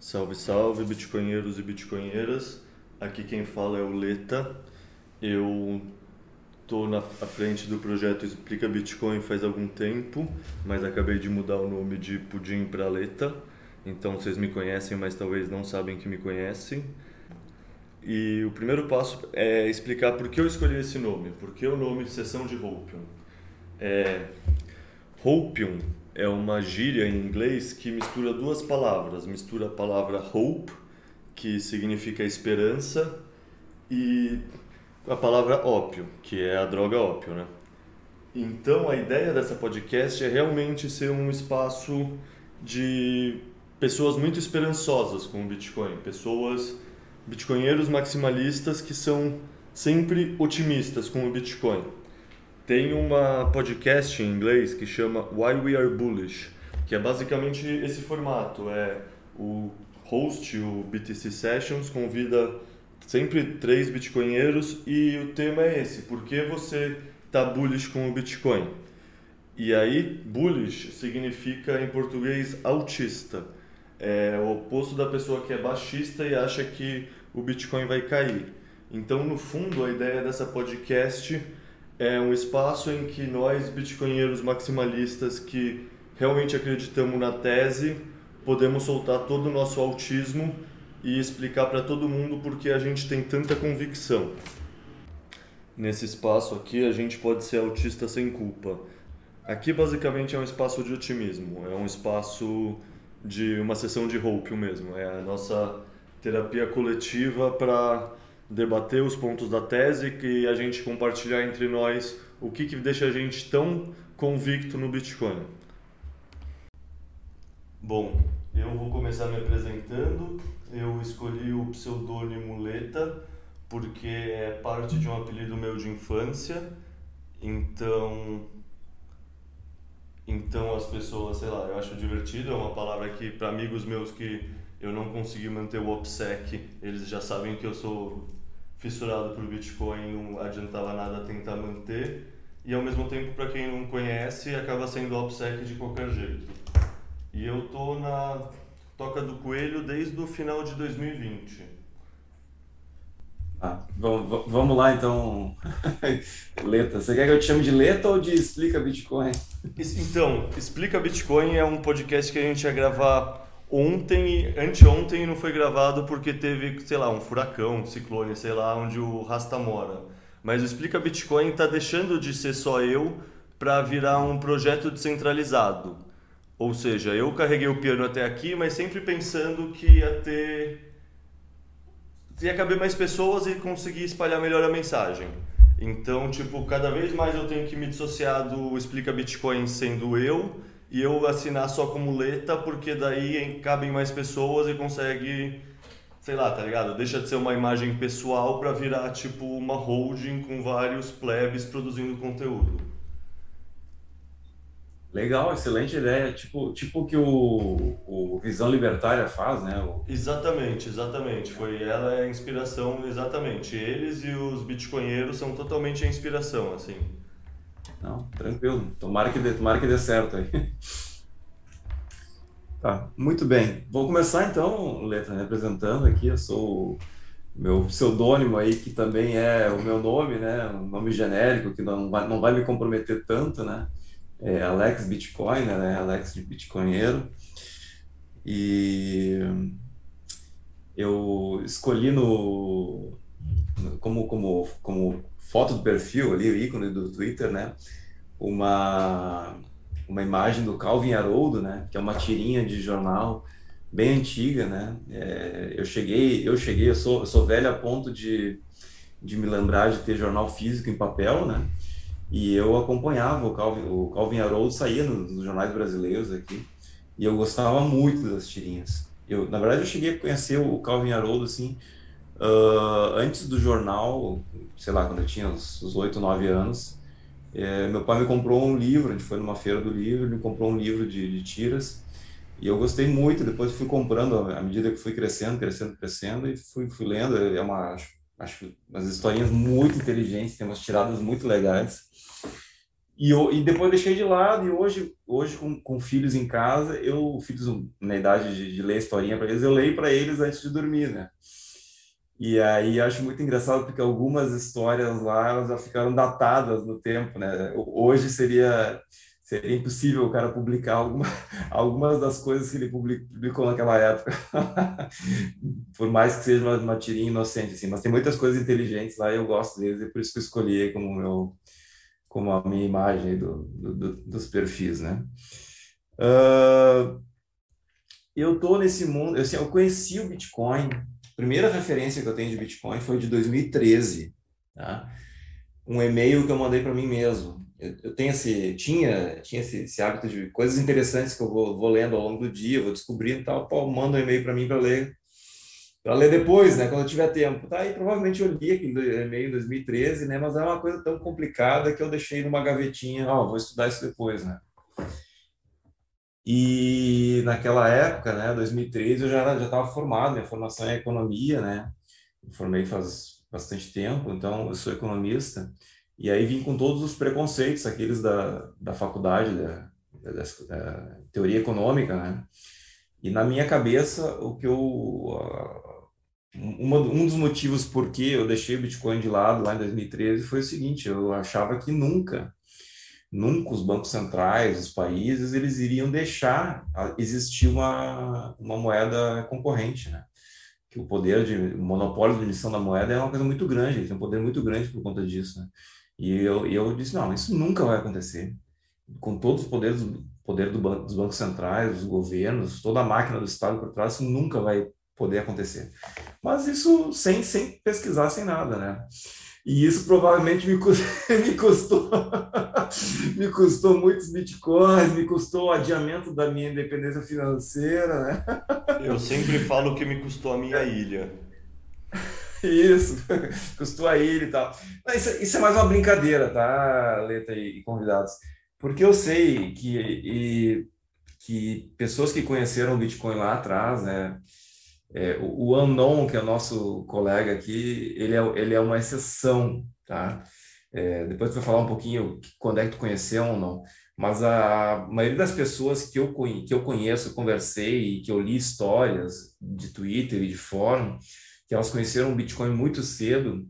Salve, salve, bitcoinheiros e bitcoinheiras. Aqui quem fala é o Leta. Eu estou na frente do projeto Explica Bitcoin faz algum tempo, mas acabei de mudar o nome de Pudim para Leta. Então vocês me conhecem, mas talvez não sabem que me conhecem. E o primeiro passo é explicar por que eu escolhi esse nome, por que o nome Sessão de Hopium. É, Hopium é uma gíria em inglês que mistura duas palavras. Mistura a palavra hope, que significa esperança, e a palavra ópio, que é a droga ópio, né? Então a ideia dessa podcast é realmente ser um espaço de pessoas muito esperançosas com o Bitcoin, pessoas bitcoinheiros maximalistas que são sempre otimistas com o Bitcoin. Tem uma podcast em inglês que chama Why We Are Bullish, que é basicamente esse formato, é o host, o BTC Sessions, convida sempre três bitcoinheiros e o tema é esse, por que você está bullish com o Bitcoin? E aí, bullish significa em português autista. É o oposto da pessoa que é baixista e acha que o Bitcoin vai cair. Então, no fundo, a ideia dessa podcast é um espaço em que nós, bitcoinheiros maximalistas que realmente acreditamos na tese, podemos soltar todo o nosso autismo e explicar para todo mundo por que a gente tem tanta convicção. Nesse espaço aqui, a gente pode ser autista sem culpa. Aqui, basicamente, é um espaço de otimismo, é um espaço de uma sessão de hope mesmo. É a nossa terapia coletiva para debater os pontos da tese e a gente compartilhar entre nós o que, que deixa a gente tão convicto no Bitcoin. Bom, eu vou começar me apresentando. Eu escolhi o pseudônimo Leta porque é parte de um apelido meu de infância. Então, então as pessoas, sei lá, eu acho divertido, é uma palavra que para amigos meus que eu não consegui manter o OPSEC, eles já sabem que eu sou fissurado por Bitcoin, não adiantava nada tentar manter. E ao mesmo tempo, para quem não conhece, acaba sendo OPSEC de qualquer jeito. E eu tô na Toca do Coelho desde o final de 2020. Ah, vamos, vamos lá então, Leta. Você quer que eu te chame de Leta ou de Explica Bitcoin? Então, Explica Bitcoin é um podcast que a gente ia gravar ontem, anteontem não foi gravado porque teve, sei lá, um furacão, um ciclone, sei lá, onde o Rasta mora. Mas o Explica Bitcoin está deixando de ser só eu para virar um projeto descentralizado. Ou seja, eu carreguei o piano até aqui, mas sempre pensando que ia ter. ia caber mais pessoas e conseguir espalhar melhor a mensagem. Então, tipo, cada vez mais eu tenho que me dissociar do Explica Bitcoin sendo eu e eu assinar só como Leta, porque daí cabem mais pessoas e consegue, sei lá, tá ligado? Deixa de ser uma imagem pessoal para virar tipo uma holding com vários plebes produzindo conteúdo. Legal, excelente ideia. Tipo, tipo que o, o Visão Libertária faz, né? O... Exatamente, exatamente. Foi ela é a inspiração, exatamente. Eles e os bitcoinheiros são totalmente a inspiração, assim. Não, tranquilo. Tomara que dê, tomara que dê certo aí. Tá, muito bem. Vou começar então, Letra, me apresentando aqui. Eu sou o meu pseudônimo aí, que também é o meu nome, né? Um nome genérico, que não vai, não vai me comprometer tanto, né? É, Alex Bitcoiner, né? Alex de Bitcoinheiro. E eu escolhi no, no, como, como, como foto do perfil ali, o ícone do Twitter, né? Uma, uma imagem do Calvin Haroldo, né? Que é uma tirinha de jornal bem antiga, né? É, eu cheguei, eu cheguei, eu sou, eu sou velho a ponto de, de me lembrar de ter jornal físico em papel, né? E eu acompanhava o Calvin, o Calvin Haroldo saía nos, nos, jornais brasileiros aqui, e eu gostava muito das tirinhas. Eu, na verdade, eu cheguei a conhecer o Calvin Haroldo, assim, uh, antes do jornal, sei lá, quando eu tinha uns oito, nove anos. É, meu pai me comprou um livro, a gente foi numa feira do livro, ele me comprou um livro de, de tiras, E eu gostei muito, depois fui comprando à medida que fui crescendo, crescendo, crescendo, e fui, fui lendo. É uma, acho, acho umas historinhas muito inteligentes, tem umas tiradas muito legais. E, eu, e depois deixei de lado, e hoje, hoje com, com filhos em casa, eu, filhos na idade de, de ler historinha para eles, eu leio para eles antes de dormir, né? E aí acho muito engraçado porque algumas histórias lá elas já ficaram datadas no tempo, né? Hoje seria seria impossível o cara publicar alguma, algumas das coisas que ele publicou naquela época. por mais que seja uma, uma tirinha inocente assim, mas tem muitas coisas inteligentes lá e eu gosto deles e por isso que eu escolhi como meu como a minha imagem do, do, do dos perfis, né? Uh, eu tô nesse mundo, assim, eu conheci o Bitcoin primeira referência que eu tenho de Bitcoin foi de 2013, tá? Um e-mail que eu mandei para mim mesmo. Eu, eu, tenho esse, tinha, tinha esse, esse, hábito de coisas interessantes que eu vou, vou lendo ao longo do dia, vou descobrindo e tal, pô, manda um e-mail para mim para ler, para ler depois, né, quando eu tiver tempo. Tá, e provavelmente eu li aquele e-mail em 2013, né, mas é uma coisa tão complicada que eu deixei numa gavetinha, ó, oh, vou estudar isso depois, né. E naquela época, né, 2013, eu já já estava formado, minha formação é economia, né? Me formei faz bastante tempo, então eu sou economista. E aí vim com todos os preconceitos, aqueles da, da faculdade, da, da, da teoria econômica, né? E na minha cabeça, o que eu uma, um dos motivos por que eu deixei o Bitcoin de lado lá em 2013 foi o seguinte: eu achava que nunca nunca os bancos centrais, os países, eles iriam deixar existir uma, uma moeda concorrente, né? Que o poder de o monopólio de emissão da moeda é uma coisa muito grande, tem um poder muito grande por conta disso, né? E eu, eu disse, não, isso nunca vai acontecer. Com todos os poderes, poder do banco, dos bancos centrais, dos governos, toda a máquina do Estado por trás, isso nunca vai poder acontecer. Mas isso sem, sem pesquisar, sem nada, né? E isso provavelmente me custou, me custou, me custou muitos bitcoins, me custou o adiamento da minha independência financeira, né? Eu sempre falo que me custou a minha ilha. Isso, custou a ilha e tal. Isso, isso é mais uma brincadeira, tá, Leta e convidados? Porque eu sei que, e, que pessoas que conheceram o Bitcoin lá atrás, né? É, o, o Unknown, que é o nosso colega aqui, ele é, ele é uma exceção, tá? É, depois vou falar um pouquinho quando é que tu conheceu ou não. Mas a maioria das pessoas que eu, que eu conheço, conversei, que eu li histórias de Twitter e de fórum, que elas conheceram o Bitcoin muito cedo,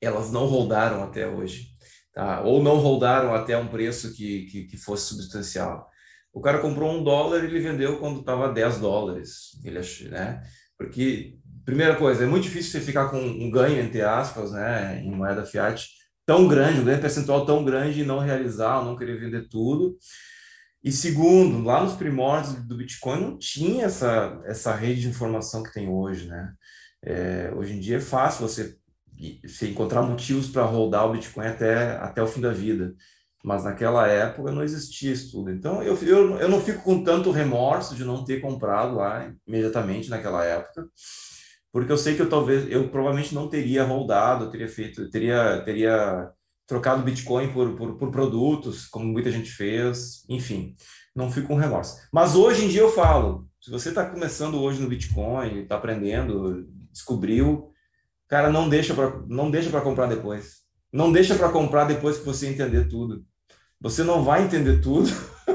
elas não rodaram até hoje, tá? Ou não rodaram até um preço que, que, que fosse substancial. O cara comprou um dólar e ele vendeu quando estava 10 dólares. Ele, né? Porque, primeira coisa, é muito difícil você ficar com um ganho, entre aspas, né, em moeda fiat tão grande, um ganho percentual tão grande e não realizar, não querer vender tudo. E segundo, lá nos primórdios do Bitcoin não tinha essa, essa rede de informação que tem hoje, né? É, hoje em dia é fácil você, você encontrar motivos para rodar o Bitcoin até, até o fim da vida mas naquela época não existia isso tudo. Então eu, eu, eu não fico com tanto remorso de não ter comprado lá imediatamente naquela época, porque eu sei que eu talvez, eu provavelmente não teria rodado, teria feito, teria, teria trocado Bitcoin por, por, por produtos, como muita gente fez, enfim, não fico com remorso. Mas hoje em dia eu falo, se você está começando hoje no Bitcoin, está aprendendo, descobriu, cara, não deixa para não deixa para comprar depois. Não deixa para comprar depois que você entender tudo. Você não vai entender tudo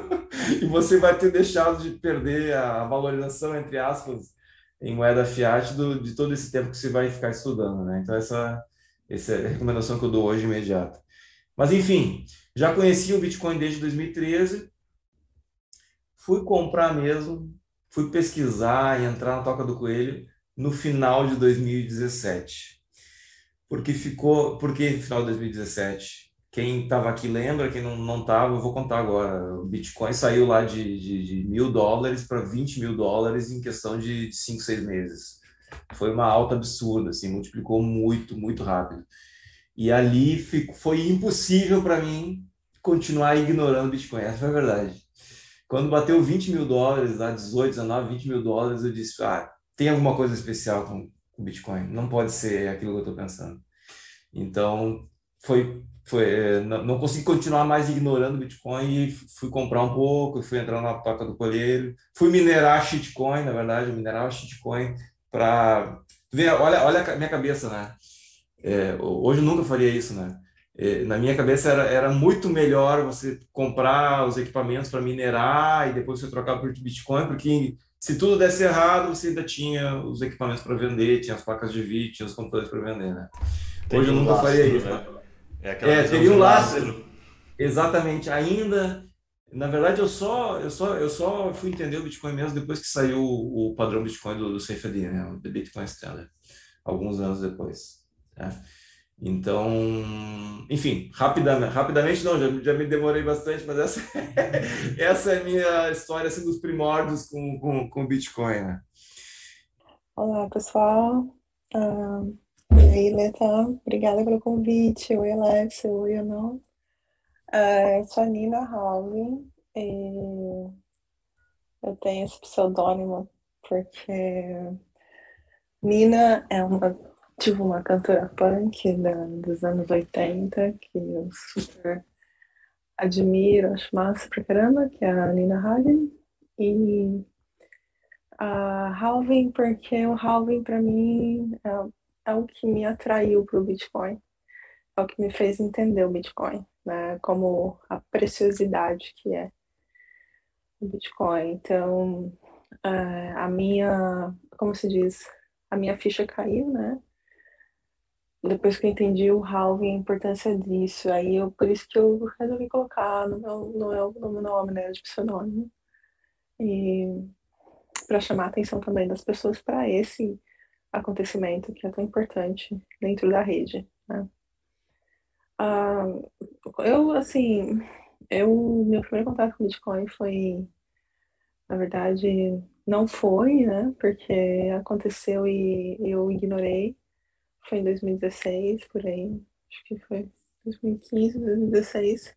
e você vai ter deixado de perder a valorização, entre aspas, em moeda fiat do, de todo esse tempo que você vai ficar estudando, né? Então, essa, essa é a recomendação que eu dou hoje imediata. Mas, enfim, já conheci o Bitcoin desde 2013, fui comprar mesmo, fui pesquisar e entrar na Toca do Coelho no final de 2017. Porque ficou, porque final de 2017 quem estava aqui lembra, quem não estava, eu vou contar agora. O Bitcoin saiu lá de, de, de mil dólares para 20 mil dólares em questão de 5, 6 meses. Foi uma alta absurda, assim, multiplicou muito, muito rápido. E ali fico, foi impossível para mim continuar ignorando Bitcoin, essa foi a verdade. Quando bateu 20 mil dólares, lá 18, 19, 20 mil dólares, eu disse, ah, tem alguma coisa especial com o Bitcoin, não pode ser aquilo que eu estou pensando. Então, foi foi, é, não, não consegui continuar mais ignorando Bitcoin e fui comprar um pouco, fui entrar na toca do colheiro, fui minerar shitcoin, na verdade, eu minerava shitcoin para olha, olha a minha cabeça, né? É, hoje eu nunca faria isso, né? É, na minha cabeça era, era muito melhor você comprar os equipamentos para minerar e depois você trocar por Bitcoin, porque se tudo desse errado, você ainda tinha os equipamentos para vender, tinha as placas de vídeo, tinha os computadores para vender, né? Hoje eu nunca faria isso. Né? É, é teria um lastro. lastro. Exatamente. Ainda, na verdade, eu só, eu só, eu só fui entender o Bitcoin mesmo depois que saiu o, o padrão Bitcoin do, do SafeD, né? O Bitcoin Standard, alguns anos depois. Né? Então, enfim, rapidamente, rapidamente não, já, já me demorei bastante, mas essa, essa é a minha história assim, dos primórdios com, com, com Bitcoin. Né? Olá, pessoal. Uh, aí, Leta, obrigada pelo convite. Oi, Alex. Oi, Anão. Uh, eu sou a Nina Halvin e eu tenho esse pseudônimo porque Nina é uma tive uma cantora punk da, dos anos 80 que eu super admiro, acho massa pra caramba, que é a Nina Hagen. E a Halving, porque o Halving para mim é, é, o que me atraiu pro Bitcoin. É o que me fez entender o Bitcoin, né? Como a preciosidade que é o Bitcoin. Então, é, a minha, como se diz, a minha ficha caiu, né? depois que eu entendi o halving, a importância disso, aí eu, por isso que eu resolvi colocar no meu, no meu, no meu nome, né, de pseudônimo. E para chamar a atenção também das pessoas para esse acontecimento que é tão importante dentro da rede, né? Ah, eu, assim, eu, meu primeiro contato com Bitcoin foi, na verdade, não foi, né, porque aconteceu e eu ignorei foi em 2016, por aí. Acho que foi 2015, 2016,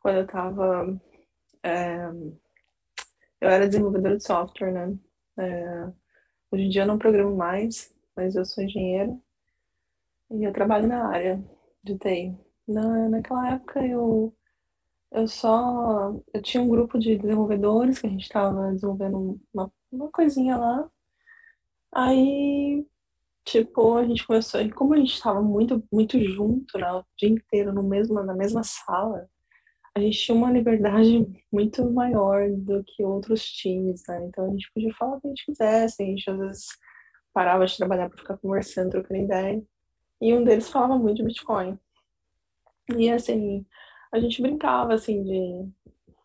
quando eu tava. É, eu era desenvolvedora de software, né? É, hoje em dia eu não programo mais, mas eu sou engenheira e eu trabalho na área de TI. Na, naquela época eu, eu só. Eu tinha um grupo de desenvolvedores que a gente estava desenvolvendo uma, uma coisinha lá. Aí Tipo, a gente começou, e como a gente estava muito, muito junto, né, o dia inteiro no mesmo, na mesma sala, a gente tinha uma liberdade muito maior do que outros times, né? Então a gente podia falar o que a gente quisesse, a gente às vezes parava de trabalhar para ficar conversando, trocando ideia. E um deles falava muito de Bitcoin. E assim, a gente brincava assim de,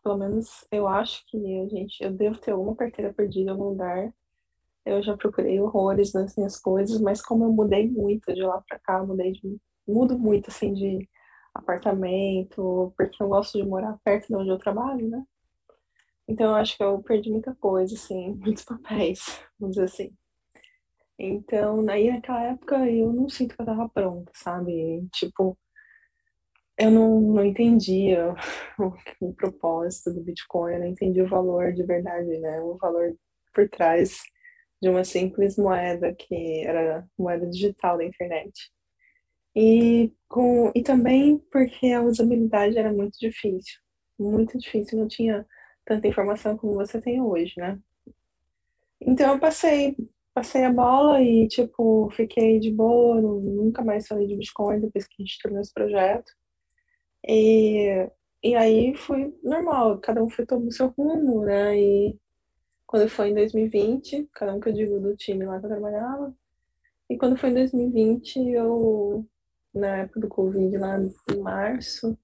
pelo menos eu acho que a gente, eu devo ter uma carteira perdida em algum lugar eu já procurei horrores nas minhas coisas, mas como eu mudei muito de lá para cá, mudei de, mudo muito assim de apartamento, porque eu gosto de morar perto de onde eu trabalho, né? Então eu acho que eu perdi muita coisa, assim, muitos papéis, vamos dizer assim. Então, aí naquela época eu não sinto que eu tava pronta, sabe? Tipo, eu não, não entendia o, o propósito do Bitcoin, eu não entendia o valor de verdade, né? O valor por trás de uma simples moeda que era moeda digital da internet. E, com, e também porque a usabilidade era muito difícil, muito difícil, não tinha tanta informação como você tem hoje, né? Então eu passei, passei a bola e tipo, fiquei de boa, nunca mais falei de Bitcoin depois que a gente terminou esse projeto. E, e aí foi normal, cada um foi tomando seu rumo, né? E quando foi em 2020, cada um que eu digo do time lá que eu trabalhava. E quando foi em 2020, eu, na época do Covid, lá em março,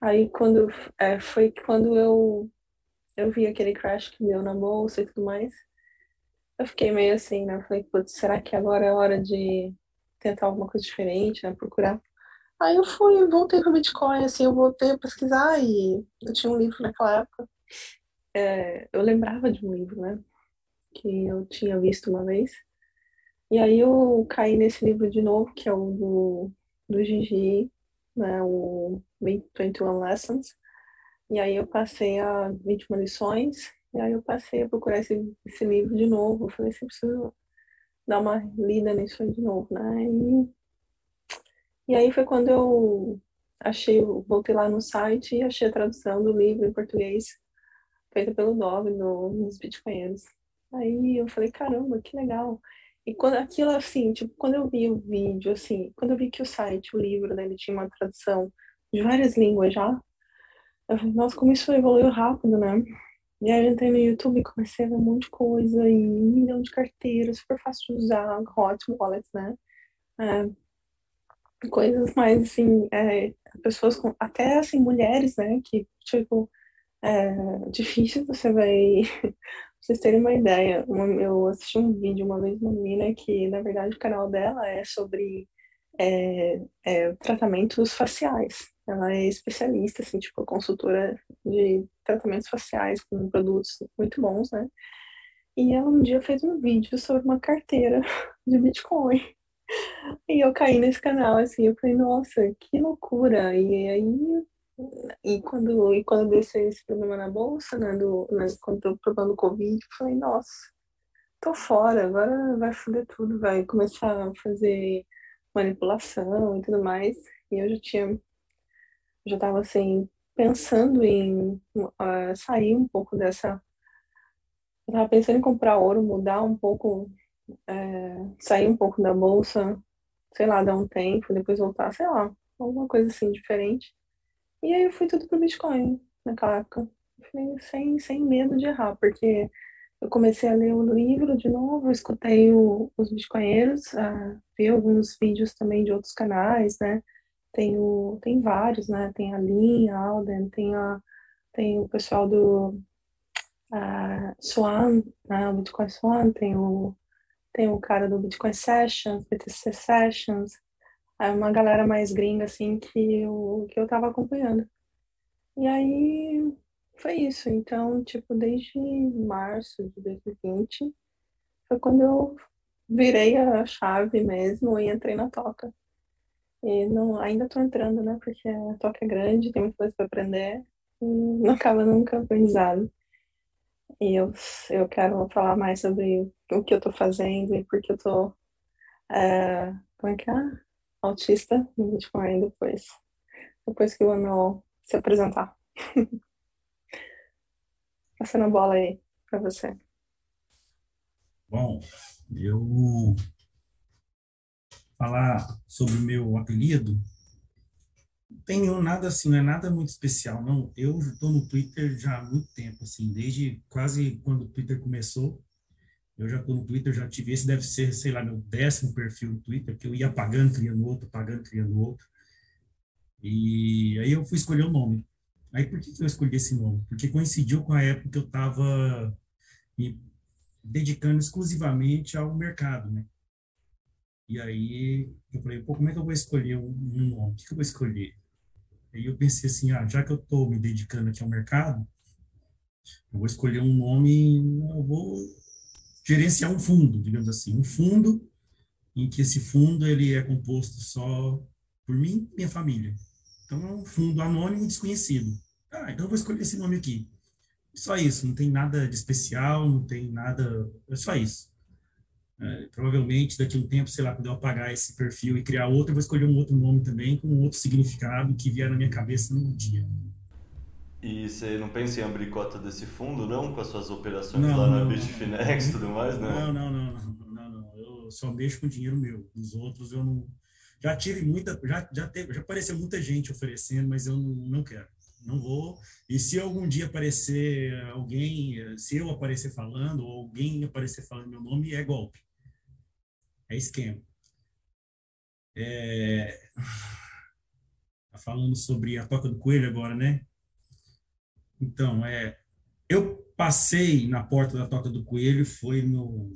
aí quando, é, foi quando eu, eu vi aquele crash que deu na bolsa e tudo mais, eu fiquei meio assim, né? falei, putz, será que agora é hora de tentar alguma coisa diferente, né? Procurar. Aí eu fui, voltei pro Bitcoin, assim, eu voltei a pesquisar e eu tinha um livro naquela época é, eu lembrava de um livro, né? Que eu tinha visto uma vez. E aí eu caí nesse livro de novo, que é o do, do Gigi, né? O 21 Lessons. E aí eu passei a 21 lições. E aí eu passei a procurar esse, esse livro de novo. Eu falei assim, preciso dar uma lida nisso de novo, né? E, E aí foi quando eu achei, voltei lá no site e achei a tradução do livro em português, feita pelo Dove, no, nos Bitcoinheiros. Aí eu falei, caramba, que legal. E quando aquilo assim, tipo, quando eu vi o vídeo, assim, quando eu vi que o site, o livro, né, ele tinha uma tradução de várias línguas já, eu falei, nossa, como isso evoluiu rápido, né? E aí eu entrei no YouTube e comecei a ver um monte de coisa e um milhão de carteiras, super fácil de usar, hot wallets, né? É, coisas mais assim, é, pessoas com, até assim, mulheres, né? Que, tipo, é difícil você vai. Vocês terem uma ideia, eu assisti um vídeo uma vez de uma menina que, na verdade, o canal dela é sobre é, é, tratamentos faciais. Ela é especialista, assim, tipo, consultora de tratamentos faciais com produtos muito bons, né? E ela um dia fez um vídeo sobre uma carteira de Bitcoin. E eu caí nesse canal, assim, eu falei, nossa, que loucura. E aí, e quando, e quando desceu esse problema na bolsa, né, do, né, quando eu provando Covid, eu falei, nossa, tô fora, agora vai foder tudo, vai começar a fazer manipulação e tudo mais. E eu já tinha já estava assim pensando em uh, sair um pouco dessa eu estava pensando em comprar ouro mudar um pouco é, sair um pouco da bolsa sei lá dar um tempo depois voltar sei lá alguma coisa assim diferente e aí eu fui tudo pro Bitcoin naquela época sem sem medo de errar porque eu comecei a ler o livro de novo, escutei o, os bitcoinheiros, uh, vi alguns vídeos também de outros canais, né? Tem, o, tem vários, né? Tem a Lin, a Alden, tem, a, tem o pessoal do uh, Swan, né? O Bitcoin Swan, tem o, tem o cara do Bitcoin Sessions, BTC Sessions, uma galera mais gringa, assim, que eu, que eu tava acompanhando. E aí foi isso. Então, tipo, desde março de 2020 foi quando eu virei a chave mesmo e entrei na toca. E não, ainda tô entrando, né? Porque a toca é grande, tem muita coisa para aprender e não acaba nunca aprendizado. E eu, eu quero falar mais sobre o que eu tô fazendo e porque eu tô. É, como é que é? Autista no Bitcoin depois. Depois que o Ano se apresentar. Passando a bola aí para você. Bom, eu falar sobre o meu apelido, não tenho nada assim, não é nada muito especial, não. Eu estou no Twitter já há muito tempo, assim, desde quase quando o Twitter começou. Eu já estou no Twitter, já tive esse, deve ser, sei lá, meu décimo perfil no Twitter, que eu ia apagando, criando outro, apagando, criando outro. E aí eu fui escolher o nome. Aí por que, que eu escolhi esse nome? Porque coincidiu com a época que eu estava me dedicando exclusivamente ao mercado, né? E aí eu falei, pô, como é que eu vou escolher um, um nome? O que, que eu vou escolher? Aí eu pensei assim, ah, já que eu estou me dedicando aqui ao mercado, eu vou escolher um nome, eu vou gerenciar um fundo, digamos assim, um fundo em que esse fundo ele é composto só por mim e minha família. Então é um fundo anônimo desconhecido. Ah, então eu vou escolher esse nome aqui. Só isso, não tem nada de especial, não tem nada. É só isso. É, provavelmente daqui a um tempo, sei lá, quando eu apagar esse perfil e criar outro, eu vou escolher um outro nome também, com outro significado que vier na minha cabeça no dia. E você não pensa em abrir cota desse fundo, não? Com as suas operações não, lá na Bitfinex e tudo mais, não? Não, não, não, não, não, não. Eu só mexo com dinheiro meu. Os outros eu não. Já tive muita. Já, já, teve, já apareceu muita gente oferecendo, mas eu não, não quero não vou. E se algum dia aparecer alguém, se eu aparecer falando, ou alguém aparecer falando meu nome, é golpe. É esquema. É... Tá falando sobre a toca do coelho agora, né? Então, é, eu passei na porta da toca do coelho, foi no,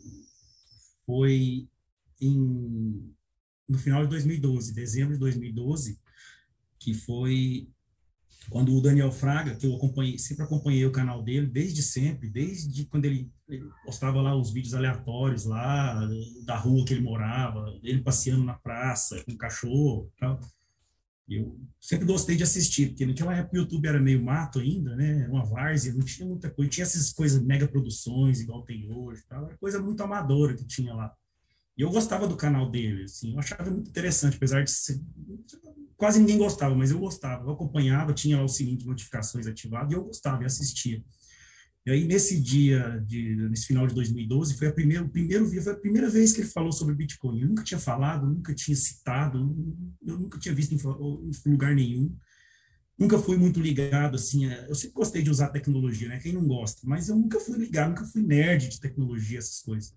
foi em, no final de 2012, dezembro de 2012, que foi quando o Daniel Fraga, que eu acompanhei, sempre acompanhei o canal dele desde sempre, desde quando ele, postava lá os vídeos aleatórios lá da rua que ele morava, ele passeando na praça com o cachorro, tal. Eu sempre gostei de assistir, porque naquela época o YouTube era meio mato ainda, né? Uma várzea, não tinha muita coisa, tinha essas coisas mega produções igual tem hoje, tal, era coisa muito amadora que tinha lá. E eu gostava do canal dele, assim, eu achava muito interessante, apesar de ser, quase ninguém gostava, mas eu gostava, eu acompanhava, tinha o sininho de notificações ativado e eu gostava e assistia. E aí, nesse dia, de, nesse final de 2012, foi a primeira, o primeiro foi a primeira vez que ele falou sobre Bitcoin. Eu nunca tinha falado, nunca tinha citado, eu nunca tinha visto em, lugar nenhum. Nunca fui muito ligado, assim, eu sempre gostei de usar tecnologia, né? Quem não gosta? Mas eu nunca fui ligado, nunca fui nerd de tecnologia, essas coisas.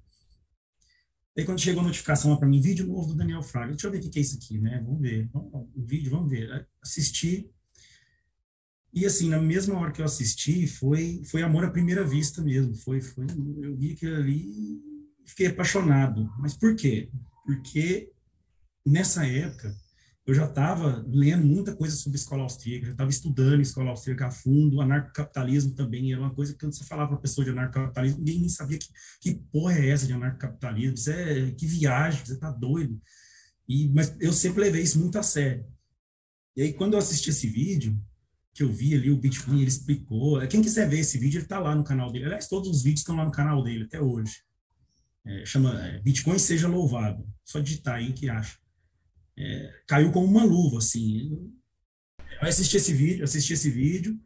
Aí quando chegou a notificação para mim, vídeo novo do Daniel Fraga, deixa eu ver o que é isso aqui, né? Vamos ver, o vídeo, vamos ver. Assisti, e assim, na mesma hora que eu assisti, foi foi amor à primeira vista mesmo. Foi foi eu vi aquilo ali fiquei apaixonado. Mas por quê? Porque nessa época eu já estava lendo muita coisa sobre escola austríaca, já estava estudando escola austríaca a fundo, anarcocapitalismo também era uma coisa que quando você falava para pessoa de anarcocapitalismo, ninguém nem sabia que, que porra é essa de anarcocapitalismo, isso é, que viagem, você tá doido. E, mas eu sempre levei isso muito a sério. E aí, quando eu assisti esse vídeo, que eu vi ali, o Bitcoin, ele explicou. Quem quiser ver esse vídeo, ele está lá no canal dele. Aliás, todos os vídeos estão lá no canal dele até hoje. É, chama é, Bitcoin Seja Louvado. Só digitar aí que acha. É, caiu como uma luva, assim. Eu assisti esse vídeo, assisti esse vídeo,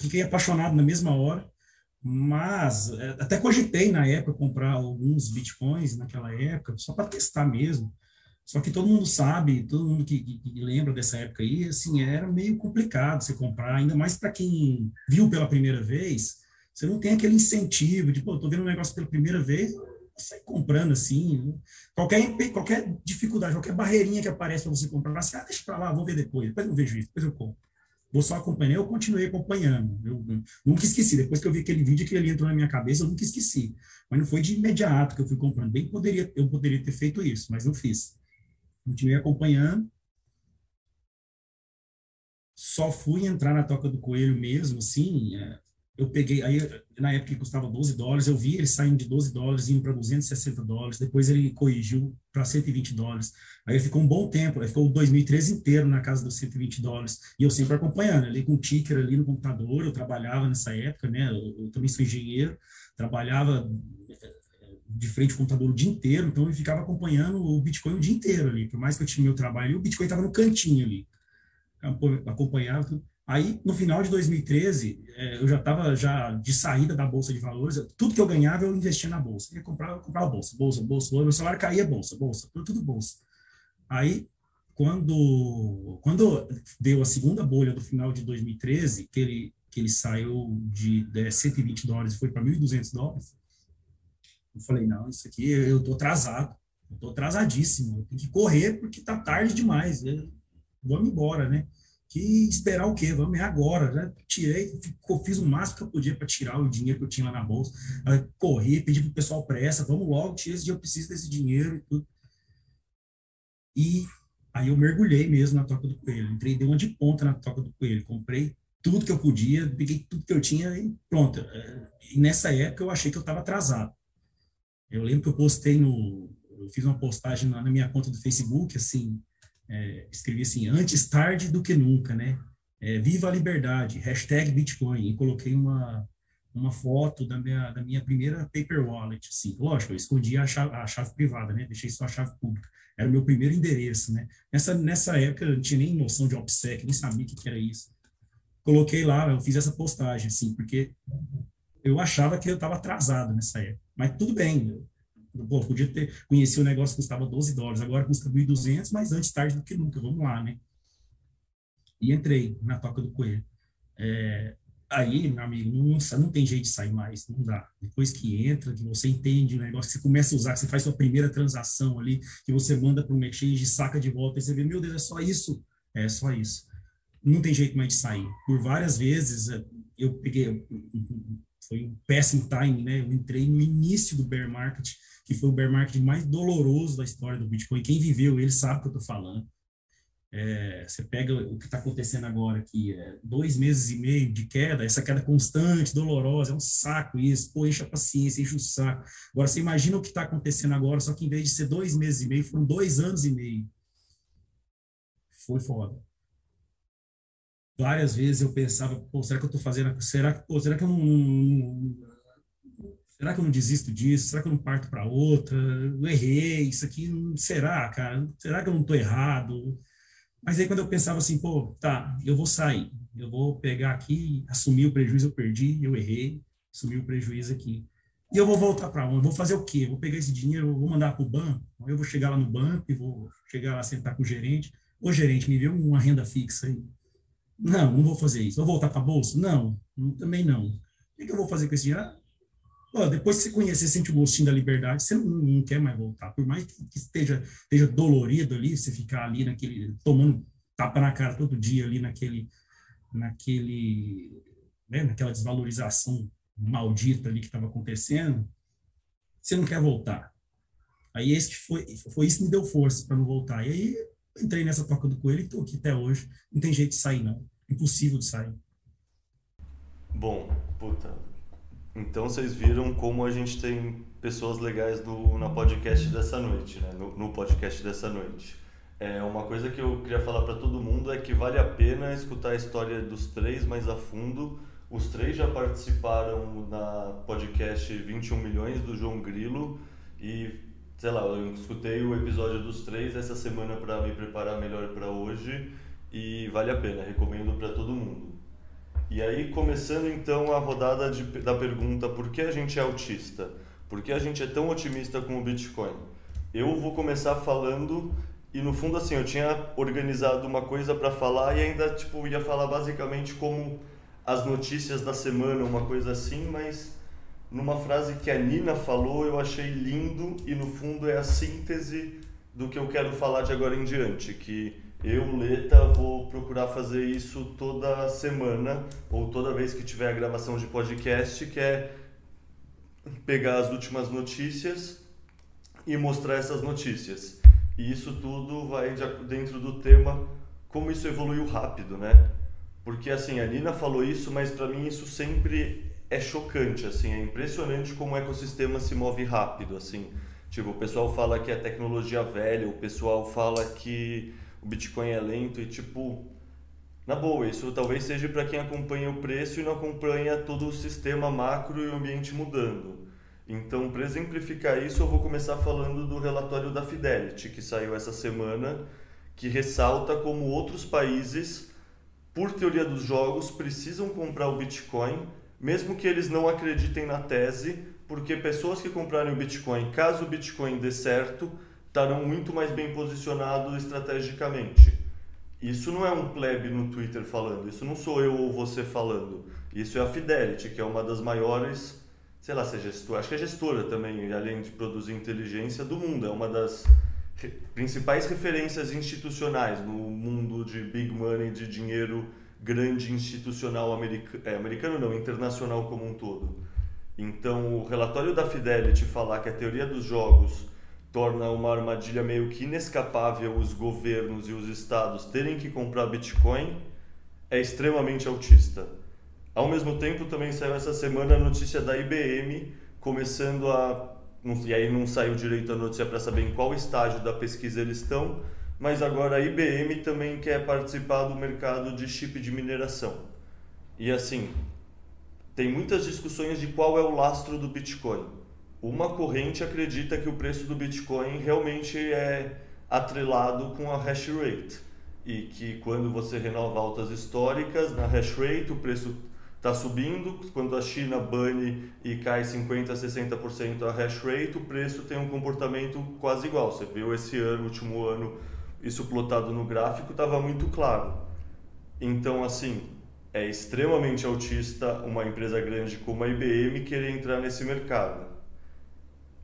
fiquei apaixonado na mesma hora, mas é, até cogitei na época comprar alguns bitcoins naquela época, só para testar mesmo. Só que todo mundo sabe, todo mundo que, que, que, lembra dessa época aí, assim, era meio complicado você comprar, ainda mais para quem viu pela primeira vez, você não tem aquele incentivo de, pô, tô vendo um negócio pela primeira vez, sai comprando assim, qualquer, qualquer dificuldade, qualquer barreirinha que aparece para você comprar, você, ah, deixa para lá, vou ver depois, depois eu vejo isso, depois eu compro. Vou só acompanhar, eu continuei acompanhando. Eu, eu, nunca esqueci. Depois que eu vi aquele vídeo que ele entrou na minha cabeça, eu nunca esqueci. Mas não foi de imediato que eu fui comprando. Bem poderia, eu poderia ter feito isso, mas não fiz continuei acompanhando. Só fui entrar na Toca do Coelho mesmo, assim, é, eu peguei, aí na época que custava 12 dólares, eu vi ele saindo de 12 dólares, indo para 260 dólares, depois ele corrigiu para 120 dólares, aí ele ficou um bom tempo, aí ficou o 2013 inteiro na casa dos 120 dólares, e eu sempre acompanhando, ali com o ticker ali no computador, eu trabalhava nessa época, né, eu, eu também sou engenheiro, trabalhava de frente ao computador o dia inteiro, então eu ficava acompanhando o Bitcoin o dia inteiro ali, por mais que eu tinha meu trabalho, o Bitcoin estava no cantinho ali, acompanhava. Aí, no final de 2013, é, eu já estava já de saída da bolsa de valores, tudo que eu ganhava eu investia na bolsa, eu comprava, comprava bolsa, bolsa, bolsa, bolsa, meu salário caía bolsa, bolsa, tudo, tudo bolsa. Aí, quando quando deu a segunda bolha do final de 2013, que ele que ele saiu de, de 120 dólares e foi para 1.200 dólares, eu falei, não, isso aqui eu tô atrasado, eu tô atrasadíssimo, eu tenho que correr porque tá tarde demais, eu, vamos embora, né? Que esperar o quê? Vamos é agora. Já tirei, fiz o máximo que eu podia para tirar o dinheiro que eu tinha lá na bolsa. Corri, pedi pro pessoal pressa, vamos logo, tira esse dia, eu preciso desse dinheiro e tudo. E aí eu mergulhei mesmo na toca do coelho. Entrei, dei uma de ponta na toca do coelho. Comprei tudo que eu podia, peguei tudo que eu tinha e pronto. E nessa época eu achei que eu estava atrasado. Eu lembro que eu postei no, eu fiz uma postagem na, minha conta do Facebook, assim, é, escrevi assim, antes tarde do que nunca, né? É, Viva a liberdade, hashtag Bitcoin, e coloquei uma, uma foto da minha, da minha primeira paper wallet, assim, lógico, eu escondi a chave, a chave privada, né? Deixei só a chave pública, era o meu primeiro endereço, né? Nessa, nessa época eu não tinha nem noção de OPSEC, nem sabia o que era isso. Coloquei lá, eu fiz essa postagem, assim, porque eu achava que eu estava atrasado nessa época. Mas tudo bem. Pô, podia ter conhecido o negócio que custava 12 dólares, agora custa 1.200, mas antes tarde do que nunca, vamos lá, né? E entrei na toca do coelho. É, aí, meu amigo, não, não tem jeito de sair mais, não dá. Depois que entra, que você entende o negócio, que você começa a usar, que você faz sua primeira transação ali, que você manda para um exchange, saca de volta, e você vê, meu Deus, é só isso? É só isso. Não tem jeito mais de sair. Por várias vezes, eu peguei, foi um péssimo timing, né? Eu entrei no início do bear market, que foi o bear market mais doloroso da história do Bitcoin. Quem viveu ele sabe o que eu estou falando. É, você pega o que está acontecendo agora aqui, é, dois meses e meio de queda, essa queda constante, dolorosa, é um saco isso, pô, enche a paciência, enche o saco. Agora, você imagina o que está acontecendo agora, só que em vez de ser dois meses e meio, foram dois anos e meio. Foi foda várias vezes eu pensava, pô, será que eu estou fazendo, será, pô, será que eu não, será que eu não desisto disso? Será que eu não parto para outra? Eu errei, isso aqui, será, cara? Será que eu não estou errado? Mas aí quando eu pensava assim, pô, tá, eu vou sair, eu vou pegar aqui, assumir o prejuízo, eu perdi, eu errei, assumir o prejuízo aqui. E eu vou voltar para onde? Vou fazer o quê? Vou pegar esse dinheiro, vou mandar para o banco, eu vou chegar lá no banco e vou chegar lá, sentar com o gerente. Ô, gerente, me dê uma renda fixa aí. Não, não vou fazer isso. Vou voltar para bolsa? Não, também não. O que eu vou fazer com esse dinheiro? Depois que você conhecer, sente o gostinho da liberdade, você não, não quer mais voltar. Por mais que, que esteja, esteja dolorido ali, você ficar ali naquele, tomando tapa na cara todo dia ali naquele, naquele, né, naquela desvalorização maldita ali que estava acontecendo, você não quer voltar. Aí esse foi, foi isso que me deu força para não voltar. E aí entrei nessa toca do coelho e estou aqui até hoje. Não tem jeito de sair, não. Impossível de sair. Bom, puta, então vocês viram como a gente tem pessoas legais do, na podcast dessa noite, né? no, no podcast dessa noite. É, uma coisa que eu queria falar para todo mundo é que vale a pena escutar a história dos três mais a fundo. Os três já participaram na podcast 21 milhões do João Grilo e, sei lá, eu escutei o episódio dos três essa semana para me preparar melhor para hoje e vale a pena, recomendo para todo mundo. E aí, começando então a rodada de, da pergunta: por que a gente é autista? Por que a gente é tão otimista com o Bitcoin? Eu vou começar falando e no fundo assim, eu tinha organizado uma coisa para falar e ainda tipo ia falar basicamente como as notícias da semana, uma coisa assim, mas numa frase que a Nina falou, eu achei lindo e no fundo é a síntese do que eu quero falar de agora em diante, que eu, Leta, vou procurar fazer isso toda semana ou toda vez que tiver a gravação de podcast, que é pegar as últimas notícias e mostrar essas notícias. E isso tudo vai dentro do tema como isso evoluiu rápido, né? Porque assim, a Nina falou isso, mas para mim isso sempre é chocante, assim, é impressionante como o ecossistema se move rápido, assim. Tipo, o pessoal fala que é tecnologia velha, o pessoal fala que o Bitcoin é lento e tipo, na boa, isso talvez seja para quem acompanha o preço e não acompanha todo o sistema macro e o ambiente mudando. Então, para exemplificar isso, eu vou começar falando do relatório da Fidelity, que saiu essa semana, que ressalta como outros países, por teoria dos jogos, precisam comprar o Bitcoin, mesmo que eles não acreditem na tese, porque pessoas que comprarem o Bitcoin, caso o Bitcoin dê certo, estarão muito mais bem posicionados estrategicamente. Isso não é um plebe no Twitter falando, isso não sou eu ou você falando. Isso é a Fidelity, que é uma das maiores, sei lá se é gestora, acho que é gestora também, além de produzir inteligência do mundo. É uma das principais referências institucionais no mundo de big money, de dinheiro grande institucional é, americano não, internacional como um todo. Então, o relatório da Fidelity falar que a teoria dos jogos torna uma armadilha meio que inescapável os governos e os estados terem que comprar Bitcoin é extremamente autista. Ao mesmo tempo, também saiu essa semana a notícia da IBM começando a. E aí não saiu direito a notícia para saber em qual estágio da pesquisa eles estão, mas agora a IBM também quer participar do mercado de chip de mineração. E assim, tem muitas discussões de qual é o lastro do Bitcoin uma corrente acredita que o preço do Bitcoin realmente é atrelado com a hash rate e que quando você renova altas históricas na hash rate o preço está subindo, quando a China bane e cai 50 a 60% a hash rate, o preço tem um comportamento quase igual. Você viu esse ano, último ano, isso plotado no gráfico, estava muito claro. Então, assim, é extremamente autista uma empresa grande como a IBM querer entrar nesse mercado.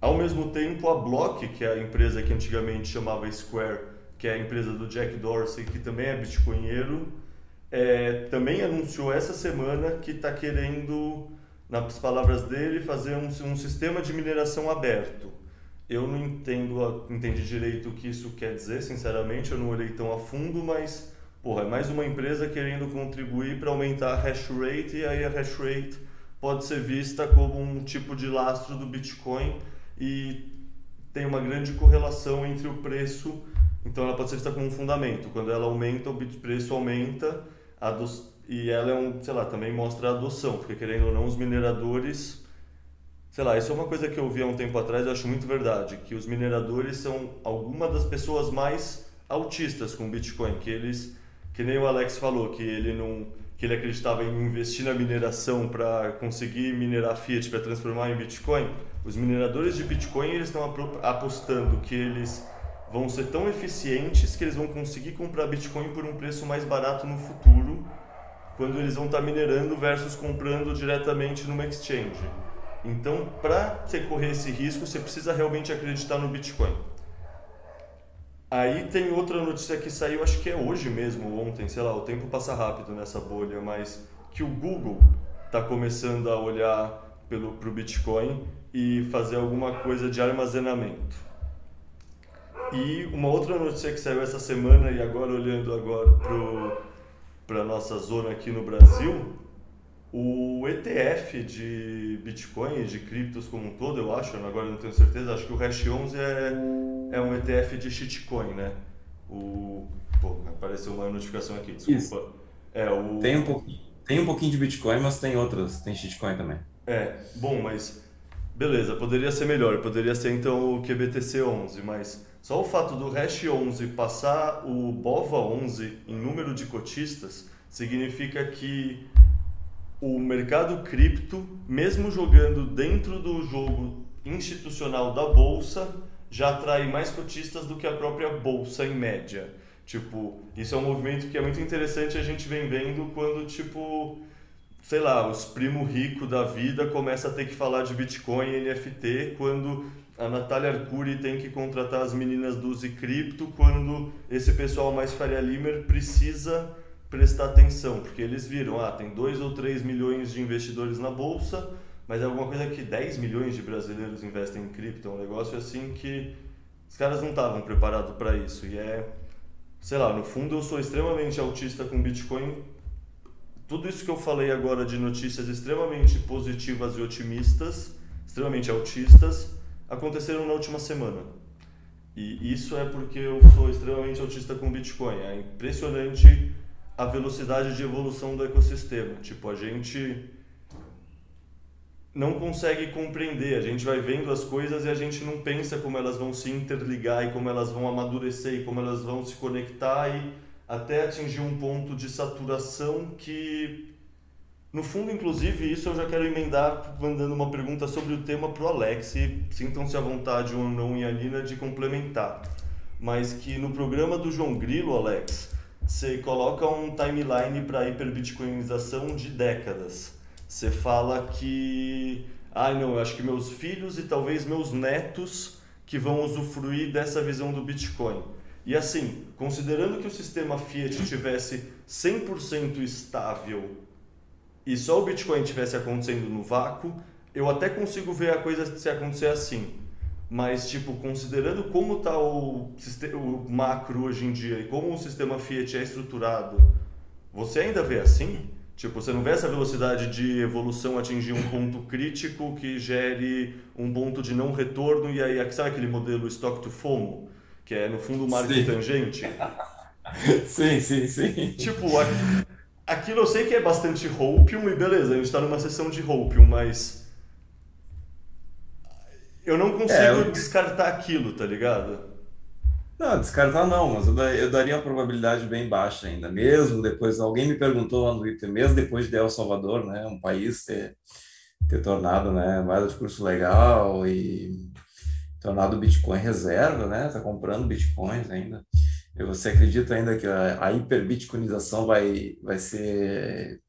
Ao mesmo tempo, a Block, que é a empresa que antigamente chamava Square, que é a empresa do Jack Dorsey, que também é bitcoinheiro, é, também anunciou essa semana que está querendo, nas palavras dele, fazer um, um, sistema de mineração aberto. Eu não entendo, entendi direito o que isso quer dizer, sinceramente, eu não olhei tão a fundo, mas porra, é mais uma empresa querendo contribuir para aumentar a hash rate e aí a hash rate pode ser vista como um tipo de lastro do Bitcoin e tem uma grande correlação entre o preço, então ela pode ser vista como um fundamento. Quando ela aumenta, o preço aumenta e ela é um, sei lá, também mostra a adoção, porque querendo ou não, os mineradores sei lá, isso é uma coisa que eu vi há um tempo atrás, eu acho muito verdade, que os mineradores são alguma das pessoas mais autistas com Bitcoin, que eles, que nem o Alex falou, que ele não que ele acreditava em investir na mineração para conseguir minerar fiat para transformar em Bitcoin, os mineradores de Bitcoin eles estão apostando que eles vão ser tão eficientes que eles vão conseguir comprar Bitcoin por um preço mais barato no futuro, quando eles vão estar tá minerando versus comprando diretamente numa exchange. Então, para você correr esse risco, você precisa realmente acreditar no Bitcoin. Aí tem outra notícia que saiu, acho que é hoje mesmo, ontem, sei lá, o tempo passa rápido nessa bolha, mas que o Google está começando a olhar pelo pro Bitcoin e fazer alguma coisa de armazenamento. E uma outra notícia que saiu essa semana e agora olhando agora para a nossa zona aqui no Brasil, o ETF de Bitcoin e de criptos como um todo, eu acho, agora não tenho certeza, acho que o Hash 11 é, é um ETF de shitcoin, né? O, pô, apareceu uma notificação aqui, desculpa. Isso. É, o... tem, um pouquinho, tem um pouquinho de Bitcoin, mas tem outras, tem shitcoin também. É, bom, mas beleza, poderia ser melhor, poderia ser então o QBTC 11, mas só o fato do Hash 11 passar o BOVA 11 em número de cotistas significa que o mercado cripto, mesmo jogando dentro do jogo institucional da bolsa, já atrai mais cotistas do que a própria bolsa em média. Tipo, isso é um movimento que é muito interessante a gente vem vendo quando, tipo, sei lá, os primo rico da vida começa a ter que falar de Bitcoin e NFT quando a Natália Arcuri tem que contratar as meninas do Zicrypto quando esse pessoal mais Faria Limer precisa prestar atenção, porque eles viram, ah, tem 2 ou 3 milhões de investidores na bolsa, mas é alguma coisa que 10 milhões de brasileiros investem em cripto, é um negócio assim que os caras não estavam preparados para isso. E é, sei lá, no fundo eu sou extremamente autista com Bitcoin. Tudo isso que eu falei agora de notícias extremamente positivas e otimistas, extremamente autistas, aconteceram na última semana. E isso é porque eu sou extremamente autista com Bitcoin. É impressionante a velocidade de evolução do ecossistema. Tipo, a gente não consegue compreender, a gente vai vendo as coisas e a gente não pensa como elas vão se interligar e como elas vão amadurecer e como elas vão se conectar e até atingir um ponto de saturação que no fundo, inclusive, isso eu já quero emendar mandando uma pergunta sobre o tema para o Alex sintam-se à vontade ou não e a Nina de complementar. Mas que no programa do João Grilo, Alex, você coloca um timeline para hiperbitcoinização de décadas. Você fala que, ah, não, eu acho que meus filhos e talvez meus netos que vão usufruir dessa visão do Bitcoin. E assim, considerando que o sistema Fiat tivesse 100% estável e só o Bitcoin tivesse acontecendo no vácuo, eu até consigo ver a coisa se acontecer assim. Mas, tipo, considerando como está o, o macro hoje em dia e como o sistema Fiat é estruturado, você ainda vê assim? Tipo, você não vê essa velocidade de evolução atingir um ponto crítico que gere um ponto de não retorno e aí, sabe aquele modelo stock to FOMO? Que é, no fundo, o marco sim. tangente? sim, sim, sim. Tipo, aquilo eu sei que é bastante Hopium e beleza, a gente está numa sessão de Hopium, mas eu não consigo é, eu... descartar aquilo, tá ligado? Não, descartar não, mas eu, daria uma probabilidade bem baixa ainda. Mesmo depois, alguém me perguntou lá no Twitter, mesmo depois de El Salvador, né, um país ter, ter tornado né, moeda de curso legal e tornado Bitcoin reserva, né, tá comprando Bitcoins ainda. E você acredita ainda que a, a hiperbitcoinização vai, vai ser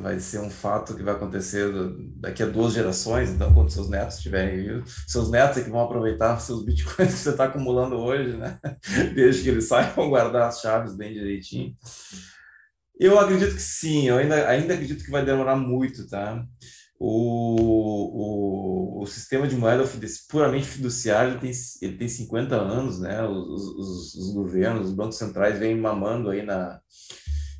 vai ser um fato que vai acontecer daqui a duas gerações, então quando seus netos estiverem vivos, seus netos é que vão aproveitar seus bitcoins que você está acumulando hoje, né? Desde que eles saibam guardar as chaves bem direitinho. Eu acredito que sim, eu ainda, ainda acredito que vai demorar muito, tá? O, o, o sistema de moeda puramente fiduciário ele tem, ele tem 50 anos, né? Os, os, os governos, os bancos centrais vêm mamando aí na,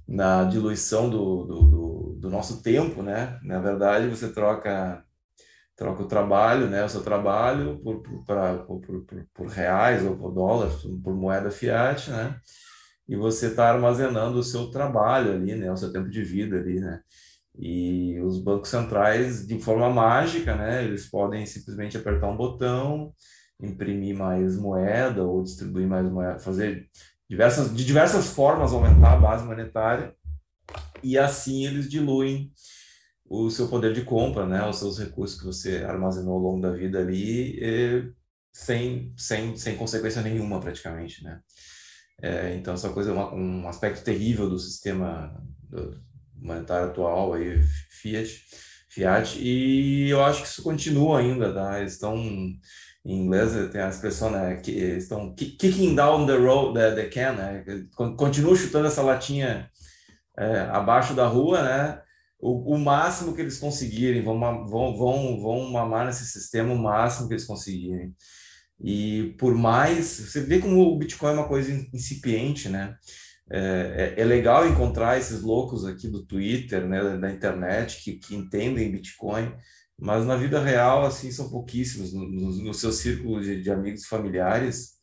na diluição do, do, do, do, nosso tempo, né? Na verdade, você troca troca o trabalho, né? O seu trabalho por, por, pra, por, por, por reais ou por dólares, por moeda fiat, né? E você está armazenando o seu trabalho ali, né? O seu tempo de vida ali, né? E os bancos centrais, de forma mágica, né, eles podem simplesmente apertar um botão, imprimir mais moeda ou distribuir mais moeda, fazer diversas, de diversas formas aumentar a base monetária e assim eles diluem o seu poder de compra, né, os seus recursos que você armazenou ao longo da vida ali, e, sem, sem, sem consequência nenhuma praticamente, né. É, então essa coisa é uma, um aspecto terrível do sistema monetário atual aí Fiat, Fiat e eu acho que isso continua ainda, tá? Eles estão em inglês tem a expressão, né, que estão kicking down the road, the, the can, né, continuam chutando essa latinha é, abaixo da rua, né, o, o, máximo que eles conseguirem, vão, vão, vão, vão mamar nesse sistema o máximo que eles conseguirem. E por mais, você vê como o Bitcoin é uma coisa incipiente, né, é, é, é legal encontrar esses loucos aqui do Twitter, né, da internet, que, que entendem Bitcoin, mas na vida real, assim, são pouquíssimos. No, no, no seu círculo de, de, amigos familiares,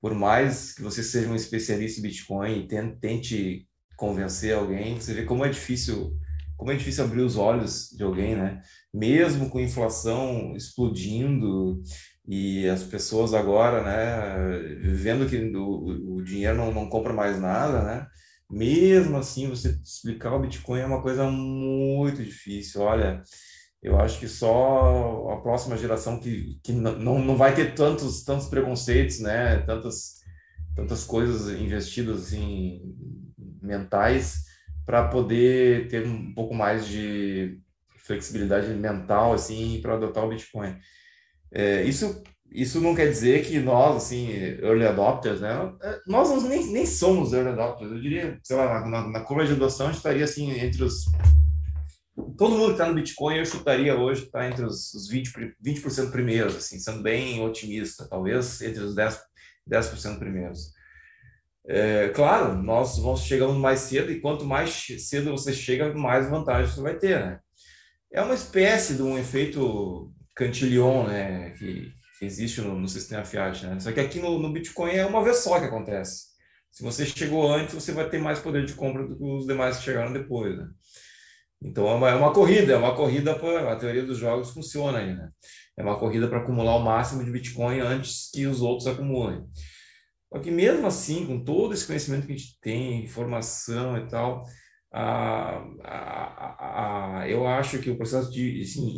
por mais que você seja um especialista em Bitcoin e tente, tente convencer alguém, você vê como é difícil como é difícil abrir os olhos de alguém, né? Mesmo com inflação explodindo e as pessoas agora, né, vendo que o, o dinheiro não, não compra mais nada, né? Mesmo assim, você explicar o Bitcoin é uma coisa muito difícil. Olha, eu acho que só a próxima geração que, que não, não vai ter tantos, tantos preconceitos, né? Tantas, tantas coisas investidas assim, mentais para poder ter um pouco mais de flexibilidade mental assim para adotar o Bitcoin. É, isso isso não quer dizer que nós assim early adopters, né? Nós nem, nem somos early adopters. Eu diria, sei lá, na, na curva de adoção estaria assim entre os todo mundo que está no Bitcoin, eu chutaria hoje está entre os, os 20%, 20 primeiros, assim, sendo bem otimista, talvez entre os 10%, 10 primeiros. É, claro, nós vamos chegando mais cedo e quanto mais cedo você chega, mais vantagem você vai ter, né? É uma espécie de um efeito Cantillon, né, que, que existe no, no, sistema Fiat, né? Só que aqui no, no Bitcoin é uma vez só que acontece. Se você chegou antes, você vai ter mais poder de compra do que os demais que chegaram depois, né? Então é uma, é uma corrida, é uma corrida para a teoria dos jogos funciona aí, né? É uma corrida para acumular o máximo de Bitcoin antes que os outros acumulem. Só que mesmo assim, com todo esse conhecimento que a gente tem, informação e tal, a, a, a, eu acho que o processo de assim,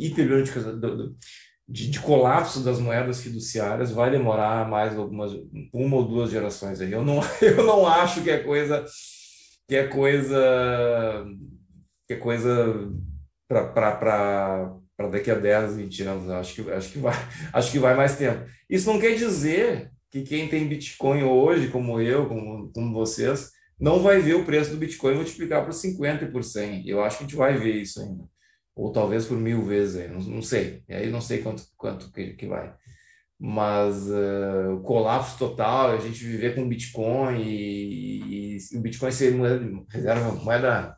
de, de, colapso das moedas fiduciárias vai demorar mais algumas uma ou duas gerações aí. Eu não, eu não acho que é coisa que é coisa que é coisa para daqui a 10, 20 anos. Acho que, acho, que vai, acho que vai mais tempo. Isso não quer dizer que quem tem Bitcoin hoje, como eu, como, como vocês, não vai ver o preço do Bitcoin multiplicar por 50 e por 100. Eu acho que a gente vai ver isso ainda. Ou talvez por mil vezes não, não sei. E aí não sei quanto, quanto que, que vai. Mas uh, o colapso total, a gente viver com Bitcoin e, e, e o Bitcoin ser moeda, reserva, moeda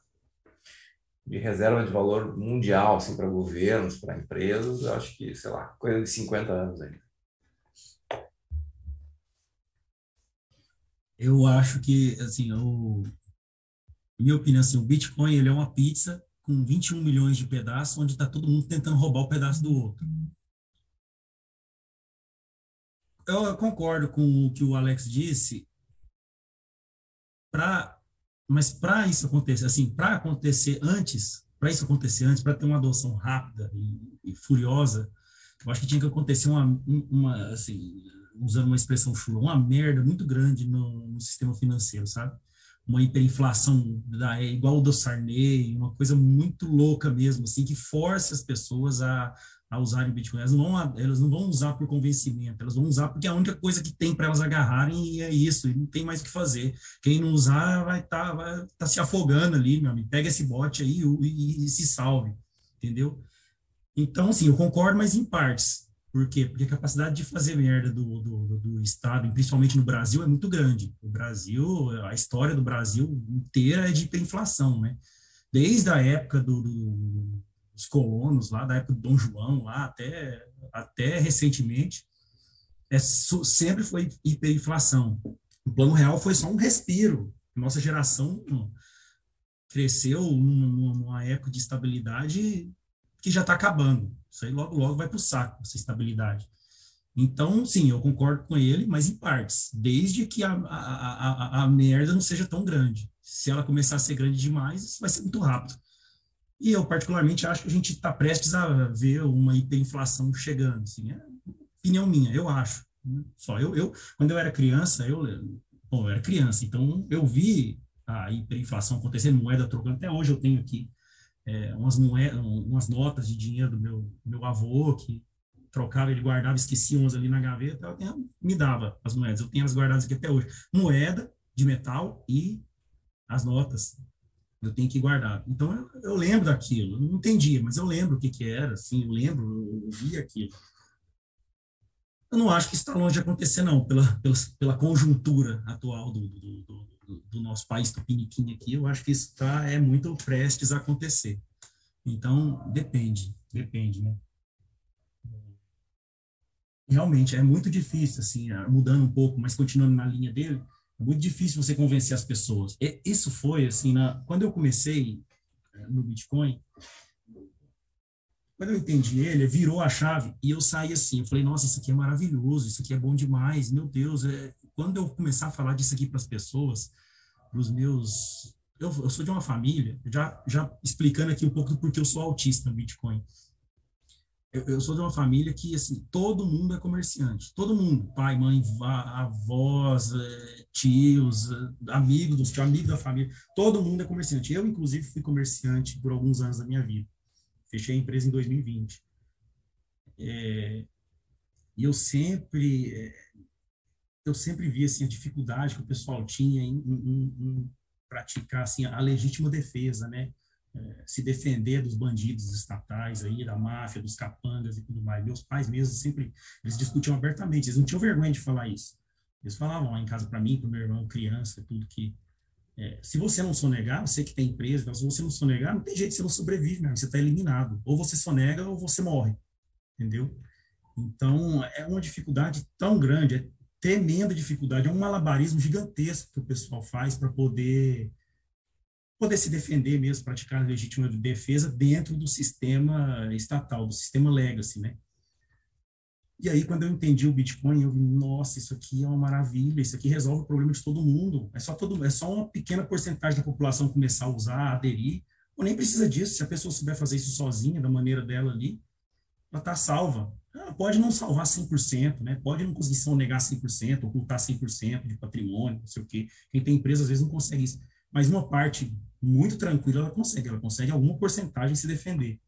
de reserva de valor mundial, assim, para governos, para empresas, eu acho que, sei lá, coisa de 50 anos ainda. Eu acho que, assim, eu, minha opinião, assim, o Bitcoin ele é uma pizza com 21 milhões de pedaços, onde está todo mundo tentando roubar o pedaço do outro. Eu concordo com o que o Alex disse. Para mas para isso acontecer, assim, para acontecer antes, para isso acontecer antes, para ter uma adoção rápida e, e, furiosa, eu acho que tinha que acontecer uma, uma assim, usando uma expressão chula, uma merda muito grande no, no sistema financeiro, sabe? Uma hiperinflação da, é igual do Sarney, uma coisa muito louca mesmo, assim, que force as pessoas a, a usarem Bitcoin. Elas não, vão, elas não vão usar por convencimento, elas vão usar porque é a única coisa que tem para elas agarrarem e é isso, e não tem mais o que fazer. Quem não usar vai estar tá, vai tá se afogando ali, meu amigo. Pega esse bote aí e, e, e se salve, entendeu? Então, sim, eu concordo, mas em partes. Por quê? Porque a capacidade de fazer merda do, do, do Estado, principalmente no Brasil, é muito grande. O Brasil, a história do Brasil inteira é de hiperinflação, né? Desde a época do, do os colonos lá da época do Dom João lá até até recentemente é sempre foi hiperinflação. O plano real foi só um respiro. Nossa geração cresceu numa, época de estabilidade que já está acabando. Isso aí logo, logo vai para o saco, essa estabilidade. Então, sim, eu concordo com ele, mas em partes, desde que a, a, a, a merda não seja tão grande. Se ela começar a ser grande demais, vai ser muito rápido. E eu, particularmente, acho que a gente está prestes a ver uma hiperinflação chegando. Assim, é opinião minha, eu acho. Né? Só eu, eu, quando eu era criança, eu, bom, eu era criança, então eu vi a hiperinflação acontecendo, moeda trocando. Até hoje eu tenho aqui é, umas, moedas, umas notas de dinheiro do meu, meu avô que trocava, ele guardava, esquecia umas ali na gaveta, eu, me dava as moedas. Eu tenho as guardadas aqui até hoje. Moeda de metal e as notas. Eu tenho que guardar. Então, eu, eu lembro daquilo. Não entendia, mas eu lembro o que, que era, assim, eu lembro, eu vi aquilo. Eu não acho que está longe de acontecer, não, pela, pela, pela conjuntura atual do, do, do, do nosso país tupiniquim aqui. Eu acho que isso tá, é muito prestes a acontecer. Então, depende, depende, né? realmente é muito difícil, assim, mudando um pouco, mas continuando na linha dele, muito difícil você convencer as pessoas. E isso foi, assim, na, quando eu comecei é, no Bitcoin, quando eu entendi ele, virou a chave e eu saí assim, eu falei, nossa, isso aqui é maravilhoso, isso aqui é bom demais, meu Deus, é... quando eu começar a falar disso aqui para as pessoas, para os meus... Eu, eu, sou de uma família, já, já explicando aqui um pouco do porquê eu sou autista no Bitcoin eu, eu, sou de uma família que, assim, todo mundo é comerciante. Todo mundo. Pai, mãe, avós, eh, tios, eh, amigos dos amigos da família. Todo mundo é comerciante. Eu, inclusive, fui comerciante por alguns anos da minha vida. Fechei a empresa em 2020. É, e eu sempre... É, eu sempre vi, assim, a dificuldade que o pessoal tinha em, em, em praticar, assim, a legítima defesa, né? É, se defender dos bandidos estatais aí, da máfia, dos capangas e tudo mais. Meus pais mesmo sempre, eles discutiam abertamente, eles não tinham vergonha de falar isso. Eles falavam lá em casa para mim, para meu irmão, criança, tudo que é, se você não sonegar, você que tem empresa, se você não sonegar, não tem jeito, você não sobrevive, né? você está eliminado. Ou você sonega ou você morre, entendeu? Então, é uma dificuldade tão grande, é tremenda dificuldade, é um malabarismo gigantesco que o pessoal faz para poder poder se defender mesmo, praticar a legítima defesa dentro do sistema estatal, do sistema legacy, né? E aí, quando eu entendi o Bitcoin, eu vi, nossa, isso aqui é uma maravilha, isso aqui resolve o problema de todo mundo. É só, todo, é só uma pequena porcentagem da população começar a usar, aderir, ou nem precisa disso. Se a pessoa souber fazer isso sozinha, da maneira dela ali, ela está salva. Ela pode não salvar 100%, né? pode não conseguir sonegar 100%, ocultar 100% de patrimônio, não sei o quê. Quem tem empresa, às vezes, não consegue isso. Mas uma parte muito tranquila, ela consegue, ela consegue alguma porcentagem se defender.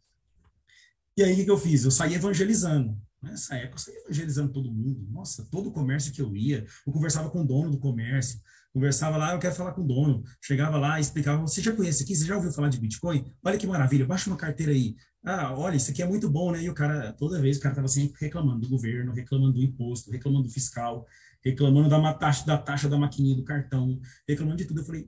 E aí, o que eu fiz? Eu saí evangelizando. Nessa época, eu saí evangelizando todo mundo. Nossa, todo o comércio que eu ia, eu conversava com o dono do comércio, conversava lá, eu quero falar com o dono. Chegava lá explicava, você já conhece aqui? Você já ouviu falar de Bitcoin? Olha que maravilha, baixa uma carteira aí. Ah, olha, isso aqui é muito bom, né? E o cara, toda vez, o cara estava sempre reclamando do governo, reclamando do imposto, reclamando do fiscal, reclamando da taxa, da taxa da maquininha do cartão, reclamando de tudo. Eu falei,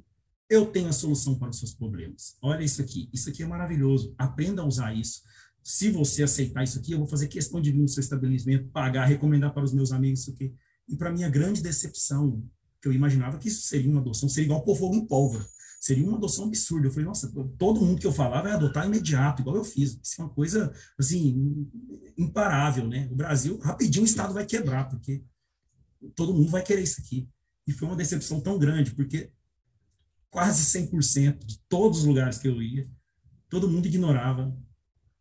eu tenho a solução para os seus problemas. Olha isso aqui. Isso aqui é maravilhoso. Aprenda a usar isso. Se você aceitar isso aqui, eu vou fazer questão de vir no seu estabelecimento, pagar, recomendar para os meus amigos isso aqui. E para minha grande decepção, que eu imaginava que isso seria uma adoção, seria igual pôr fogo em pólvora. Seria uma adoção absurda. Eu falei, nossa, todo mundo que eu falar vai adotar imediato, igual eu fiz. Isso é uma coisa, assim, imparável, né? O Brasil, rapidinho o Estado vai quebrar, porque todo mundo vai querer isso aqui. E foi uma decepção tão grande, porque quase 100% de todos os lugares que eu ia. Todo mundo ignorava,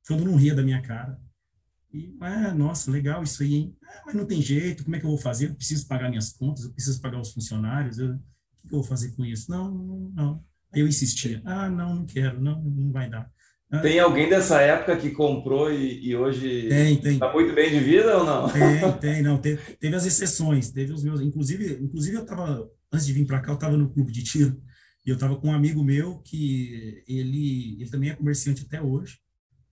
quando não ria da minha cara. E, ah, nossa, legal isso aí, hein? Ah, mas não tem jeito, como é que eu vou fazer? Eu preciso pagar minhas contas, eu preciso pagar os funcionários, eu, o que eu vou fazer com isso? Não, não, não. Aí eu insistia, ah, não, não quero, não, não vai dar. Ah, tem alguém dessa época que comprou e, e hoje está muito bem de vida ou não? Tem, tem, não. Teve, teve as exceções, teve os meus. Inclusive, inclusive eu estava, antes de vir para cá, eu estava no clube de tiro. E eu estava com um amigo meu que ele, ele também é comerciante até hoje.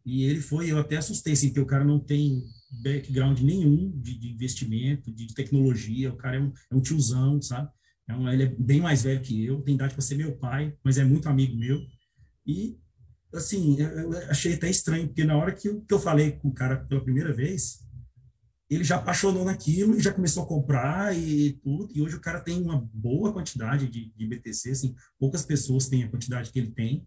E ele foi, eu até assustei, assim, que o cara não tem background nenhum de, de investimento, de, de, tecnologia. O cara é um, é um tiozão, sabe? É um, ele é bem mais velho que eu, tem idade para ser meu pai, mas é muito amigo meu. E, assim, eu achei até estranho, porque na hora que eu, que eu falei com o cara pela primeira vez, ele já apaixonou naquilo e já começou a comprar e tudo, e hoje o cara tem uma boa quantidade de, de BTC, assim, poucas pessoas têm a quantidade que ele tem,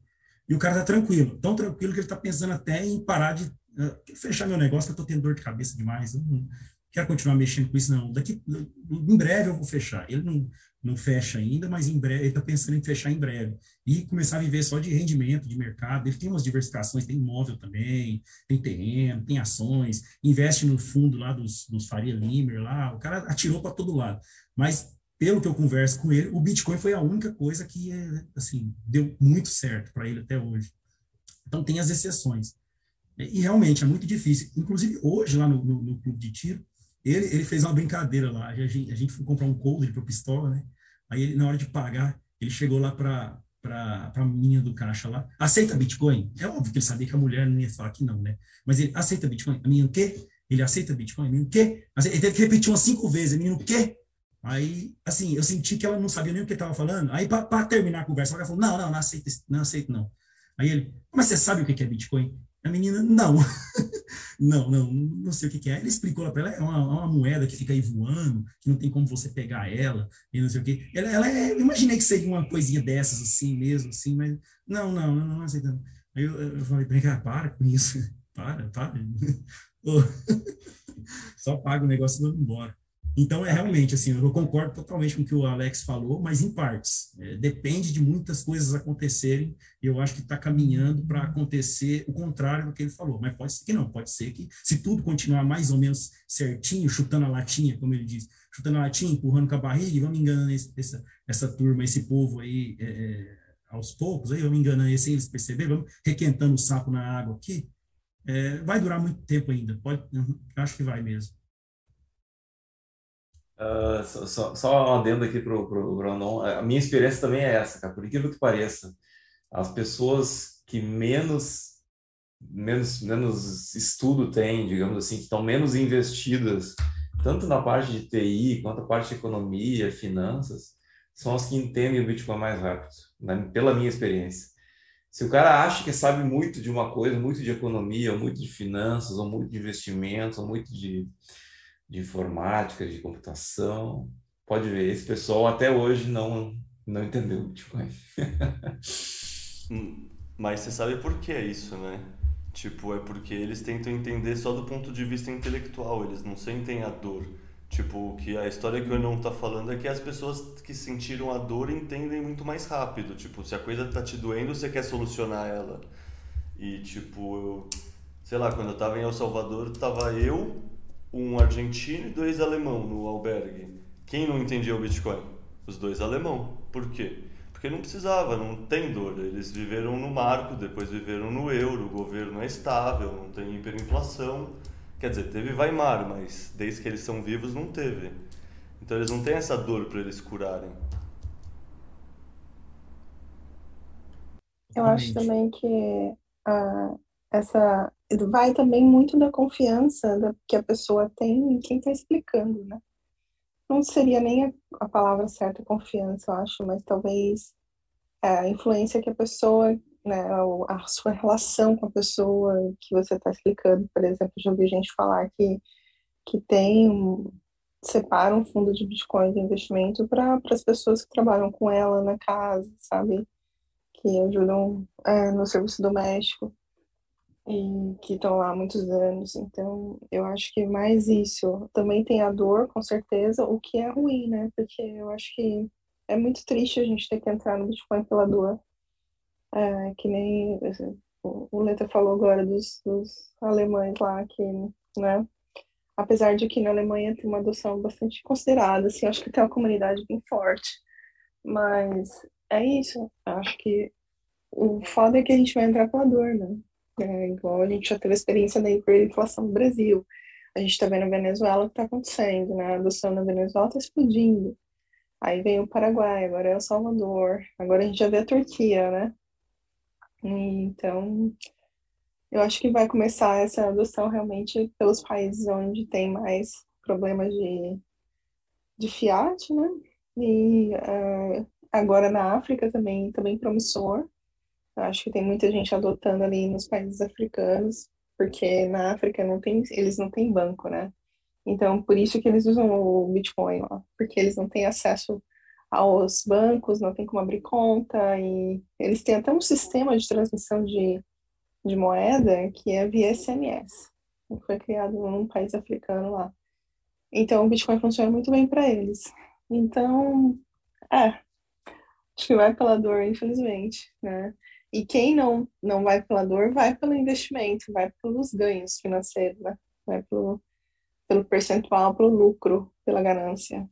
e o cara tá tranquilo, tão tranquilo que ele tá pensando até em parar de uh, fechar meu negócio, que eu tô tendo dor de cabeça demais, eu não quero continuar mexendo com isso, não, daqui, em breve eu vou fechar, ele não, não fecha ainda, mas em breve, ele está pensando em fechar em breve. E começar a viver só de rendimento, de mercado. Ele tem umas diversificações, tem imóvel também, tem terreno, tem ações, investe no fundo lá dos, dos Faria Limer lá, o cara atirou para todo lado. Mas, pelo que eu converso com ele, o Bitcoin foi a única coisa que, assim, deu muito certo para ele até hoje. Então, tem as exceções. E, realmente, é muito difícil. Inclusive, hoje, lá no, no, no clube de tiro, ele, ele fez uma brincadeira lá. A gente, a gente foi comprar um coldre para pistola, né? Aí, ele, na hora de pagar, ele chegou lá para para a menina do caixa lá, aceita Bitcoin? É óbvio que ele sabia que a mulher não ia falar que não, né? Mas ele aceita Bitcoin? A menina o quê? Ele aceita Bitcoin? A menina o quê? Ele teve que repetir umas cinco vezes. A menina o quê? Aí, assim, eu senti que ela não sabia nem o que estava falando. Aí, para terminar a conversa, ela falou: não, não, não aceito, não aceito, não. Aí ele, mas você sabe o que é Bitcoin? A menina, não. não, não, não sei o que, que é. Ele explicou para ela, é uma, é uma, moeda que fica aí voando, que não tem como você pegar ela, e não sei o que. Ela, ela é, imaginei que seria uma coisinha dessas, assim mesmo, assim, mas não, não, não, não aceitando. Aí eu, eu falei, para para com isso. Para, para. Só paga o negócio e vamos embora. Então, é realmente, assim, eu concordo totalmente com o que o Alex falou, mas em partes. É, depende de muitas coisas acontecerem, e eu acho que está caminhando para acontecer o contrário do que ele falou. Mas pode ser que não, pode ser que, se tudo continuar mais ou menos certinho, chutando a latinha, como ele diz, chutando a latinha, empurrando com a barriga, e vamos enganando esse, essa, essa turma, esse povo aí, é, é, aos poucos, aí vamos enganando eles sem eles perceberem, vamos requentando o sapo na água aqui, é, vai durar muito tempo ainda, pode, acho que vai mesmo. Uh, só, só um adendo aqui para o Brunon. A minha experiência também é essa, cara. Por incrível que pareça, as pessoas que menos, menos, menos estudo têm, digamos assim, que estão menos investidas, tanto na parte de TI quanto na parte de economia, finanças, são as que entendem o Bitcoin mais rápido, né? pela minha experiência. Se o cara acha que sabe muito de uma coisa, muito de economia, ou muito de finanças, ou muito de investimentos, ou muito de de informática, de computação. Pode ver, esse pessoal até hoje não, não entendeu o Bitcoin. Hum, mas você sabe por que é isso, né? Tipo, é porque eles tentam entender só do ponto de vista intelectual, eles não sentem a dor. Tipo, que a história que o Enon tá falando é que as pessoas que sentiram a dor entendem muito mais rápido. Tipo, se a coisa tá te doendo, você quer solucionar ela. E, tipo, eu, sei lá, quando eu tava em El Salvador, tava eu, um argentino e dois alemão no albergue. Quem não entendia o Bitcoin? Os dois alemão. Por quê? Porque não precisava, não tem dor. Eles viveram no marco, depois viveram no euro, o governo é estável, não tem hiperinflação. Quer dizer, teve Weimar, mas desde que eles são vivos não teve. Então eles não têm essa dor para eles curarem. Eu acho também que uh, essa vai também muito da confiança da, que a pessoa tem em quem está explicando, né? Não seria nem a, a, palavra certa confiança, eu acho, mas talvez a influência que a pessoa, né, a, a sua relação com a pessoa que você está explicando, por exemplo, já ouvi gente falar que, que tem um, separa um fundo de Bitcoin de investimento para as pessoas que trabalham com ela na casa, sabe? Que ajudam é, no serviço doméstico e que estão lá há muitos anos. Então, eu acho que mais isso. Também tem a dor, com certeza, o que é ruim, né? Porque eu acho que é muito triste a gente ter que entrar no Bitcoin pela dor. É, que nem assim, o Leta falou agora dos, dos alemães lá, que, né? Apesar de que na Alemanha tem uma adoção bastante considerada, assim, acho que tem uma comunidade bem forte. Mas é isso. Acho que o foda é que a gente vai entrar pela dor, né? É, igual a gente já teve experiência da hiperinflação no Brasil. A gente está vendo a Venezuela o que está acontecendo, né? A adoção na Venezuela está explodindo. Aí vem o Paraguai, agora é o Salvador, agora a gente já vê a Turquia, né? Então, eu acho que vai começar essa adoção realmente pelos países onde tem mais problemas de, de fiat, né? E uh, agora na África também, também promissor. Acho que tem muita gente adotando ali nos países africanos, porque na África não tem, eles não têm banco, né? Então, por isso que eles usam o Bitcoin lá, porque eles não têm acesso aos bancos, não tem como abrir conta, e eles têm até um sistema de transmissão de, de moeda que é via SMS. Foi criado num país africano lá. Então, o Bitcoin funciona muito bem para eles. Então, é, acho que vai pela dor, infelizmente, né? E quem não, não vai pela dor, vai pelo investimento, vai pelos ganhos financeiros, né? Vai pelo, pelo percentual, pelo lucro, pela ganância.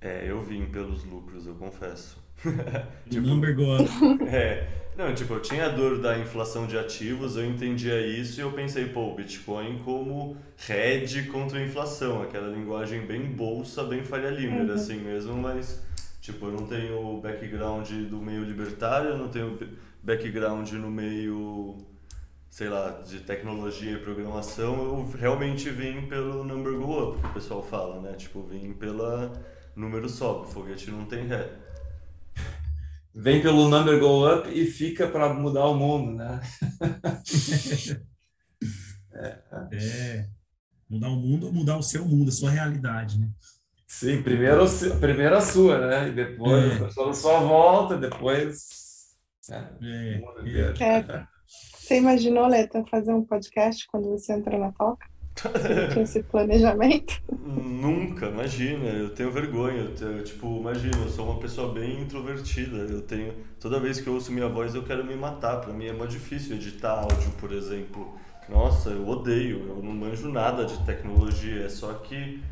É, eu vim pelos lucros, eu confesso. tipo, number. É, não, tipo, eu tinha a dor da inflação de ativos, eu entendia isso e eu pensei, pô, o Bitcoin como hedge contra a inflação, aquela linguagem bem bolsa, bem Faria Limer, uhum. assim mesmo, mas, tipo, eu não tenho background do meio libertário, eu não tenho background no meio, sei lá, de tecnologia e programação, eu realmente vim pelo number go up, que o pessoal fala, né? Tipo, vim pela número sobe, foguete não tem ré. Vem pelo number go up e fica para mudar o mundo, né? é. Mudar o mundo ou mudar o seu mundo, a sua realidade, né? Sim, primeiro, primeiro a sua, né? E depois é. a pessoa só volta, depois. Né? É. É. Você imaginou, Leta, fazer um podcast quando você entra na toca? tinha esse planejamento? Nunca, imagina, eu tenho vergonha, eu tenho, tipo, imagina, eu sou uma pessoa bem introvertida, eu tenho, toda vez que eu ouço minha voz eu quero me matar, para mim é muito difícil editar áudio, por exemplo, nossa, eu odeio, eu não manjo nada de tecnologia, é só que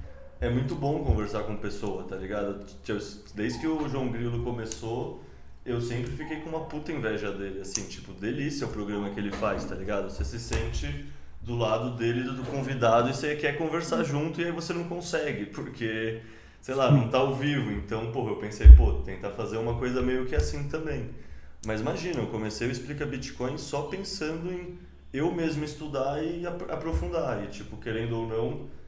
é muito bom conversar com pessoa, tá ligado? Desde que o João Grilo começou, eu sempre fiquei com uma puta inveja dele, assim, tipo, delícia o programa que ele faz, tá ligado? Você se sente do lado dele do convidado e você quer conversar junto e aí você não consegue, porque, sei lá, não tá ao vivo. Então, pô, eu pensei, pô, tentar fazer uma coisa meio que assim também. Mas imagina, eu comecei o Explica Bitcoin só pensando em eu mesmo estudar e aprofundar. E, tipo, querendo ou não,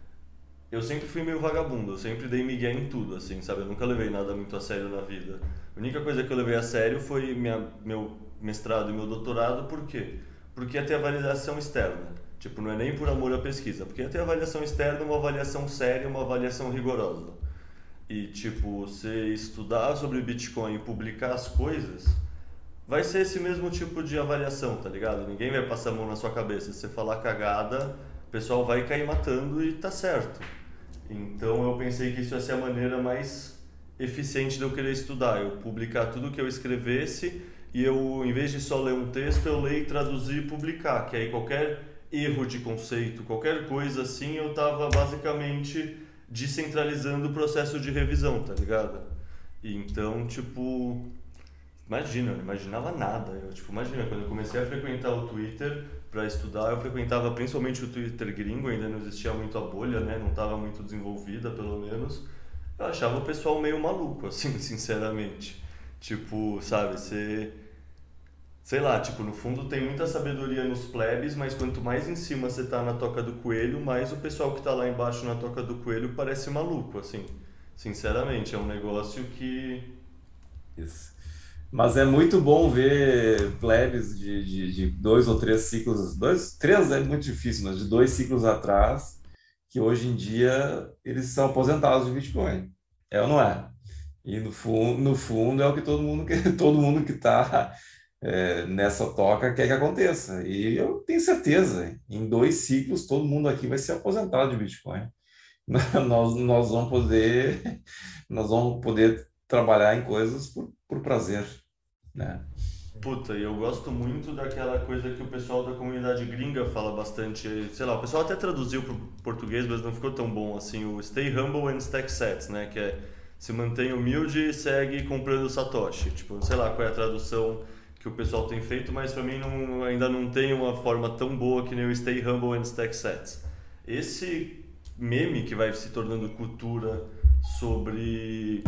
eu sempre fui meio vagabundo, eu sempre dei migué em tudo, assim, sabe? Eu nunca levei nada muito a sério na vida. A única coisa que eu levei a sério foi minha, meu mestrado e meu doutorado, por quê? Porque ia ter a validação externa. Tipo, não é nem por amor à pesquisa, porque tem avaliação externa, uma avaliação séria, uma avaliação rigorosa. E, tipo, você estudar sobre Bitcoin e publicar as coisas, vai ser esse mesmo tipo de avaliação, tá ligado? Ninguém vai passar a mão na sua cabeça. Se você falar cagada, o pessoal vai cair matando e tá certo. Então eu pensei que isso ia ser a maneira mais eficiente de eu querer estudar. Eu publicar tudo que eu escrevesse e eu, em vez de só ler um texto, eu ler, traduzir e publicar. Que aí qualquer erro de conceito, qualquer coisa assim, eu tava basicamente descentralizando o processo de revisão, tá ligado? E então, tipo, imagina, eu não imaginava nada. Eu, tipo, imagina, quando eu comecei a frequentar o Twitter para estudar, eu frequentava principalmente o Twitter gringo, ainda não existia muito a bolha, né? Não estava muito desenvolvida, pelo menos. Eu achava o pessoal meio maluco, assim, sinceramente. Tipo, sabe, você sei lá, tipo, no fundo tem muita sabedoria nos plebes, mas quanto mais em cima você tá na toca do coelho, mais o pessoal que tá lá embaixo na toca do coelho parece maluco, assim. Sinceramente, é um negócio que. Isso. Mas é muito bom ver plebes de, de, de, dois ou três ciclos, dois, três é muito difícil, mas de dois ciclos atrás, que hoje em dia eles são aposentados de Bitcoin. É ou não é? E no fundo, no fundo é o que todo mundo que todo mundo que está é, nessa toca quer que aconteça. E eu tenho certeza, em dois ciclos todo mundo aqui vai ser aposentado de Bitcoin. nós, nós vamos poder nós vamos poder trabalhar em coisas por, por prazer, né? Puta, e eu gosto muito daquela coisa que o pessoal da comunidade gringa fala bastante, sei lá, o pessoal até traduziu para português, mas não ficou tão bom assim, o Stay Humble and Stack Sets, né, que é se mantém humilde e segue comprando satoshi, tipo, sei lá qual é a tradução que o pessoal tem feito, mas para mim não, ainda não tem uma forma tão boa que nem o Stay Humble and Stack Sets. Esse meme que vai se tornando cultura sobre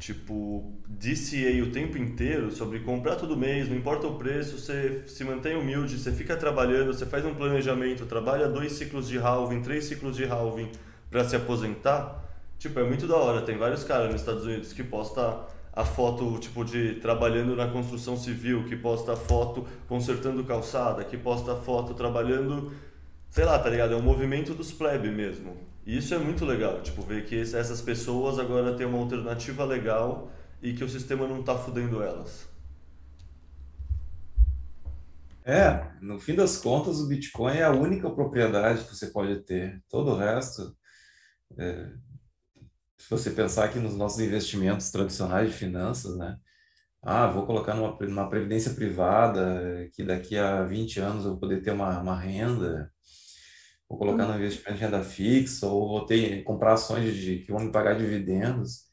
tipo DCA o tempo inteiro, sobre comprar todo mês, não importa o preço, você se mantém humilde, você fica trabalhando, você faz um planejamento, trabalha dois ciclos de halving, três ciclos de halving para se aposentar. Tipo, é muito da hora. Tem vários caras nos Estados Unidos que postam a foto tipo de trabalhando na construção civil, que posta foto consertando calçada, que posta foto trabalhando, sei lá, tá ligado? É um movimento dos plebe mesmo. E isso é muito legal, tipo, ver que essas pessoas agora têm uma alternativa legal e que o sistema não tá fudendo elas. É, no fim das contas, o Bitcoin é a única propriedade que você pode ter. Todo o resto, é, se você pensar aqui nos nossos investimentos tradicionais de finanças, né? Ah, vou colocar numa, numa previdência privada, que daqui a 20 anos eu vou poder ter uma, uma renda. Vou colocar no investimento de renda fixa, ou vou ter, comprar ações de, que vão me pagar dividendos.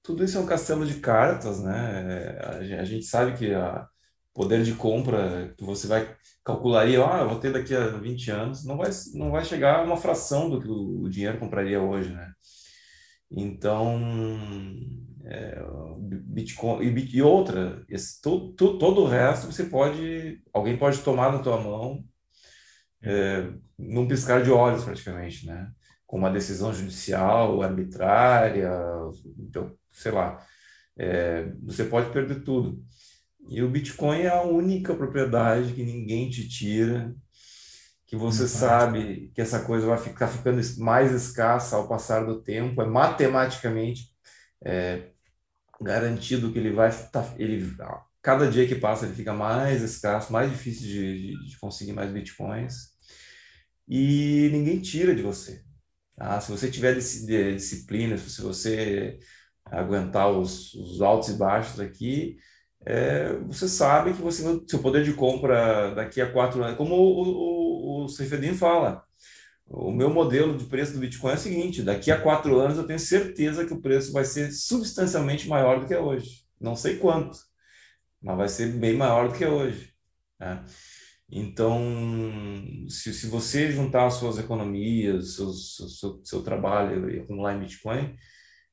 Tudo isso é um castelo de cartas, né? A, gente sabe que a poder de compra que você vai calcular aí, ah, vou ter daqui a 20 anos, não vai, não vai chegar a uma fração do que o, o dinheiro compraria hoje, né? Então, é, Bitcoin e, e outra, esse, todo, todo o resto você pode, alguém pode tomar na tua mão é, num piscar de olhos praticamente, né? Com uma decisão judicial, arbitrária, então, sei lá, é, você pode perder tudo. E o Bitcoin é a única propriedade que ninguém te tira, que você sabe que essa coisa vai ficar ficando mais escassa ao passar do tempo, é matematicamente é, garantido que ele vai tá, ele cada dia que passa ele fica mais escasso, mais difícil de, de, de conseguir mais bitcoins e ninguém tira de você. Ah, se você tiver disciplina, se você aguentar os, os altos e baixos aqui, é, você sabe que você, seu poder de compra daqui a quatro anos, como o, o, o fala, o meu modelo de preço do Bitcoin é o seguinte: daqui a quatro anos eu tenho certeza que o preço vai ser substancialmente maior do que é hoje. Não sei quanto, mas vai ser bem maior do que é hoje. Né? Então, se, se você juntar as suas economias, seu, seu, seu trabalho e acumular em Bitcoin,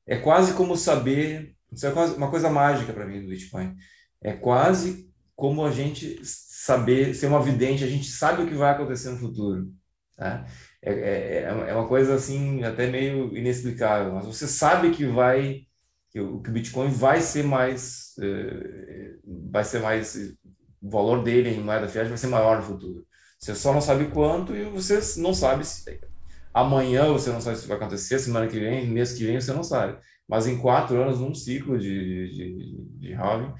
é quase como saber. Isso é quase uma coisa mágica para mim do Bitcoin é quase como a gente saber, ser uma vidente, a gente sabe o que vai acontecer no futuro. Tá? É, é, é uma coisa assim, até meio inexplicável, mas você sabe que vai, que o, que Bitcoin vai ser mais, é, vai ser mais, o valor dele em moeda fiat vai ser maior no futuro. Você só não sabe quanto e você não sabe se amanhã você não sabe se vai acontecer, semana que vem, mês que vem você não sabe. Mas em quatro anos, num ciclo de, de, de, halving,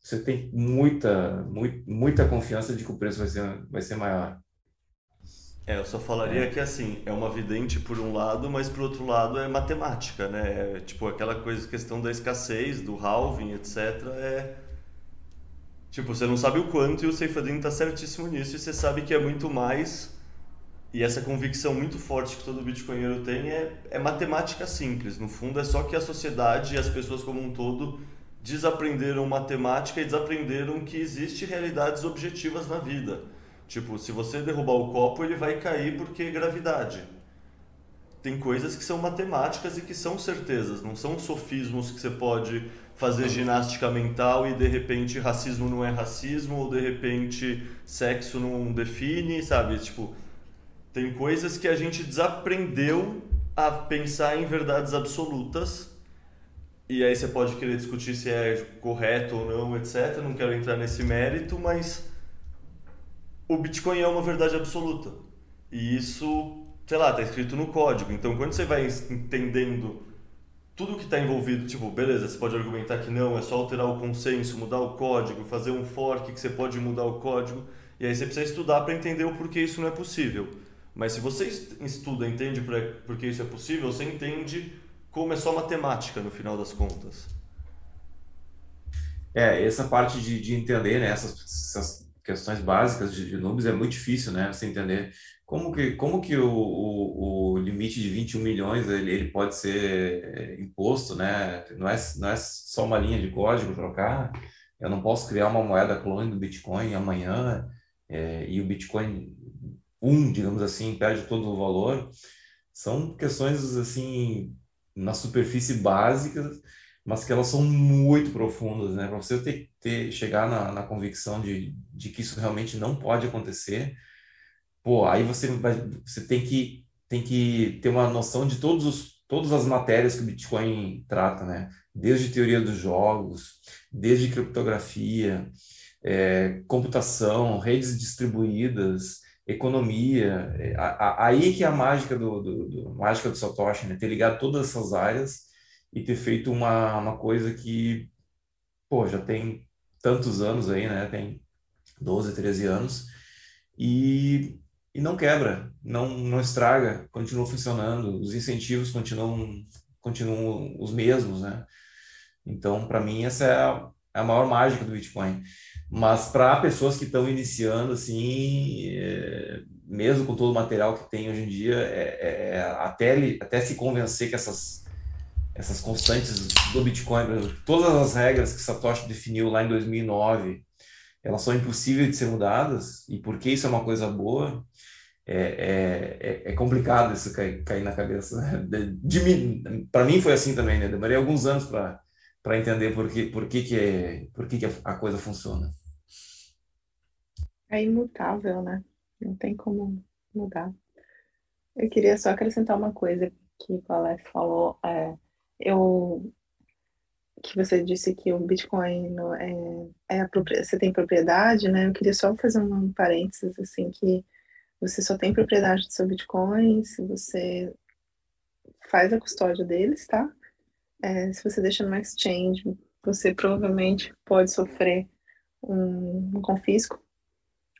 você tem muita, muito, muita confiança de que o preço vai ser, vai ser maior. É, eu só falaria é. que assim, é uma vidente por um lado, mas por outro lado é matemática, né? É, tipo, aquela coisa, questão da escassez, do halving, etc. É. Tipo, você não sabe o quanto e o Seifadin tá certíssimo nisso e você sabe que é muito mais. E essa convicção muito forte que todo bitcoinheiro tem é, é matemática simples. No fundo, é só que a sociedade e as pessoas como um todo desaprenderam matemática e desaprenderam que existe realidades objetivas na vida. Tipo, se você derrubar o copo, ele vai cair porque é gravidade. Tem coisas que são matemáticas e que são certezas, não são sofismos que você pode fazer ginástica mental e de repente racismo não é racismo ou de repente sexo não define, sabe? Tipo, tem coisas que a gente desaprendeu a pensar em verdades absolutas e aí você pode querer discutir se é correto ou não, etc. Não quero entrar nesse mérito, mas o Bitcoin é uma verdade absoluta. E isso, sei lá, está escrito no código. Então, quando você vai entendendo tudo que está envolvido, tipo, beleza, você pode argumentar que não, é só alterar o consenso, mudar o código, fazer um fork que você pode mudar o código. E aí você precisa estudar para entender o porquê isso não é possível. Mas se você estuda, entende por que isso é possível, você entende como é só matemática no final das contas. É, essa parte de, de entender né, essas, essas questões básicas de, de, números é muito difícil, né? Você entender como que, como que o, o, o limite de 21 milhões ele, ele pode ser é, imposto, né? Não é, não é só uma linha de código trocar. Eu não posso criar uma moeda clone do Bitcoin amanhã é, e o Bitcoin um, digamos assim, perde todo o valor. São questões assim na superfície básica, mas que elas são muito profundas, né? Para você ter, ter chegar na, na convicção de, de que isso realmente não pode acontecer, pô, aí você você tem que tem que ter uma noção de todos os todas as matérias que o Bitcoin trata, né? desde teoria dos jogos, desde criptografia, é, computação, redes distribuídas, economia. É, aí que é a mágica do, do, do mágica do Satoshi, né? Ter ligado todas essas áreas e ter feito uma, uma coisa que, pô, já tem tantos anos aí, né? Tem 12, 13 anos e, e não quebra, não, não estraga, continua funcionando, os incentivos continuam, continuam os mesmos, né? Então, para mim, essa é a, é a maior mágica do Bitcoin. Mas para pessoas que estão iniciando, assim, é, mesmo com todo o material que tem hoje em dia, é, é, até, ele, até se convencer que essas, essas constantes do Bitcoin, todas as regras que Satoshi definiu lá em 2009, elas são impossíveis de ser mudadas, e porque isso é uma coisa boa, é, é, é complicado isso cair, cair na cabeça. Para mim foi assim também, né? Demorei alguns anos para entender por que, por que, que, é, por que, que a coisa funciona. É imutável, né? Não tem como mudar. Eu queria só acrescentar uma coisa que o Alex falou. É, eu que você disse que o Bitcoin é, é a, você tem propriedade, né? Eu queria só fazer um parênteses assim que você só tem propriedade do seu Bitcoin se você faz a custódia deles, tá? É, se você deixa no exchange, você provavelmente pode sofrer um, um confisco.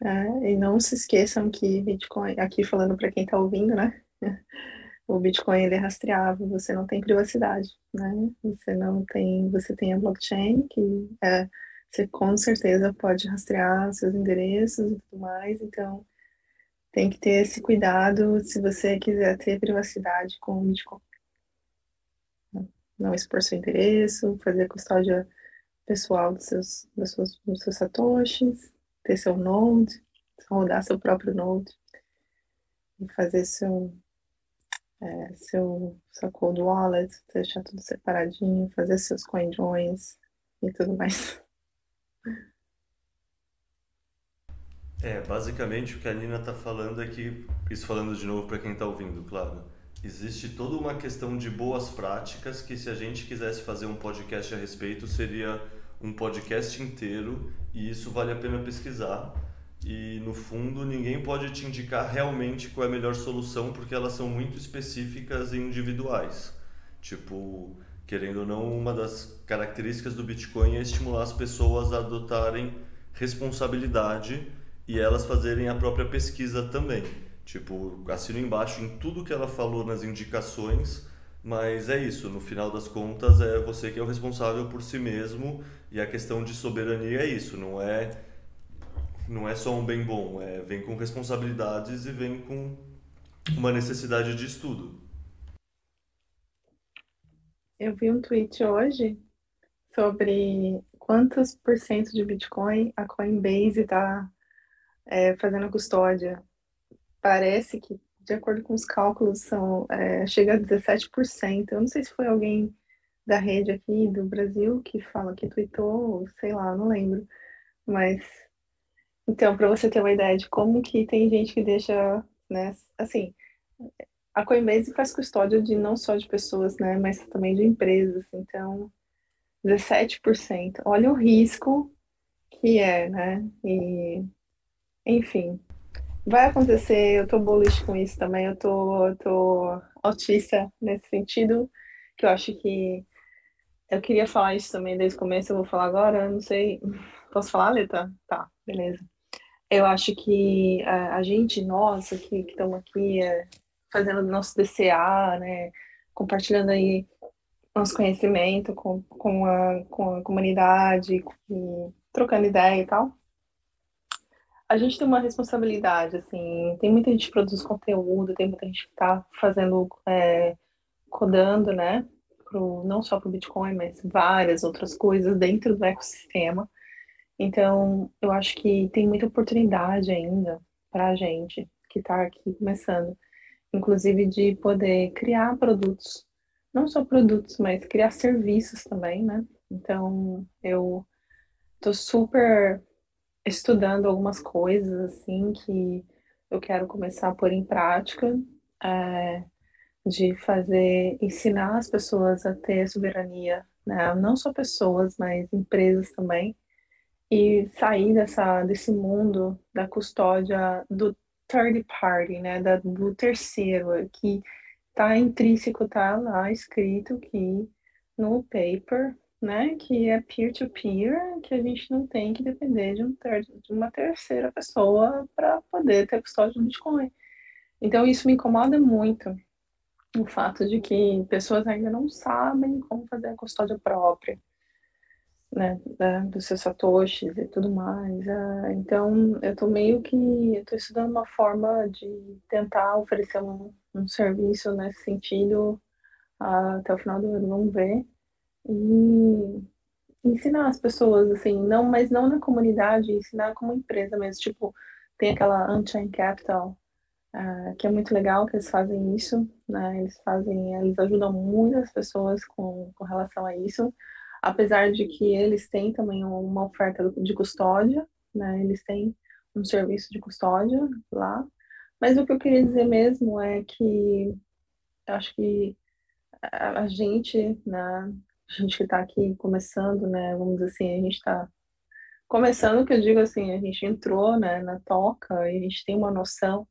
É, e não se esqueçam que Bitcoin, aqui falando para quem está ouvindo, né? O Bitcoin ele é rastreável, você não tem privacidade, né? Você não tem, você tem a blockchain que é, você com certeza pode rastrear seus endereços e tudo mais, então tem que ter esse cuidado se você quiser ter privacidade com o Bitcoin não expor seu endereço, fazer custódia pessoal dos seus, dos seus, dos seus satoshis, ter seu node, rodar seu próprio node e fazer seu, é, seu, seu cold wallet, deixar tudo separadinho, fazer seus coin joins e tudo mais. É, basicamente o que a Nina está falando é que, isso falando de novo para quem está ouvindo, claro, existe toda uma questão de boas práticas que se a gente quisesse fazer um podcast a respeito seria um podcast inteiro e isso vale a pena pesquisar. E no fundo ninguém pode te indicar realmente qual é a melhor solução porque elas são muito específicas e individuais. Tipo querendo ou não uma das características do Bitcoin é estimular as pessoas a adotarem responsabilidade e elas fazerem a própria pesquisa também Tipo, assino embaixo em tudo que ela falou nas indicações, mas é isso, no final das contas é você que é o responsável por si mesmo e a questão de soberania é isso, não é não é só um bem bom, é vem com responsabilidades e vem com uma necessidade de estudo. Eu vi um tweet hoje sobre quantos por cento de Bitcoin a Coinbase está é, fazendo custódia parece que, de acordo com os cálculos, são, é, chega a 17%. Eu não sei se foi alguém da rede aqui do Brasil que fala que tweetou, sei lá, não lembro. Mas, então, para você ter uma ideia de como que tem gente que deixa, né, assim, a Coinbase faz custódia de não só de pessoas, né, mas também de empresas. Então, 17%. Olha o risco que é, né? E, enfim, Vai acontecer, eu tô bullish com isso também, eu tô, tô autista nesse sentido, que eu acho que eu queria falar isso também desde o começo, eu vou falar agora, não sei, posso falar, Leta? Tá, beleza. Eu acho que a, a gente, nós aqui, que estamos aqui é, fazendo nosso DCA, né, compartilhando aí nosso conhecimento com, com, a, com a comunidade, e trocando ideia e tal, a gente tem uma responsabilidade, assim, tem muita gente que produz conteúdo, tem muita gente que está fazendo, é, codando, né, pro, não só para o Bitcoin, mas várias outras coisas dentro do ecossistema. Então, eu acho que tem muita oportunidade ainda para a gente que está aqui começando, inclusive de poder criar produtos, não só produtos, mas criar serviços também, né? Então, eu tô super estudando algumas coisas assim que eu quero começar a pôr em prática, é, de fazer, ensinar as pessoas a ter soberania né? Não só pessoas, mas empresas também. E sair dessa, desse mundo da custódia do third party, né? Da, do terceiro, que tá intrínseco, tá lá escrito que no paper, né? Que é peer-to-peer, -peer, que a gente não tem que depender de, um ter, de uma terceira pessoa para poder ter custódia do Bitcoin. Então isso me incomoda muito o fato de que pessoas ainda não sabem como fazer a custódia própria, né, da, dos seus satoshis e tudo mais. Uh, então, eu estou meio que, estou estudando uma forma de tentar oferecer um, um serviço nesse sentido uh, até o final do ano, vamos ver. E ensinar as pessoas, assim, não, mas não na comunidade, ensinar como empresa mesmo, tipo, tem aquela Unchained Capital, uh, que é muito legal que eles fazem isso, né? Eles fazem, eles ajudam muitas pessoas com, com relação a isso, apesar de que eles têm também uma oferta de custódia, né? Eles têm um serviço de custódia lá. Mas o que eu queria dizer mesmo é que eu acho que a, gente, né, a gente que está aqui começando, né, vamos dizer assim, a gente está começando, que eu digo assim, a gente entrou, né, na toca e a gente tem uma noção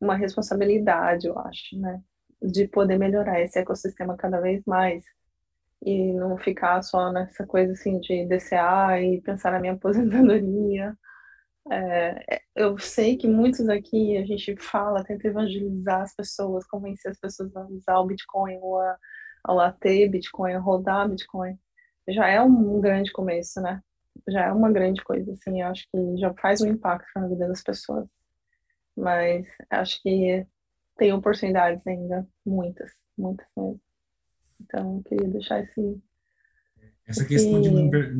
uma responsabilidade, eu acho, né? De poder melhorar esse ecossistema cada vez mais e não ficar só nessa coisa assim de DCA e pensar na minha aposentadoria. É, eu sei que muitos aqui a gente fala, tenta evangelizar as pessoas, convencer as pessoas a usar o Bitcoin ou a, ou a ter Bitcoin, rodar Bitcoin. Já é um grande começo, né? Já é uma grande coisa, assim, eu acho que já faz um impacto na vida das pessoas mas acho que tem oportunidades ainda, muitas, muitas mesmo. Então, queria deixar esse. Essa esse... questão de number.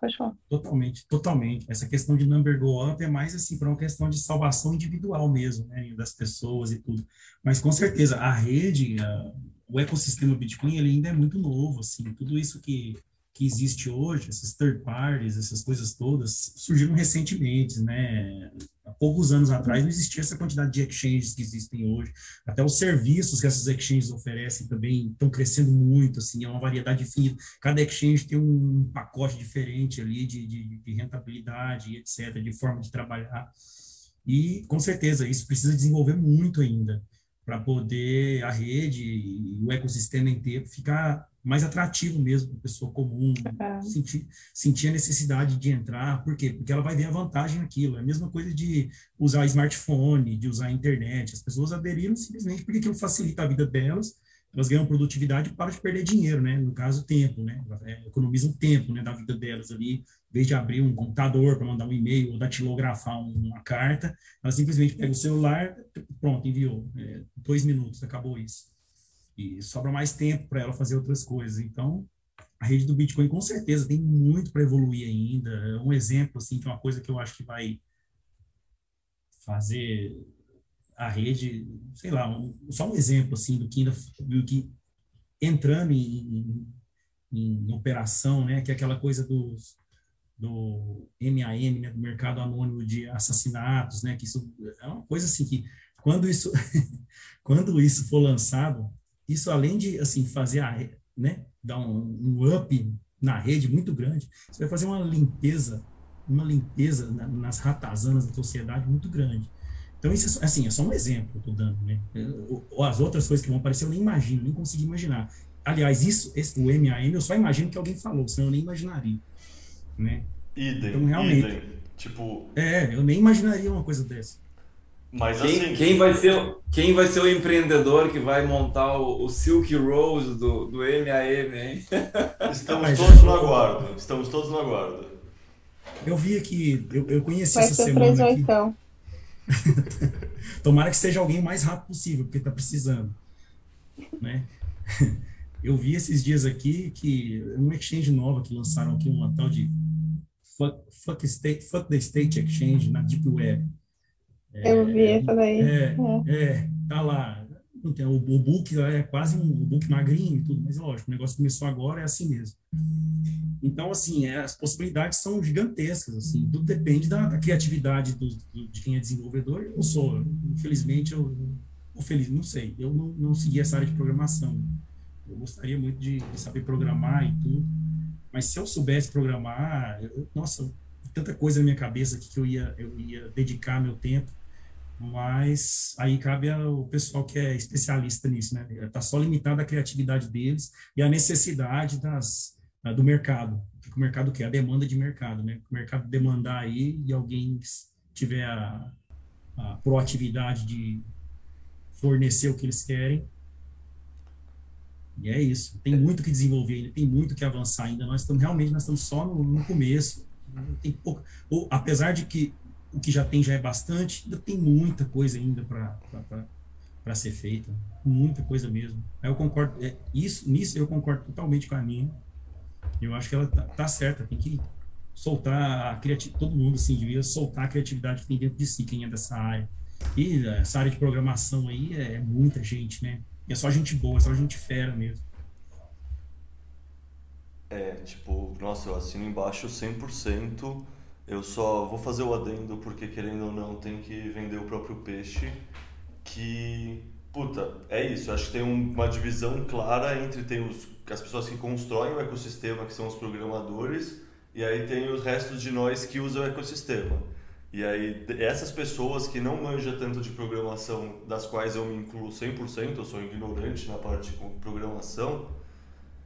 Pode falar. Totalmente, totalmente. Essa questão de number go up é mais assim para uma questão de salvação individual mesmo, né, das pessoas e tudo. Mas com certeza a rede, a, o ecossistema Bitcoin ele ainda é muito novo, assim, tudo isso que que existe hoje, essas third parties, essas coisas todas, surgiram recentemente, né? Há poucos anos atrás não existia essa quantidade de exchanges que existem hoje. Até os serviços que essas exchanges oferecem também estão crescendo muito, assim, é uma variedade infinita. Cada exchange tem um pacote diferente ali de, de, de rentabilidade, etc., de forma de trabalhar. E, com certeza, isso precisa desenvolver muito ainda para poder a rede e o ecossistema inteiro ficar mais atrativo mesmo para a pessoa comum, é. sentir, sentir a necessidade de entrar. Por quê? Porque ela vai ver a vantagem naquilo. É a mesma coisa de usar smartphone, de usar a internet. As pessoas aderiram simplesmente porque aquilo facilita a vida delas, elas ganham produtividade e param de perder dinheiro, né? No caso, tempo, né? É, economizam tempo né, da vida delas ali. Em vez de abrir um computador para mandar um e-mail ou datilografar uma carta, ela simplesmente pega o celular, pronto, enviou. É, dois minutos, acabou isso e sobra mais tempo para ela fazer outras coisas. Então, a rede do Bitcoin com certeza tem muito para evoluir ainda. É um exemplo assim de uma coisa que eu acho que vai fazer a rede, sei lá, um, só um exemplo assim do que ainda do que entrando em, em, em operação, né, que é aquela coisa dos do MAN, né, do mercado anônimo de assassinatos, né, que isso é uma coisa assim que quando isso quando isso for lançado isso além de assim fazer a, né, dar um, um up na rede muito grande, você vai fazer uma limpeza, uma limpeza na, nas ratazanas da sociedade muito grande. Então, isso é, assim, é só um exemplo que eu estou dando, né? Ou as outras coisas que vão aparecer, eu nem imagino, nem consigo imaginar. Aliás, isso, esse, o MAM, eu só imagino que alguém falou, senão eu nem imaginaria, né? Idem, então, realmente, idem. Tipo... É, eu nem imaginaria uma coisa dessa. Mas quem, assim, quem, vai ser, quem vai ser o empreendedor que vai montar o, o Silk Rose do, do MAM, hein? Estamos todos no aguardo. Estamos todos no aguardo. Eu vi aqui, eu, eu conheci vai essa ser semana. Aqui. Então. Tomara que seja alguém o mais rápido possível, porque está precisando. Né? Eu vi esses dias aqui que um exchange nova que lançaram aqui, uma tal de Fuck, fuck, state, fuck the State Exchange na Deep Web. Eu vi é, essa daí. É, é, é, tá lá. O, o book é quase um book magrinho e tudo, mas lógico, o negócio começou agora, é assim mesmo. Então, assim, é, as possibilidades são gigantescas, assim, tudo depende da, da criatividade do, do, de quem é desenvolvedor. Eu sou, infelizmente, eu, ou feliz, não sei, eu não, não segui essa área de programação. Eu gostaria muito de, de saber programar e tudo. Mas se eu soubesse programar, eu, nossa, tanta coisa na minha cabeça que eu ia, eu ia dedicar meu tempo. Mas aí cabe ao pessoal que é especialista nisso, né? Está só limitado a criatividade deles e a necessidade das, do mercado. O mercado quer? A demanda de mercado, né? O mercado demandar aí e alguém tiver a, a proatividade de fornecer o que eles querem, e é isso. Tem muito que desenvolver ainda, tem muito que avançar ainda. Nós estamos realmente nós estamos só no, no começo. Tem pouco, ou, apesar de que o que já tem já é bastante, ainda tem muita coisa ainda para ser feita, muita coisa mesmo. Eu concordo, é, isso nisso eu concordo totalmente com a Nina. Eu acho que ela tá, tá certa, tem que soltar a criatividade, todo mundo assim devia soltar a criatividade que tem dentro de si, quem é dessa área. E essa área de programação aí é muita gente, né? E é só gente boa, é só gente fera mesmo. É, tipo, nossa, eu assino embaixo 100%. Eu só vou fazer o adendo porque, querendo ou não, tem que vender o próprio peixe. Que, puta, é isso. Acho que tem uma divisão clara entre tem os, as pessoas que constroem o ecossistema, que são os programadores, e aí tem os restos de nós que usam o ecossistema. E aí, essas pessoas que não manjam tanto de programação, das quais eu me incluo 100%, eu sou ignorante na parte de programação,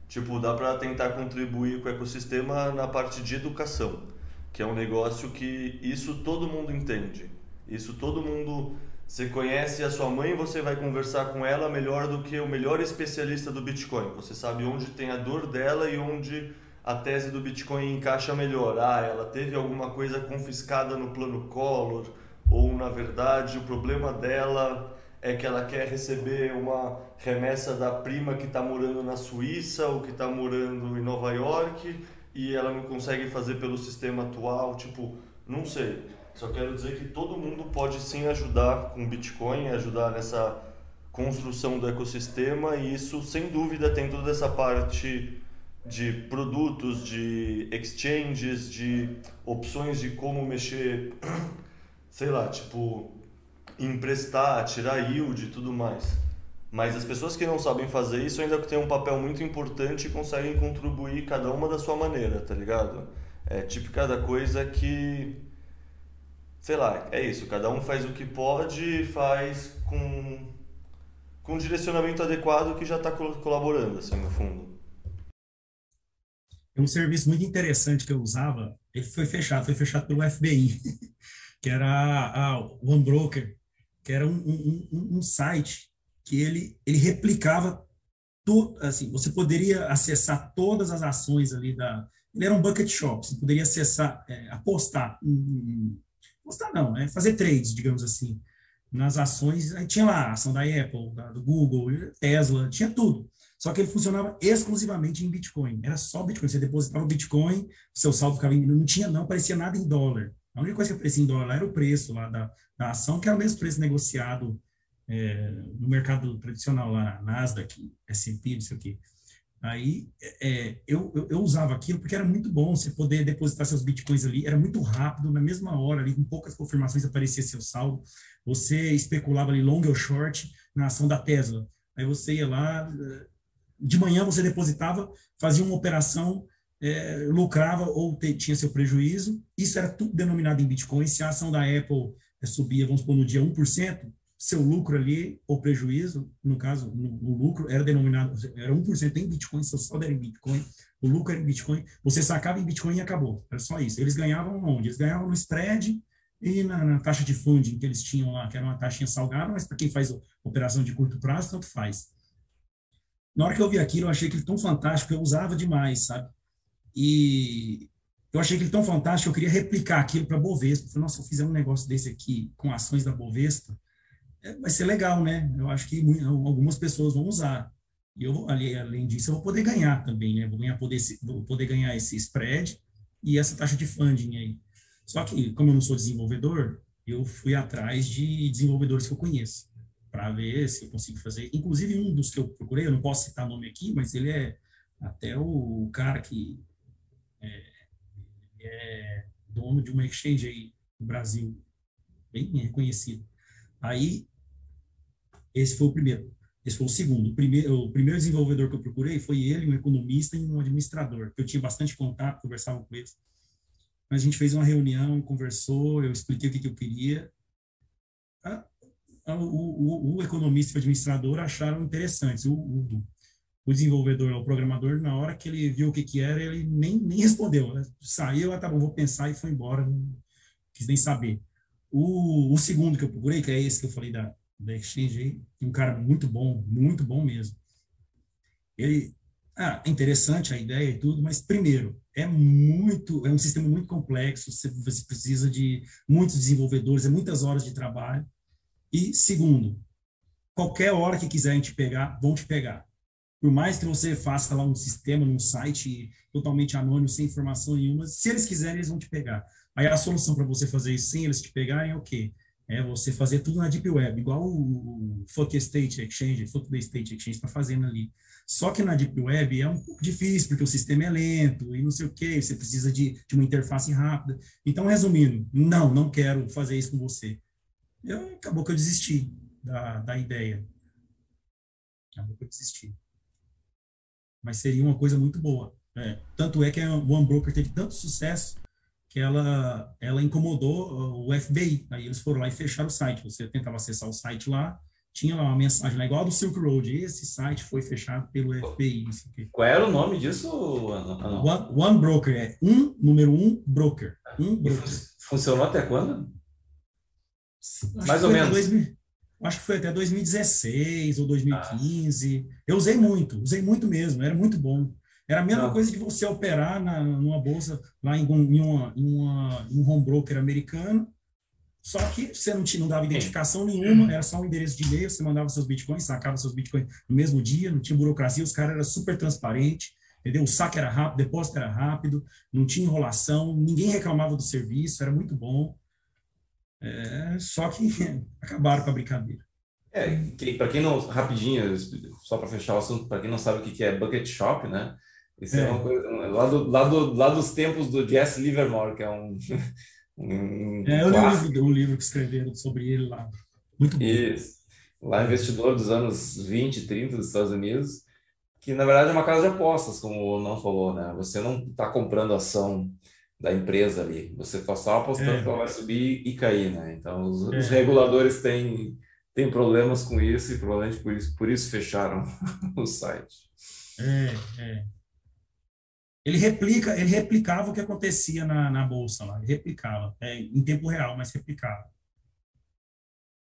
tipo, dá para tentar contribuir com o ecossistema na parte de educação, que é um negócio que isso todo mundo entende. Isso todo mundo. Você conhece a sua mãe, você vai conversar com ela melhor do que o melhor especialista do Bitcoin. Você sabe onde tem a dor dela e onde a tese do Bitcoin encaixa melhor. Ah, ela teve alguma coisa confiscada no plano Collor, ou na verdade o problema dela é que ela quer receber uma remessa da prima que está morando na Suíça ou que está morando em Nova York e ela não consegue fazer pelo sistema atual. Tipo, não sei. Só quero dizer que todo mundo pode sim ajudar com Bitcoin, ajudar nessa construção do ecossistema e isso sem dúvida tem toda essa parte de produtos, de exchanges, de opções de como mexer, sei lá, tipo, emprestar, tirar yield e tudo mais. Mas as pessoas que não sabem fazer isso ainda têm um papel muito importante e conseguem contribuir cada uma da sua maneira, tá ligado? É tipo cada coisa que. Sei lá, é isso. Cada um faz o que pode faz com, com um direcionamento adequado que já está colaborando, assim, no fundo um serviço muito interessante que eu usava, ele foi fechado, foi fechado pelo FBI, que era a, a OneBroker, que era um, um, um, site que ele, ele replicava tudo, assim, você poderia acessar todas as ações ali da... Ele era um bucket shop, você poderia acessar, é, apostar, apostar não, é fazer trades, digamos assim, nas ações, aí tinha lá a ação da Apple, da, do Google, Tesla, tinha tudo. Só que ele funcionava exclusivamente em Bitcoin. Era só Bitcoin. Você depositava o Bitcoin, seu saldo ficava em... Não tinha, não aparecia nada em dólar. A única coisa que aparecia em dólar era o preço lá da, da ação, que era o mesmo preço negociado é, no mercado tradicional lá, Nasdaq, S&P, não sei o quê. Aí é, eu, eu, eu, usava aquilo porque era muito bom você poder depositar seus bitcoins ali, era muito rápido, na mesma hora ali, com poucas confirmações aparecia seu saldo. Você especulava ali long ou short na ação da Tesla. Aí você ia lá, de manhã você depositava, fazia uma operação, é, lucrava ou te, tinha seu prejuízo. Isso era tudo denominado em Bitcoin. Se a ação da Apple é, subia, vamos supor, no dia 1%, seu lucro ali, ou prejuízo, no caso, o lucro era denominado, era 1% em Bitcoin, seu saldo era em Bitcoin, o lucro era em Bitcoin, você sacava em Bitcoin e acabou. Era só isso. Eles ganhavam onde? Eles ganhavam no spread e na, na taxa de funding que eles tinham lá, que era uma taxinha salgada, mas para quem faz operação de curto prazo, tanto faz. Na hora que eu vi aquilo, eu achei aquilo tão fantástico, eu usava demais, sabe? E eu achei aquilo tão fantástico, eu queria replicar aquilo para a Bovespa. Eu falei, nossa, eu fizer um negócio desse aqui com ações da Bovespa, vai ser legal, né? Eu acho que algumas pessoas vão usar. E eu, além disso, eu vou poder ganhar também, né? Vou, ganhar, poder, vou poder ganhar esse spread e essa taxa de funding aí. Só que, como eu não sou desenvolvedor, eu fui atrás de desenvolvedores que eu conheço para ver se eu consigo fazer. Inclusive, um dos que eu procurei, eu não posso citar nome aqui, mas ele é até o cara que é, é dono de uma exchange aí no Brasil, bem reconhecido. Aí, esse foi o primeiro. Esse foi o segundo. O primeiro, o primeiro desenvolvedor que eu procurei foi ele, um economista e um administrador. Eu tinha bastante contato, conversava com eles. Mas a gente fez uma reunião, conversou, eu expliquei o que, que eu queria. o, o, o, economista e o administrador acharam interessantes. O, o, o desenvolvedor, o programador, na hora que ele viu o que, que era, ele nem, nem respondeu. Saiu, ah, tá bom, vou pensar e foi embora. Não quis nem saber. O, o segundo que eu procurei, que é esse que eu falei da, da Exchange aí, um cara muito bom, muito bom mesmo. Ele, ah, é interessante a ideia e tudo, mas primeiro, é muito, é um sistema muito complexo, você, você precisa de muitos desenvolvedores, é muitas horas de trabalho. E segundo, qualquer hora que quiserem te pegar, vão te pegar. Por mais que você faça lá um sistema, num site totalmente anônimo, sem informação nenhuma, se eles quiserem, eles vão te pegar. Aí a solução para você fazer isso sem eles te pegarem é o quê? É você fazer tudo na Deep Web, igual o, o Fuck State Exchange, Fuck the State Exchange está fazendo ali. Só que na Deep Web é um pouco difícil, porque o sistema é lento e não sei o quê, você precisa de, de uma interface rápida. Então, resumindo, não, não quero fazer isso com você. Eu, acabou que eu desisti da, da ideia. Acabou que eu desisti mas seria uma coisa muito boa. É, tanto é que a One Broker teve tanto sucesso que ela, ela incomodou uh, o FBI. Aí eles foram lá e fecharam o site. Você tentava acessar o site lá, tinha lá uma mensagem lá, igual do Silk Road. Esse site foi fechado pelo FBI. Qual era o nome disso? One, One Broker, é um, número um, broker. Um broker. Funcionou até quando? Mais ou menos. 2000, acho que foi até 2016 ou 2015. Ah. Eu usei muito, usei muito mesmo, era muito bom. Era a mesma coisa de você operar na, numa bolsa lá em, em, uma, em, uma, em um home broker americano, só que você não, tinha, não dava identificação nenhuma, era só um endereço de e-mail, você mandava seus bitcoins, sacava seus bitcoins no mesmo dia, não tinha burocracia, os caras eram super transparentes, entendeu? O saque era rápido, o depósito era rápido, não tinha enrolação, ninguém reclamava do serviço, era muito bom. É, só que acabaram com a brincadeira. É, que, para quem não, rapidinho, só para fechar o assunto, para quem não sabe o que é Bucket Shop, né? Isso é, é uma coisa, lá, do, lá, do, lá dos tempos do Jesse Livermore, que é um. um é, eu li um livro, um livro que escreveram sobre ele lá. Muito bom. Isso. Lá, investidor dos anos 20, 30 dos Estados Unidos, que na verdade é uma casa de apostas, como o não falou, né? Você não está comprando ação da empresa ali. Você está só apostando é. que ela vai subir e cair, né? Então, os, é. os, reguladores têm, têm problemas com isso e provavelmente por isso, por isso fecharam o site. É, é. Ele replica, ele replicava o que acontecia na, na bolsa lá, ele replicava, é, em tempo real, mas replicava.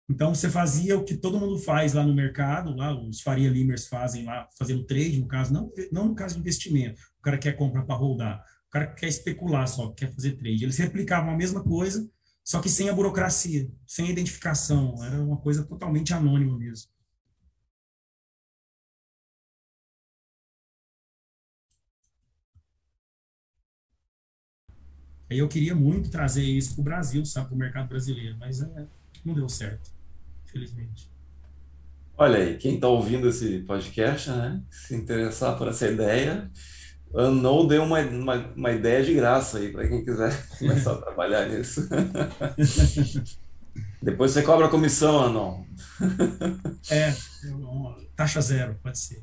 Então você fazia o que todo mundo faz lá no mercado, lá os Faria Limers fazem lá, fazendo trade, no caso, não, não no caso de investimento. O cara quer comprar para rodar. O cara quer especular só, quer fazer trade. Eles replicavam a mesma coisa, só que sem a burocracia, sem a identificação. Era uma coisa totalmente anônima mesmo. Aí eu queria muito trazer isso para o Brasil, sabe, para o mercado brasileiro, mas é, não deu certo, infelizmente. Olha aí, quem está ouvindo esse podcast, né, se interessar por essa ideia, Unknown deu uma, uma, uma, ideia de graça aí para quem quiser começar a trabalhar nisso. Depois você cobra comissão, Anon. é, taxa zero, pode ser.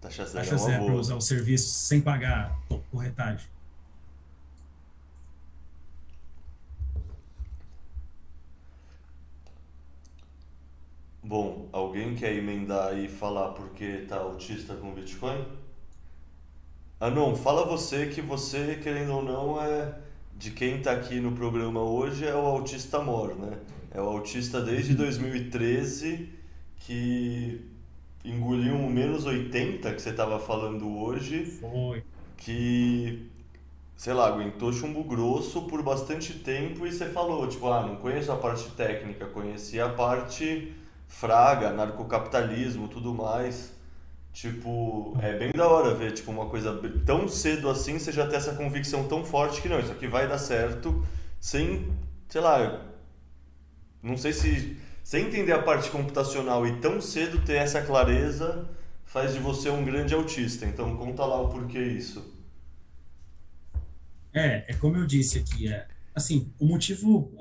Taxa zero, taxa é zero para usar o serviço sem pagar corretagem. Bom, alguém quer emendar e falar porque tá autista com Bitcoin? Anon, fala você que você, querendo ou não, é de quem está aqui no programa hoje é o autista mor, né? É o autista desde 2013 que engoliu um menos 80 que você estava falando hoje. Foi. Que, sei lá, aguentou chumbo grosso por bastante tempo e você falou, tipo, ah, não conheço a parte técnica, conheci a parte fraga, narcocapitalismo, tudo mais. Tipo, é bem da hora ver, tipo, uma coisa tão cedo assim, você já ter essa convicção tão forte que não, isso aqui vai dar certo, sem, sei lá, não sei se, sem entender a parte computacional e tão cedo ter essa clareza faz de você um grande autista. Então, conta lá o porquê isso. É, é como eu disse aqui, é, assim, o motivo,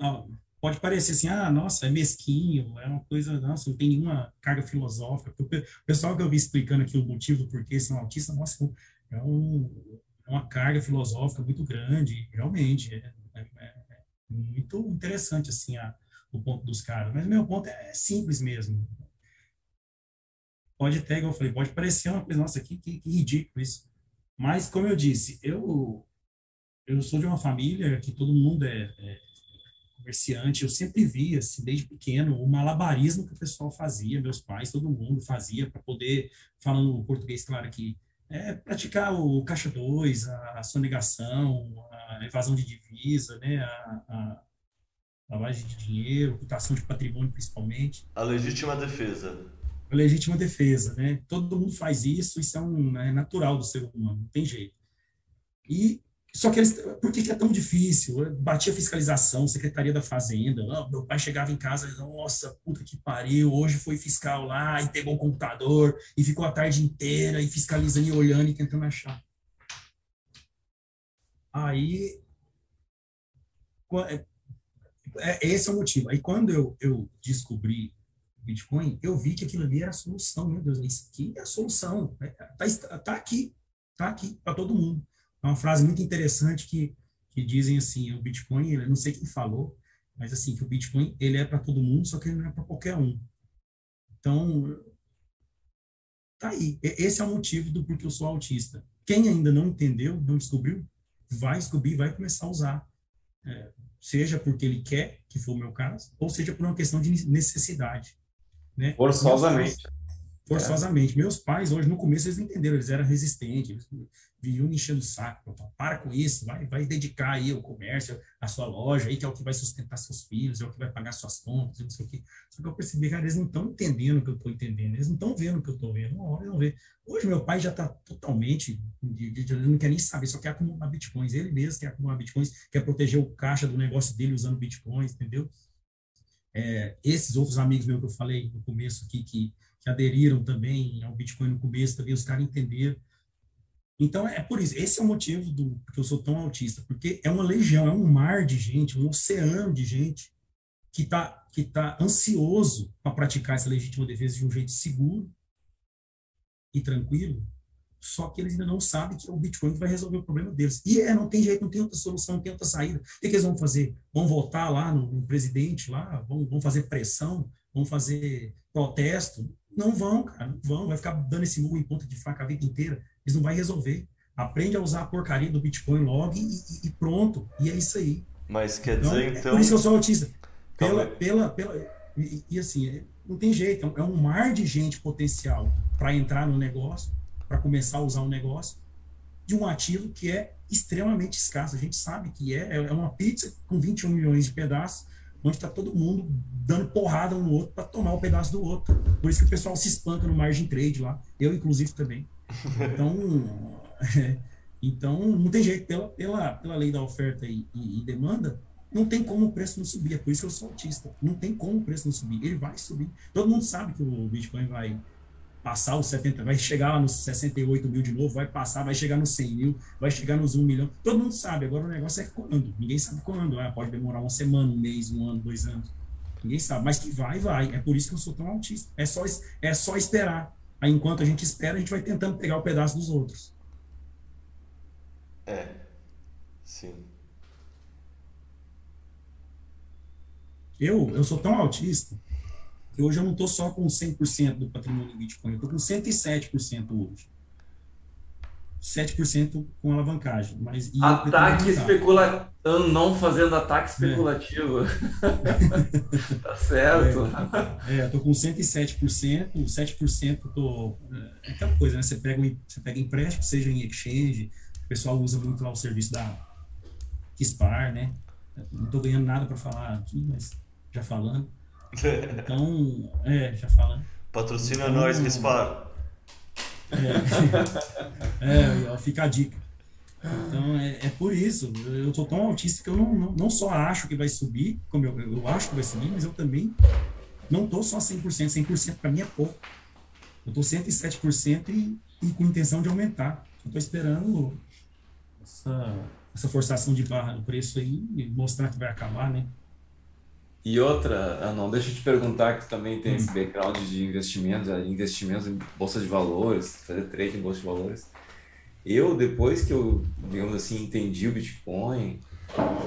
pode parecer assim, ah, nossa, é mesquinho, é uma coisa, nossa, não tem nenhuma carga filosófica. O pessoal que eu vi explicando aqui o motivo do porquê são autistas, nossa, é, um, é uma carga filosófica muito grande, realmente, é, é, é muito interessante, assim, a, o ponto dos caras. Mas meu ponto é, simples mesmo. Pode até, como eu falei, pode parecer uma coisa, nossa, que, que, que ridículo isso. Mas, como eu disse, eu, eu sou de uma família que todo mundo é, é comerciante, eu sempre vi, assim, desde pequeno, o malabarismo que o pessoal fazia, meus pais, todo mundo fazia, para poder, falando português, claro aqui, é, praticar o caixa 2, a, a sonegação, a evasão de divisa, né, a, a lavagem de dinheiro, ocultação de patrimônio, principalmente. A legítima defesa. A legítima defesa, né? Todo mundo faz isso, isso é, um, é natural do ser humano, não tem jeito. E só que eles, por que, que é tão difícil? Batia fiscalização, Secretaria da Fazenda. Meu pai chegava em casa, nossa, puta que pariu, hoje foi fiscal lá e pegou o computador e ficou a tarde inteira e fiscalizando e olhando e tentando achar. Aí, é, é, esse é o motivo. Aí, quando eu, eu descobri Bitcoin, eu vi que aquilo ali era a solução. Meu Deus, isso aqui é a solução. Está tá aqui, está aqui para todo mundo. É uma frase muito interessante que, que dizem assim, o Bitcoin, não sei quem falou, mas assim, que o Bitcoin, ele é para todo mundo, só que ele não é para qualquer um. Então, tá aí. Esse é o motivo do porquê eu sou autista. Quem ainda não entendeu, não descobriu, vai descobrir, vai começar a usar. É, seja porque ele quer, que foi o meu caso, ou seja por uma questão de necessidade. Né? Forçosamente. Forçosamente. É. Meus pais, hoje, no começo, eles entenderam, eles eram resistentes, eles me enchendo o saco. Para com isso, vai, vai dedicar aí o comércio, a sua loja, aí, que é o que vai sustentar seus filhos, é o que vai pagar suas contas, não sei o quê. Só que eu percebi, cara, eles não estão entendendo o que eu estou entendendo, eles não estão vendo o que eu estou vendo. Uma hora vão ver. Hoje, meu pai já está totalmente, ele não quer nem saber, só quer acumular bitcoins. Ele mesmo quer acumular bitcoins, quer proteger o caixa do negócio dele usando bitcoins, entendeu? É, esses outros amigos meus que eu falei no começo aqui, que que aderiram também ao Bitcoin no começo, também os caras entenderam. Então, é por isso, esse é o motivo do que eu sou tão autista, porque é uma legião, é um mar de gente, um oceano de gente que está que tá ansioso para praticar essa legítima defesa de um jeito seguro e tranquilo, só que eles ainda não sabem que o Bitcoin vai resolver o problema deles. E é, não tem jeito, não tem outra solução, não tem outra saída. O que eles vão fazer? Vão votar lá no, no presidente, lá, vão, vão fazer pressão, vão fazer protesto? Não vão, cara, não vão. Vai ficar dando esse murro em ponta de faca a vida inteira. Eles não vai resolver. Aprende a usar a porcaria do Bitcoin log e, e pronto. E é isso aí. Mas quer então, dizer, é então. por isso que eu sou autista. Pela, pela, pela, e, e assim, é, não tem jeito. É um é mar de gente potencial para entrar no negócio, para começar a usar um negócio, de um ativo que é extremamente escasso. A gente sabe que é. É uma pizza com 21 milhões de pedaços onde está todo mundo dando porrada um no outro para tomar um pedaço do outro. Por isso que o pessoal se espanca no margin trade lá, eu inclusive também. Então, é, então não tem jeito, pela, pela, pela lei da oferta e, e, e, demanda, não tem como o preço não subir. É por isso que eu sou autista. Não tem como o preço não subir. Ele vai subir. Todo mundo sabe que o Bitcoin vai passar os 70, vai chegar lá nos 68 mil de novo, vai passar, vai chegar nos 100 mil, vai chegar nos 1 milhão. Todo mundo sabe, agora o negócio é quando. Ninguém sabe quando. Ah, pode demorar uma semana, um mês, um ano, dois anos. Ninguém sabe, mas que vai, vai. É por isso que eu sou tão autista. É só, é só esperar. Aí, enquanto a gente espera, a gente vai tentando pegar o pedaço dos outros. É, sim. Eu, eu sou tão autista que hoje eu não estou só com 100% do patrimônio Bitcoin, eu estou com 107% hoje. 7% com alavancagem. Mas, ataque especulativo, não fazendo ataque especulativo. É. tá certo. É, é, tô com 107%, 7% tô. É aquela coisa, né? Você pega, você pega empréstimo, seja em exchange, o pessoal usa muito lá o serviço da Kispar, né? Não estou ganhando nada para falar aqui, mas já falando. Então, é, já falando. Patrocina então, nós, Rispar. É, é, fica a dica. Então, é, é por isso. Eu sou tão autista que eu não, não, não só acho que vai subir, como eu, eu acho que vai subir, mas eu também não estou só 100%. 100% para mim é pouco. Eu estou 107% e, e com intenção de aumentar. Eu estou esperando essa, essa forçação de barra do preço aí e mostrar que vai acabar, né? E outra, ah, não, deixa eu te perguntar que também tem esse background de investimentos, investimentos em bolsa de valores, fazer trade em bolsa de valores. Eu, depois que eu, digamos assim, entendi o Bitcoin,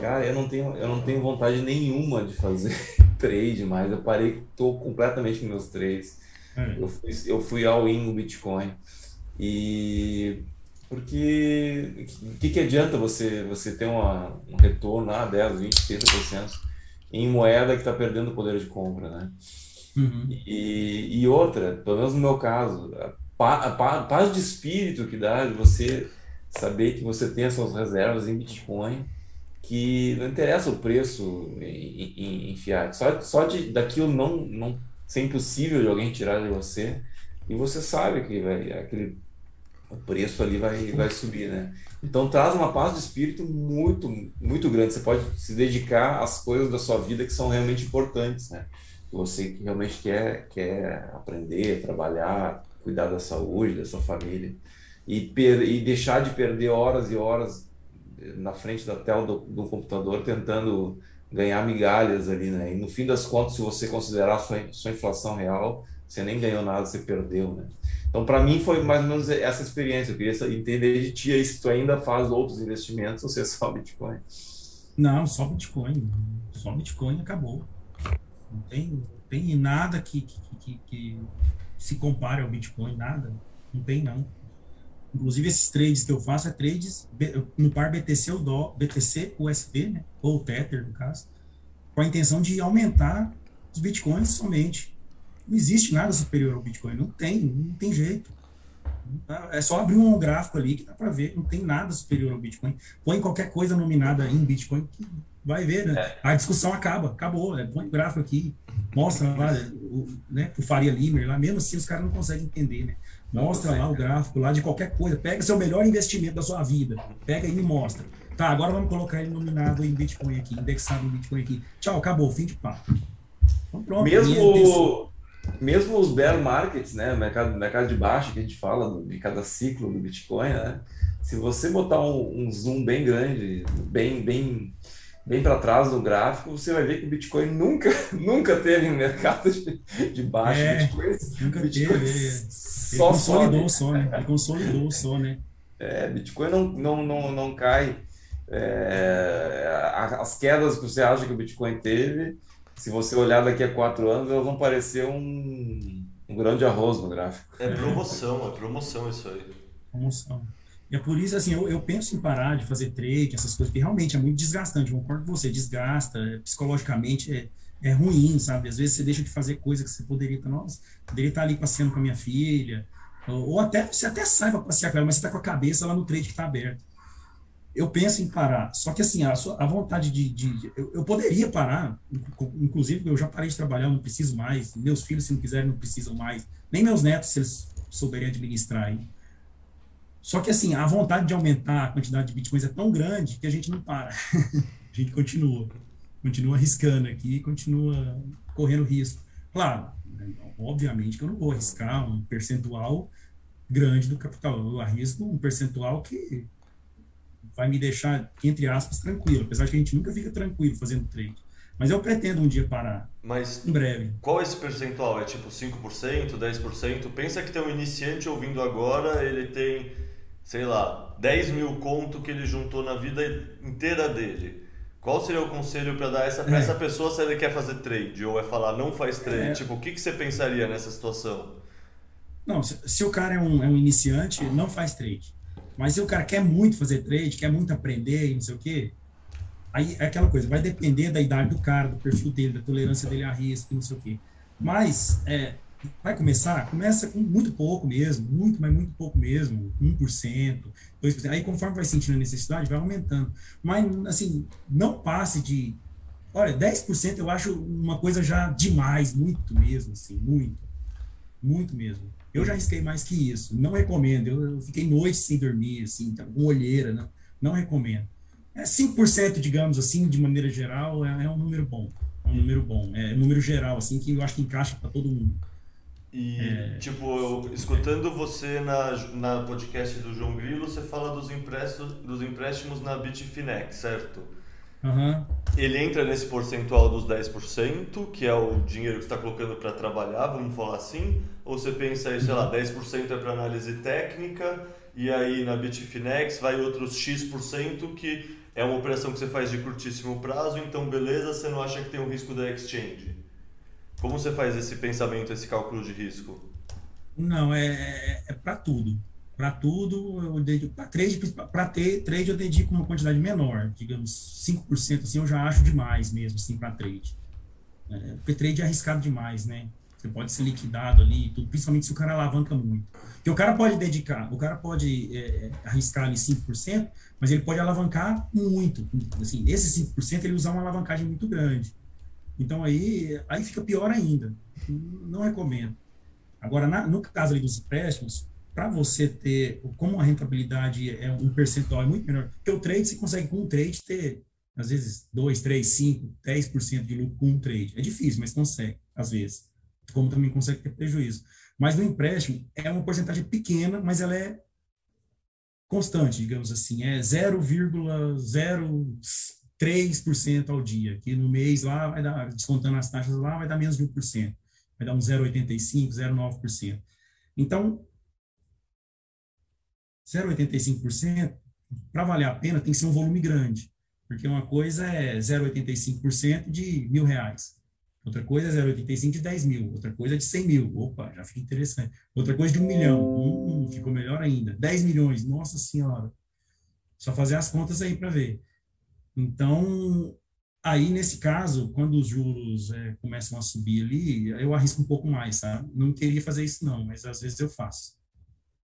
cara, eu não tenho, eu não tenho vontade nenhuma de fazer trade mais. Eu parei, tô completamente com meus trades. É. Eu fui, eu fui all in no Bitcoin. E porque o que, que adianta você, você ter uma, um retorno a 10, 20, 30% em moeda que está perdendo o poder de compra, né? Uhum. E, e outra, pelo menos no meu caso, a, a, a paz de espírito que dá de você saber que você tem as suas reservas em Bitcoin, que não interessa o preço em, em, em fiat, só, só de daquilo não, não ser impossível de alguém tirar de você, e você sabe que vai, aquele o preço ali vai, vai subir, né? Então traz uma paz de espírito muito, muito grande. Você pode se dedicar às coisas da sua vida que são realmente importantes, né? Que você realmente quer, quer aprender, trabalhar, cuidar da saúde, da sua família. E, per, e deixar de perder horas e horas na frente da tela do, do computador tentando ganhar migalhas ali, né? E no fim das contas, se você considerar a sua, sua inflação real, você nem ganhou nada, você perdeu, né? Então, para mim, foi mais ou menos essa experiência. Eu queria entender de ti aí se tu ainda faz outros investimentos ou se é só Bitcoin. Não, só Bitcoin. Só Bitcoin acabou. Não tem, não tem nada que, que, que, que se compare ao Bitcoin, nada. Não tem, não. Inclusive, esses trades que eu faço é trades no par BTC ou DO, BTC USB, né? ou Tether, no caso, com a intenção de aumentar os Bitcoins somente. Não existe nada superior ao Bitcoin. Não tem, não tem jeito. É só abrir um gráfico ali que dá para ver. Não tem nada superior ao Bitcoin. Põe qualquer coisa nominada em Bitcoin que vai ver, né? É. A discussão acaba, acabou. Né? Põe o gráfico aqui, mostra lá, o, né, o Faria Limer lá, mesmo assim os caras não conseguem entender, né? Mostra lá o gráfico lá de qualquer coisa. Pega seu melhor investimento da sua vida. Pega e me mostra. Tá, agora vamos colocar ele nominado em Bitcoin aqui, indexado em Bitcoin aqui. Tchau, acabou, fim de papo. Então, pronto, Mesmo mesmo os bear markets, né, mercado, mercado de baixo que a gente fala de cada ciclo do Bitcoin, né, se você botar um, um zoom bem grande, bem bem bem para trás no gráfico, você vai ver que o Bitcoin nunca nunca teve um mercado de, de baixo. É, Bitcoin, nunca Bitcoin teve. Ele, só ele consolidou só, né? Ele consolidou só, né? É, Bitcoin não, não, não, não cai. É, as quedas que você acha que o Bitcoin teve se você olhar daqui a quatro anos, elas vão parecer um, um grande arroz no gráfico. É promoção, é promoção isso aí. Promoção. E é por isso, assim, eu, eu penso em parar de fazer trade, essas coisas, porque realmente é muito desgastante. Eu concordo com você, desgasta, é, psicologicamente é, é ruim, sabe? Às vezes você deixa de fazer coisa que você poderia estar, nossa, poderia estar ali passeando com a minha filha, ou, ou até, você até sai para passear com ela, mas você está com a cabeça lá no trade que está aberto eu penso em parar. Só que, assim, a, a vontade de. de eu, eu, poderia parar, inclusive, eu já parei de trabalhar, não preciso mais. Meus filhos, se não quiserem, não precisam mais. Nem meus netos, se eles souberem administrar. Hein? Só que, assim, a vontade de aumentar a quantidade de bitcoins é tão grande que a gente não para. a gente continua. Continua arriscando aqui, continua correndo risco. Claro, obviamente que eu não vou arriscar um percentual grande do capital. Eu arrisco um percentual que vai me deixar, entre aspas, tranquilo. Apesar de que a gente nunca fica tranquilo fazendo trade. Mas eu pretendo um dia parar. Mas em breve. Qual é esse percentual? É tipo 5%, 10%? Pensa que tem um iniciante ouvindo agora, ele tem, sei lá, 10 mil conto que ele juntou na vida inteira dele. Qual seria o conselho para dar essa, pra é. essa pessoa se ele quer fazer trade? Ou é falar, não faz trade? É. Tipo, o que, que você pensaria nessa situação? Não, se, se o cara é um, é um iniciante, não faz trade. Mas se o cara quer muito fazer trade, quer muito aprender e não sei o quê, aí é aquela coisa, vai depender da idade do cara, do perfil dele, da tolerância dele a risco e não sei o quê. Mas, é, vai começar? Começa com muito pouco mesmo, muito, mas muito pouco mesmo, 1%, 2%. Aí, conforme vai sentindo a necessidade, vai aumentando. Mas, assim, não passe de. Olha, 10% eu acho uma coisa já demais, muito mesmo, assim, muito. Muito mesmo. Eu já risquei mais que isso. Não recomendo. Eu, eu fiquei noites sem dormir, assim, tá, com olheira. Não, não recomendo. É 5%, digamos assim, de maneira geral, é, é, um número bom. É um número bom. É um número geral, assim, que eu acho que encaixa para todo mundo. E, é... tipo, eu, escutando você na, na podcast do João Grilo, você fala dos empréstimos, dos empréstimos na Bitfinex, certo? Uhum. Ele entra nesse percentual dos 10%, que é o dinheiro que você está colocando para trabalhar, vamos falar assim? Ou você pensa aí, sei lá, 10% é para análise técnica, e aí na Bitfinex vai outros X% que é uma operação que você faz de curtíssimo prazo, então beleza, você não acha que tem um risco da exchange. Como você faz esse pensamento, esse cálculo de risco? Não, é, é, é para tudo. Para tudo, eu dedico. Para trade, para ter trade, eu dedico uma quantidade menor, digamos 5%, assim, eu já acho demais mesmo, assim, para trade. É, porque trade é arriscado demais, né? Você pode ser liquidado ali, tudo, principalmente se o cara alavanca muito. Porque o cara pode dedicar, o cara pode é, arriscar ali 5%, mas ele pode alavancar muito. Assim, esse 5% ele usar uma alavancagem muito grande. Então aí, aí fica pior ainda. Não recomendo. Agora, na, no caso ali dos empréstimos, para você ter, como a rentabilidade é um percentual é muito menor, porque o trade você consegue com um trade ter, às vezes, 2, 3, 5, 10% de lucro com um trade. É difícil, mas consegue, às vezes. Como também consegue ter prejuízo. Mas no empréstimo, é uma porcentagem pequena, mas ela é constante, digamos assim. É 0,03% ao dia, que no mês lá vai dar, descontando as taxas lá, vai dar menos de 1%. Vai dar um 0,85%, 0,9%. Então, 0,85%, para valer a pena, tem que ser um volume grande. Porque uma coisa é 0,85% de mil reais. Outra coisa é 0,85 de 10 mil. Outra coisa é de 100 mil. Opa, já fica interessante. Outra coisa de um milhão. Hum, ficou melhor ainda. 10 milhões. Nossa Senhora. Só fazer as contas aí para ver. Então, aí nesse caso, quando os juros é, começam a subir ali, eu arrisco um pouco mais, sabe? Não queria fazer isso não, mas às vezes eu faço.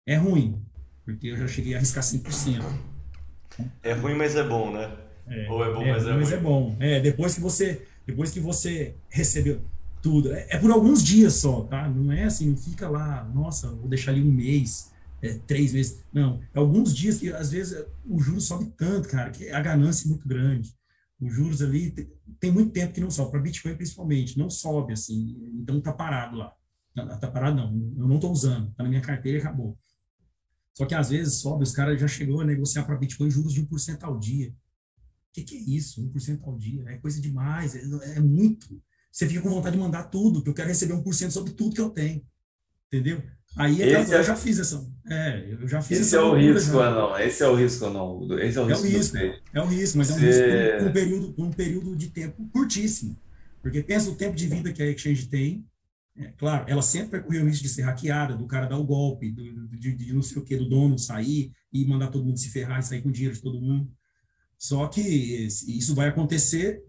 É ruim, porque eu já cheguei a arriscar 100%. É ruim, mas é bom, né? É, Ou é bom, é, mas é mas ruim. é bom. É, depois que você depois que você recebeu tudo, é, é, por alguns dias só, tá? Não é assim, não fica lá, nossa, vou deixar ali um mês, é, três meses. Não, é alguns dias que às vezes o juros sobe tanto, cara, que a ganância é muito grande. Os juros ali tem, tem muito tempo que não sobe, para Bitcoin principalmente, não sobe assim, então tá parado lá. Não, tá parado não, eu não tô usando, tá na minha carteira e acabou. Só que às vezes sobe, os caras já chegou a negociar para Bitcoin juros de 1% ao dia que, que é isso? 1% ao dia? É coisa demais, é, é, muito. Você fica com vontade de mandar tudo, que eu quero receber 1% sobre tudo que eu tenho. Entendeu? Aí é, eu já fiz essa. É, eu já fiz Esse é o risco, já. não. Esse é o risco, não. Esse é o risco. É o risco, é o risco mas é um risco por um, período, por um período de tempo curtíssimo. Porque pensa o tempo de vida que a exchange tem. É, claro, ela sempre vai correr o risco de ser hackeada, do cara dar o golpe, do, de, de não sei o que, do dono sair e mandar todo mundo se ferrar e sair com dinheiro de todo mundo. Só que isso vai acontecer,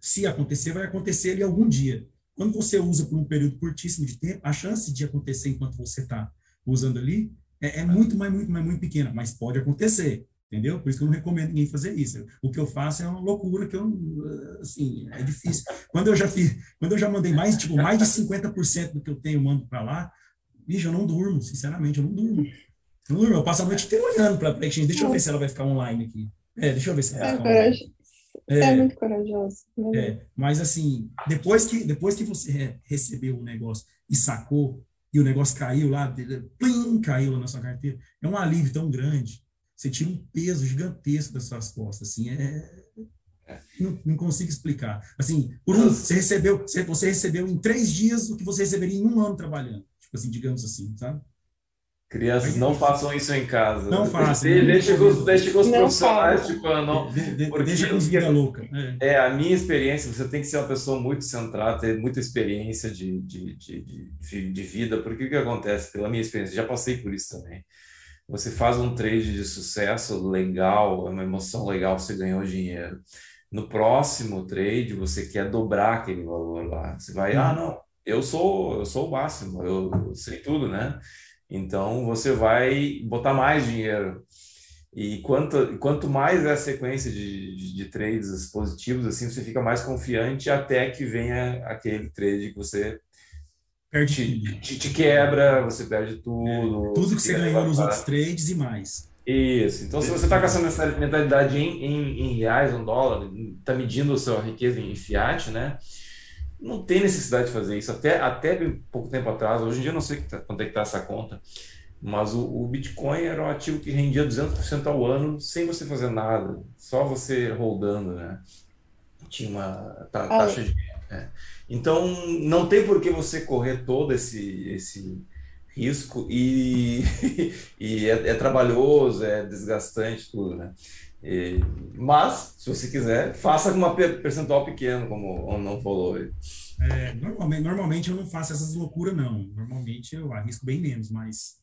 se acontecer, vai acontecer ali algum dia. Quando você usa por um período curtíssimo de tempo, a chance de acontecer enquanto você está usando ali é, é, muito, mais, muito, mais, muito pequena, mas pode acontecer, entendeu? Por isso que eu não recomendo ninguém fazer isso. O que eu faço é uma loucura que eu, assim, é difícil. Quando eu já fiz, quando eu já mandei mais, tipo, mais de 50% do que eu tenho, mando para lá, bicho, eu não durmo, sinceramente, eu não durmo. Eu não durmo, eu passo a noite inteira olhando para a Exchange, deixa eu ver se ela vai ficar online aqui. É, deixa eu ver se é, coragem. É, é, muito corajoso. É, mas assim, depois que, depois que você recebeu o negócio e sacou, e o negócio caiu lá, plim, caiu lá na sua carteira, é um alívio tão grande. Você tira um peso gigantesco das suas costas, assim, é... Não, não consigo explicar. Assim, por um, você recebeu, você, recebeu em três dias o que você receberia em um ano trabalhando. Tipo assim, digamos assim, sabe? Crianças, não façam isso em casa. Não façam. Deixa, com, os, deixa com os profissionais, tipo, não. Porque, deixa com os vida louca. É. é. a minha experiência, você tem que ser uma pessoa muito centrada, ter muita experiência de, de, de, de, de vida, porque o que acontece? Pela minha experiência, já passei por isso também. Você faz um trade de sucesso legal, é uma emoção legal, você ganhou dinheiro. No próximo trade, você quer dobrar aquele valor lá. Você vai, ah, não, eu sou, eu sou o máximo, eu sei tudo, né? Então você vai botar mais dinheiro. E quanto, quanto mais é a sequência de, de, de, trades positivos, assim, você fica mais confiante até que venha aquele trade que você perde te, te, te quebra, você perde tudo. É, tudo que você ganhou nos outros trades e mais. Isso. Então, se você está com essa mentalidade em, em, em reais, um dólar, está medindo a sua riqueza em fiat, né? não tem necessidade de fazer isso. Até, até pouco tempo atrás, hoje em dia eu não sei tá, quanto é que está essa conta, mas o, o, Bitcoin era um ativo que rendia 200% ao ano sem você fazer nada, só você rodando, né? tinha uma ta- taxa de. É. Então, não tem por que você correr todo esse, esse risco e, e é, é trabalhoso, é desgastante, tudo, né? E- mas, se você quiser, faça com uma per- percentual pequeno, como não falou. É, normalmente, normalmente eu não faço essas loucuras, não. Normalmente eu arrisco bem menos, mas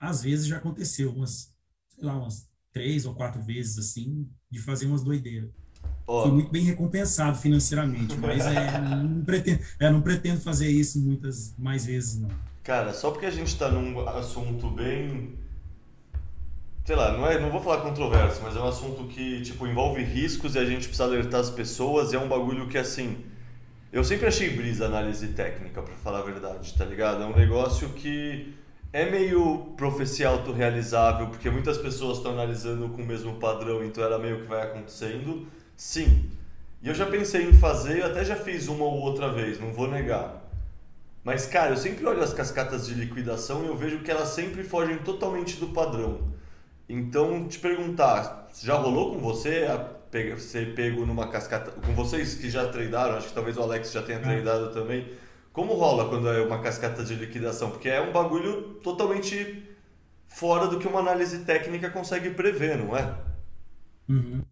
às vezes já aconteceu umas, sei lá, umas três ou quatro vezes, assim, de fazer umas doideiras. Ó, Fui muito bem recompensado financeiramente, mas é, não pretendo, é, não pretendo fazer isso muitas mais vezes, não. Cara, só porque a gente tá num assunto bem. Sei lá, não, é, não vou falar controverso, mas é um assunto que, tipo, envolve riscos e a gente precisa alertar as pessoas e é um bagulho que, assim. Eu sempre achei brisa análise técnica, pra falar a verdade, tá ligado? É um negócio que é meio profecia autorrealizável, porque muitas pessoas estão analisando com o mesmo padrão, então era meio que vai acontecendo. Sim. E eu já pensei em fazer, eu até já fiz uma ou outra vez, não vou negar. Mas, cara, eu sempre olho as cascatas de liquidação e eu vejo que elas sempre fogem totalmente do padrão. Então, te perguntar, já rolou com você a ser pego numa cascata, com vocês que já tradearam, acho que talvez o Alex já tenha tradado também, como rola quando é uma cascata de liquidação? Porque é um bagulho totalmente fora do que uma análise técnica consegue prever, não é? Uhum.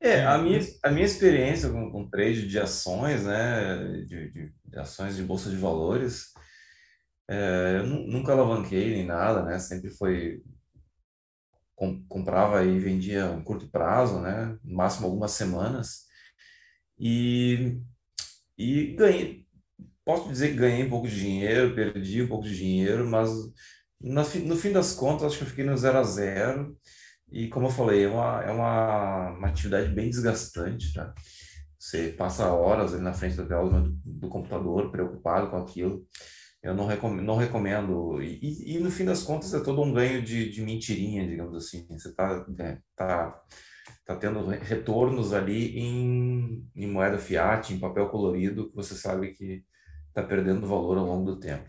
É, a minha, a minha experiência com, com trade de ações, né, de, de, de ações de bolsa de valores, é, eu nu- nunca alavanquei nem nada, né, sempre foi, com- comprava e vendia em curto prazo, né, no máximo algumas semanas, e, e ganhei, posso dizer que ganhei um pouco de dinheiro, perdi um pouco de dinheiro, mas no, fim- no fim das contas, acho que eu fiquei no zero a zero, e como eu falei, é uma, é uma, uma atividade bem desgastante, tá? Você passa horas ali na frente da tela do, do computador, preocupado com aquilo. Eu não recomendo, não recomendo. E, e, e no fim das contas é todo um ganho de, de mentirinha, digamos assim. Você tá, né, tá, tá tendo retornos ali em, em moeda fiat, em papel colorido, que você sabe que está perdendo valor ao longo do tempo.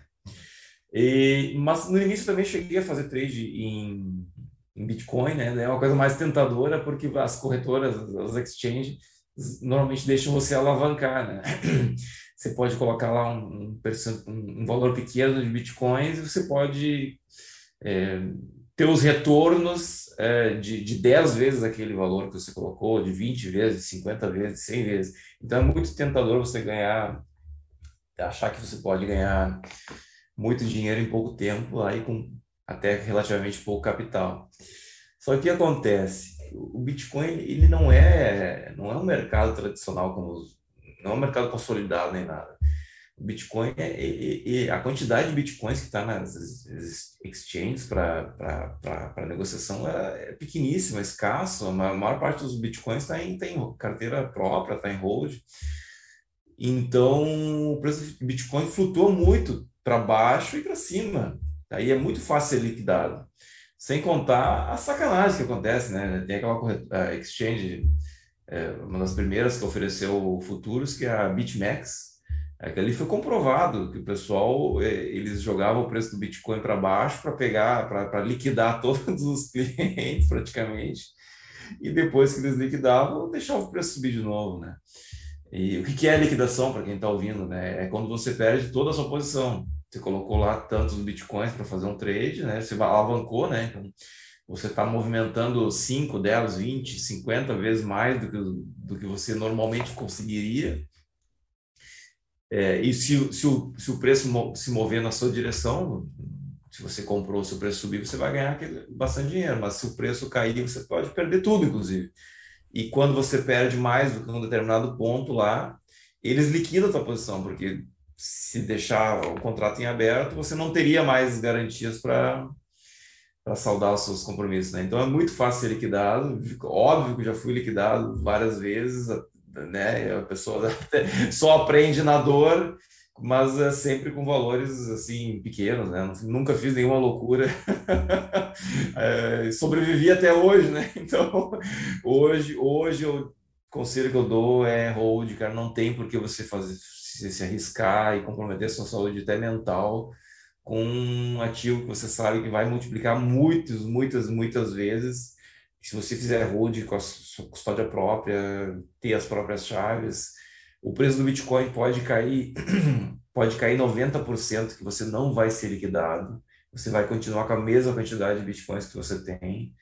E, mas no início também cheguei a fazer trade em, em Bitcoin, né? É uma coisa mais tentadora porque as corretoras, as exchanges, normalmente deixam você alavancar, né? Você pode colocar lá um, um, valor pequeno de Bitcoins e você pode é, ter os retornos é, de, de 10 vezes aquele valor que você colocou, de 20 vezes, 50 vezes, 100 vezes. Então é muito tentador você ganhar, achar que você pode ganhar muito dinheiro em pouco tempo, aí com até relativamente pouco capital. Só que o que acontece? O Bitcoin ele não é não é um mercado tradicional como não é um mercado consolidado nem nada. O Bitcoin é, é- é- a quantidade de bitcoins que está nas ex- exchanges para negociação é, é pequeníssima, é escasso. A ma- maior parte dos bitcoins está em, tá em carteira própria, está em hold. Então, o preço do Bitcoin flutua muito para baixo e para cima. Aí é muito fácil ser liquidado. Sem contar a sacanagem que acontece, né? Tem aquela exchange, é, uma das primeiras que ofereceu futuros, que é a BitMEX. Aquele foi comprovado que o pessoal, é, eles jogavam o preço do Bitcoin para baixo para pegar, para liquidar todos os clientes praticamente. E depois que eles liquidavam, deixavam o preço subir de novo, né? E o que é liquidação, para quem está ouvindo, né? É quando você perde toda a sua posição. Você colocou lá tantos bitcoins para fazer um trade, né? Você alavancou, né? Então, você está movimentando 5, 10, 20, 50 vezes mais do que, do que você normalmente conseguiria. É, e se, se, o, se o preço se mover na sua direção, se você comprou, se o preço subir, você vai ganhar bastante dinheiro. Mas se o preço cair, você pode perder tudo, inclusive. E quando você perde mais do que um determinado ponto lá, eles liquidam a posição, porque se deixar o contrato em aberto, você não teria mais garantias para para saldar os seus compromissos, né? Então é muito fácil ser liquidado. Óbvio que já fui liquidado várias vezes, né? A pessoa só aprende na dor, mas é sempre com valores assim pequenos, né? Nunca fiz nenhuma loucura. É, sobrevivi até hoje, né? Então hoje, hoje eu conselho que eu dou é hold, cara, não tem por que você fazer se, se arriscar e comprometer sua saúde até mental com um ativo que você sabe que vai multiplicar muitas, muitas, muitas vezes Se você fizer hold com a sua custódia própria, ter as próprias chaves, o preço do Bitcoin pode cair, pode cair 90% que você não vai ser liquidado. Você vai continuar com a mesma quantidade de Bitcoins que você tem.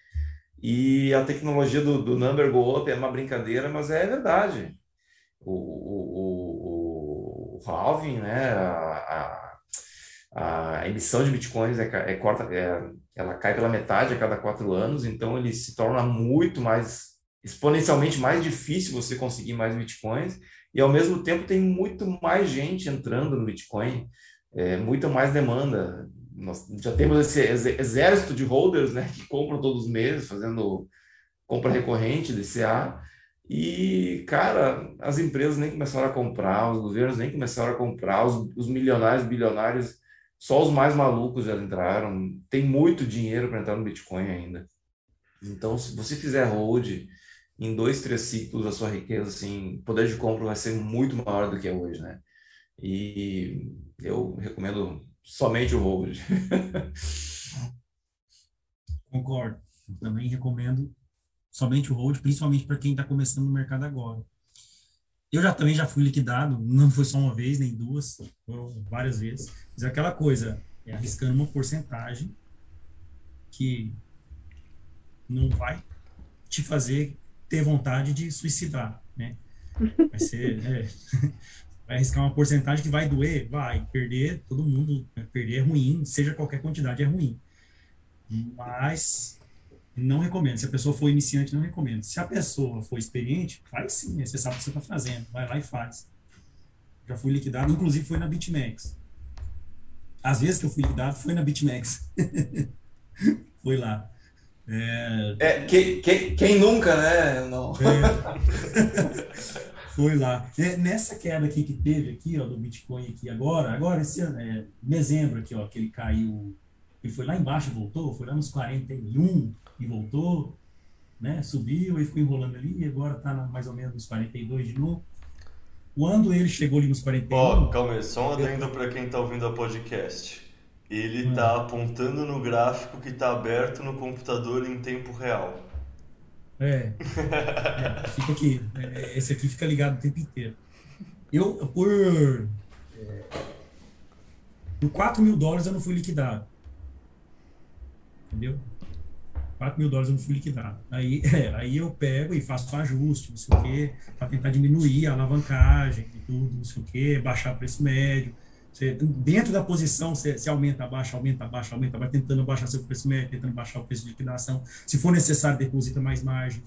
E a tecnologia do, do number go up é uma brincadeira, mas é verdade. O, o, halving, né, a, a, a, emissão de bitcoins é, é, é, ela cai pela metade a cada quatro anos, então ele se torna muito mais, exponencialmente mais difícil você conseguir mais bitcoins, e ao mesmo tempo tem muito mais gente entrando no Bitcoin, é, muita mais demanda nós já temos esse exército de holders, né, que compram todos os meses, fazendo compra recorrente de CA. E, cara, as empresas nem começaram a comprar, os governos nem começaram a comprar, os, os milionários, bilionários, só os mais malucos já entraram. Tem muito dinheiro para entrar no Bitcoin ainda. Então, se você fizer hold em dois, três ciclos, a sua riqueza, assim, poder de compra vai ser muito maior do que é hoje, né? E eu recomendo somente o hold. Concordo. Também recomendo somente o hold, principalmente para quem está começando no mercado agora. Eu já também já fui liquidado, não foi só uma vez, nem duas, foram várias vezes. Mas é aquela coisa, é arriscando uma porcentagem que não vai te fazer ter vontade de suicidar, né? Vai ser, é, vai arriscar uma porcentagem que vai doer? Vai. Perder, todo mundo, né? perder é ruim, seja qualquer quantidade é ruim. Mas não recomendo. Se a pessoa for iniciante, não recomendo. Se a pessoa for experiente, faz sim, né? você sabe o que você está fazendo, vai lá e faz. Já fui liquidado, inclusive foi na BitMEX. Às vezes que eu fui liquidado foi na BitMEX. foi lá. É... É, quem, quem, quem, nunca, né? Não. É. Foi lá. É, nessa queda aqui que teve aqui, ó, do Bitcoin aqui agora, agora esse ano, é, dezembro aqui, ó, que ele caiu, ele foi lá embaixo voltou, foi lá nos 41 e voltou, né? Subiu e ficou enrolando ali, e agora tá na, mais ou menos nos 42 de novo. Quando ele chegou ali nos 41... Ó, oh, calma aí, só um adendo eu... para quem tá ouvindo a podcast. Ele está ah. apontando no gráfico que está aberto no computador em tempo real. É. é fica aqui. É, esse aqui fica ligado o tempo inteiro. Eu, por. É, por 4 mil dólares eu não fui liquidado. Entendeu? 4 mil dólares eu não fui liquidado. Aí, é, aí eu pego e faço ajuste, não sei o quê, para tentar diminuir a alavancagem e tudo, não sei o quê, baixar o preço médio. Você, dentro da posição, você, você aumenta, abaixa, aumenta, abaixa, aumenta, vai tentando baixar seu preço médio, tentando baixar o preço de liquidação. Se for necessário, deposita mais margem.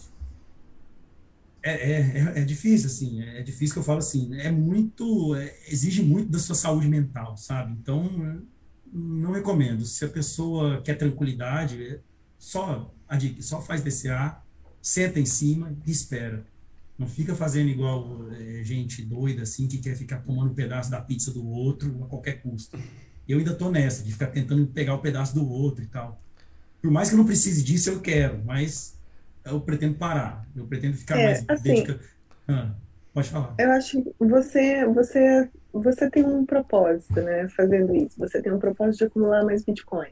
É, é, é, é difícil, assim, é, é difícil que eu falo assim, é muito, é, exige muito da sua saúde mental, sabe? Então, não recomendo. Se a pessoa quer tranquilidade, só, só faz DCA, senta em cima e espera não fica fazendo igual é, gente doida, assim, que quer ficar tomando um pedaço da pizza do outro a qualquer custo. Eu ainda tô nessa, de ficar tentando pegar o pedaço do outro e tal. Por mais que eu não precise disso, eu quero, mas eu pretendo parar. Eu pretendo ficar é, mais assim, dedica... ah, pode falar. Eu acho que você, você, você tem um propósito, né, fazendo isso. Você tem um propósito de acumular mais Bitcoin.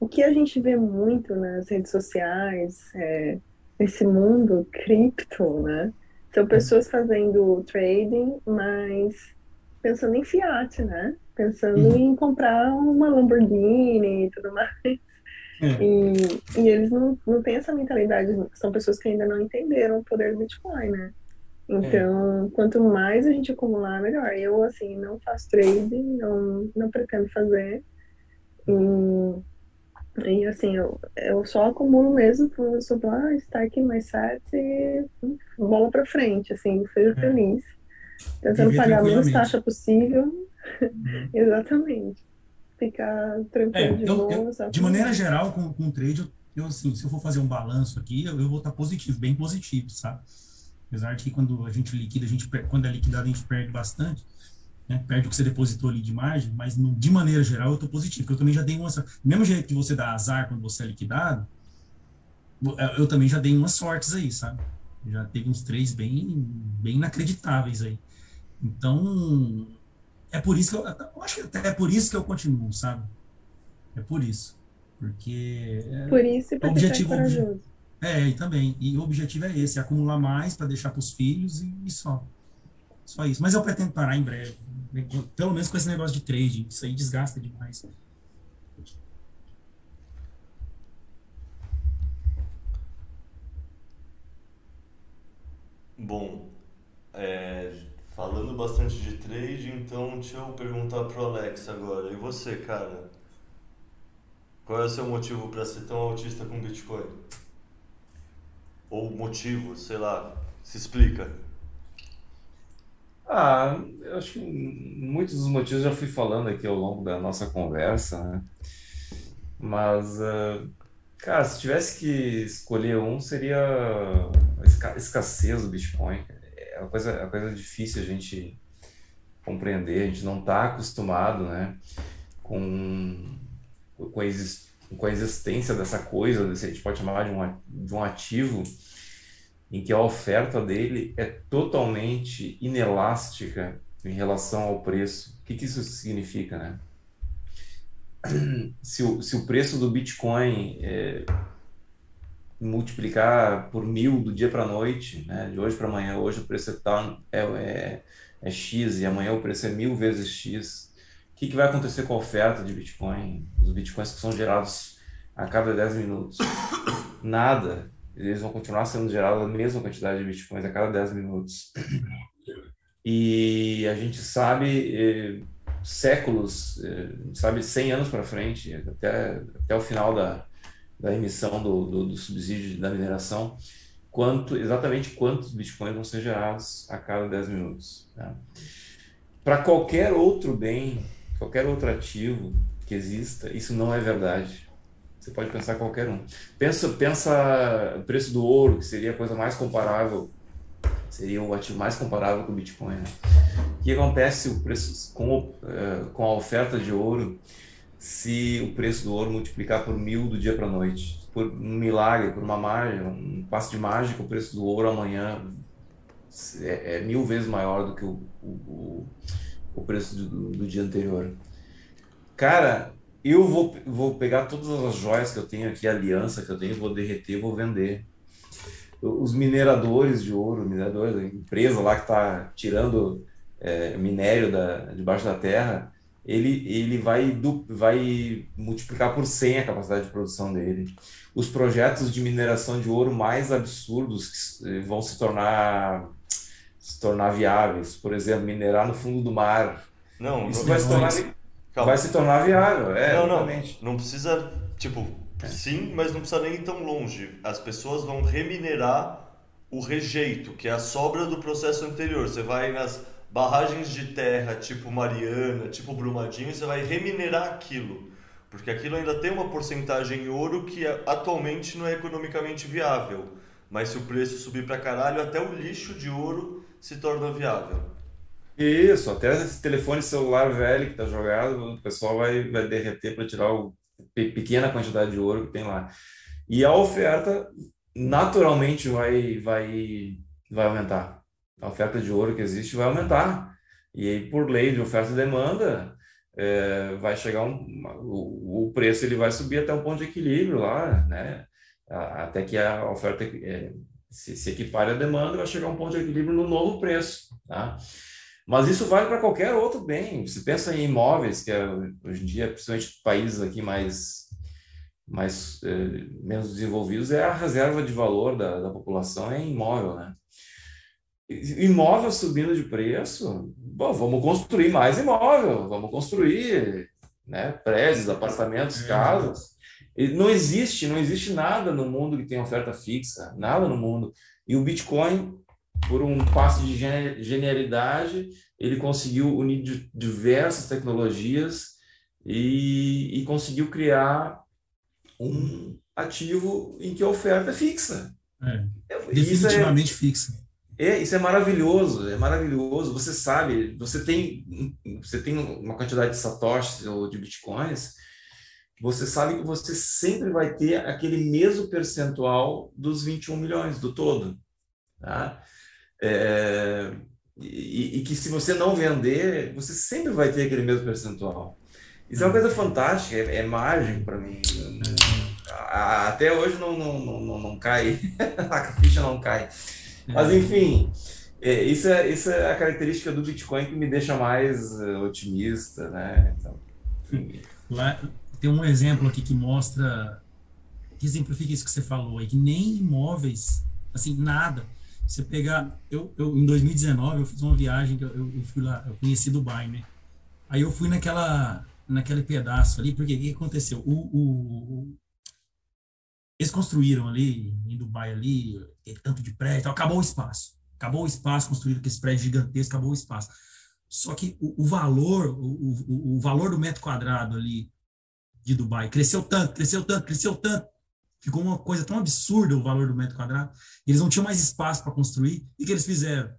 O que a gente vê muito nas redes sociais, é, nesse mundo cripto, né? São pessoas fazendo trading, mas pensando em fiat, né? Pensando uhum. em comprar uma Lamborghini e tudo mais. É. E, e eles não, não têm essa mentalidade. São pessoas que ainda não entenderam o poder do Bitcoin, né? Então, é. quanto mais a gente acumular, melhor. Eu, assim, não faço trading, não, não pretendo fazer. E e assim, eu, eu só acumulo mesmo por sou ah, está aqui mais sete e bola para frente, assim, seja é. feliz. Tentando pagar a menos taxa possível. Uhum. Exatamente. Ficar tranquilo é, de eu, eu, De maneira geral, com, com o trade, eu, eu, assim, se eu for fazer um balanço aqui, eu, eu vou estar positivo, bem positivo, sabe? Apesar de que quando a gente liquida, a gente, quando é liquidado, a gente perde bastante né? perde o que você depositou ali de margem, mas de maneira geral eu estou positivo, porque eu também já dei uma. Mesmo jeito que você dá azar quando você é liquidado, eu também já dei umas sortes aí, sabe? Já teve uns três bem, bem inacreditáveis aí. Então, é por isso que eu, eu acho que até é por isso que eu continuo, sabe? É por isso. Porque. É, por isso e por objetivo, corajoso. É, e também. E o objetivo é esse, é acumular mais para deixar para os filhos e, e só. Só isso. Mas eu pretendo parar em breve. Pelo menos com esse negócio de trade. Isso aí desgasta demais. Bom, é, falando bastante de trade, então deixa eu perguntar pro Alex agora. E você, cara? Qual é o seu motivo para ser tão autista com Bitcoin? Ou motivo, sei lá, se explica. Ah, eu acho que muitos dos motivos já fui falando aqui ao longo da nossa conversa, né? Mas, ah, cara, se tivesse que escolher um, seria a esca- escassez do Bitcoin. É uma coisa, é uma coisa difícil a gente compreender, a gente não está acostumado, né, com, com a existência dessa coisa, a gente pode chamar de um, de um ativo em que a oferta dele é totalmente inelástica em relação ao preço. O que que isso significa, né? Se o, se o preço do Bitcoin é, multiplicar por mil do dia para a noite, né? De hoje para amanhã, hoje o preço tal- é, é, é X e amanhã o preço é mil vezes X. O que que vai acontecer com a oferta de Bitcoin? Os Bitcoins que são gerados a cada 10 minutos? Nada. Eles vão continuar sendo gerados a mesma quantidade de Bitcoins a cada 10 minutos. E a gente sabe eh, séculos, eh, sabe 100 anos para frente, até, até o final da, da emissão do, do, do subsídio da mineração, quanto exatamente quantos bitcoins vão ser gerados a cada 10 minutos. né? Para qualquer outro bem, qualquer outro ativo que exista, isso não é verdade. Você pode pensar qualquer um. Pensa, pensa o preço do ouro, que seria a coisa mais comparável, seria o ativo mais comparável com o Bitcoin. né? O que acontece o preço, com, eh, com a oferta de ouro se o preço do ouro multiplicar por mil do dia para a noite? Por um milagre, por uma mágica, um passo de mágica, o preço do ouro amanhã é, é mil vezes maior do que o, o o preço do, do dia anterior. Cara, eu vou, vou pegar todas as joias que eu tenho aqui, a aliança que eu tenho, vou derreter, vou vender. Os mineradores de ouro, mineradores, a empresa lá que está tirando é, minério da, debaixo da terra, ele, ele vai, du, vai multiplicar por 100 a capacidade de produção dele. Os projetos de mineração de ouro mais absurdos que eh, vão se tornar, se tornar viáveis, por exemplo, minerar no fundo do mar. Não, Isso vai se tornar, calma. vai se tornar viável, é, não, não, exatamente. não precisa, tipo, sim, mas não precisa nem ir tão longe. As pessoas vão reminerar o rejeito, que é a sobra do processo anterior. Você vai nas barragens de terra, tipo Mariana, tipo Brumadinho, você vai reminerar aquilo. Porque aquilo ainda tem uma porcentagem em ouro que é- atualmente não é economicamente viável. Mas se o preço subir pra caralho, até o lixo de ouro se torna viável. Isso, até esse telefone celular velho que está jogado, o pessoal vai, vai derreter para tirar o pe- pequena quantidade de ouro que tem lá. E a oferta naturalmente vai, vai, vai aumentar. A oferta de ouro que existe vai aumentar. E aí, por lei de oferta e demanda, é, vai chegar um, o, o preço ele vai subir até um ponto de equilíbrio lá, né? Até que a oferta é, se, se equipare à demanda, vai chegar um ponto de equilíbrio no novo preço, tá? Mas isso vale para qualquer outro bem. Você pensa em imóveis, que é, hoje em dia, principalmente países aqui mais, mais eh, menos desenvolvidos, é a reserva de valor da, da população é imóvel, né? Imóvel subindo de preço, bom, vamos construir mais imóvel, vamos construir, né, prédios, apartamentos, É. casas. E não existe, não existe nada no mundo que tenha oferta fixa, nada no mundo. E o Bitcoin por um passo de genialidade, ele conseguiu unir di- diversas tecnologias e, e conseguiu criar um ativo em que a oferta é fixa. É, Isso é, definitivamente fixa. é, isso é maravilhoso, é maravilhoso. Você sabe, você tem, você tem uma quantidade de satoshis ou de bitcoins, você sabe que você sempre vai ter aquele mesmo percentual dos 21 milhões, do todo. Tá? É, e, e que se você não vender, você sempre vai ter aquele mesmo percentual. Isso é uma coisa fantástica, é, é mágico para mim. até hoje não, não, não, não, cai, a ficha não cai. Mas, é. enfim, é, isso, é, isso é a característica do Bitcoin que me deixa mais uh, otimista, né? Então, Lá, tem um exemplo aqui que mostra, que exemplifica isso que você falou aí, que nem imóveis, assim, nada. Você pegar, eu, eu em 2019 eu fiz uma viagem que eu, eu fui lá, eu conheci Dubai, né? Aí eu fui naquela, naquele pedaço ali, porque o que aconteceu? O, o, eles construíram ali, em Dubai ali, tanto de prédio, acabou o espaço. Acabou o espaço, construíram aquele prédio gigantesco, acabou o espaço. Só que o, o valor, o, o, o, valor do metro quadrado ali de Dubai cresceu tanto, cresceu tanto, cresceu tanto. Ficou uma coisa tão absurda o valor do metro quadrado. Eles não tinham mais espaço para construir. E o que eles fizeram?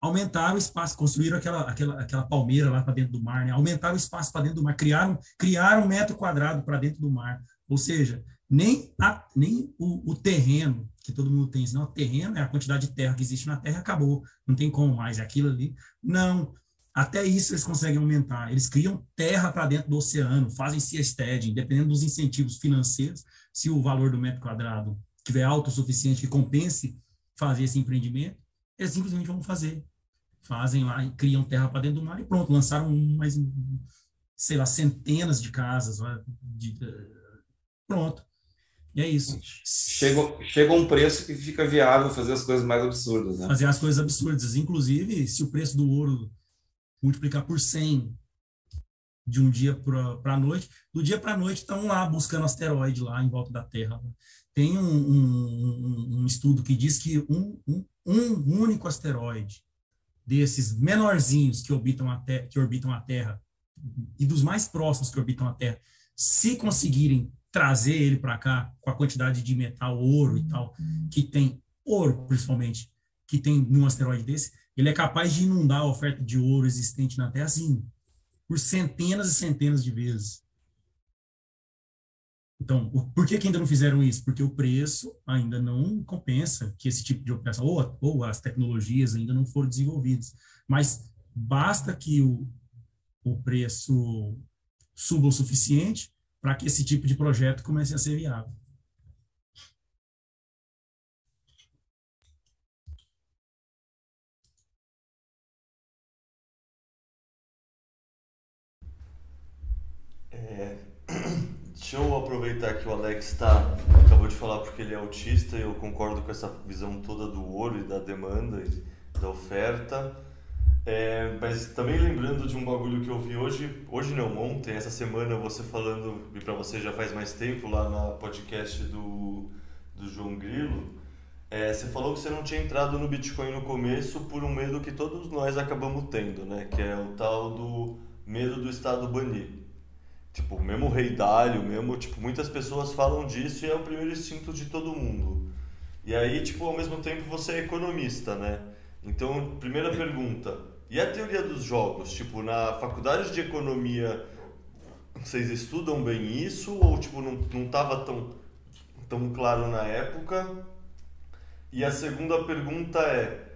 Aumentaram o espaço, construíram aquela, aquela, aquela palmeira lá para dentro do mar, né? aumentaram o espaço para dentro do mar, criaram, criaram um metro quadrado para dentro do mar. Ou seja, nem, a, nem o, o, terreno que todo mundo tem, senão o terreno é a quantidade de terra que existe na terra, acabou, não tem como mais, é aquilo ali. Não, até isso eles conseguem aumentar. Eles criam terra para dentro do oceano, fazem seasteading, dependendo dos incentivos financeiros, se o valor do metro quadrado tiver alto o suficiente que compense fazer esse empreendimento, eles simplesmente vão fazer. Fazem lá e criam terra para dentro do mar e pronto, lançaram mais, sei lá, centenas de casas. De, pronto. E é isso. Chega, chega um preço que fica viável fazer as coisas mais absurdas, né? Fazer as coisas absurdas. Inclusive, se o preço do ouro multiplicar por 100 de um dia para a noite, do dia para a noite estão lá buscando asteroide lá em volta da Terra. Tem um, um, um estudo que diz que um, um, único asteroide desses menorzinhos que orbitam, a que orbitam a Terra e dos mais próximos que orbitam a Terra, se conseguirem trazer ele para cá com a quantidade de metal, ouro e tal, que tem ouro principalmente, que tem num asteroide desse, ele é capaz de inundar a oferta de ouro existente na Terra, assim, por centenas e centenas de vezes. Então, por que, que, ainda não fizeram isso? Porque o preço ainda não compensa que esse tipo de operação, ou, ou as tecnologias ainda não foram desenvolvidas. Mas basta que o, o preço suba o suficiente para que esse tipo de projeto comece a ser viável. É, deixa eu aproveitar que o Alex tá, acabou de falar porque ele é autista e eu concordo com essa visão toda do ouro e da demanda e da oferta. É, mas também lembrando de um bagulho que eu vi hoje, hoje não, ontem, essa semana, você falando, e para você já faz mais tempo, lá na podcast do, do João Grilo, é, você falou que você não tinha entrado no Bitcoin no começo por um medo que todos nós acabamos tendo, né? Que é o tal do medo do Estado banir. Tipo, mesmo o rei Dálio, mesmo, tipo, muitas pessoas falam disso e é o primeiro instinto de todo mundo. E aí, tipo, ao mesmo tempo você é economista, né? Então, primeira pergunta, e a teoria dos jogos? Tipo, na faculdade de economia, vocês estudam bem isso ou, tipo, não, não tava tão, tão claro na época? E a segunda pergunta é,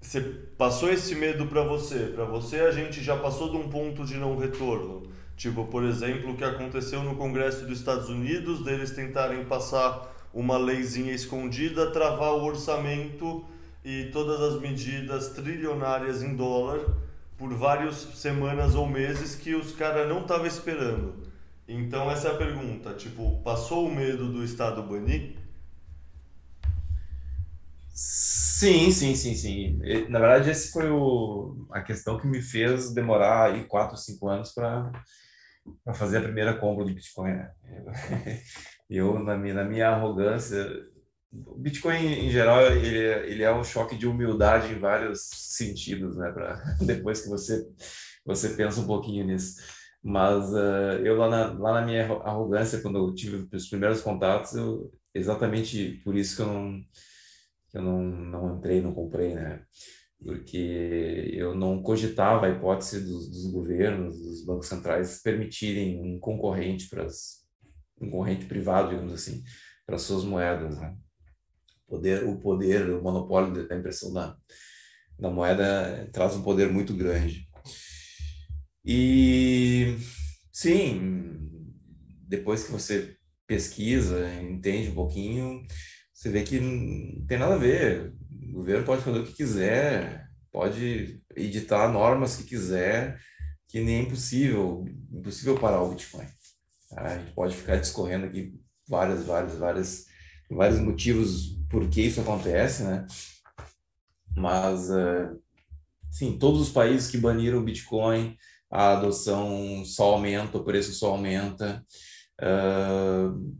você passou esse medo para você? Para você a gente já passou de um ponto de não retorno? Tipo, por exemplo, o que aconteceu no Congresso dos Estados Unidos, deles tentarem passar uma leizinha escondida, travar o orçamento e todas as medidas trilionárias em dólar por várias semanas ou meses que os caras não estavam esperando. Então essa é a pergunta, tipo, passou o medo do Estado banir? Sim, sim, sim, sim. Na verdade, esse foi o, a questão que me fez demorar aí 4, 5 anos para para fazer a primeira compra do Bitcoin. Né? Eu, na minha, na minha arrogância, o Bitcoin em geral ele, é, ele é um choque de humildade em vários sentidos, né? Para depois que você você pensa um pouquinho nisso. Mas uh, eu lá na, lá na minha arrogância quando eu tive os primeiros contatos, eu, exatamente por isso que eu não que eu não, não entrei, não comprei, né? Porque eu não cogitava a hipótese dos, dos governos, dos bancos centrais permitirem um concorrente para um concorrente privado, digamos assim, para suas moedas, né? Poder, o poder, o monopólio da impressão da, da moeda traz um poder muito grande. E sim, depois que você pesquisa, entende um pouquinho, você vê que não tem nada a ver. O governo pode fazer o que quiser, pode editar normas que quiser, que nem é impossível, impossível parar o Bitcoin. Tá? A gente pode ficar discorrendo aqui várias, várias, várias, vários motivos por que isso acontece, né? Mas, uh, sim, todos os países que baniram o Bitcoin, a adoção só aumenta, o preço só aumenta. Uh,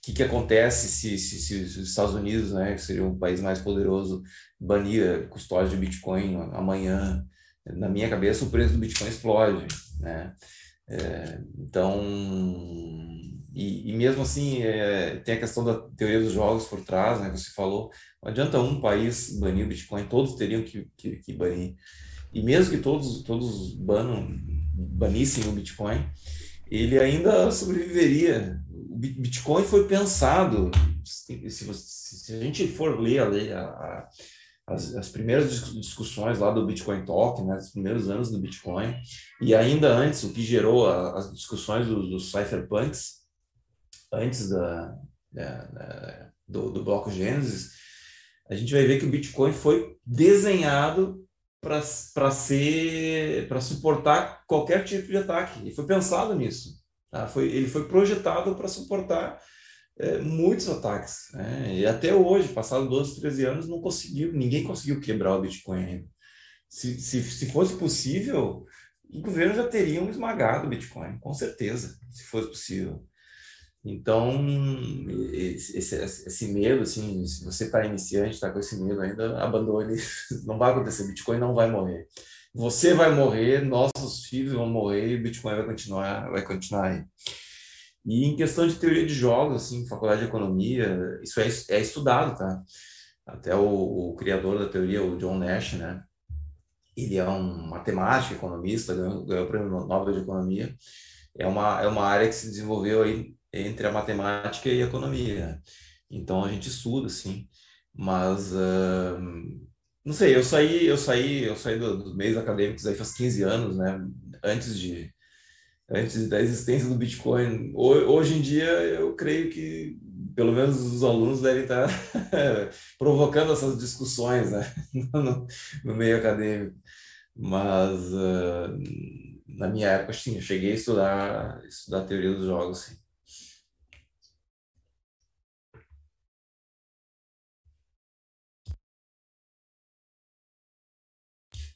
o que, que acontece se, se, se, os Estados Unidos, né, que seria um país mais poderoso, banir custódia de Bitcoin amanhã? Na minha cabeça, o preço do Bitcoin explode, né? É, então, e, e, mesmo assim, é, tem a questão da teoria dos jogos por trás, né? Você falou, não adianta um país banir o Bitcoin, todos teriam que, que, que banir. E mesmo que todos, todos banam, banissem o Bitcoin, ele ainda sobreviveria. Bitcoin foi pensado, se, se, a gente for ler a, lei, a, a, as, as, primeiras discussões lá do Bitcoin Talk, né, os primeiros anos do Bitcoin, e ainda antes, o que gerou as discussões dos, dos cypherpunks, antes da, da, da do, do bloco Gênesis, a gente vai ver que o Bitcoin foi desenhado para ser para suportar qualquer tipo de ataque. E foi pensado nisso. Tá? Foi, ele foi projetado para suportar é, muitos ataques. Né? E até hoje, passado 12, 13 anos, não conseguiu, ninguém conseguiu quebrar o Bitcoin ainda. Se, se, se fosse possível, o governo já teria esmagado o Bitcoin, com certeza, se fosse possível. Então, esse, esse, medo, assim, se você está iniciante, está com esse medo ainda, abandone. Não vai acontecer, Bitcoin não vai morrer. Você vai morrer, nossos filhos vão morrer e o Bitcoin vai continuar, vai continuar aí. E em questão de teoria de jogos, assim, faculdade de economia, isso é, é estudado, tá? Até o, o criador da teoria, o John Nash, né? Ele é um matemático, economista, ganhou, ganhou o prêmio Nobel de Economia. É uma, é uma área que se desenvolveu aí entre a matemática e a economia. Então a gente estuda, assim, mas uh, não sei, eu saí, eu saí, eu saí dos do meios acadêmicos aí faz 15 anos, né? Antes de antes da existência do Bitcoin. Hoje em dia eu creio que pelo menos os alunos devem estar provocando essas discussões né? no, no meio acadêmico. Mas uh, na minha época, sim, eu cheguei a estudar, estudar teoria dos jogos, sim.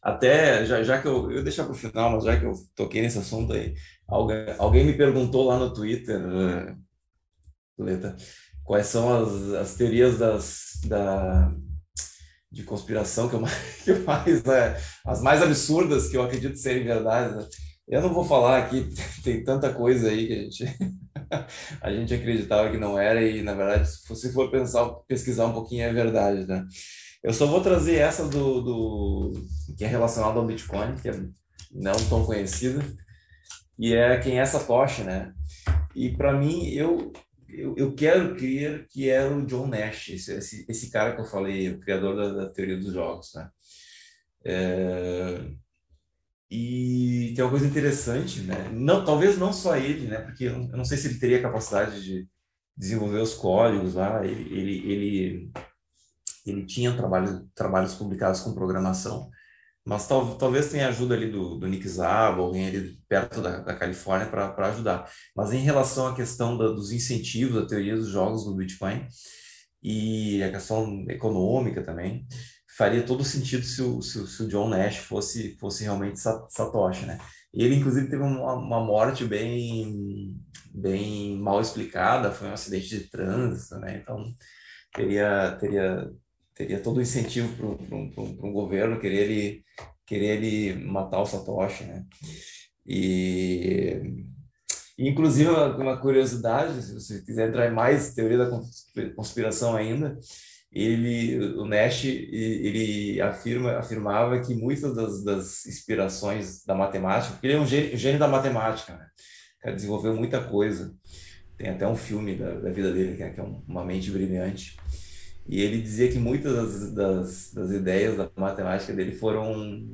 Até, já, já que eu, eu deixar para o final, mas já que eu toquei nesse assunto aí, alguém, alguém me perguntou lá no Twitter, uh, Leta, quais são as, as teorias das, da, de conspiração que eu mais, que eu mais né, as mais absurdas que eu acredito serem verdade. Né? Eu não vou falar aqui, tem tanta coisa aí que a gente, a gente acreditava que não era e, na verdade, se você for pensar, pesquisar um pouquinho, é verdade, né? Eu só vou trazer essa do, do que é relacionada ao Bitcoin, que é não tão conhecida, e é quem é Satoshi, né? E para mim, eu, eu, eu, quero crer que era o John Nash, esse, esse, esse cara que eu falei, o criador da, da teoria dos jogos, né? É, e tem uma coisa interessante, né? Não, talvez não só ele, né? Porque eu não sei se ele teria capacidade de desenvolver os códigos lá. Ele, ele, ele ele tinha trabalho, trabalhos publicados com programação, mas tal, talvez tenha ajuda ali do, do Nick Szabo, alguém ali perto da, da Califórnia para ajudar. Mas em relação à questão da, dos incentivos, da teoria dos jogos no Bitcoin e a questão econômica também, faria todo sentido se o, se, se o John Nash fosse, fosse realmente Satoshi, né? Ele, inclusive, teve uma, uma morte bem, bem mal explicada, foi um acidente de trânsito, né? Então, teria, teria teria todo o incentivo para um, governo querer ele, querer ele matar o Satoshi, né? E, inclusive, uma, curiosidade, se você quiser entrar em mais teoria da conspiração ainda, ele, o Nash, ele afirma, afirmava que muitas das, das inspirações da matemática, porque ele é um gênio, gênio da matemática, né? Desenvolveu muita coisa. Tem até um filme da, da vida dele, que é, que é uma mente brilhante. E ele dizia que muitas das, das, das, ideias da matemática dele foram,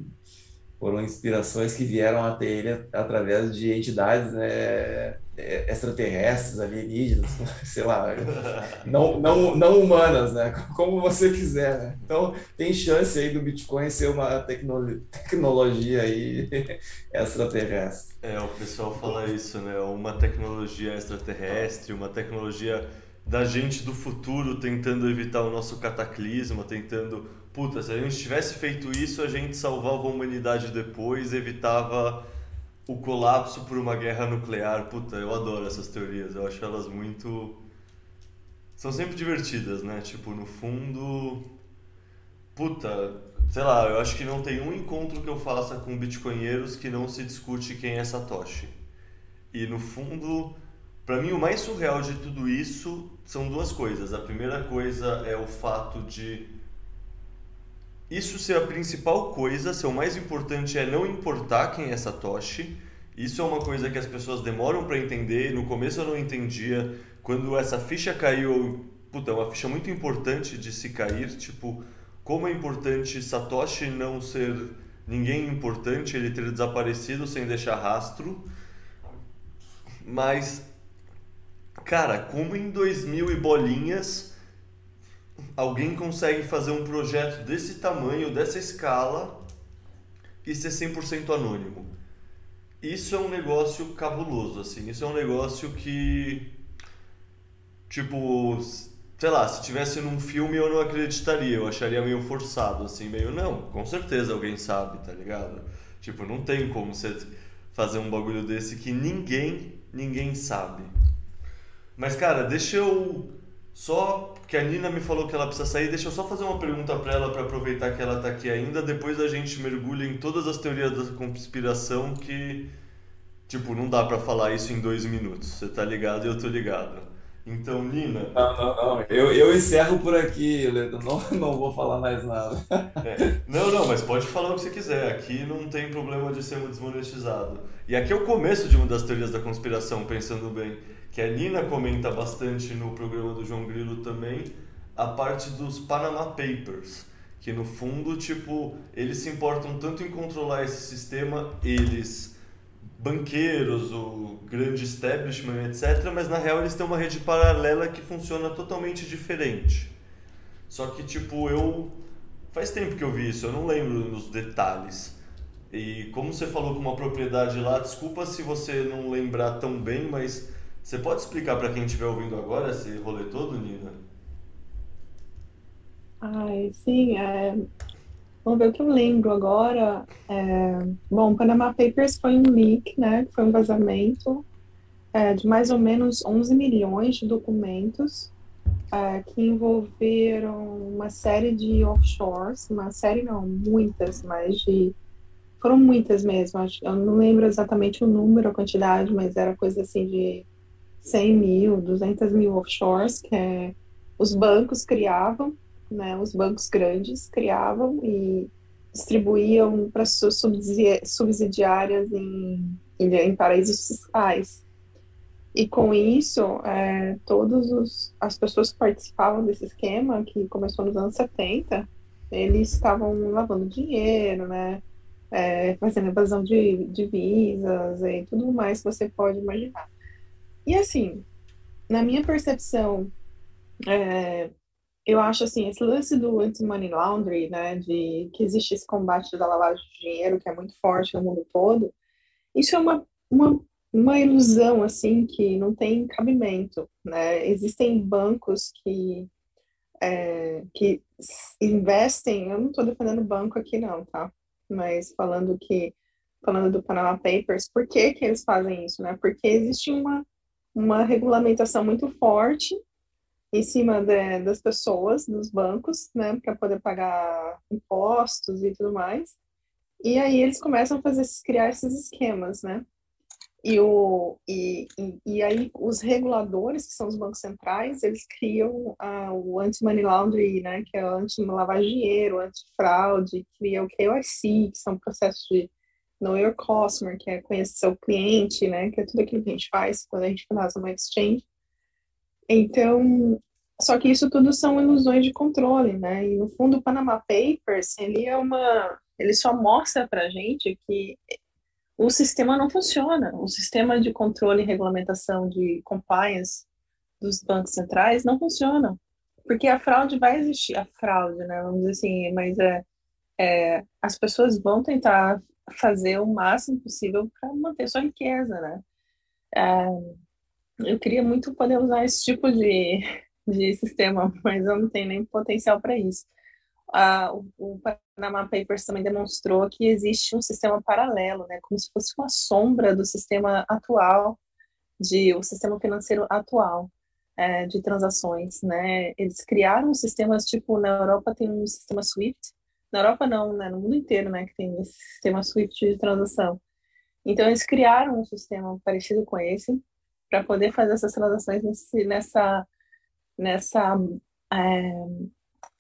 foram inspirações que vieram até ele através de entidades né, é, extraterrestres, alienígenas, sei lá, não, não, não humanas, né? Como você quiser, né? Então, tem chance aí do Bitcoin ser uma tecno tecnologia aí extraterrestre. É, o pessoal fala isso, né? Uma tecnologia extraterrestre, uma tecnologia da gente do futuro tentando evitar o nosso cataclisma, tentando, puta, se a gente tivesse feito isso, a gente salvava a humanidade depois, evitava o colapso por uma guerra nuclear. Puta, eu adoro essas teorias, eu acho elas muito. São sempre divertidas, né? Tipo, no fundo. Puta, sei lá, eu acho que não tem um encontro que eu faça com bitcoinheiros que não se discute quem é Satoshi. E no fundo, para mim o mais surreal de tudo isso são duas coisas. A primeira coisa é o fato de isso ser a principal coisa, ser o mais importante é não importar quem é Satoshi. Isso é uma coisa que as pessoas demoram para entender. No começo eu não entendia. Quando essa ficha caiu, puta, é uma ficha muito importante de se cair, tipo, como é importante Satoshi não ser ninguém importante, ele ter desaparecido sem deixar rastro. Mas cara, como em 2000 e bolinhas alguém consegue fazer um projeto desse tamanho, dessa escala e ser 100% anônimo. Isso é um negócio cabuloso, assim. Isso é um negócio que, tipo, sei lá, se tivesse num filme eu não acreditaria, eu acharia meio forçado, assim, meio, não, com certeza alguém sabe, tá ligado? Tipo, não tem como você fazer um bagulho desse que ninguém, ninguém sabe. Mas, cara, deixa eu só que a Nina me falou que ela precisa sair, deixa eu só fazer uma pergunta para ela para aproveitar que ela está aqui ainda. Depois a gente mergulha em todas as teorias da conspiração que tipo, não dá para falar isso em dois minutos. Você tá ligado e eu tô ligado. Então, Nina. Não, não, não. Eu, eu encerro por aqui, Ledo. Não, não vou falar mais nada. É. Não, não, mas pode falar o que você quiser. Aqui não tem problema de ser desmonetizado. E aqui é o começo de uma das teorias da conspiração, pensando bem que a Nina comenta bastante no programa do João Grilo também, a parte dos Panama Papers, que no fundo, tipo, eles se importam tanto em controlar esse sistema, eles banqueiros, o grande establishment, etc, mas na real eles têm uma rede paralela que funciona totalmente diferente. Só que tipo, eu faz tempo que eu vi isso, eu não lembro nos detalhes. E como você falou com uma propriedade lá, desculpa se você não lembrar tão bem, mas você pode explicar para quem estiver ouvindo agora esse rolê todo, Nina? Ai, sim, é... vamos ver o que eu lembro agora. É... Bom, Panama Papers foi um leak, né? Foi um vazamento é, de mais ou menos 11 milhões de documentos é, que envolveram uma série de offshores, uma série não, muitas, mas de foram muitas mesmo. Eu não lembro exatamente o número, a quantidade, mas era coisa assim de 100 mil, 200 mil offshores, que é, os bancos criavam, né, os bancos grandes criavam e distribuíam para suas subsidiárias em, em, em, paraísos fiscais. E com isso, é, todas as pessoas que participavam desse esquema, que começou nos anos 70, eles estavam lavando dinheiro, né, é, fazendo evasão de divisas e tudo mais que você pode imaginar. E assim, na minha percepção, é, eu acho assim, esse lance do anti-money laundering, né, de que existe esse combate da lavagem de dinheiro que é muito forte no mundo todo, isso é uma, uma, uma ilusão, assim, que não tem cabimento, né? Existem bancos que, é, que investem, eu não estou defendendo banco aqui não, tá? Mas falando que, falando do Panama Papers, por que que eles fazem isso, né? Porque existe uma uma regulamentação muito forte em cima de, das pessoas, dos bancos, né, para poder pagar impostos e tudo mais. E aí eles começam a fazer criar esses esquemas, né? E, o, e, e, e aí os reguladores, que são os bancos centrais, eles criam ah, o anti-money laundering, né, que é o anti-lavagem de dinheiro, anti-fraude, cria o KYC, que são processos de know your customer, que é conhecer o cliente, né? Que é tudo aquilo que a gente faz quando a gente faz uma exchange. Então, só que isso tudo são ilusões de controle, né? E no fundo, o Panama Papers, ele é uma, ele só mostra para gente que o sistema não funciona. O sistema de controle e regulamentação de compliance dos bancos centrais não funciona. Porque a fraude vai existir, a fraude, né? Vamos dizer assim, mas é, é as pessoas vão tentar fazer o máximo possível para manter sua riqueza, né? É, eu queria muito poder usar esse tipo de, de sistema, mas eu não tenho nem potencial para isso. O, o Panama Papers também demonstrou que existe um sistema paralelo, né, como se fosse uma sombra do sistema atual, de o sistema financeiro atual é, de transações, né? Eles criaram sistemas tipo na Europa tem um sistema SWIFT, na Europa não, né, no mundo inteiro, né, que tem esse sistema SWIFT de transação. Então eles criaram um sistema parecido com esse para poder fazer essas transações nesse, nessa nessa é,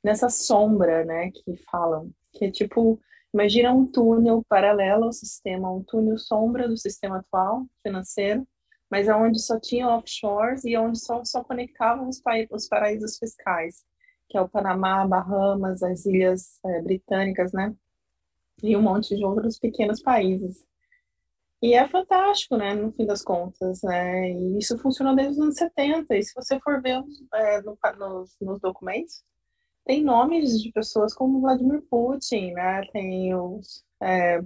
nessa sombra, né, que falam, que é tipo, imagina um túnel paralelo ao sistema, um túnel sombra do sistema atual financeiro, mas é onde só tinha offshores e onde só, só conectavam os, os paraísos fiscais, que é o Panamá, Bahamas, as Ilhas é, Britânicas, né, e um monte de outros pequenos países. E é fantástico, né, no fim das contas, né, e isso funcionou desde os anos 70, e se você for ver é, no, nos, nos documentos, tem nomes de pessoas como Vladimir Putin, né, tem os... É,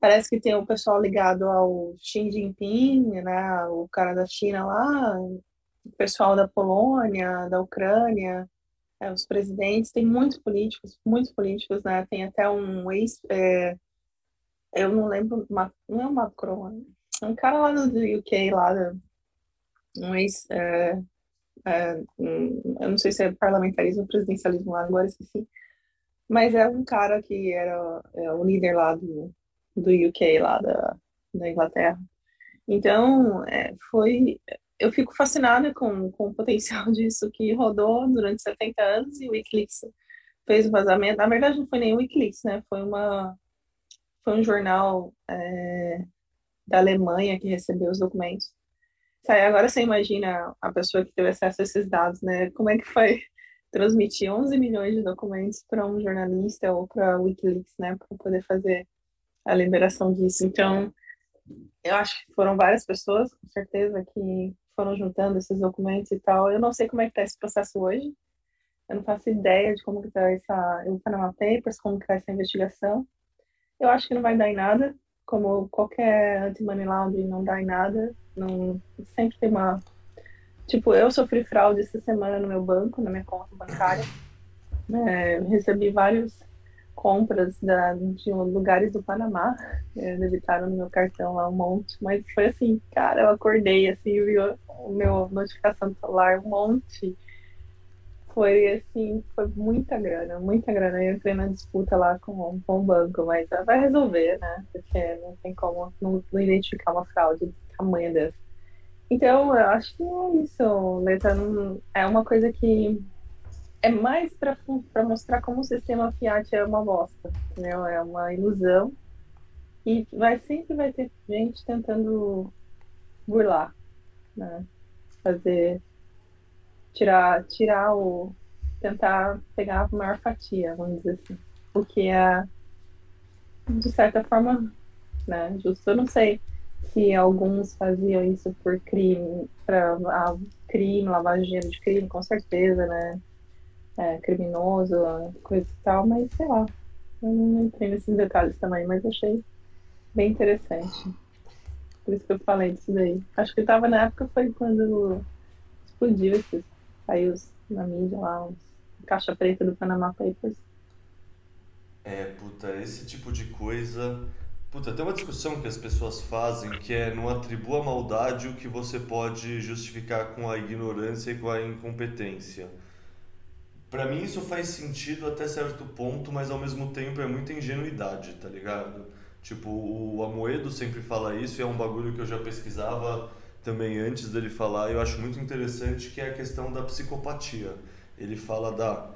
parece que tem o pessoal ligado ao Xi Jinping, né, o cara da China lá, o pessoal da Polônia, da Ucrânia, é, os presidentes, tem muitos políticos, muitos políticos, né, tem até um ex... É, eu não lembro, não é o Macron, é um cara lá do UK, lá, um ex, é, é, eu não sei se é parlamentarismo presidencialismo lá, agora esqueci, mas é um cara que era é, o líder lá do, do UK, lá da, da Inglaterra. Então, é, foi, eu fico fascinada com, com o potencial disso que rodou durante 70 anos e o Wikileaks fez o vazamento. Na verdade, não foi nem o Wikileaks, né? Foi uma foi um jornal é, da Alemanha que recebeu os documentos. Agora você imagina a pessoa que teve acesso a esses dados, né? Como é que foi transmitir 11 milhões de documentos para um jornalista ou para Wikileaks, né? Para poder fazer a liberação disso. Então, eu acho que foram várias pessoas, com certeza, que foram juntando esses documentos e tal. Eu não sei como é que está esse processo hoje. Eu não faço ideia de como que está essa, o Panama Papers, como que está essa investigação. Eu acho que não vai dar em nada, como qualquer anti-money laundering não dá em nada. Não, sempre tem uma. Tipo, eu sofri fraude essa semana no meu banco, na minha conta bancária. É, recebi várias compras da, de lugares do Panamá, é, debitaram no meu cartão lá um monte, mas foi assim, cara, eu acordei assim, vi o meu notificação do celular, um monte foi assim, foi muita grana, muita grana. Eu entrei na disputa lá com, com o banco, mas vai resolver, né? Porque não tem como não, não identificar uma fraude do tamanho dessa. Então, eu acho que é isso, Letra. Não, é uma coisa que é mais para mostrar como o sistema Fiat é uma bosta, né? É uma ilusão. E vai sempre vai ter gente tentando burlar, né? Fazer tirar, tirar o. tentar pegar a maior fatia, vamos dizer assim. Porque é, de certa forma, né, justo. Eu não sei se alguns faziam isso por crime, para ah, crime, lavagem de crime, com certeza, né? É, criminoso, coisa e tal, mas sei lá. Eu não entrei nesses detalhes também, mas achei bem interessante. Por isso que eu falei disso daí. Acho que estava na época foi quando explodiu esses Saiu na mídia lá, uns caixa preta do Panama Papers. É, puta, esse tipo de coisa. Puta, tem uma discussão que as pessoas fazem que é não atribua maldade o que você pode justificar com a ignorância e com a incompetência. Para mim isso faz sentido até certo ponto, mas ao mesmo tempo é muita ingenuidade, tá ligado? Tipo, o Amoedo sempre fala isso e é um bagulho que eu já pesquisava também antes dele falar, eu acho muito interessante que é a questão da psicopatia. Ele fala da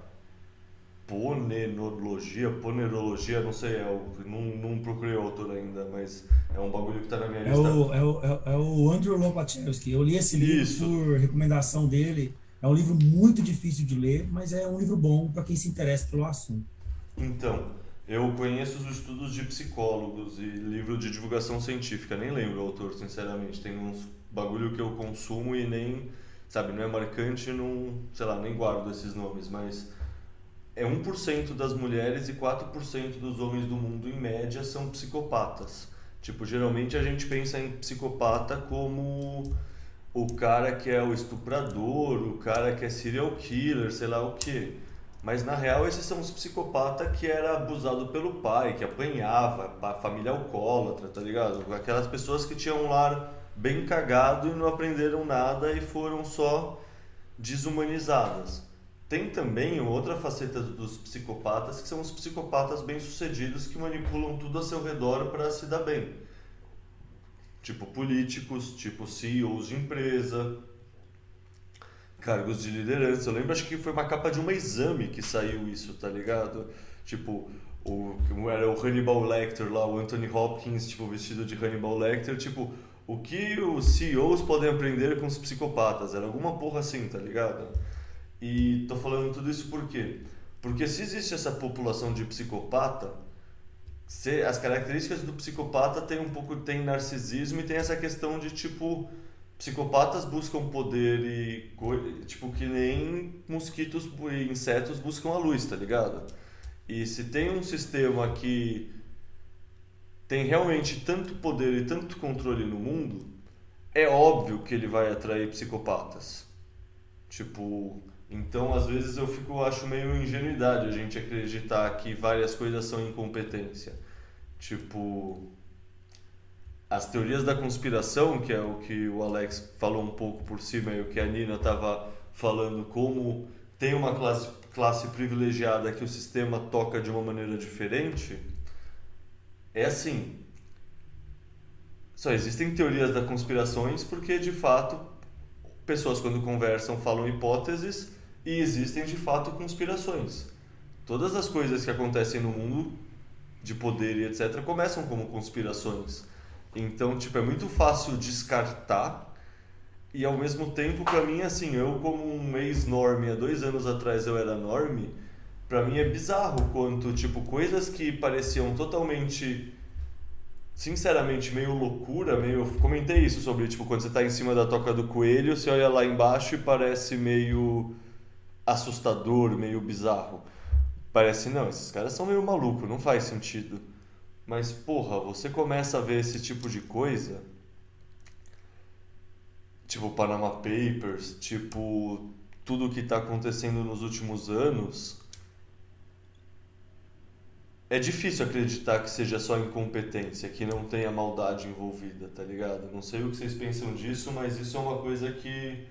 ponenologia, ponerologia, não sei, é não, não procurei o autor ainda, mas é um bagulho que tá na minha é lista. O, é, o, é o Andrew Lopachevsky, eu li esse livro Isso. por recomendação dele, é um livro muito difícil de ler, mas é um livro bom para quem se interessa pelo assunto. Então, Eu conheço os estudos de psicólogos e livro de divulgação científica, nem lembro o autor, sinceramente. Tem uns bagulho que eu consumo e nem, sabe, não é marcante, não, sei lá, nem guardo esses nomes, mas é 1% das mulheres e 4% dos homens do mundo, em média, são psicopatas. Tipo, geralmente a gente pensa em psicopata como o cara que é o estuprador, o cara que é serial killer, sei lá o que. Mas na real esses são os psicopatas que era abusado pelo pai, que apanhava, a família alcoólatra, tá ligado? Aquelas pessoas que tinham um lar bem cagado e não aprenderam nada e foram só desumanizadas. Tem também outra faceta dos psicopatas, que são os psicopatas bem-sucedidos que manipulam tudo a seu redor para se dar bem. Tipo políticos, tipo CEOs de empresa, cargos de liderança. Eu lembro, acho que foi uma capa de um exame que saiu isso, tá ligado? Tipo, o, era o Hannibal Lecter lá, o Anthony Hopkins, tipo, vestido de Hannibal Lecter, tipo, o que os CEOs podem aprender com os psicopatas? Era alguma porra assim, tá ligado? E tô falando tudo isso por quê? Porque se existe essa população de psicopata, as características do psicopata tem um pouco tem narcisismo e tem essa questão de tipo psicopatas buscam poder e tipo que nem mosquitos e insetos buscam a luz, tá ligado? E se tem um sistema que tem realmente tanto poder e tanto controle no mundo, é óbvio que ele vai atrair psicopatas. Tipo, então às vezes eu fico acho meio ingenuidade a gente acreditar que várias coisas são incompetência. Tipo, as teorias da conspiração, que é o que o Alex falou um pouco por cima e o que a Nina estava falando, como tem uma classe, classe privilegiada que o sistema toca de uma maneira diferente, é assim. Só existem teorias da conspirações porque, de fato, pessoas quando conversam falam hipóteses e existem, de fato, conspirações. Todas as coisas que acontecem no mundo de poder e etc começam como conspirações. Então, tipo, é muito fácil descartar e ao mesmo tempo, para mim, assim, eu como um ex-norme, há dois anos atrás eu era norme, para mim é bizarro quanto, tipo, coisas que pareciam totalmente, sinceramente, meio loucura, meio... Comentei isso sobre, tipo, quando você tá em cima da toca do coelho, você olha lá embaixo e parece meio assustador, meio bizarro. Parece, não, esses caras são meio maluco, não faz sentido. Mas, porra, você começa a ver esse tipo de coisa, tipo Panama Papers, tipo tudo que está acontecendo nos últimos anos, é difícil acreditar que seja só incompetência, que não tenha maldade envolvida, tá ligado? Não sei o que vocês pensam disso, mas isso é uma coisa que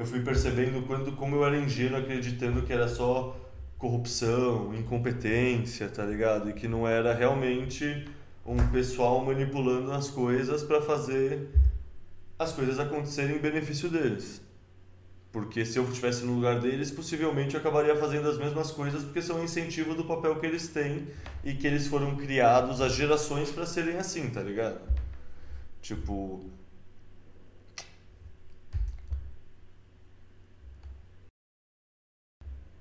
eu fui percebendo quando como eu era ingênuo acreditando que era só corrupção, incompetência, tá ligado? E que não era realmente um pessoal manipulando as coisas para fazer as coisas acontecerem em benefício deles. Porque se eu estivesse no lugar deles, possivelmente eu acabaria fazendo as mesmas coisas porque são incentivo do papel que eles têm e que eles foram criados há gerações para serem assim, tá ligado? Tipo,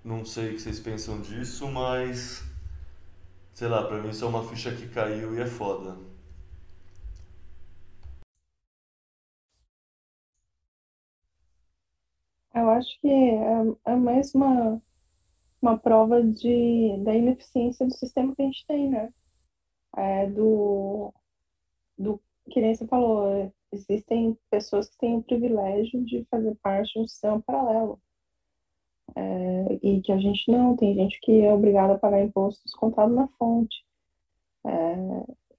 Não sei o que vocês pensam disso, mas. Sei lá, pra mim isso é uma ficha que caiu e é foda. Eu acho que é, é mais uma, uma prova de, da ineficiência do sistema que a gente tem, né? É, do, do que nem você falou, existem pessoas que têm o privilégio de fazer parte de um sistema paralelo é, e que a gente não, tem gente que é obrigada a pagar impostos contado na fonte. É,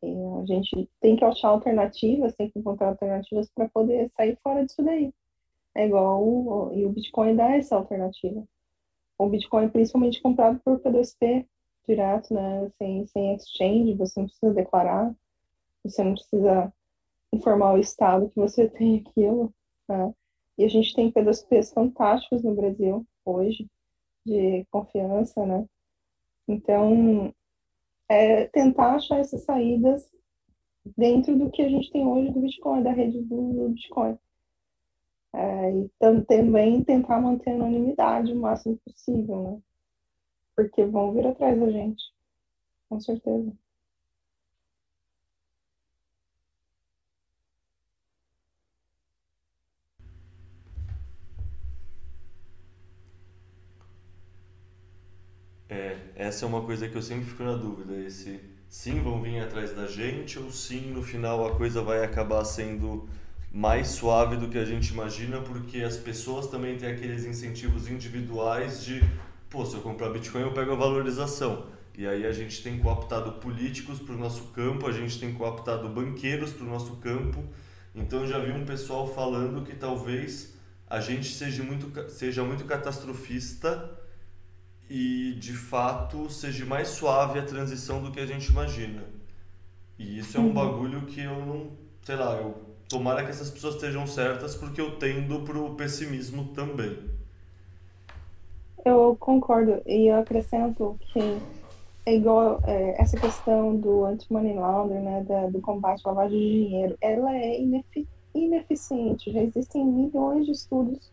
a gente tem que achar alternativas, tem que encontrar alternativas para poder sair fora disso daí. É igual, o, e o Bitcoin dá essa alternativa. O Bitcoin principalmente comprado por P2P, direto, né, sem, sem exchange, você não precisa declarar, você não precisa informar o Estado que você tem aquilo. Né? E a gente tem P2Ps fantásticos no Brasil, hoje, de confiança, né? Então, é tentar achar essas saídas dentro do que a gente tem hoje do Bitcoin, da rede do, Bitcoin. É, e também tentar manter a anonimidade o máximo possível, né? Porque vão vir atrás da gente. com certeza. É, essa é uma coisa que eu sempre fico na dúvida, esse sim vão vir atrás da gente ou sim no final a coisa vai acabar sendo mais suave do que a gente imagina, porque as pessoas também têm aqueles incentivos individuais de, pô, se eu comprar Bitcoin eu pego a valorização. E aí a gente tem cooptado políticos para o nosso campo, a gente tem cooptado banqueiros para o nosso campo. Então já vi um pessoal falando que talvez a gente seja muito, seja muito catastrofista e de fato seja mais suave a transição do que a gente imagina. E isso é um uhum. bagulho que eu não, sei lá, eu tomara que essas pessoas estejam certas, porque eu tendo pro pessimismo também. Eu concordo e eu acrescento que é igual é, essa questão do anti-money laundering, né, da, do combate à lavagem de dinheiro, ela é inefic ineficiente. Já existem milhões de estudos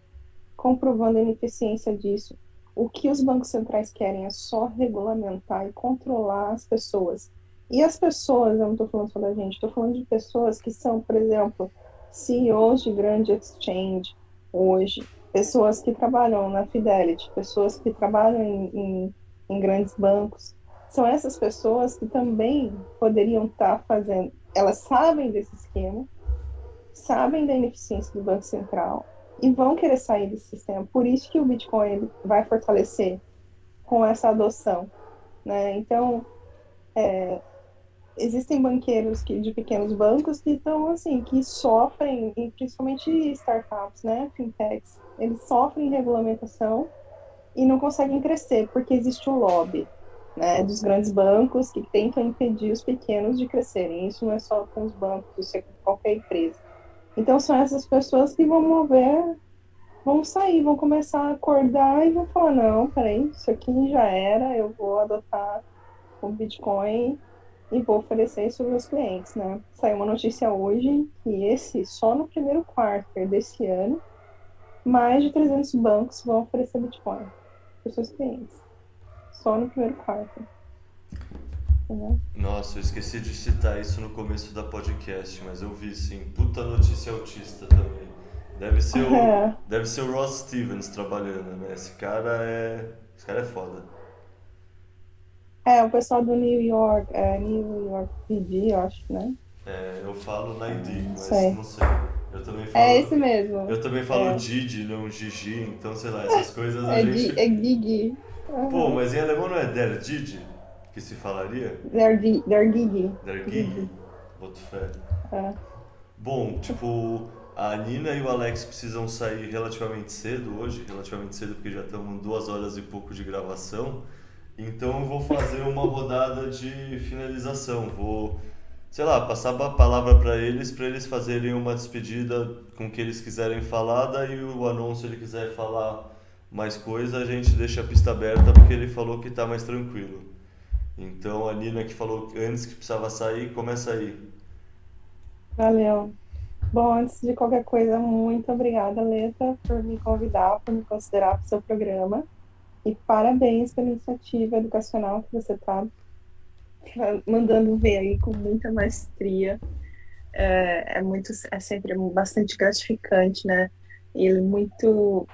comprovando a ineficiência disso. O que os bancos centrais querem é só regulamentar e controlar as pessoas. E as pessoas, eu não estou falando só da gente, estou falando de pessoas que são, por exemplo, CEOs de grande exchange hoje, pessoas que trabalham na Fidelity, pessoas que trabalham em, em, em grandes bancos. São essas pessoas que também poderiam estar tá fazendo, elas sabem desse esquema, sabem da ineficiência do Banco Central e vão querer sair desse sistema. Por isso que o Bitcoin vai fortalecer com essa adoção. Né? Então, é, existem banqueiros que, de pequenos bancos que estão assim, que sofrem, principalmente startups, né, fintechs, eles sofrem regulamentação e não conseguem crescer porque existe o lobby, né, dos grandes bancos que tentam impedir os pequenos de crescerem. Isso não é só com os bancos, isso é com qualquer empresa. Então são essas pessoas que vão mover, vão sair, vão começar a acordar e vão falar não, peraí, isso aqui já era, eu vou adotar o Bitcoin e vou oferecer isso para os clientes, né? Saiu uma notícia hoje que esse, só no primeiro quarto desse ano, mais de 300 bancos vão oferecer Bitcoin para seus clientes. Só no primeiro quarto. Entendeu? Nossa, eu esqueci de citar isso no começo da podcast, mas eu vi sim. Puta notícia autista também. Deve ser o, é. deve ser o Ross Stevens trabalhando, né? Esse cara é. Esse cara é foda. É, o pessoal do New York, é, New York PD, eu acho, né? É, eu falo na ID, mas sei. não sei. Eu também falo, é esse mesmo. Eu também falo é. Didi, não Gigi, então sei lá, essas coisas a é gente. É Gigi. Uhum. Pô, mas em alemão não é Der Didi que se falaria? Der, der Gigi. Der Gigi. Boto fé. É. Bom, tipo, a Nina e o Alex precisam sair relativamente cedo hoje, relativamente cedo porque já estamos duas horas e pouco de gravação. Então eu vou fazer uma rodada de finalização. Vou, sei lá, passar a palavra para eles, para eles fazerem uma despedida com o que eles quiserem falar. Daí o anúncio, ele quiser falar mais coisa, a gente deixa a pista aberta porque ele falou que está mais tranquilo. Então a Nina que falou antes que precisava sair, começa aí. Valeu. Bom, antes de qualquer coisa, muito obrigada, Leta, por me convidar, por me considerar para o seu programa. E parabéns pela iniciativa educacional que você está mandando ver aí com muita maestria. É, é, muito, é sempre bastante gratificante, né? E muito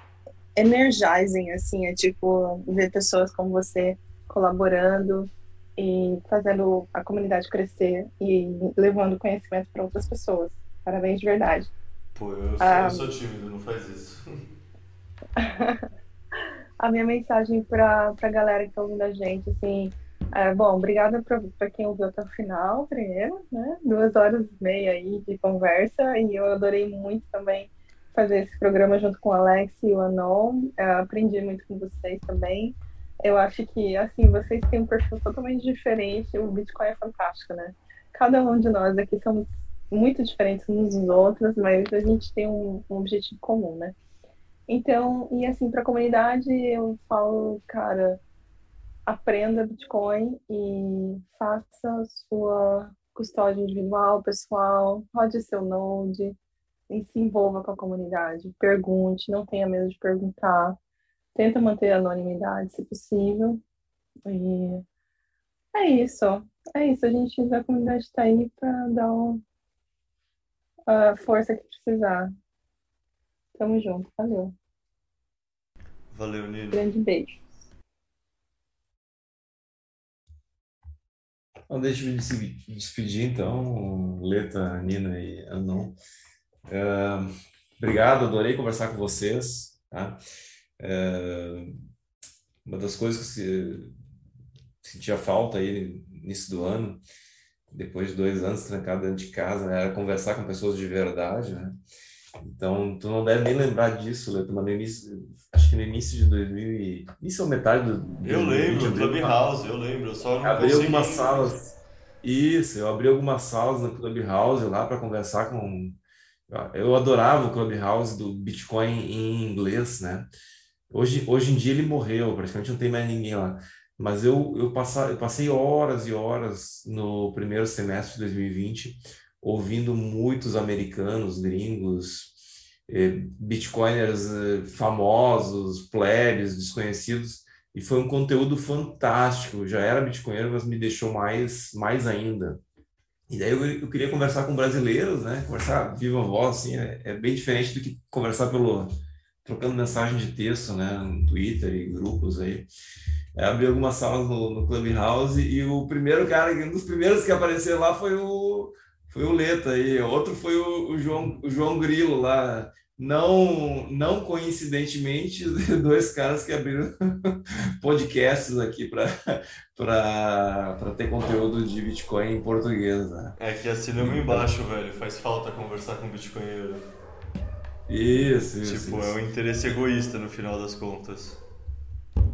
energizing, assim, é tipo ver pessoas como você colaborando e fazendo a comunidade crescer e levando conhecimento para outras pessoas. Parabéns de verdade. Pô, eu sou, ah, eu sou tímido, não faz isso. a minha mensagem para a galera que está ouvindo a gente, assim, é, bom, obrigada para quem ouviu até o final, primeiro, né? Duas horas e meia aí de conversa, e eu adorei muito também fazer esse programa junto com o Alex e o Anon. Aprendi muito com vocês também. Eu acho que, assim, vocês têm um perfil totalmente diferente. O Bitcoin é fantástico, né? Cada um de nós aqui somos muito diferentes uns dos outros, mas a gente tem um, um objetivo comum, né? Então, e assim, para a comunidade, eu falo, cara, aprenda Bitcoin e faça sua custódia individual, pessoal, rode seu Node e se envolva com a comunidade. Pergunte, não tenha medo de perguntar. Tenta manter a anonimidade, se possível. E É isso. É isso. A gente da comunidade está aí para dar a força que precisar. Tamo junto. Valeu. Valeu, Nino. Grande beijo. Então, deixa eu me despedir, então, Leta, Nina e Anon. Uh, obrigado, adorei conversar com vocês. Tá? Uh, uma das coisas que sentia falta aí início do ano, depois de dois anos trancado dentro de casa, né, era conversar com pessoas de verdade, né? Então, tu não deve nem lembrar disso, Leto, mas no início, acho que no início de 2000 e... Início ou metade do... Eu lembro, Clubhouse, eu lembro, eu só não abri consegui... algumas salas... Isso, eu abri algumas salas no Clubhouse lá para conversar com... Eu adorava o Clubhouse do Bitcoin em inglês, né? Hoje, hoje em dia ele morreu, praticamente não tem mais ninguém lá. Mas eu, eu, passa, eu passei horas e horas no primeiro semestre de 2020 ouvindo muitos americanos, gringos, eh, bitcoiners eh, famosos, plebes, desconhecidos, e foi um conteúdo fantástico. Já era bitcoinero, mas me deixou mais, mais ainda. E daí eu, eu queria conversar com brasileiros, né? Conversar viva voz, assim, é, é bem diferente do que conversar pelo trocando mensagem de texto, né, no Twitter e grupos aí. É, abri algumas salas no, no Clubhouse e o primeiro cara, um dos primeiros que apareceu lá foi o foi o Leta e outro foi o, o, João, o João Grilo lá. Não, não coincidentemente, dois caras que abriram podcasts aqui para ter conteúdo de Bitcoin em português. Né? É que assinamos embaixo, velho. Faz falta conversar com bitcoinheiro. Isso, isso. Tipo, isso. é um interesse egoísta no final das contas.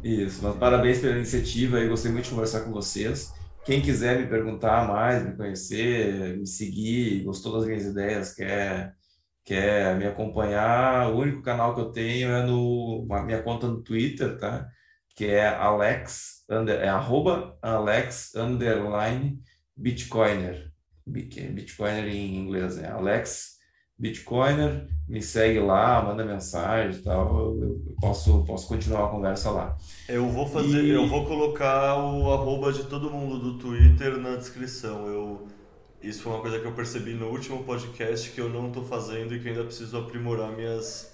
Isso, mas parabéns pela iniciativa. Eu gostei muito de conversar com vocês. Quem quiser me perguntar mais, me conhecer, me seguir, gostou das minhas ideias, quer, quer me acompanhar, o único canal que eu tenho é no minha conta no Twitter, tá? Que é Alex, under, é arroba Alex underline Bitcoiner. Bitcoiner em inglês, é Alex Bitcoiner, me segue lá, manda mensagem e tal, eu posso, posso continuar a conversa lá. Eu vou fazer, e... eu vou colocar o arroba de todo mundo do Twitter na descrição. Eu, isso foi uma coisa que eu percebi no último podcast que eu não estou fazendo e que ainda preciso aprimorar minhas.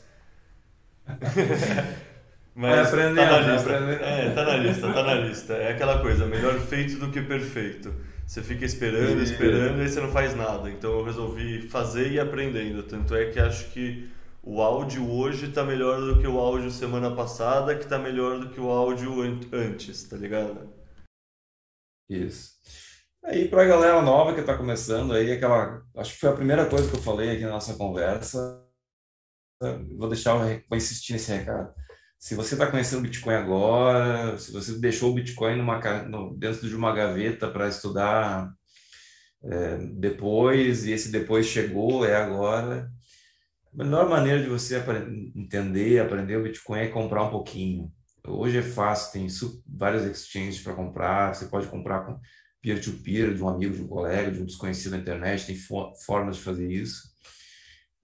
Mas é aprendendo, tá na lista. Aprendendo. É, tá na lista, tá na lista. É aquela coisa, melhor feito do que perfeito. Você fica esperando, esperando e você não faz nada. Então eu resolvi fazer e aprendendo. Tanto é que acho que o áudio hoje está melhor do que o áudio semana passada, que está melhor do que o áudio antes, tá ligado? Isso. Aí para a galera nova que está começando aí, aquela, acho que foi a primeira coisa que eu falei aqui na nossa conversa. Vou deixar, vou insistir nesse recado se você está conhecendo o Bitcoin agora, se você deixou o Bitcoin numa, dentro de uma gaveta para estudar é, depois, e esse depois chegou, é agora, a melhor maneira de você entender, aprender o Bitcoin é comprar um pouquinho. Hoje é fácil, tem vários exchanges para comprar, você pode comprar com peer-to-peer, -peer, de um amigo, de um colega, de um desconhecido na internet, tem formas de fazer isso.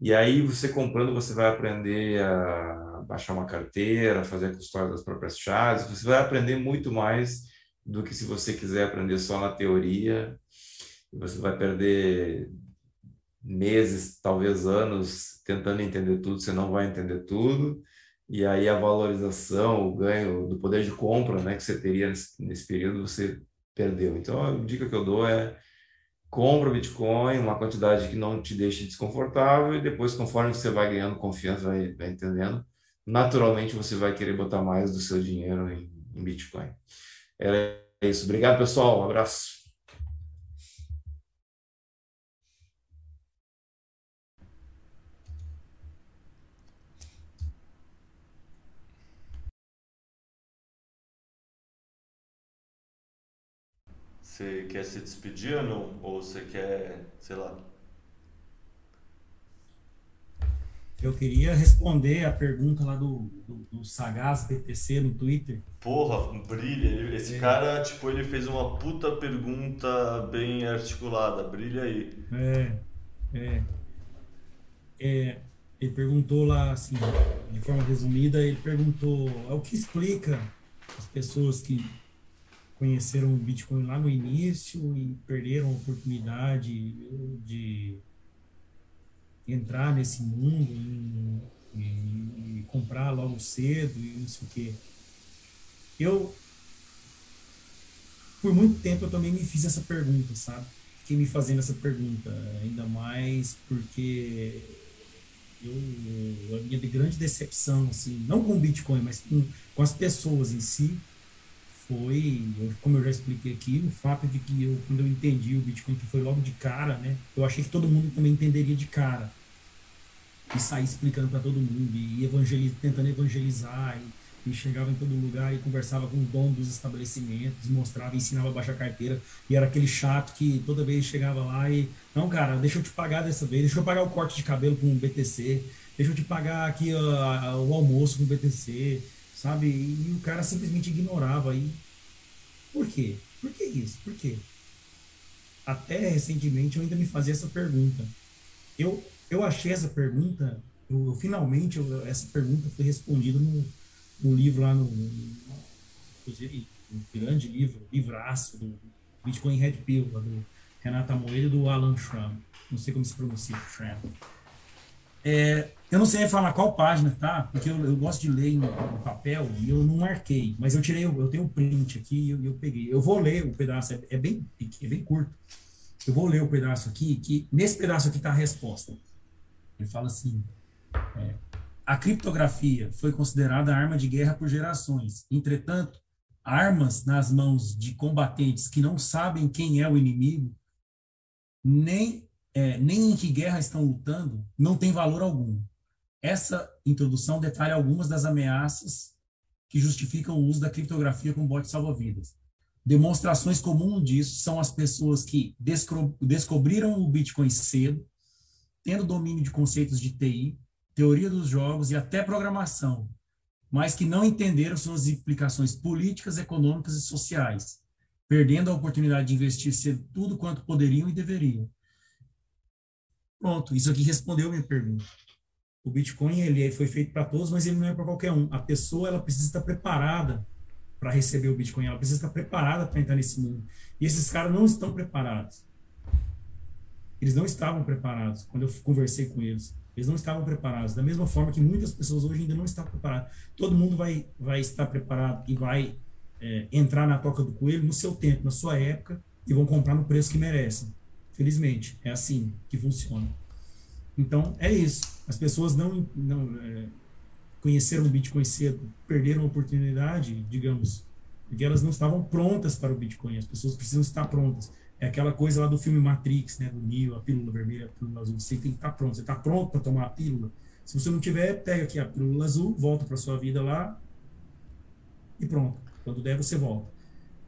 E aí, você comprando, você vai aprender a baixar uma carteira, fazer a custódia das próprias chaves, você vai aprender muito mais do que se você quiser aprender só na teoria. Você vai perder meses, talvez anos, tentando entender tudo, você não vai entender tudo. E aí a valorização, o ganho do poder de compra né, que você teria nesse, nesse período, você perdeu. Então, a dica que eu dou é compra o Bitcoin, uma quantidade que não te deixe desconfortável, e depois, conforme você vai ganhando confiança, vai, vai entendendo, naturalmente você vai querer botar mais do seu dinheiro em, em Bitcoin. É isso. Obrigado, pessoal. Um abraço. Você quer se despedir ou não? Ou você quer, sei lá. Eu queria responder a pergunta lá do, do, do Sagaz BTC no Twitter. Porra, brilha. Esse é. cara, tipo, ele fez uma puta pergunta bem articulada. Brilha aí. É, é. é ele perguntou lá, assim, de forma resumida, ele perguntou, é o que explica as pessoas que conheceram o Bitcoin lá no início e perderam a oportunidade de entrar nesse mundo e, e, e comprar logo cedo e não sei o quê. Eu, por muito tempo, eu também me fiz essa pergunta, sabe? Fiquei me fazendo essa pergunta, ainda mais porque eu, a minha grande decepção, assim, não com o Bitcoin, mas com, com as pessoas em si, foi, como eu já expliquei aqui, o fato de que eu, quando eu entendi o Bitcoin, que foi logo de cara, né? Eu achei que todo mundo também entenderia de cara. E sair explicando para todo mundo, e evangeliz, tentando evangelizar, e, e, chegava em todo lugar e conversava com o dono dos estabelecimentos, mostrava, ensinava a baixar carteira, e era aquele chato que toda vez chegava lá e, não, cara, deixa eu te pagar dessa vez, deixa eu pagar o corte de cabelo com o BTC, deixa eu te pagar aqui uh, o almoço com o BTC, sabe? E, o cara simplesmente ignorava. E por quê? Por que isso? Por quê? Até recentemente eu ainda me fazia essa pergunta. Eu, eu achei essa pergunta, eu, eu finalmente eu, essa pergunta foi respondida no, no livro lá no, no, inclusive, um grande livro, livraço do Bitcoin Red Pill, do Renata Moedo e do Alan Schramm. Não sei como se pronuncia, Schramm. É, eu não sei falar qual página, tá? Porque eu, eu gosto de ler no, papel e eu não marquei, mas eu tirei, eu tenho um print aqui e eu, eu, peguei. Eu vou ler o pedaço, é, é, bem, é bem curto. Eu vou ler o pedaço aqui, que nesse pedaço aqui está a resposta. Ele fala assim: é, a criptografia foi considerada arma de guerra por gerações. Entretanto, armas nas mãos de combatentes que não sabem quem é o inimigo, nem é, nem em que guerra estão lutando, não tem valor algum. Essa introdução detalha algumas das ameaças que justificam o uso da criptografia como bote salva-vidas. Demonstrações comuns disso são as pessoas que descobriram o Bitcoin cedo, tendo domínio de conceitos de TI, teoria dos jogos e até programação, mas que não entenderam suas implicações políticas, econômicas e sociais, perdendo a oportunidade de investir cedo tudo quanto poderiam e deveriam Pronto, isso aqui respondeu a minha pergunta. O Bitcoin ele foi feito para todos, mas ele não é para qualquer um. A pessoa ela precisa estar preparada para receber o Bitcoin, ela precisa estar preparada para entrar nesse mundo. E esses caras não estão preparados. Eles não estavam preparados quando eu conversei com eles. Eles não estavam preparados. Da mesma forma que muitas pessoas hoje ainda não estão preparadas. Todo mundo vai, vai estar preparado e vai é, entrar na toca do coelho no seu tempo, na sua época, e vão comprar no preço que merecem. Felizmente, é assim que funciona. Então, é isso. As pessoas não, não é, conheceram o Bitcoin cedo, perderam a oportunidade, digamos, porque elas não estavam prontas para o Bitcoin. As pessoas precisam estar prontas. É aquela coisa lá do filme Matrix, né, do Neo, a pílula vermelha, a pílula azul. Você tem que estar pronto. Você está pronto para tomar a pílula. Se você não tiver, pega aqui a pílula azul, volta para sua vida lá e pronto. Quando der, você volta.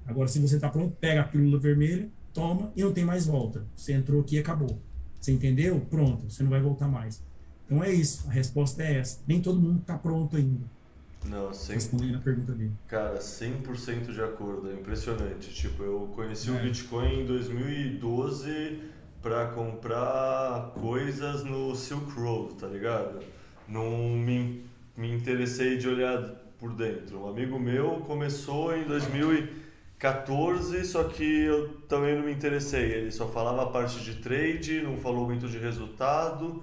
Agora, se você está pronto, pega a pílula vermelha, toma e não tem mais volta. Você entrou aqui e acabou. Você entendeu? Pronto, você não vai voltar mais. Então é isso, a resposta é essa. Nem todo mundo está pronto ainda. Não, 100... Respondendo a pergunta dele. Cara, 100% de acordo, é impressionante. Tipo, eu conheci é. o Bitcoin em 2012 para comprar coisas no Silk Road, tá ligado? Não me, me interessei de olhar por dentro. Um amigo meu começou em 2000 14, só que eu também não me interessei. Ele só falava a parte de trade, não falou muito de resultado.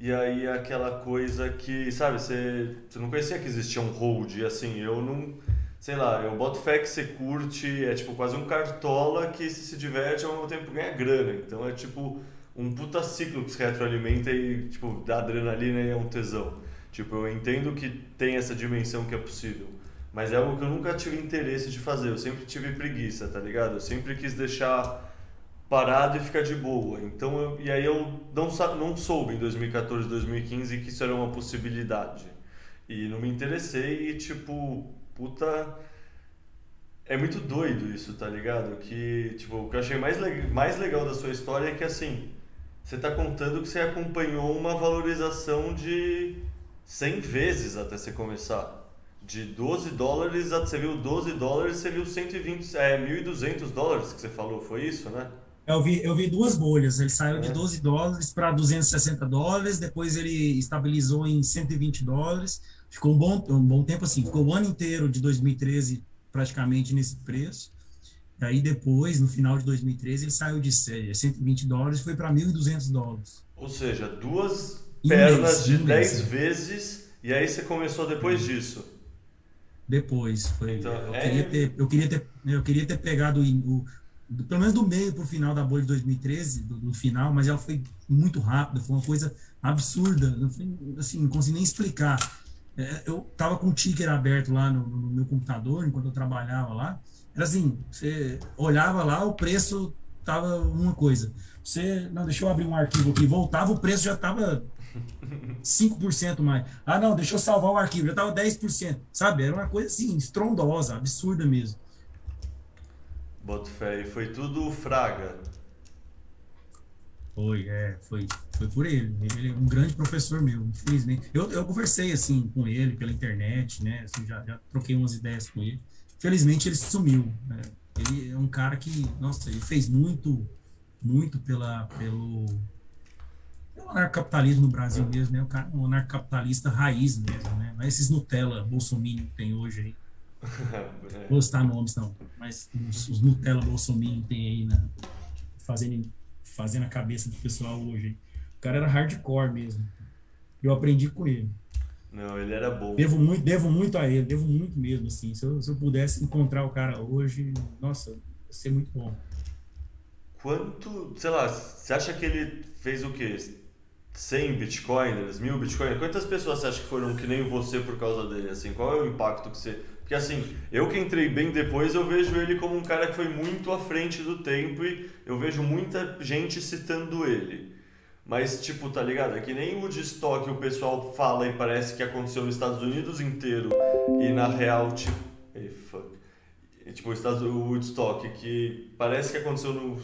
E aí aquela coisa que, sabe, você, você não conhecia que existia um hold, e assim, eu não, sei lá, eu boto fé que você curte, é tipo quase um cartola que se, se diverte ao mesmo tempo ganha grana. Então é tipo um puta ciclo que se retroalimenta e, tipo, dá adrenalina e é um tesão. Tipo, eu entendo que tem essa dimensão que é possível. Mas é algo que eu nunca tive interesse de fazer, eu sempre tive preguiça, tá ligado? Eu sempre quis deixar parado e ficar de boa. Então, eu, e aí eu não, não soube em 2014, 2015 que isso era uma possibilidade. E não me interessei e, tipo, puta. É muito doido isso, tá ligado? Que, tipo, o que eu achei mais, le mais legal da sua história é que, assim, você tá contando que você acompanhou uma valorização de 100 vezes até você começar de 12 dólares, você viu 12 dólares, você viu 120, é, 1.200 dólares que você falou, foi isso, né? Eu vi, eu vi duas bolhas, ele saiu é. de 12 dólares para 260 dólares, depois ele estabilizou em 120 dólares, ficou um bom, um bom tempo assim, ficou o ano inteiro de 2013 praticamente nesse preço, Aí depois, no final de 2013, ele saiu de 120 dólares e foi para 1.200 dólares. Ou seja, duas pernas de 10 vezes e aí você começou depois disso. Depois, foi. Então, eu, é... queria ter, eu, queria ter, eu queria ter pegado o, do, pelo menos do meio para o final da bolha de 2013, do, do, final, mas ela foi muito rápida, foi uma coisa absurda, não, foi, assim, não consigo nem explicar. É, eu tava com o ticker aberto lá no, no, meu computador, enquanto eu trabalhava lá, era assim, você olhava lá, o preço tava uma coisa. Você, não, deixa eu abrir um arquivo aqui, voltava, o preço já tava 5% mais. Ah, não, deixa eu salvar o arquivo, já tava 10%, sabe? Era uma coisa assim, estrondosa, absurda mesmo. Boto fé. E foi tudo Fraga. Foi, é, foi, foi por ele. Ele é um grande professor meu, infelizmente. Eu, eu conversei, assim, com ele pela internet, né? Assim, já, já troquei umas ideias com ele. Felizmente ele sumiu. Né? Ele é um cara que, nossa, ele fez muito, muito pela, pelo anarcapitalismo no Brasil mesmo, né? O anarcapitalista raiz mesmo, né? Não é esses Nutella Bolsonaro que tem hoje aí. Vou citar nomes, não. Mas os, os Nutella Bolsonaro tem aí, né? Fazendo, fazendo a cabeça do pessoal hoje. O cara era hardcore mesmo. Eu aprendi com ele. Não, ele era bom. Devo muito, devo muito a ele, devo muito mesmo, assim. Se eu, se eu pudesse encontrar o cara hoje, nossa, ia ser muito bom. Quanto, sei lá, você acha que ele fez o quê? 100 bitcoiners, mil bitcoiners? Quantas pessoas você acha que foram que nem você por causa dele? Assim, qual é o impacto que você porque assim, eu que entrei bem depois, eu vejo ele como um cara que foi muito à frente do tempo e eu vejo muita gente citando ele. Mas, tipo, tá ligado? É que nem o Woodstock o pessoal fala e parece que aconteceu nos Estados Unidos inteiro e na real, tipo. Hey, fuck. E, tipo, o Woodstock, que parece que aconteceu nos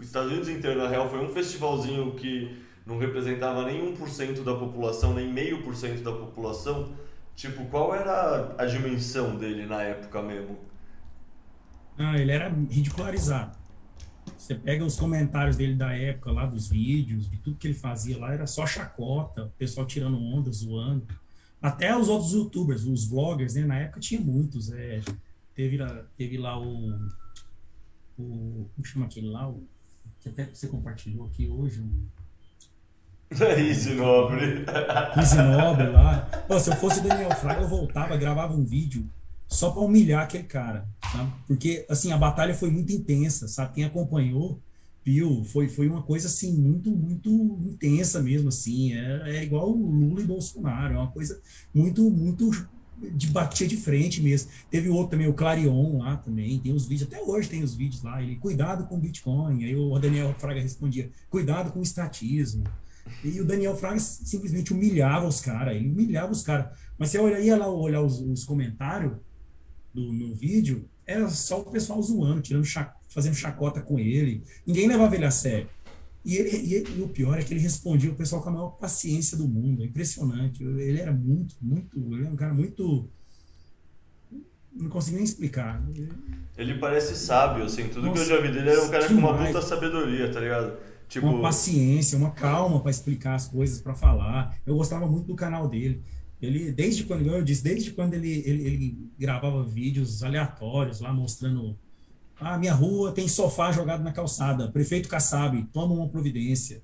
Estados Unidos inteiro, na real, foi um festivalzinho que não representava nem 1% da população, nem meio por cento da população Tipo, qual era a dimensão dele na época mesmo? Ah, ele era ridicularizado. Você pega os comentários dele da época lá, dos vídeos, de tudo que ele fazia lá, era só chacota, o pessoal tirando onda, zoando. Até os outros youtubers, os vloggers, né? Na época tinha muitos. É, teve, lá, teve lá o, o. Como chama aquele lá? O, que até você compartilhou aqui hoje. Um, Easy Nobre. Easy Nobre lá. Pô, se eu fosse o Daniel Fraga, eu voltava, gravava um vídeo só para humilhar aquele cara, sabe? Porque, assim, a batalha foi muito intensa, sabe? Quem acompanhou viu, foi, foi uma coisa, assim, muito, muito intensa mesmo, assim. É, é igual Lula e Bolsonaro, é uma coisa muito, muito de batia de frente mesmo. Teve outro também, o Clarion lá também, tem os vídeos, até hoje tem os vídeos lá, ele, cuidado com Bitcoin, aí o Daniel Fraga respondia, cuidado com estatismo, e o Daniel Fraga simplesmente humilhava os caras, ele humilhava os caras. Mas você ia lá olhar os, os comentários do, no vídeo, era só o pessoal zoando, tirando fazendo chacota com ele. Ninguém levava ele a sério. E, ele, e, ele, e, o pior é que ele respondia o pessoal com a maior paciência do mundo. É impressionante. Ele era muito, muito. Ele era um cara muito. Não consigo nem explicar. Ele parece sábio, assim. Tudo Nossa, que eu já vi dele era um cara com uma puta sabedoria, tá ligado? Tipo... Uma paciência, uma calma para explicar as coisas, para falar. Eu gostava muito do canal dele. Ele, desde quando, eu disse, desde quando ele, ele, ele gravava vídeos aleatórios lá mostrando ah, minha rua tem sofá jogado na calçada, prefeito Kassab, toma uma providência.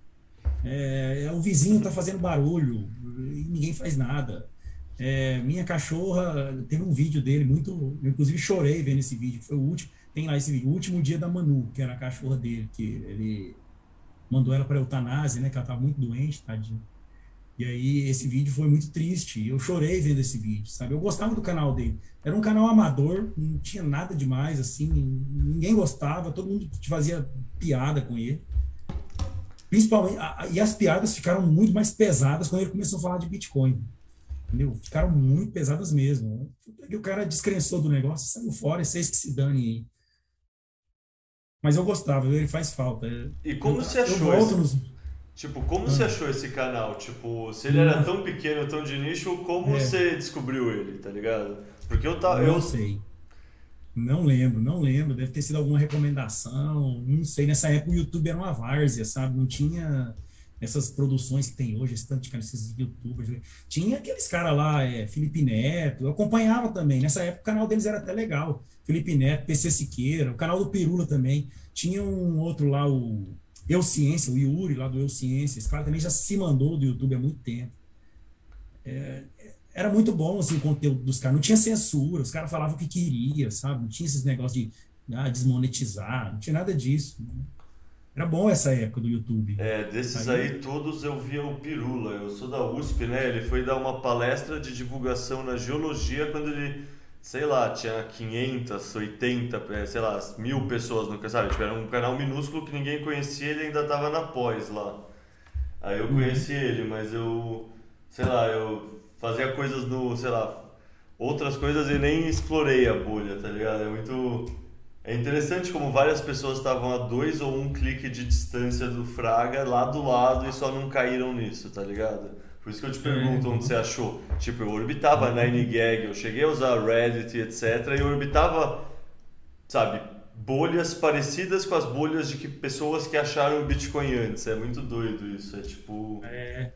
É, é o vizinho está fazendo barulho e ninguém faz nada. É, minha cachorra, teve um vídeo dele muito, eu inclusive chorei vendo esse vídeo, foi o último, tem lá esse vídeo, o último dia da Manu, que era a cachorra dele, que ele mandou ela para eutanásia, né? Que ela estava muito doente, tadinha. E aí esse vídeo foi muito triste. Eu chorei vendo esse vídeo, sabe? Eu gostava do canal dele. Era um canal amador, não tinha nada demais, assim, ninguém gostava, todo mundo fazia piada com ele. Principalmente, e as piadas ficaram muito mais pesadas quando ele começou a falar de Bitcoin. Entendeu? Ficaram muito pesadas mesmo. E o cara descrençou do negócio, saiu fora, vocês que se dane aí. Mas eu gostava, ele faz falta. E como eu, você achou esse... Nos... Tipo, como ah. você achou esse canal? Tipo, se ele era tão pequeno, tão de nicho, como é. você descobriu ele, tá ligado? Porque eu tava. Eu... Sei. Não lembro, não lembro. Deve ter sido alguma recomendação. Não sei. Nessa época o YouTube era uma várzea, sabe? Não tinha. Essas produções que tem hoje, esse cara, esses youtubers. né? Tinha aqueles caras lá, é, Felipe Neto, eu acompanhava também. Nessa época o canal deles era até legal. Felipe Neto, PC Siqueira, o canal do Pirula também. Tinha um outro lá, o Eu Ciência, o Yuri lá do Eu Ciência. Esse cara também já se mandou do YouTube há muito tempo. É, era muito bom assim, o conteúdo dos caras. Não tinha censura, os caras falavam o que queria, sabe? Não tinha esses negócios de ah, desmonetizar, não tinha nada disso. Era bom essa época do YouTube. É, desses Aí- aí todos eu via o Pirula. Eu sou da USP, né? Ele foi dar uma palestra de divulgação na geologia quando ele, sei lá, tinha 500, 80, é, sei lá, mil pessoas no canal, sabe? Tipo, era um canal minúsculo que ninguém conhecia, ele ainda tava na pós lá. Aí eu conheci ele, mas eu, sei lá, eu fazia coisas no, sei lá, outras coisas e nem explorei a bolha, tá ligado? É muito. É interessante como várias pessoas estavam a dois ou um clique de distância do Fraga, lá do lado, e só não caíram nisso, tá ligado? Por isso que eu te pergunto onde você achou. Tipo, eu orbitava 9gag, eu cheguei a usar Reddit, etc. E eu orbitava, sabe, bolhas parecidas com as bolhas de que pessoas que acharam o Bitcoin antes. É muito doido isso. É tipo. É.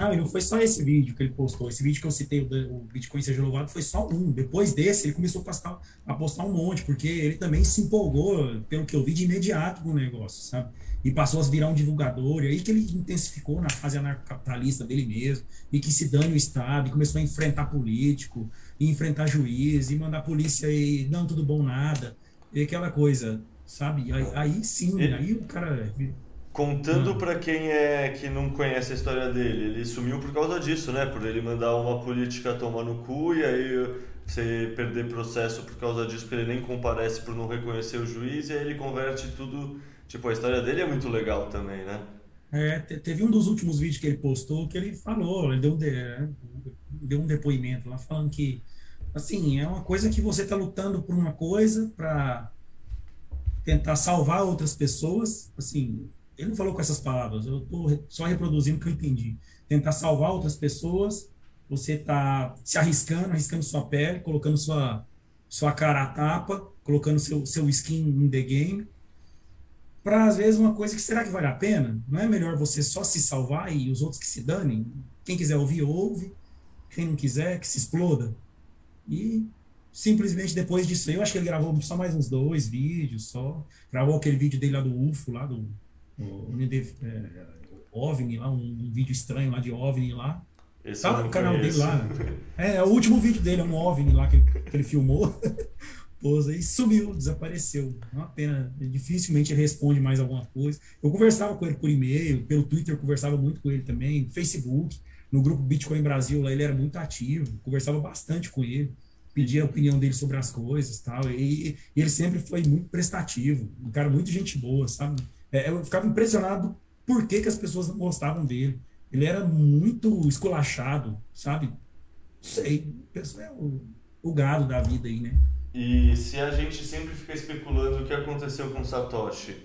Não, e não foi só esse vídeo que ele postou. Esse vídeo que eu citei, o Bitcoin seja louvado, foi só um. Depois desse, ele começou a postar, a postar um monte, porque ele também se empolgou, pelo que eu vi, de imediato com o negócio, sabe? E passou a virar um divulgador, e aí que ele intensificou na fase anarcocapitalista dele mesmo, e que se dane o Estado, e começou a enfrentar político, e enfrentar juiz, e mandar polícia e não, tudo bom, nada. E aquela coisa, sabe? Aí, aí sim, aí o cara Contando Hum. pra quem é que não conhece a história dele, ele sumiu por causa disso, né? Por ele mandar uma política tomar no cu e aí você perder processo por causa disso, porque ele nem comparece por não reconhecer o juiz, e aí ele converte tudo. Tipo, a história dele é muito legal também, né? É, te- teve um dos últimos vídeos que ele postou que ele falou, ele deu um, de- deu um depoimento lá falando que, assim, é uma coisa que você está lutando por uma coisa para tentar salvar outras pessoas, assim, ele não falou com essas palavras, eu estou só reproduzindo o que eu entendi. Tentar salvar outras pessoas, você está se arriscando, arriscando sua pele, colocando sua, sua cara à tapa, colocando seu, seu skin in the game, para às vezes uma coisa que será que vale a pena? Não é melhor você só se salvar e os outros que se danem? Quem quiser ouvir, ouve. Quem não quiser, que se exploda. E simplesmente depois disso eu acho que ele gravou só mais uns dois vídeos só. Gravou aquele vídeo dele lá do UFO, lá do o, é, OVNI, lá, um, um vídeo estranho lá de OVNI lá. Esse Tá no canal conheço. dele lá. É, é o último vídeo dele, é um OVNI lá que ele, que ele filmou. Pôs aí, sumiu, desapareceu. É uma pena. Dificilmente ele responde mais alguma coisa. Eu conversava com ele por e-mail, pelo Twitter conversava muito com ele também, Facebook, no grupo Bitcoin Brasil lá ele era muito ativo, conversava bastante com ele, pedia a opinião dele sobre as coisas tal, e, e ele sempre foi muito prestativo, um cara muito gente boa, sabe? É, eu ficava impressionado por que, que as pessoas não gostavam dele. Ele era muito esculachado, sabe? Sei, é o, o gado da vida aí, né? E se a gente sempre fica especulando o que aconteceu com Satoshi,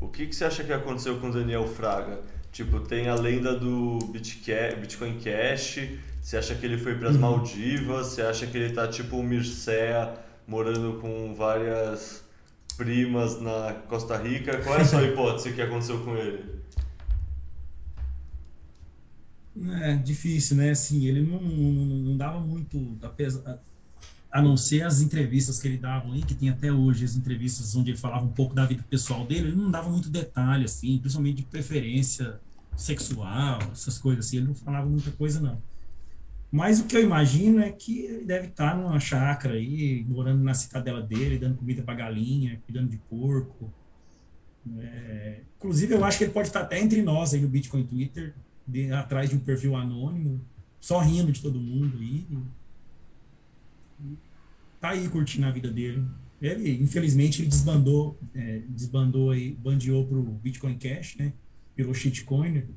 o que, que você acha que aconteceu com Daniel Fraga? Tipo, tem a lenda do Bitcoin Cash, você acha que ele foi para as Maldivas, você acha que ele tá tipo o Mircea morando com várias primas na Costa Rica? Qual é a sua hipótese que aconteceu com ele? É difícil, né? Assim, ele não, não, não dava muito, apesar, a não ser as entrevistas que ele dava aí, que tem até hoje as entrevistas onde ele falava um pouco da vida pessoal dele, ele não dava muito detalhe, assim, principalmente de preferência sexual, essas coisas assim, ele não falava muita coisa, não. Mas o que eu imagino é que ele deve estar numa chácara aí, morando na cidadela dele, dando comida para galinha, cuidando de porco. É, inclusive, eu acho que ele pode estar até entre nós aí no Bitcoin Twitter, de, atrás de um perfil anônimo, só rindo de todo mundo aí. Tá aí curtindo a vida dele. Ele, infelizmente, ele desbandou, é, desbandou aí, bandeou pro Bitcoin Cash, né? Virou shitcoiner.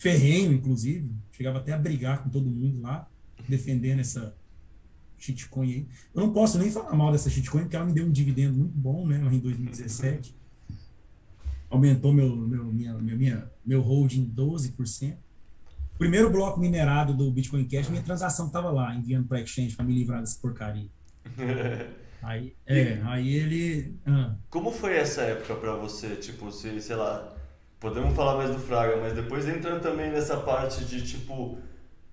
Ferrenho, inclusive. Chegava até a brigar com todo mundo lá, defendendo essa shitcoin aí. Eu não posso nem falar mal dessa shitcoin, porque ela me deu um dividendo muito bom, né? Em 2017 aumentou meu, meu, minha, minha, meu holding 12%. Primeiro bloco minerado do Bitcoin Cash, minha transação estava lá, enviando para exchange para me livrar dessa porcaria. Aí, é, aí ele. Ah, Como foi essa época pra você? Tipo, se, sei lá, podemos falar mais do Fraga, mas depois entra também nessa parte de tipo,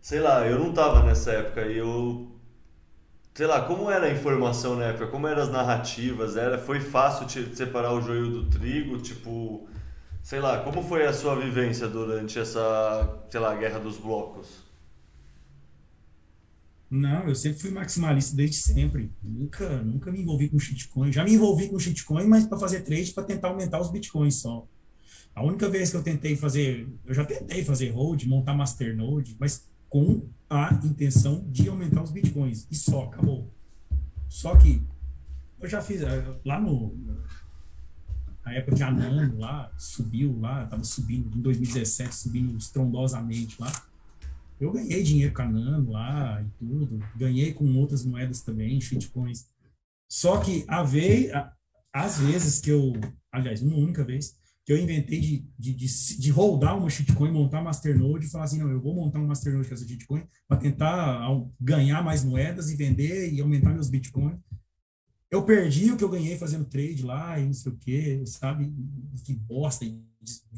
sei lá, eu não tava nessa época e eu sei lá, como era a informação na época, como eram as narrativas, era foi fácil te separar o joio do trigo, tipo, sei lá, como foi a sua vivência durante essa, sei lá, guerra dos blocos? Não, eu sempre fui maximalista desde sempre. Nunca, nunca me envolvi com shitcoin. Já me envolvi com shitcoin, mas para fazer trade para tentar aumentar os bitcoins só. A única vez que eu tentei fazer, eu já tentei fazer hold, montar masternode, mas com a intenção de aumentar os bitcoins. E só, acabou. Só que eu já fiz, eh, lá no. Na época de Anano, lá, subiu lá, estava subindo, em 2017, subindo estrondosamente lá. Eu ganhei dinheiro com a Nano lá e tudo. Ganhei com outras moedas também, shitcoins. Só que a vez, às vezes que eu, aliás, uma única vez, que eu inventei de, de, de, de holdar uma shitcoin, montar masternode e falar assim, não, eu vou montar um masternode com essa shitcoin para tentar ganhar mais moedas e vender e aumentar meus bitcoins. Eu perdi o que eu ganhei fazendo trade lá e não sei o que, sabe? Que bosta, e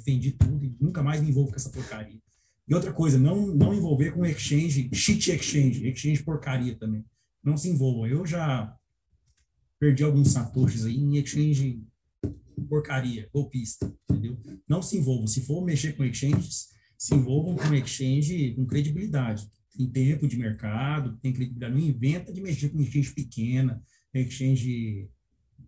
vendi tudo e nunca mais me envolvo com essa porcaria. E outra coisa, não, não envolver com exchange, shit exchange, exchange porcaria também. Não se envolvam. Eu já perdi alguns satoshis aí em exchange porcaria, golpista, entendeu? Não se envolvam. Se for mexer com exchanges, se envolvam com exchange com credibilidade. Tem tempo de mercado, tem credibilidade. Não inventa de mexer com exchange pequena, exchange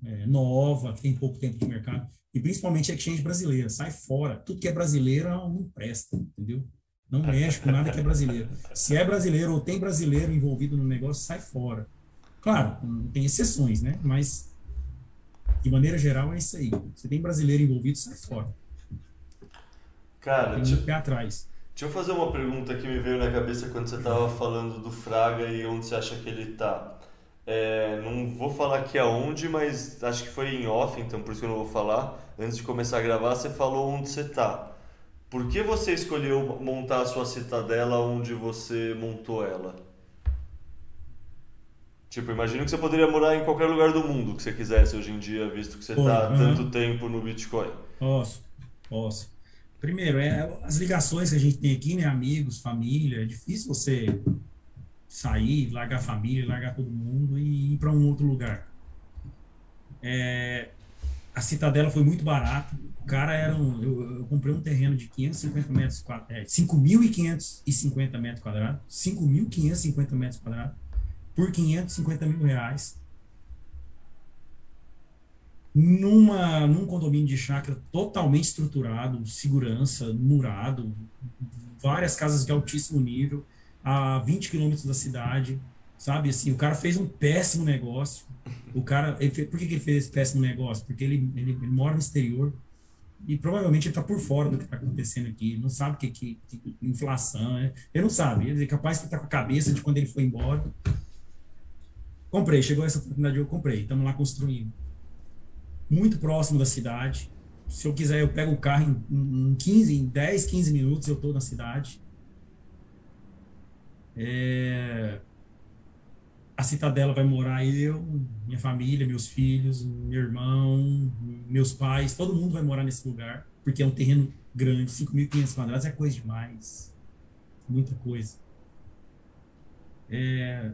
é, nova, que tem pouco tempo de mercado. E principalmente exchange brasileira. Sai fora. Tudo que é brasileiro não presta, entendeu? Não mexe com nada que é brasileiro. Se é brasileiro ou tem brasileiro envolvido no negócio, sai fora. Claro, tem exceções, né? Mas de maneira geral, é isso aí. Você tem brasileiro envolvido, sai fora. Cara, tem deixa, um pé atrás. Deixa eu fazer uma pergunta que me veio na cabeça quando você estava falando do Fraga e onde você acha que ele está. É, não vou falar aqui aonde, mas acho que foi em off, então por isso que eu não vou falar. Antes de começar a gravar, você falou onde você está. Por que você escolheu montar a sua citadela onde você montou ela? Tipo, imagino que você poderia morar em qualquer lugar do mundo que você quisesse hoje em dia, visto que você está há tanto tempo no Bitcoin. Posso, posso. Primeiro, é as ligações que a gente tem aqui, né? Amigos, família. É difícil você sair, largar a família, largar todo mundo e ir para um outro lugar. É, a Citadela foi muito barata. O cara era um. Eu, eu comprei um terreno de 550 metros quadrados. É, 5.550 metros quadrados. 5.550 metros quadrados por 550 mil reais numa, num condomínio de chácara totalmente estruturado, segurança, murado, várias casas de altíssimo nível, a 20 quilômetros da cidade, sabe? Assim, o cara fez um péssimo negócio. O cara, fez, por que, que ele fez esse péssimo negócio? Porque ele, ele, ele mora no exterior e provavelmente ele está por fora do que está acontecendo aqui, não sabe o que, que, que inflação, né? ele não sabe, ele é capaz que está com a cabeça de quando ele foi embora Comprei, chegou essa oportunidade, eu comprei. Estamos lá construindo. Muito próximo da cidade. Se eu quiser, eu pego o carro em, em 15, em 10, 15 minutos eu estou na cidade. É... A Citadela vai morar eu, minha família, meus filhos, meu irmão, meus pais, todo mundo vai morar nesse lugar, porque é um terreno grande, 5.500 quadrados é coisa demais. Muita coisa. É,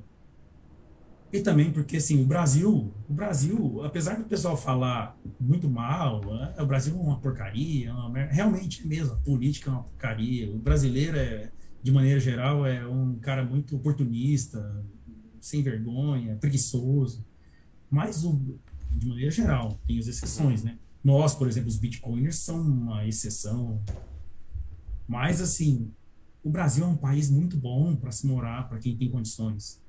e também porque, assim, o Brasil, o Brasil, apesar do pessoal falar muito mal, né, o Brasil é uma porcaria, é uma, realmente é mesmo, a política é uma porcaria. O brasileiro, é, de maneira geral, é um cara muito oportunista, sem vergonha, preguiçoso. Mas, o, de maneira geral, tem as exceções, né? Nós, por exemplo, os bitcoiners são uma exceção. Mas, assim, o Brasil é um país muito bom para se morar, para quem tem condições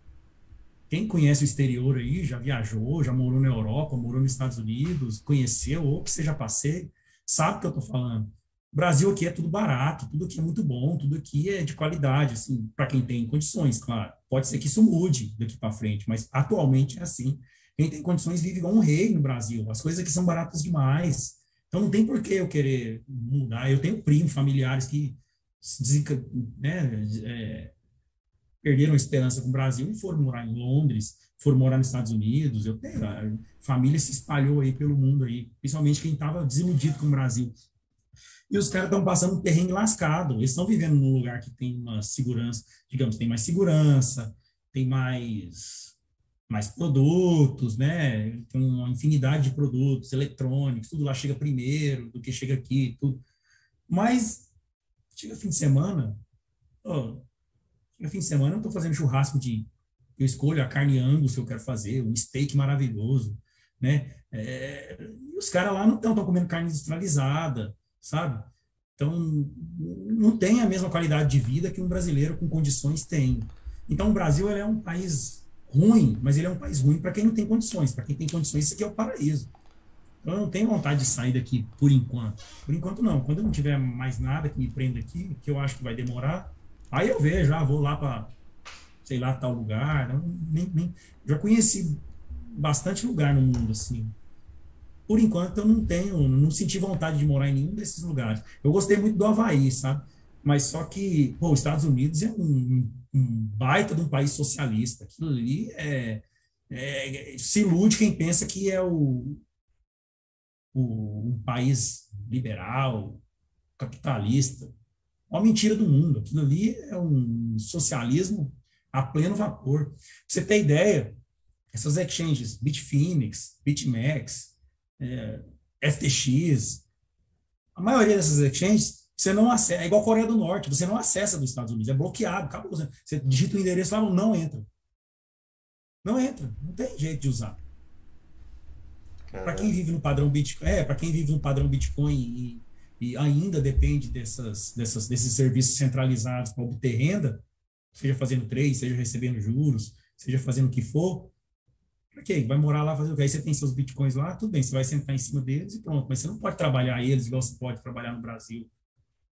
quem conhece o exterior aí, já viajou, já morou na Europa, morou nos Estados Unidos, conheceu, ou que seja passeio, sabe o que eu estou falando. O Brasil aqui é tudo barato, tudo aqui é muito bom, tudo aqui é de qualidade, assim, para quem tem condições, claro. Pode ser que isso mude daqui para frente, mas atualmente é assim. Quem tem condições vive igual um rei no Brasil. As coisas aqui são baratas demais. Então não tem por que eu querer mudar. Eu tenho primos, familiares que né, é, perderam esperança com o Brasil e foram morar em Londres, foram morar nos Estados Unidos. Eu tenho, a família se espalhou aí pelo mundo aí, principalmente quem estava desiludido com o Brasil. E os caras estão passando um terreno lascado. Eles estão vivendo num lugar que tem uma segurança, digamos, tem mais segurança, tem mais mais produtos, né? Tem uma infinidade de produtos eletrônicos, tudo lá chega primeiro do que chega aqui, tudo. Mas chega fim de semana, oh, chega fim de semana, eu estou fazendo churrasco de eu escolho a carne angus que eu quero fazer, um steak maravilhoso, né? É, os caras lá não estão comendo carne industrializada, sabe? Então, não tem a mesma qualidade de vida que um brasileiro com condições tem. Então, o Brasil é um país ruim, mas ele é um país ruim para quem não tem condições. Para quem tem condições, isso aqui é o paraíso. Então, eu não tenho vontade de sair daqui por enquanto. Por enquanto, não. Quando eu não tiver mais nada que me prenda aqui, que eu acho que vai demorar, aí eu vejo, ah, vou lá para, sei lá, tal lugar. Não, nem, nem, já conheci bastante lugar no mundo, assim. Por enquanto, eu não tenho, não senti vontade de morar em nenhum desses lugares. Eu gostei muito do Havaí, sabe? Mas só que, pô, os Estados Unidos é um, um baita de um país socialista. Aquilo ali é, é, se ilude quem pensa que é o, o, um país liberal, capitalista. Uma mentira do mundo. Aquilo ali é um socialismo a pleno vapor. Pra você ter ideia, essas exchanges, Bitfinex, BitMEX, é, FTX, a maioria dessas exchanges, você não acessa, é igual a Coreia do Norte, você não acessa dos Estados Unidos, é bloqueado, acabou. Você digita o endereço lá, não entra. Não entra, não tem jeito de usar. Para quem vive no padrão Bitcoin, é, para quem vive no padrão Bitcoin e, e ainda depende dessas, dessas, desses serviços centralizados para obter renda, seja fazendo trade, seja recebendo juros, seja fazendo o que for, ok, vai morar lá, fazer o que? Aí você tem seus bitcoins lá, tudo bem, você vai sentar em cima deles e pronto, mas você não pode trabalhar eles igual você pode trabalhar no Brasil.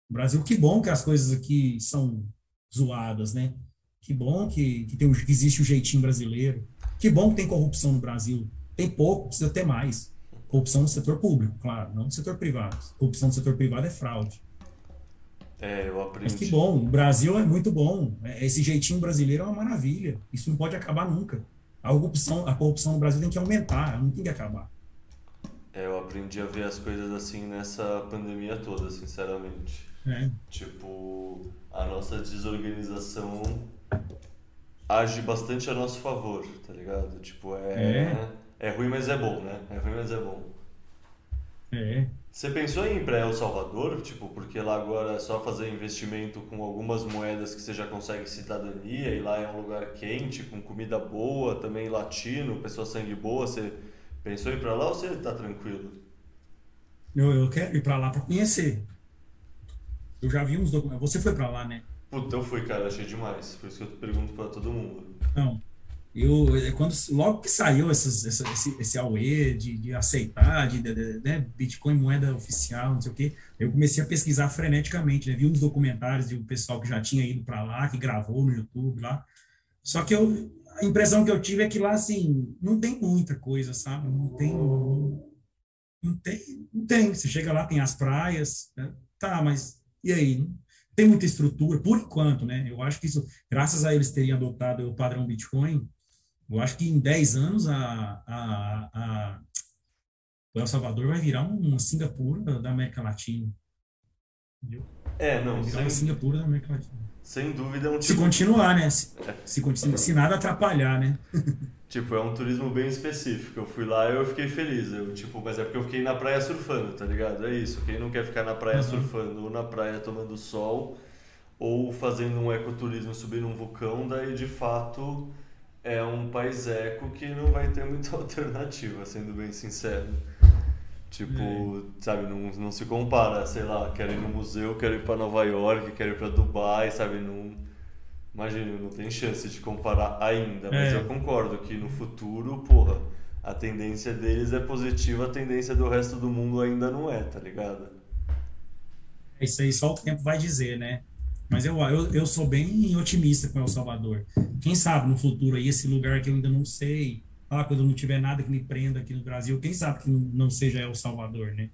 No Brasil, que bom que as coisas aqui são zoadas, né? Que bom que, que, tem, que existe o jeitinho brasileiro. Que bom que tem corrupção no Brasil. Tem pouco, precisa ter mais. Corrupção no setor público, claro, não no setor privado. Corrupção no setor privado é fraude. É, eu aprendi. Mas que bom, o Brasil é muito bom. É, esse jeitinho brasileiro é uma maravilha. Isso não pode acabar nunca. A corrupção, a corrupção no Brasil tem que aumentar, não tem que acabar. É, eu aprendi a ver as coisas assim nessa pandemia toda, sinceramente. É. Tipo, a nossa desorganização age bastante a nosso favor, tá ligado? Tipo, é, é. É ruim, mas é bom, né? É ruim, mas é bom. É. Você pensou em ir para El Salvador? Tipo, porque lá agora é só fazer investimento com algumas moedas que você já consegue cidadania e lá é um lugar quente, com comida boa, também latino, pessoa sangue boa. Você pensou em ir para lá ou você tá tranquilo? Eu, eu quero ir para lá para conhecer. Eu já vi uns documentos. Você foi para lá, né? Puta, eu fui, cara, achei demais. Por isso que eu pergunto para todo mundo. Não. Eu, é, quando, logo que saiu essas, essa, esse, esse AUE de, de aceitar, de, de, né, Bitcoin moeda oficial, não sei o quê, eu comecei a pesquisar freneticamente, né? vi uns documentários de um pessoal que já tinha ido para lá, que gravou no YouTube lá. Só que eu, a impressão que eu tive é que lá, assim, não tem muita coisa, sabe? Não tem. Não, tem, não tem. Você chega lá, tem as praias, né? tá, mas e aí? Tem muita estrutura, por enquanto, né? Eu acho que isso, graças a eles terem adotado o padrão Bitcoin, eu acho que em 10 anos a, a, a, o El Salvador vai virar uma Singapura da América Latina. Entendeu? É, não. Vai virar sem, uma Singapura da América Latina. Sem dúvida é um tipo... Se continuar, né? Se, é. se, se nada atrapalhar, né? tipo, é um turismo bem específico. Eu fui lá e eu fiquei feliz. Eu, tipo, mas é porque eu fiquei na praia surfando, tá ligado? É isso. Quem não quer ficar na praia uhum. surfando ou na praia tomando sol ou fazendo um ecoturismo, subindo um vulcão, daí de fato é um país eco que não vai ter muita alternativa, sendo bem sincero. Tipo, é. sabe, não, não se compara, sei lá, quero ir no museu, quero ir para Nova York, quero ir para Dubai, sabe, não... Imagina, não tem chance de comparar ainda, mas é. eu concordo que no futuro, porra, a tendência deles é positiva, a tendência do resto do mundo ainda não é, tá ligado? Isso aí só o tempo vai dizer, né? Mas eu, eu, eu sou bem otimista com El Salvador. Quem sabe no futuro aí, esse lugar que eu ainda não sei, ah, quando não tiver nada que me prenda aqui no Brasil, quem sabe que não seja El Salvador, né?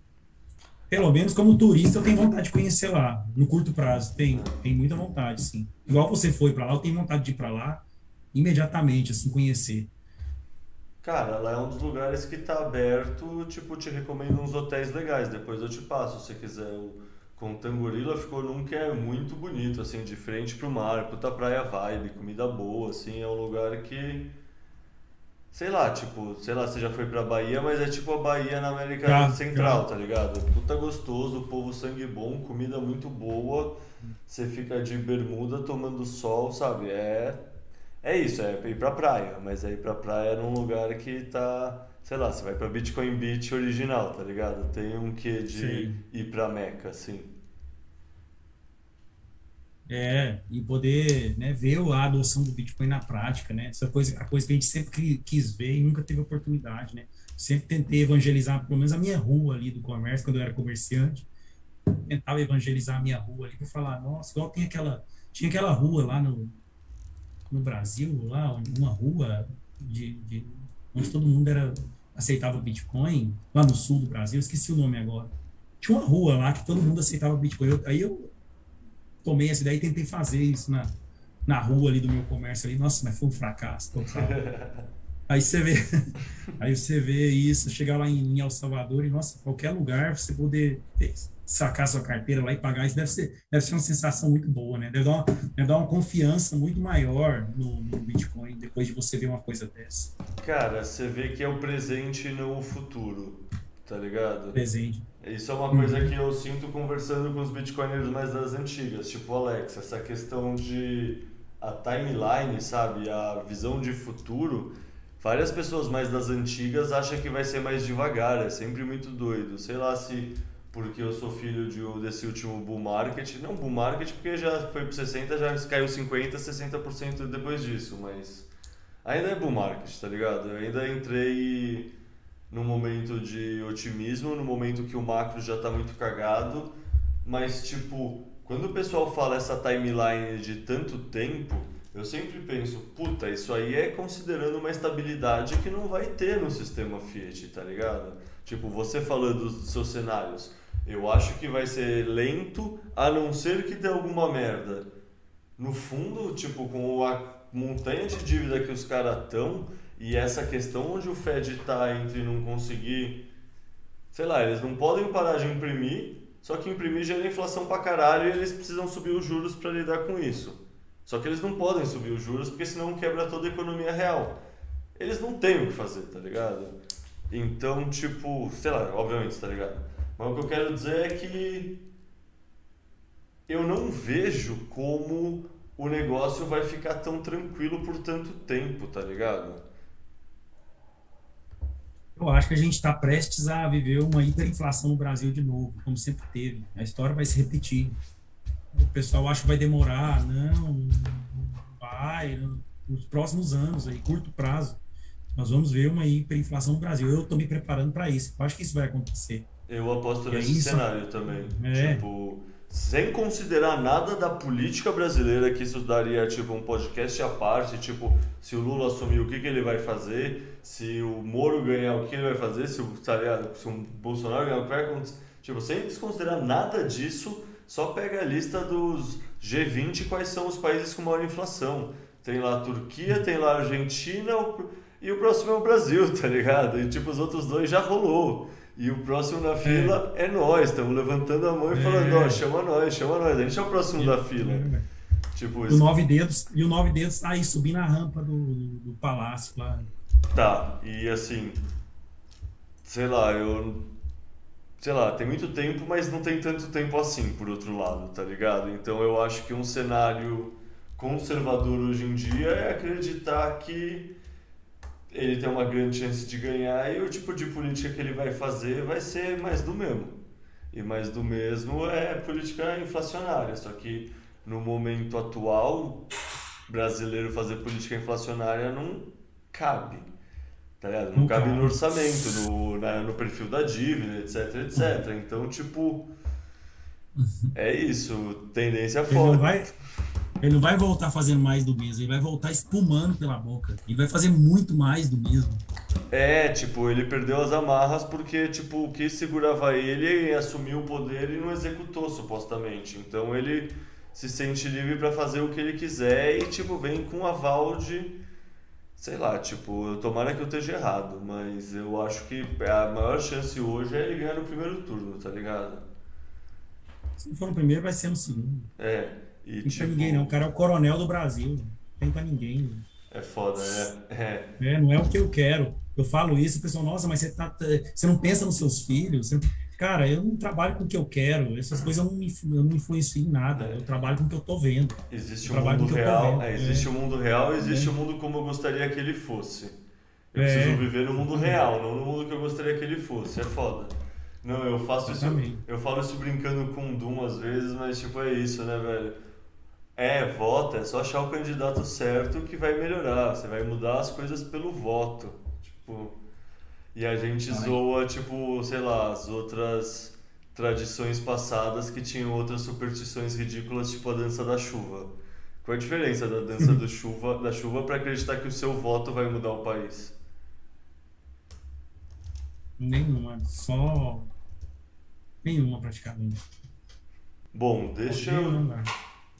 Pelo menos como turista eu tenho vontade de conhecer lá, no curto prazo. Tem, tem muita vontade, sim. Igual você foi para lá, eu tenho vontade de ir para lá imediatamente, assim, conhecer. Cara, lá é um dos lugares que tá aberto, tipo, te recomendo uns hotéis legais, depois eu te passo se você quiser. O Contangorila ficou num que é muito bonito, assim, de frente pro mar, puta praia vibe, comida boa, assim, é um lugar que... Sei lá, tipo, sei lá, você já foi pra Bahia, mas é tipo a Bahia na América Já, Central, tá ligado? Puta gostoso, povo sangue bom, comida muito boa, você fica de bermuda tomando sol, sabe? É é isso, é ir pra praia, mas é ir pra praia num lugar que tá, sei lá, você vai pra Bitcoin Beach original, tá ligado? Tem um quê de Sim. ir pra Meca, assim. É, e poder, né, ver a adoção do Bitcoin na prática, né? Essa coisa, a coisa que a gente sempre qui- quis ver e nunca teve oportunidade, né? Sempre tentei evangelizar, pelo menos a minha rua ali do comércio, quando eu era comerciante, tentava evangelizar a minha rua ali para falar, nossa, igual tem aquela, tinha aquela rua lá no, no Brasil, lá, uma rua de, de onde todo mundo era aceitava Bitcoin, lá no sul do Brasil, esqueci o nome agora. Tinha uma rua lá que todo mundo aceitava Bitcoin. Eu- aí eu tomei essa ideia e tentei fazer isso na, na rua ali do meu comércio ali. Nossa, mas foi um fracasso total. Aí você vê, aí você vê isso, chegar lá em, em El Salvador e, nossa, qualquer lugar você poder ter- sacar sua carteira lá e pagar, isso deve ser, deve ser uma sensação muito boa, né? Deve dar uma, deve dar uma confiança muito maior no, no Bitcoin depois de você ver uma coisa dessa. Cara, você vê que é o presente e não o futuro, tá ligado? Presente. Isso é uma coisa que eu sinto conversando com os bitcoiners mais das antigas, tipo Alex, essa questão de a timeline, sabe, a visão de futuro. Várias pessoas mais das antigas acham que vai ser mais devagar, é sempre muito doido. Sei lá se porque eu sou filho de, desse último bull market, não bull market porque já foi para 60, já caiu 50, 60% depois disso, mas ainda é bull market, tá ligado? Eu ainda entrei num momento de otimismo, no momento que o macro já tá muito cagado, mas tipo, quando o pessoal fala essa timeline de tanto tempo, eu sempre penso, puta, isso aí é considerando uma estabilidade que não vai ter no sistema Fiat, tá ligado? Tipo, você falando dos seus cenários, eu acho que vai ser lento, a não ser que dê alguma merda. No fundo, tipo, com a montanha de dívida que os caras estão e essa questão onde o Fed tá entre não conseguir, sei lá, eles não podem parar de imprimir, só que imprimir gera inflação pra caralho e eles precisam subir os juros para lidar com isso. Só que eles não podem subir os juros porque senão quebra toda a economia real. Eles não têm o que fazer, tá ligado? Então, tipo, sei lá, obviamente, tá ligado? Mas o que eu quero dizer é que eu não vejo como o negócio vai ficar tão tranquilo por tanto tempo, tá ligado? Eu acho que a gente está prestes a viver uma hiperinflação no Brasil de novo, como sempre teve. A história vai se repetir. O pessoal acha que vai demorar, não, vai, nos próximos anos, aí, curto prazo, nós vamos ver uma hiperinflação no Brasil. Eu estou me preparando para isso. Eu acho que isso vai acontecer. Eu aposto nesse aí, cenário também. É. Tipo, sem considerar nada da política brasileira, que isso daria tipo um podcast à parte, tipo, se o Lula assumir o que, que ele vai fazer, se o Moro ganhar o que ele vai fazer, se o, tá se o Bolsonaro ganhar o que vai acontecer. Tipo, sem desconsiderar nada disso, só pega a lista dos G20 quais são os países com maior inflação. Tem lá a Turquia, tem lá a Argentina e o próximo é o Brasil, tá ligado? E tipo, os outros dois já rolou. E o próximo na fila é, nós, estamos levantando a mão e É. falando, ó, chama nós, chama nós, a gente é o próximo da fila. Tipo, O isso. nove dedos, e o nove dedos tá aí subindo a rampa do, do, do palácio lá. Tá, e assim, sei lá, eu. Sei lá, tem muito tempo, mas não tem tanto tempo assim, por outro lado, tá ligado? Então eu acho que um cenário conservador hoje em dia é acreditar que ele tem uma grande chance de ganhar e o tipo de política que ele vai fazer vai ser mais do mesmo. E mais do mesmo é política inflacionária, só que no momento atual, brasileiro fazer política inflacionária não cabe. Tá ligado? Não, cabe no orçamento, no, na- no perfil da dívida, etc, etc. Então, tipo, é isso, tendência forte. Ele não vai voltar fazendo mais do mesmo, ele vai voltar espumando pela boca. Ele vai fazer muito mais do mesmo. É, tipo, ele perdeu as amarras porque, tipo, o que segurava ele assumiu o poder e não executou, supostamente. Então ele se sente livre pra fazer o que ele quiser e, tipo, vem com um aval de, Sei lá, tipo, tomara que eu esteja errado, mas eu acho que a maior chance hoje é ele ganhar no primeiro turno, tá ligado? Se não for no primeiro, vai ser no segundo. É, e Não tem tipo. pra ninguém, não. O cara é o coronel do Brasil. Não tem pra ninguém. É foda, é. É. É, não é o que eu quero. Eu falo isso, o pessoal, nossa, mas você, tá, você não pensa nos seus filhos? Você Cara, eu não trabalho com o que eu quero. Essas coisas eu não me, eu não influencio em nada. Eu trabalho com o que eu tô vendo. Existe o Trabalho mundo que eu tô real, é, é. existe o mundo real, existe o mundo como eu gostaria que ele fosse. Eu É. preciso viver no mundo real, não no mundo que eu gostaria que ele fosse. É foda. Não, eu faço isso, Exatamente. eu falo isso brincando com o Doom às vezes, mas tipo é isso, né, velho? É, vota, é só achar o candidato certo que vai melhorar. Você vai mudar as coisas pelo voto. Tipo, e a gente Ai. zoa, tipo, sei lá, as outras tradições passadas que tinham outras superstições ridículas, tipo a dança da chuva. Qual a diferença da dança do chuva, da chuva para acreditar que o seu voto vai mudar o país? Nenhuma. Só. Nenhuma, praticamente. Bom, deixa eu, dá.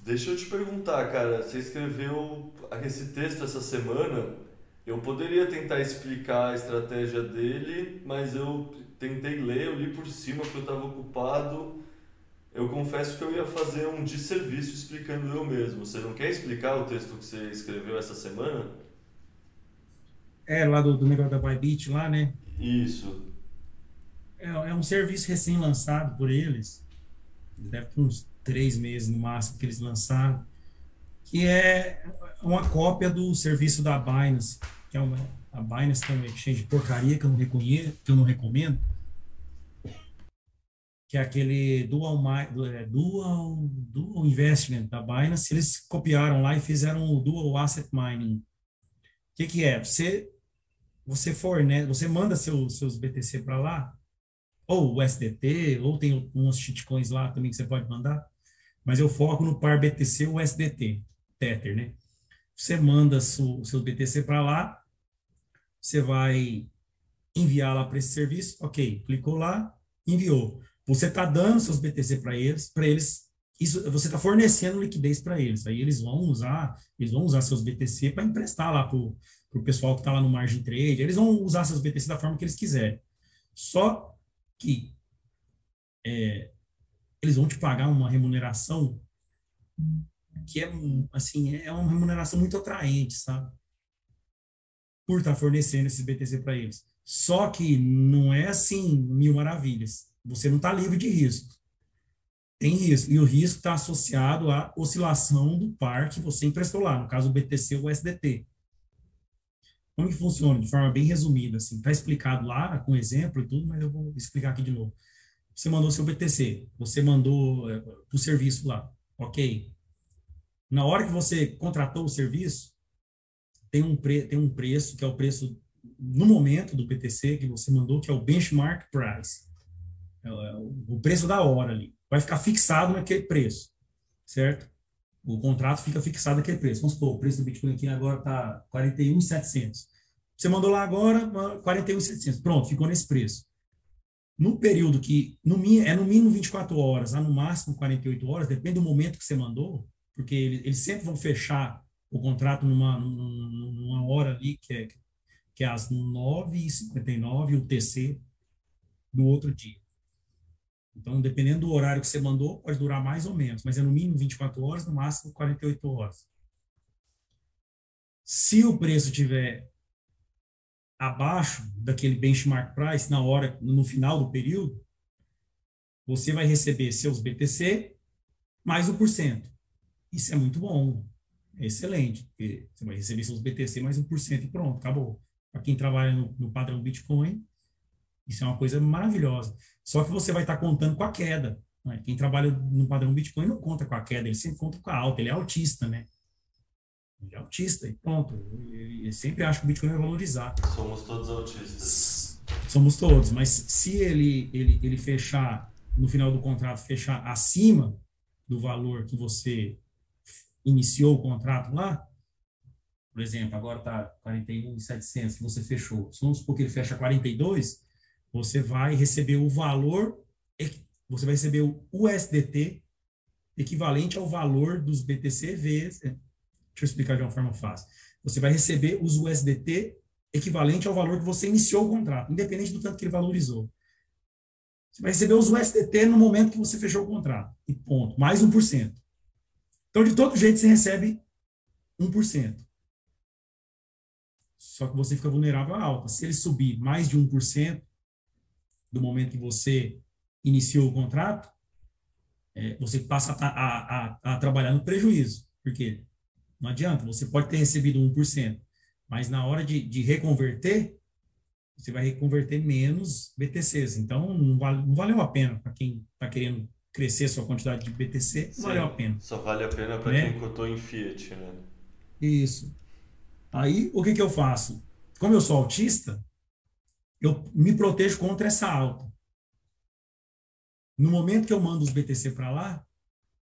Deixa eu te perguntar, cara. Você escreveu esse texto essa semana. Eu poderia tentar explicar a estratégia dele, mas eu tentei ler, eu li por cima porque eu estava ocupado. Eu confesso que eu ia fazer um desserviço explicando eu mesmo. Você não quer explicar o texto que você escreveu essa semana? É, lá do, do negócio da Bybit lá, né? Isso. É, é um serviço recém-lançado por eles. Deve ter uns três meses no máximo que eles lançaram. Que é uma cópia do serviço da Binance. Que é uma, a Binance tem um exchange de porcaria que eu não reconheço, que eu não recomendo. Que é aquele Dual, é, Dual, Dual Investment da Binance. Eles copiaram lá e fizeram o Dual Asset Mining. O que, que é? Você, você fornece, você manda seu, seus BTC para lá, ou o SDT, ou tem uns shitcoins lá também que você pode mandar, mas eu foco no par BTC ou SDT, Tether, né? Você manda o seu BTC para lá, você vai enviar lá para esse serviço, ok, clicou lá, enviou. Você está dando seus BTC para eles, para eles, isso, você está fornecendo liquidez para eles, aí eles vão usar, eles vão usar seus BTC para emprestar lá para o pessoal que está lá no margin trade, eles vão usar seus BTC da forma que eles quiserem. Só que é, eles vão te pagar uma remuneração que é assim é uma remuneração muito atraente, sabe? Por estar fornecendo esse BTC para eles. Só que não é assim mil maravilhas. Você não está livre de risco. Tem risco. E o risco está associado à oscilação do par que você emprestou lá, no caso o BTC ou o SDT. Como que funciona? De forma bem resumida, assim. Está explicado lá, com exemplo e tudo, mas eu vou explicar aqui de novo. Você mandou seu BTC, você mandou é, o serviço lá, ok. Na hora que você contratou o serviço, tem um, pre, tem um preço, que é o preço no momento do BTC que você mandou, que é o benchmark price. É, é o, o preço da hora ali. Vai ficar fixado naquele preço, certo? O contrato fica fixado naquele preço. Vamos supor, o preço do Bitcoin aqui agora está 41,700. Você mandou lá agora 41,700. Pronto, ficou nesse preço. No período que no, é no mínimo 24 horas, a no máximo 48 horas, depende do momento que você mandou, porque eles, sempre vão fechar o contrato numa, numa hora ali, que é, que é às 9h59, o TC do outro dia. Então, dependendo do horário que você mandou, pode durar mais ou menos, mas é no mínimo 24 horas, no máximo 48 horas. Se o preço tiver abaixo daquele benchmark price na hora, no final do período, você vai receber seus BTC mais o porcento. Isso é muito bom, é excelente, porque você vai receber seus BTC mais um por cento e pronto, acabou. Para quem trabalha no, no, padrão Bitcoin, isso é uma coisa maravilhosa. Só que você vai estar contando com a queda. Né? Quem trabalha no padrão Bitcoin não conta com a queda, ele sempre conta com a alta, ele é autista, né? Ele é autista e pronto. Ele sempre acha que o Bitcoin vai valorizar. Somos todos autistas. Somos todos, mas se ele, ele, ele fechar, no final do contrato, fechar acima do valor que você iniciou o contrato lá, por exemplo, agora está 41,700 que você fechou. Vamos supor que ele fecha 42, você vai receber o valor, você vai receber o USDT equivalente ao valor dos BTC vezes. Deixa eu explicar de uma forma fácil. você vai receber os USDT equivalente ao valor que você iniciou o contrato, independente do tanto que ele valorizou. Você vai receber os USDT no momento que você fechou o contrato. E ponto. Mais 1%. Então, de todo jeito, você recebe 1%. Só que você fica vulnerável à alta. Se ele subir mais de 1% do momento que você iniciou o contrato, é, você passa a, a, a, a, trabalhar no prejuízo. Por quê? Não adianta, você pode ter recebido 1%, mas na hora de, de reconverter, você vai reconverter menos BTCs. Então, não, vale, não valeu a pena para quem está querendo crescer sua quantidade de BTC, não Sim, valeu a pena. Só vale a pena para né? quem cotou em Fiat, né? Isso. Aí, o que, que eu faço? Como eu sou autista, eu me protejo contra essa alta. No momento que eu mando os BTC para lá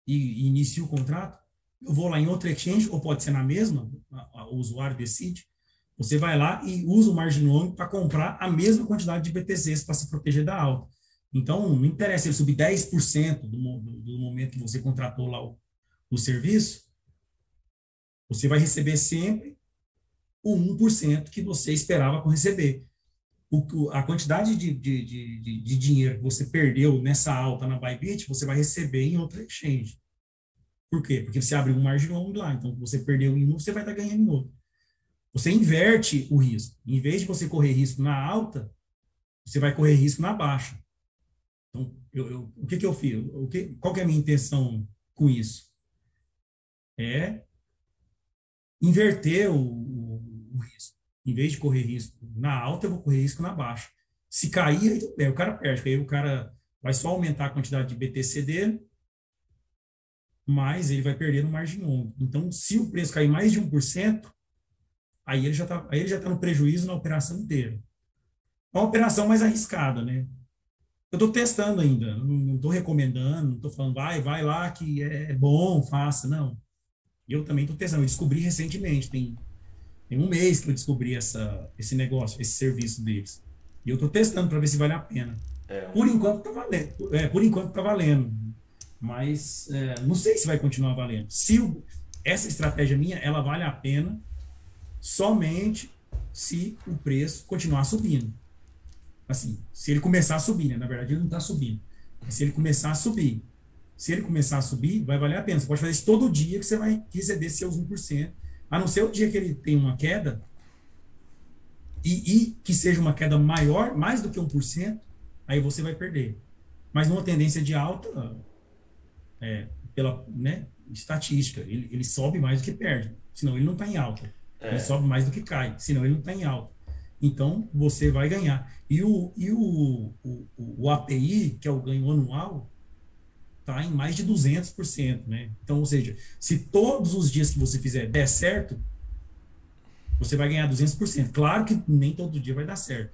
e, e inicio o contrato, eu vou lá em outra exchange, ou pode ser na mesma, o usuário decide, você vai lá e usa o margin loan para comprar a mesma quantidade de BTCs para se proteger da alta. Então, não interessa ele subir 10% do, do, do momento que você contratou lá o, o serviço, você vai receber sempre o 1% que você esperava por receber. O, a quantidade de, de, de, de, dinheiro que você perdeu nessa alta na Bybit, você vai receber em outra exchange. Por quê? Porque você abre um long lá, então você perdeu em um, você vai estar ganhando em outro. Você inverte o risco. Em vez de você correr risco na alta, você vai correr risco na baixa. Então, eu, eu, o que, que eu fiz? O que, qual que é a minha intenção com isso? É inverter o, o, o, risco. Em vez de correr risco na alta, eu vou correr risco na baixa. Se cair, aí, é, o cara perde. Aí o cara vai só aumentar a quantidade de BTC dele, mas ele vai perder no margem longo. Então, se o preço cair mais de 1%, aí ele já está tá no prejuízo na operação inteira. É uma operação mais arriscada, né? Eu estou testando ainda, não estou recomendando, não estou falando, vai, vai lá que é bom, faça, não. Eu também estou testando, eu descobri recentemente, tem, tem um mês que eu descobri essa, esse negócio, esse serviço deles. E eu estou testando para ver se vale a pena. É. Por enquanto está valendo. É, por enquanto está valendo. Mas é, não sei se vai continuar valendo. Se o, essa estratégia minha, ela vale a pena somente se o preço continuar subindo. Assim, se ele começar a subir, né? Na verdade, ele não está subindo. Se ele começar a subir, se ele começar a subir, vai valer a pena. Você pode fazer isso todo dia que você vai receber seus 1%. A não ser o dia que ele tem uma queda, e, e que seja uma queda maior, mais do que 1%, aí você vai perder. Mas numa tendência de alta, é, pela né, estatística, ele, ele sobe mais do que perde. Senão ele não está em alta. É. Ele sobe mais do que cai. Senão ele não está em alta. Então, você vai ganhar. E o, e o, o, o API, que é o ganho anual, está em mais de 200%. Né? Então, ou seja, se todos os dias que você fizer der certo, você vai ganhar 200%. Claro que nem todo dia vai dar certo.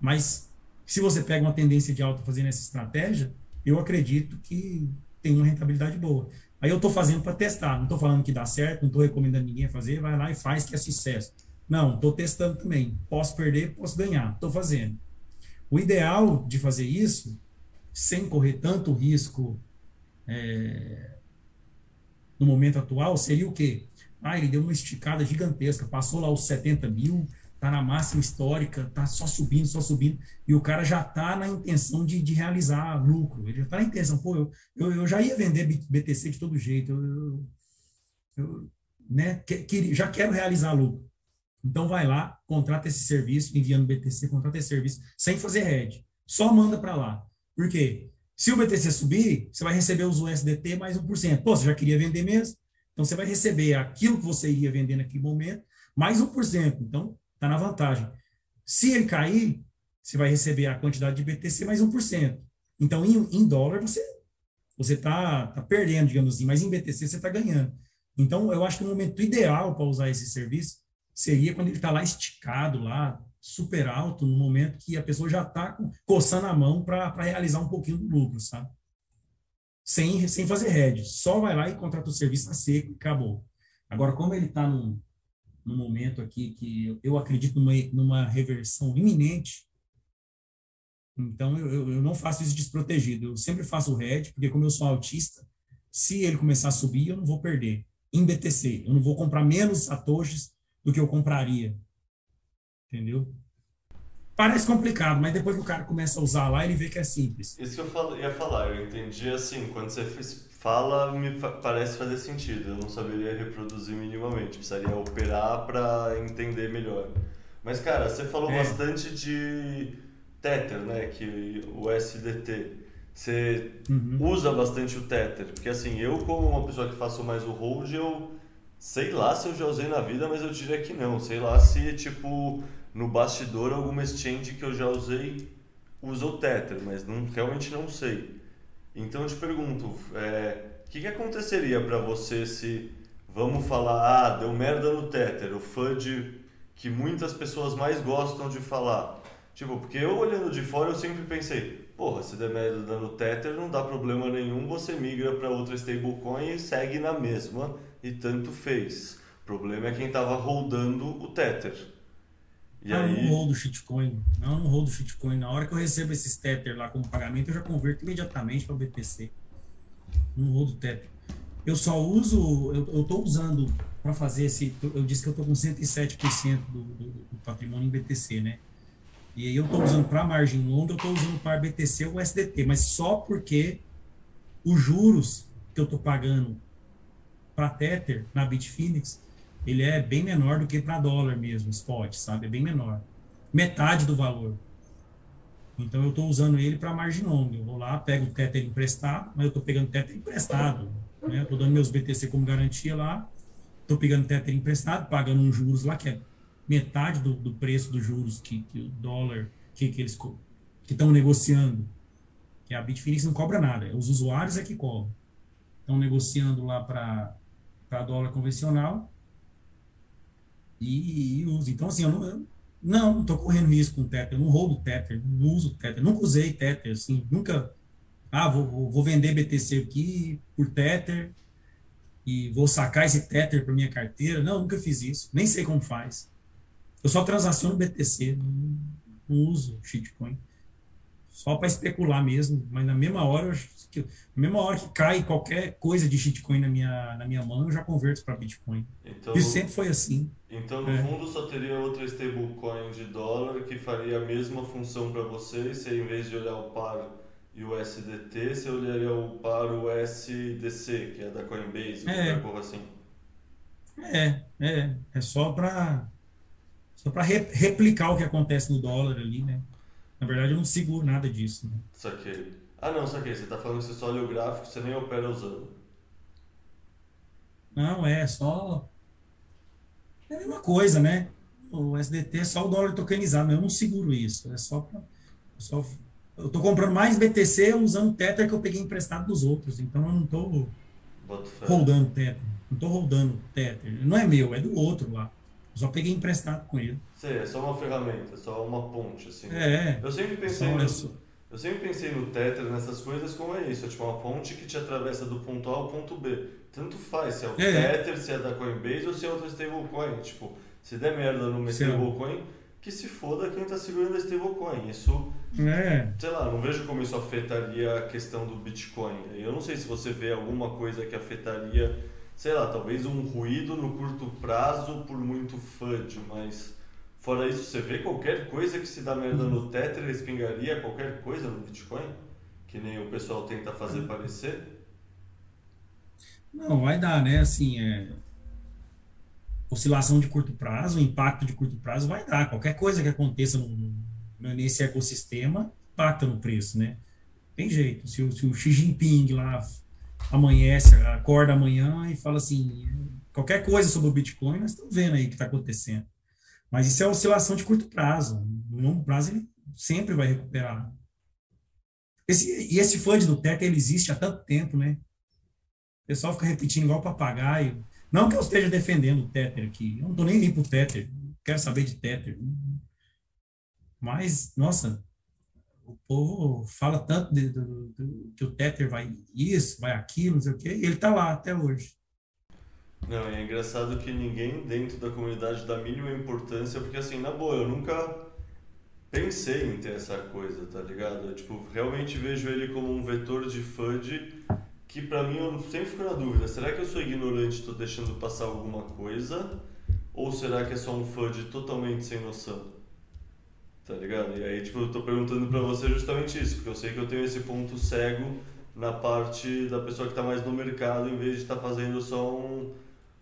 Mas se você pega uma tendência de alta fazendo essa estratégia, eu acredito que tem uma rentabilidade boa. Aí eu estou fazendo para testar, não estou falando que dá certo, não estou recomendando ninguém fazer, vai lá e faz que é sucesso. Não, estou testando também. Posso perder, posso ganhar, estou fazendo. O ideal de fazer isso, sem correr tanto risco é, no momento atual, seria o quê? Ah, ele deu uma esticada gigantesca, passou lá os 70 mil, tá na máxima histórica, tá só subindo, só subindo, e o cara já tá na intenção de, de realizar lucro, ele já tá na intenção, pô, eu, eu, eu já ia vender BTC de todo jeito, eu, eu, eu né, que, que, já quero realizar lucro. Então vai lá, contrata esse serviço, enviando BTC, contrata esse serviço, sem fazer head, só manda para lá. Por quê? Se o BTC subir, você vai receber os USDT mais 1%. Pô, você já queria vender mesmo? Então você vai receber aquilo que você iria vender naquele momento, mais 1%. Então, está na vantagem. Se ele cair, você vai receber a quantidade de BTC mais 1%. Então, em, em dólar, você você está tá perdendo, digamos assim, mas em BTC você está ganhando. Então, eu acho que o momento ideal para usar esse serviço seria quando ele está lá esticado, lá super alto, no momento que a pessoa já está coçando a mão para realizar um pouquinho do lucro, sabe? Sem, sem fazer hedge. Só vai lá e contrata o serviço a seco e acabou. Agora, como ele está num, no momento aqui que eu acredito numa, numa reversão iminente. Então, eu, eu não faço isso desprotegido. Eu sempre faço o RED, porque como eu sou autista, se ele começar a subir, eu não vou perder. Em BTC, eu não vou comprar menos satoshis do que eu compraria. Entendeu? Parece complicado, mas depois que o cara começa a usar lá, ele vê que é simples. Isso que eu ia falar, eu entendi assim, quando você fala, me parece fazer sentido. Eu não saberia reproduzir minimamente, precisaria operar para entender melhor. Mas, cara, você falou é. bastante de Tether, né? Que o SDT. Você uhum. usa bastante o Tether, porque assim, eu como uma pessoa que faço mais o hold, eu sei lá se eu já usei na vida, mas eu diria que não. Sei lá se, tipo, no bastidor alguma exchange que eu já usei usa o Tether, mas não, realmente não sei. Então eu te pergunto, o é, que, que aconteceria para você se, vamos falar, ah, deu merda no Tether, o FUD que muitas pessoas mais gostam de falar. Tipo, porque eu olhando de fora eu sempre pensei, porra, se der merda no Tether não dá problema nenhum, você migra para outra stablecoin e segue na mesma e tanto fez. O problema é quem estava holdando o Tether. E não, aí... não hold shitcoin. Não, não hold o shitcoin. Na hora que eu recebo esses Tether lá como pagamento, eu já converto imediatamente para BTC. Não hold Tether. Eu só uso, eu estou usando para fazer esse. Eu disse que eu estou com 107% do, do, do patrimônio em BTC, né? E aí eu estou usando para margem longa, eu estou usando para BTC ou SDT, mas só porque os juros que eu estou pagando para Tether na Bitfinex ele é bem menor do que para dólar mesmo, spot, sabe? É bem menor. Metade do valor. Então eu estou usando ele para margem longa. Eu vou lá, pego o Tether emprestado, mas eu estou pegando Tether emprestado. Né? Estou dando meus BTC como garantia lá, estou pegando Tether emprestado, pagando uns juros lá que é metade do, do preço dos juros que, que o dólar, que, que eles que estão negociando. Que a Bitfinex não cobra nada, os usuários é que cobram. Estão negociando lá para dólar convencional e, e uso. Então, assim, eu não, eu, não, estou correndo risco com Tether, não roubo Tether, não uso Tether, nunca usei Tether, assim, nunca, ah, vou, vou vender BTC aqui por Tether e vou sacar esse Tether para minha carteira. Não, nunca fiz isso, nem sei como faz. Eu só transaciono BTC, não, não uso shitcoin só para especular mesmo, mas na mesma hora, na mesma hora que cai qualquer coisa de shitcoin na minha, na minha mão, eu já converto para Bitcoin. Então, Isso sempre foi assim. Então, no é. fundo, só teria outra stablecoin de dólar que faria a mesma função para você, se em vez de olhar o par e o SDT, você olharia o par o SDC, que é da Coinbase, é. qualquer coisa assim. É, é, é só para só para re replicar o que acontece no dólar ali, né? Na verdade, eu não seguro nada disso. Né? Saquei. Ah, não, saquei. Você está falando que você só olha o gráfico, você nem opera usando. Não, é só. É a mesma coisa, né? O SDT é só o dólar tokenizado, eu não seguro isso. É só pra. É só... Eu estou comprando mais BTC usando Tether que eu peguei emprestado dos outros. Então eu não estou rodando Tether. Não estou rodando Tether. Não é meu, é do outro lá. Só peguei emprestado com ele. Sei, é só uma ferramenta, só uma ponte, assim. É. Eu sempre pensei no, eu sempre pensei no Tether, nessas coisas, como é isso. É tipo uma ponte que te atravessa do ponto A ao ponto B. Tanto faz se é o é. Tether, se é da Coinbase ou se é outra stablecoin. Tipo, se der merda numa stablecoin, que se foda quem está segurando a stablecoin. Isso, é. sei lá, não vejo como isso afetaria a questão do Bitcoin. Eu não sei se você vê alguma coisa que afetaria sei lá, talvez um ruído no curto prazo por muito FUD, mas fora isso, você vê qualquer coisa que se dá merda no Tether, espingaria qualquer coisa no Bitcoin? Que nem o pessoal tenta fazer parecer? Não, vai dar, né? Assim, é... oscilação de curto prazo, impacto de curto prazo vai dar. Qualquer coisa que aconteça no, nesse ecossistema impacta no preço, né? Tem jeito. Se se o Xi Jinping lá amanhece, acorda amanhã e fala assim, qualquer coisa sobre o Bitcoin, nós estamos vendo aí o que está acontecendo. Mas isso é oscilação de curto prazo. No longo prazo, ele sempre vai recuperar. Esse, e esse fund do Tether, ele existe há tanto tempo, né? O pessoal fica repetindo igual papagaio. Não que eu esteja defendendo o Tether aqui. Eu não estou nem nem pro Tether. Quero saber de Tether. Mas, nossa, o povo fala tanto de, do, do, que o Tether vai isso, vai aquilo, não sei o quê, e ele está lá até hoje. Não, é engraçado que ninguém dentro da comunidade dá a mínima importância, porque assim, na boa, eu nunca pensei em ter essa coisa, tá ligado? Eu, tipo, realmente vejo ele como um vetor de FUD que para mim eu sempre fico na dúvida, será que eu sou ignorante e estou deixando passar alguma coisa? Ou será que é só um FUD totalmente sem noção? Tá ligado? E aí, tipo, eu tô perguntando pra você justamente isso, porque eu sei que eu tenho esse ponto cego na parte da pessoa que tá mais no mercado, em vez de estar tá fazendo só um,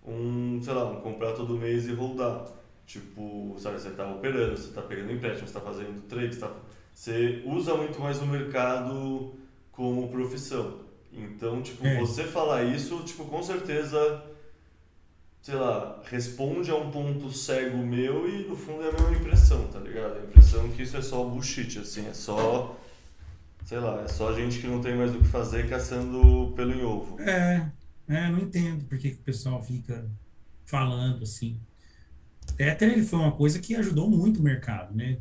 um, sei lá, um comprar todo mês e rodar. Tipo, sabe, você tá operando, você tá pegando empréstimo, você tá fazendo trade, você, tá, você usa muito mais o mercado como profissão. Então, tipo, é. você falar isso, tipo, com certeza sei lá, responde a um ponto cego meu e no fundo é a mesma impressão, tá ligado? A impressão que isso é só bullshit, assim, é só. Sei lá, é só gente que não tem mais o que fazer caçando pelo em ovo. É, é não entendo por que, que o pessoal fica falando assim. Tether ele foi uma coisa que ajudou muito o mercado, né?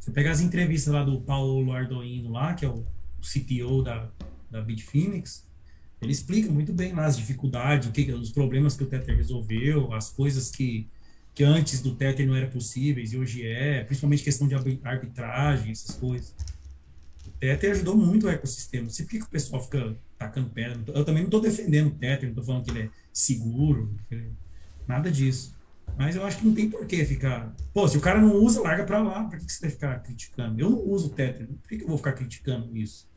Você pega as entrevistas lá do Paulo Ardoino lá, que é o CTO da, da Bitfinex, ele explica muito bem lá as dificuldades, o que, os problemas que o Tether resolveu, as coisas que, que antes do Tether não eram possíveis e hoje é, principalmente questão de arbitragem, essas coisas. O Tether ajudou muito o ecossistema. Por que, que o pessoal fica tacando pedra? Eu também não estou defendendo o Tether, não estou falando que ele é seguro, nada disso. Mas eu acho que não tem por que ficar. Pô, se o cara não usa, larga para lá. Por que, que você vai ficar criticando? Eu não uso o Tether. Por que, que eu vou ficar criticando isso?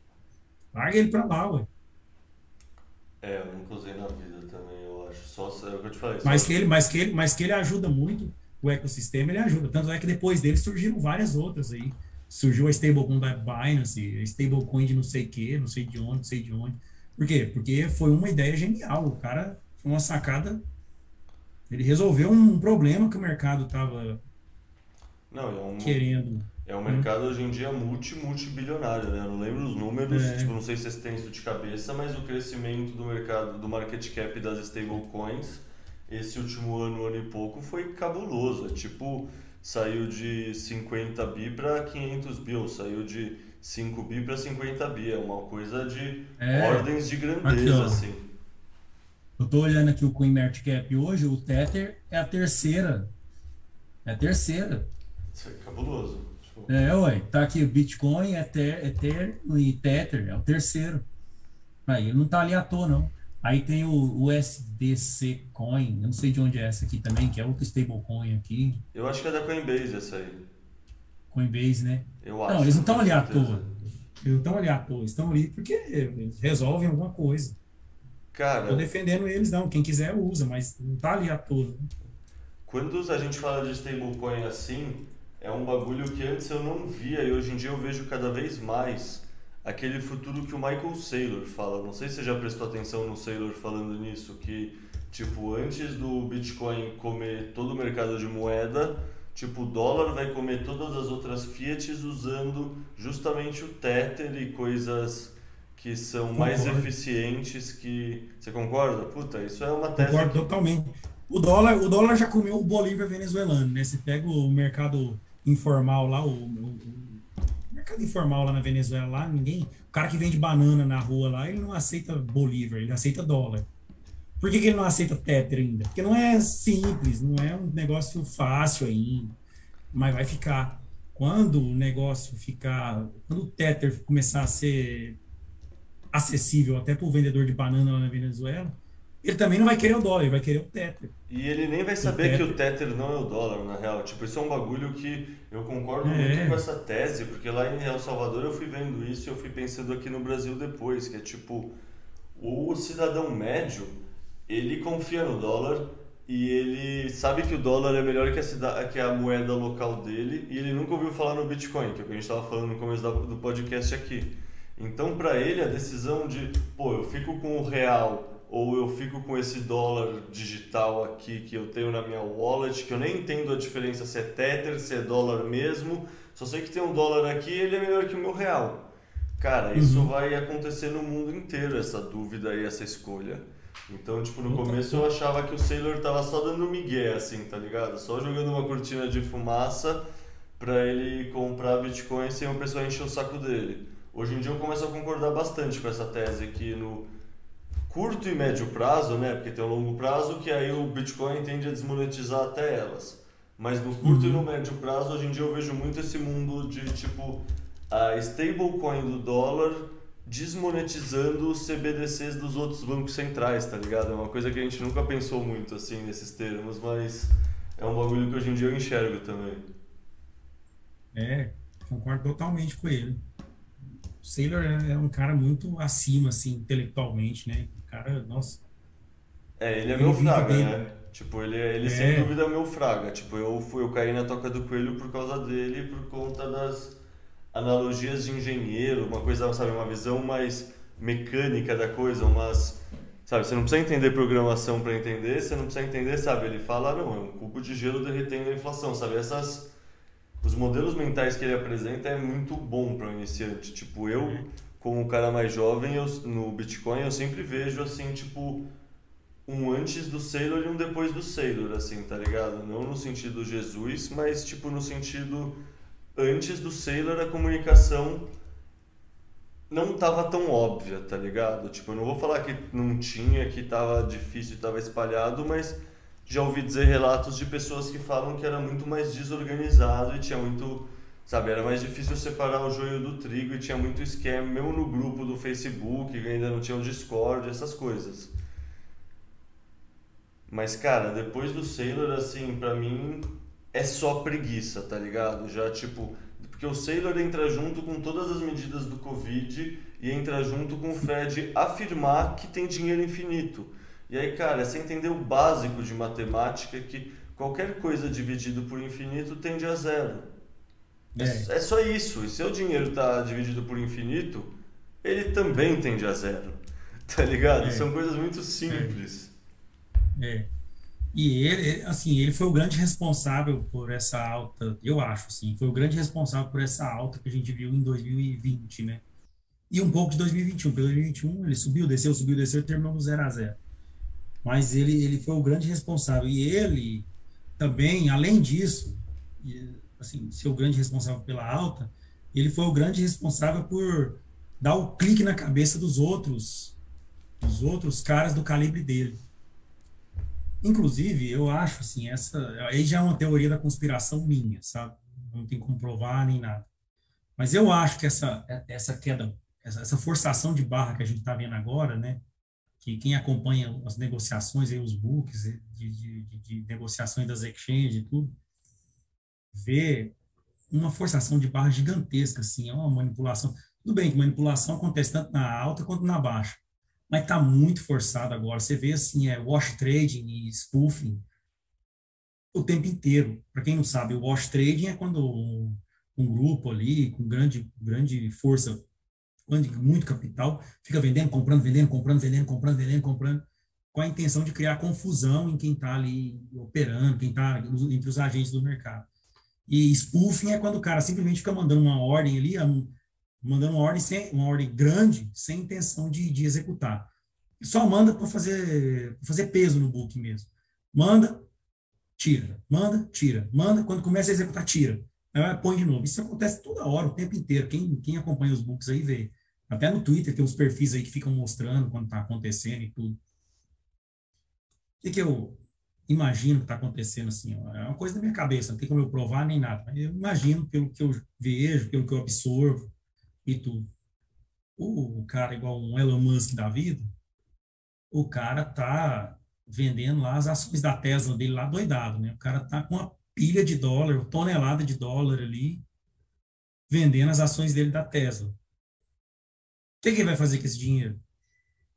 Larga ele para lá, ué. É, eu nunca usei na vida também, eu acho. Só é o que eu te falei. Mas que, ele, mas, que ele, mas que ele ajuda muito o ecossistema, ele ajuda. Tanto é que depois dele surgiram várias outras aí. Surgiu a stablecoin da Binance, a stablecoin de não sei o que, não sei de onde, não sei de onde. Por quê? Porque foi uma ideia genial. O cara foi uma sacada. Ele resolveu um problema que o mercado estava é um... querendo. É um mercado hoje em dia multi, multibilionário, né? Eu não lembro os números, é. tipo, não sei se vocês têm isso de cabeça, mas o crescimento do mercado, do market cap das stablecoins, esse último ano, ano e pouco, foi cabuloso. É tipo, saiu de 50 bi para 500 bi, ou saiu de 5 bi para 50 bi. É uma coisa de é. ordens de grandeza, aqui, assim. Eu tô olhando aqui o CoinMarketCap hoje, o Tether é a terceira. É a terceira. Isso é cabuloso. É, ué, tá aqui o Bitcoin, Ether, Ether e Tether, é o terceiro. Aí não tá ali à toa, não. Aí tem o USDC Coin, eu não sei de onde é essa aqui também, que é outro stablecoin aqui. Eu acho que é da Coinbase essa aí. Coinbase, né? Eu acho. Não, eles não estão ali à toa. Eles não estão ali à toa, eles estão ali porque eles resolvem alguma coisa. Cara. Tô defendendo eles, não. Quem quiser usa, mas não tá ali à toa. Né? Quando a gente fala de stablecoin assim, é um bagulho que antes eu não via e hoje em dia eu vejo cada vez mais aquele futuro que o Michael Saylor fala. Não sei se você já prestou atenção no Saylor falando nisso, que tipo, antes do Bitcoin comer todo o mercado de moeda, tipo, o dólar vai comer todas as outras fiats usando justamente o Tether e coisas que são Concordo. mais eficientes que... Você concorda? Puta, isso é uma tese... Concordo totalmente. O dólar, o dólar já comeu o Bolívar venezuelano, né? Você pega o mercado informal lá, o, o, o, mercado informal lá na Venezuela, lá, ninguém. O cara que vende banana na rua lá, ele não aceita Bolívar, ele aceita dólar. Por que, que ele não aceita Tether ainda? Porque não é simples, não é um negócio fácil ainda. Mas vai ficar. Quando o negócio ficar. Quando o Tether começar a ser acessível até para o vendedor de banana lá na Venezuela, ele também não vai querer o dólar, ele vai querer o Tether. E ele nem vai saber o que o Tether não é o dólar, na real. Tipo, isso é um bagulho que eu concordo é. muito com essa tese, porque lá em El Salvador eu fui vendo isso e eu fui pensando aqui no Brasil depois, que é tipo, o cidadão médio, ele confia no dólar e ele sabe que o dólar é melhor que a, cidade, que a moeda local dele e ele nunca ouviu falar no Bitcoin, que é o que a gente estava falando no começo do podcast aqui. Então, para ele, a decisão de, pô, eu fico com o real ou eu fico com esse dólar digital aqui que eu tenho na minha wallet, que eu nem entendo a diferença se é Tether, se é dólar mesmo, só sei que tem um dólar aqui e ele é melhor que o meu real. Cara, isso uhum. vai acontecer no mundo inteiro, essa dúvida e essa escolha. Então, tipo, no começo eu achava que o Sailor tava só dando migué, assim, tá ligado? Só jogando uma cortina de fumaça pra ele comprar Bitcoin sem o pessoal encher o saco dele. Hoje em dia eu começo a concordar bastante com essa tese que no curto e médio prazo, né? Porque tem o longo prazo que aí o Bitcoin tende a desmonetizar até elas. Mas no curto uhum. e no médio prazo, hoje em dia eu vejo muito esse mundo de tipo a stablecoin do dólar desmonetizando os CBDCs dos outros bancos centrais, tá ligado? É uma coisa que a gente nunca pensou muito assim nesses termos, mas É um bagulho que hoje em dia eu enxergo também. É, concordo totalmente com ele. O Sailor é é um cara muito acima, assim, intelectualmente, né? Cara, nossa. É, ele é Eu meu fraga, né? Tipo, ele, é- ele É. sem dúvida é meu fraga. Tipo, eu, fui, eu caí na toca do coelho por causa dele, por conta das analogias de engenheiro, uma coisa, sabe, uma visão mais mecânica da coisa, umas... Sabe, você não precisa entender programação para entender, você não precisa entender, sabe? Ele fala, não, é um cubo de gelo derretendo a inflação, sabe? Essas... Os modelos mentais que ele apresenta é muito bom para um iniciante. Tipo, eu, como um cara mais jovem, eu, no Bitcoin, eu sempre vejo, assim, tipo um antes do Sailor e um depois do Sailor, assim, tá ligado? Não no sentido Jesus, mas tipo no sentido antes do Sailor a comunicação não tava tão óbvia, tá ligado? Tipo, eu não vou falar que não tinha, que tava difícil tava espalhado, mas já ouvi dizer relatos de pessoas que falam que era muito mais desorganizado e tinha muito, sabe, era mais difícil separar o joio do trigo e tinha muito esquema, mesmo no grupo do Facebook, ainda não tinha o Discord, essas coisas. Mas, cara, depois do Sailor, assim, pra mim é só preguiça, tá ligado? Já, tipo, porque o Sailor entra junto com todas as medidas do Covid e entra junto com o Fed afirmar que tem dinheiro infinito. E aí, cara, é você entender o básico de matemática que qualquer coisa dividido por infinito tende a zero. É, É só isso. E se o dinheiro tá dividido por infinito, ele também tende a zero. Tá ligado? É. São coisas muito simples. é. E ele, assim, ele foi o grande responsável por essa alta, eu acho, assim, foi o grande responsável por essa alta que a gente viu em 2020, né? E um pouco de 2021. Porque 2021 ele subiu, desceu, subiu, desceu e terminou no 0 a 0. Mas ele, ele foi o grande responsável. E ele também, além disso, assim, ser o grande responsável pela alta, ele foi o grande responsável por dar o clique na cabeça dos outros, dos outros caras do calibre dele. Inclusive, eu acho assim, essa aí já é uma teoria da conspiração minha, sabe? Não tem como provar nem nada. Mas eu acho que essa essa queda, essa, essa forçação de barra que a gente está vendo agora, né? Que quem acompanha as negociações aí, os books de, de, de, de negociações das exchanges e tudo, vê uma forçação de barra gigantesca, assim, é uma manipulação. Tudo bem que manipulação acontece tanto na alta quanto na baixa mas está muito forçado agora. Você vê assim, é wash trading e spoofing o tempo inteiro. Para quem não sabe, o wash trading é quando um, um grupo ali com grande, grande força, muito capital, fica vendendo, comprando, vendendo, comprando, vendendo, comprando, vendendo, comprando, com a intenção de criar confusão em quem está ali operando, quem está entre os agentes do mercado. E spoofing é quando o cara simplesmente fica mandando uma ordem ali, mandando uma ordem, sem, uma ordem grande, sem intenção de, de executar. Só manda para fazer, fazer peso no book mesmo. Manda, tira, manda, tira, manda, quando começa a executar, tira. Aí põe de novo. Isso acontece toda hora, o tempo inteiro. Quem, quem acompanha os books aí vê. Até no Twitter tem os perfis aí que ficam mostrando quando está acontecendo e tudo. O que, que eu imagino que está acontecendo assim? É uma coisa da minha cabeça, não tem como eu provar nem nada. Eu imagino pelo que eu vejo, pelo que eu absorvo e tudo. O cara igual um Elon Musk da vida, o cara tá vendendo lá as ações da Tesla dele lá doidado, né? O cara tá com uma pilha de dólar, uma tonelada de dólar ali, vendendo as ações dele da Tesla. O que, que ele vai fazer com esse dinheiro?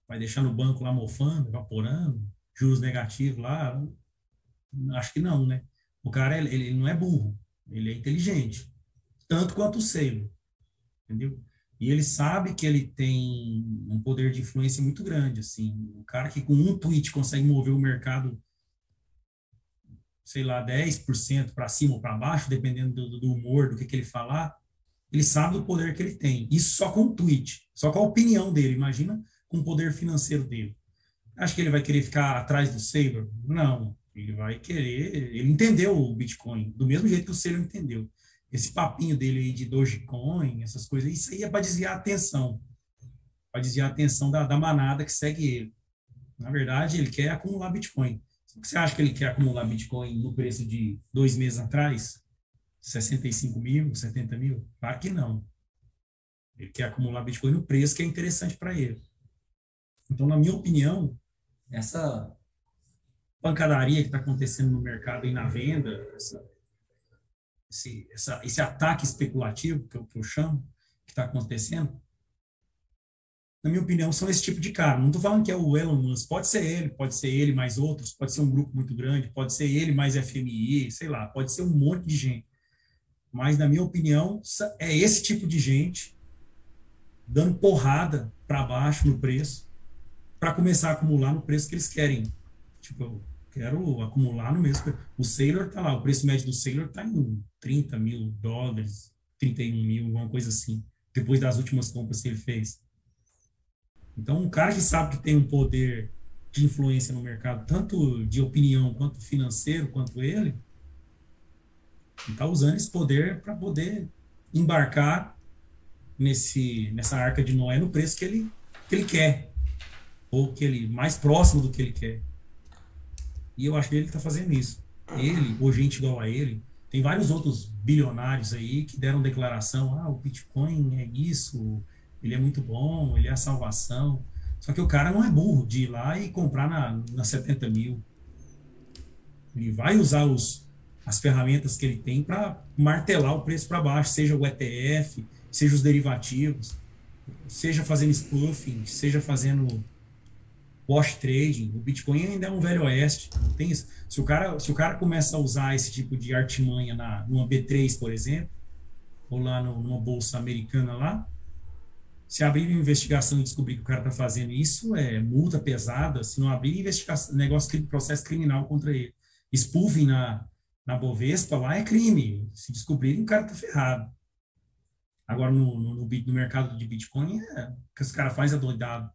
Vai deixar no banco lá mofando, evaporando, juros negativos lá? Acho que não, né? O cara, ele, ele não é burro, ele é inteligente, tanto quanto o Sailor entendeu? E ele sabe que ele tem um poder de influência muito grande, assim, o cara que com um tweet consegue mover o mercado, sei lá, 10% para cima ou para baixo, dependendo do, do, humor, do que, que ele falar, ele sabe do poder que ele tem. Isso só com um tweet, só com a opinião dele, imagina com o poder financeiro dele. Acho que ele vai querer ficar atrás do Saber? Não, ele vai querer, ele entendeu o Bitcoin, do mesmo jeito que o Saber entendeu esse papinho dele aí de Dogecoin, essas coisas, isso aí é para desviar a atenção. Para desviar a atenção da, da, manada que segue ele. Na verdade, ele quer acumular Bitcoin. Você acha que ele quer acumular Bitcoin no preço de dois meses atrás? 65 mil, 70 mil? Claro que não. Ele quer acumular Bitcoin no preço que é interessante para ele. Então, na minha opinião, essa pancadaria que está acontecendo no mercado e na venda, essa, esse, essa, esse ataque especulativo, que eu, que eu chamo, que está acontecendo, na minha opinião, são esse tipo de cara. Não estou falando que é o Elon Musk, pode ser ele, pode ser ele mais outros, pode ser um grupo muito grande, pode ser ele mais FMI, sei lá, pode ser um monte de gente. Mas, na minha opinião, é esse tipo de gente dando porrada para baixo no preço para começar a acumular no preço que eles querem. Tipo, quero acumular no mesmo. O Sailor tá lá, o preço médio do Sailor tá em 30 mil dólares, 31 mil, alguma coisa assim, depois das últimas compras que ele fez. Então, um cara que sabe que tem um poder de influência no mercado, tanto de opinião quanto financeiro, quanto ele, está usando esse poder para poder embarcar nesse nessa arca de Noé no preço que ele que ele quer ou que ele mais próximo do que ele quer. E eu acho que ele está fazendo isso. Ele ou gente igual a ele, tem vários outros bilionários aí que deram declaração, ah, o Bitcoin é isso, ele é muito bom, ele é a salvação. Só que o cara não é burro de ir lá e comprar na, na 70 mil. Ele vai usar os, as ferramentas que ele tem para martelar o preço para baixo, seja o ETF, seja os derivativos, seja fazendo spoofing, seja fazendo wash trading. O Bitcoin ainda é um velho oeste, não tem isso. Se o cara, se o cara começa a usar esse tipo de artimanha na numa B3, por exemplo, ou lá no, numa bolsa americana lá, se abrir uma investigação e descobrir que o cara está fazendo isso, é multa pesada. Se não abrir investigação, negócio, processo criminal contra ele. Spoofing na, na Bovespa lá é crime. Se descobrirem, o cara está ferrado. Agora, no, no, no, mercado de Bitcoin, é, que os caras fazem doidado.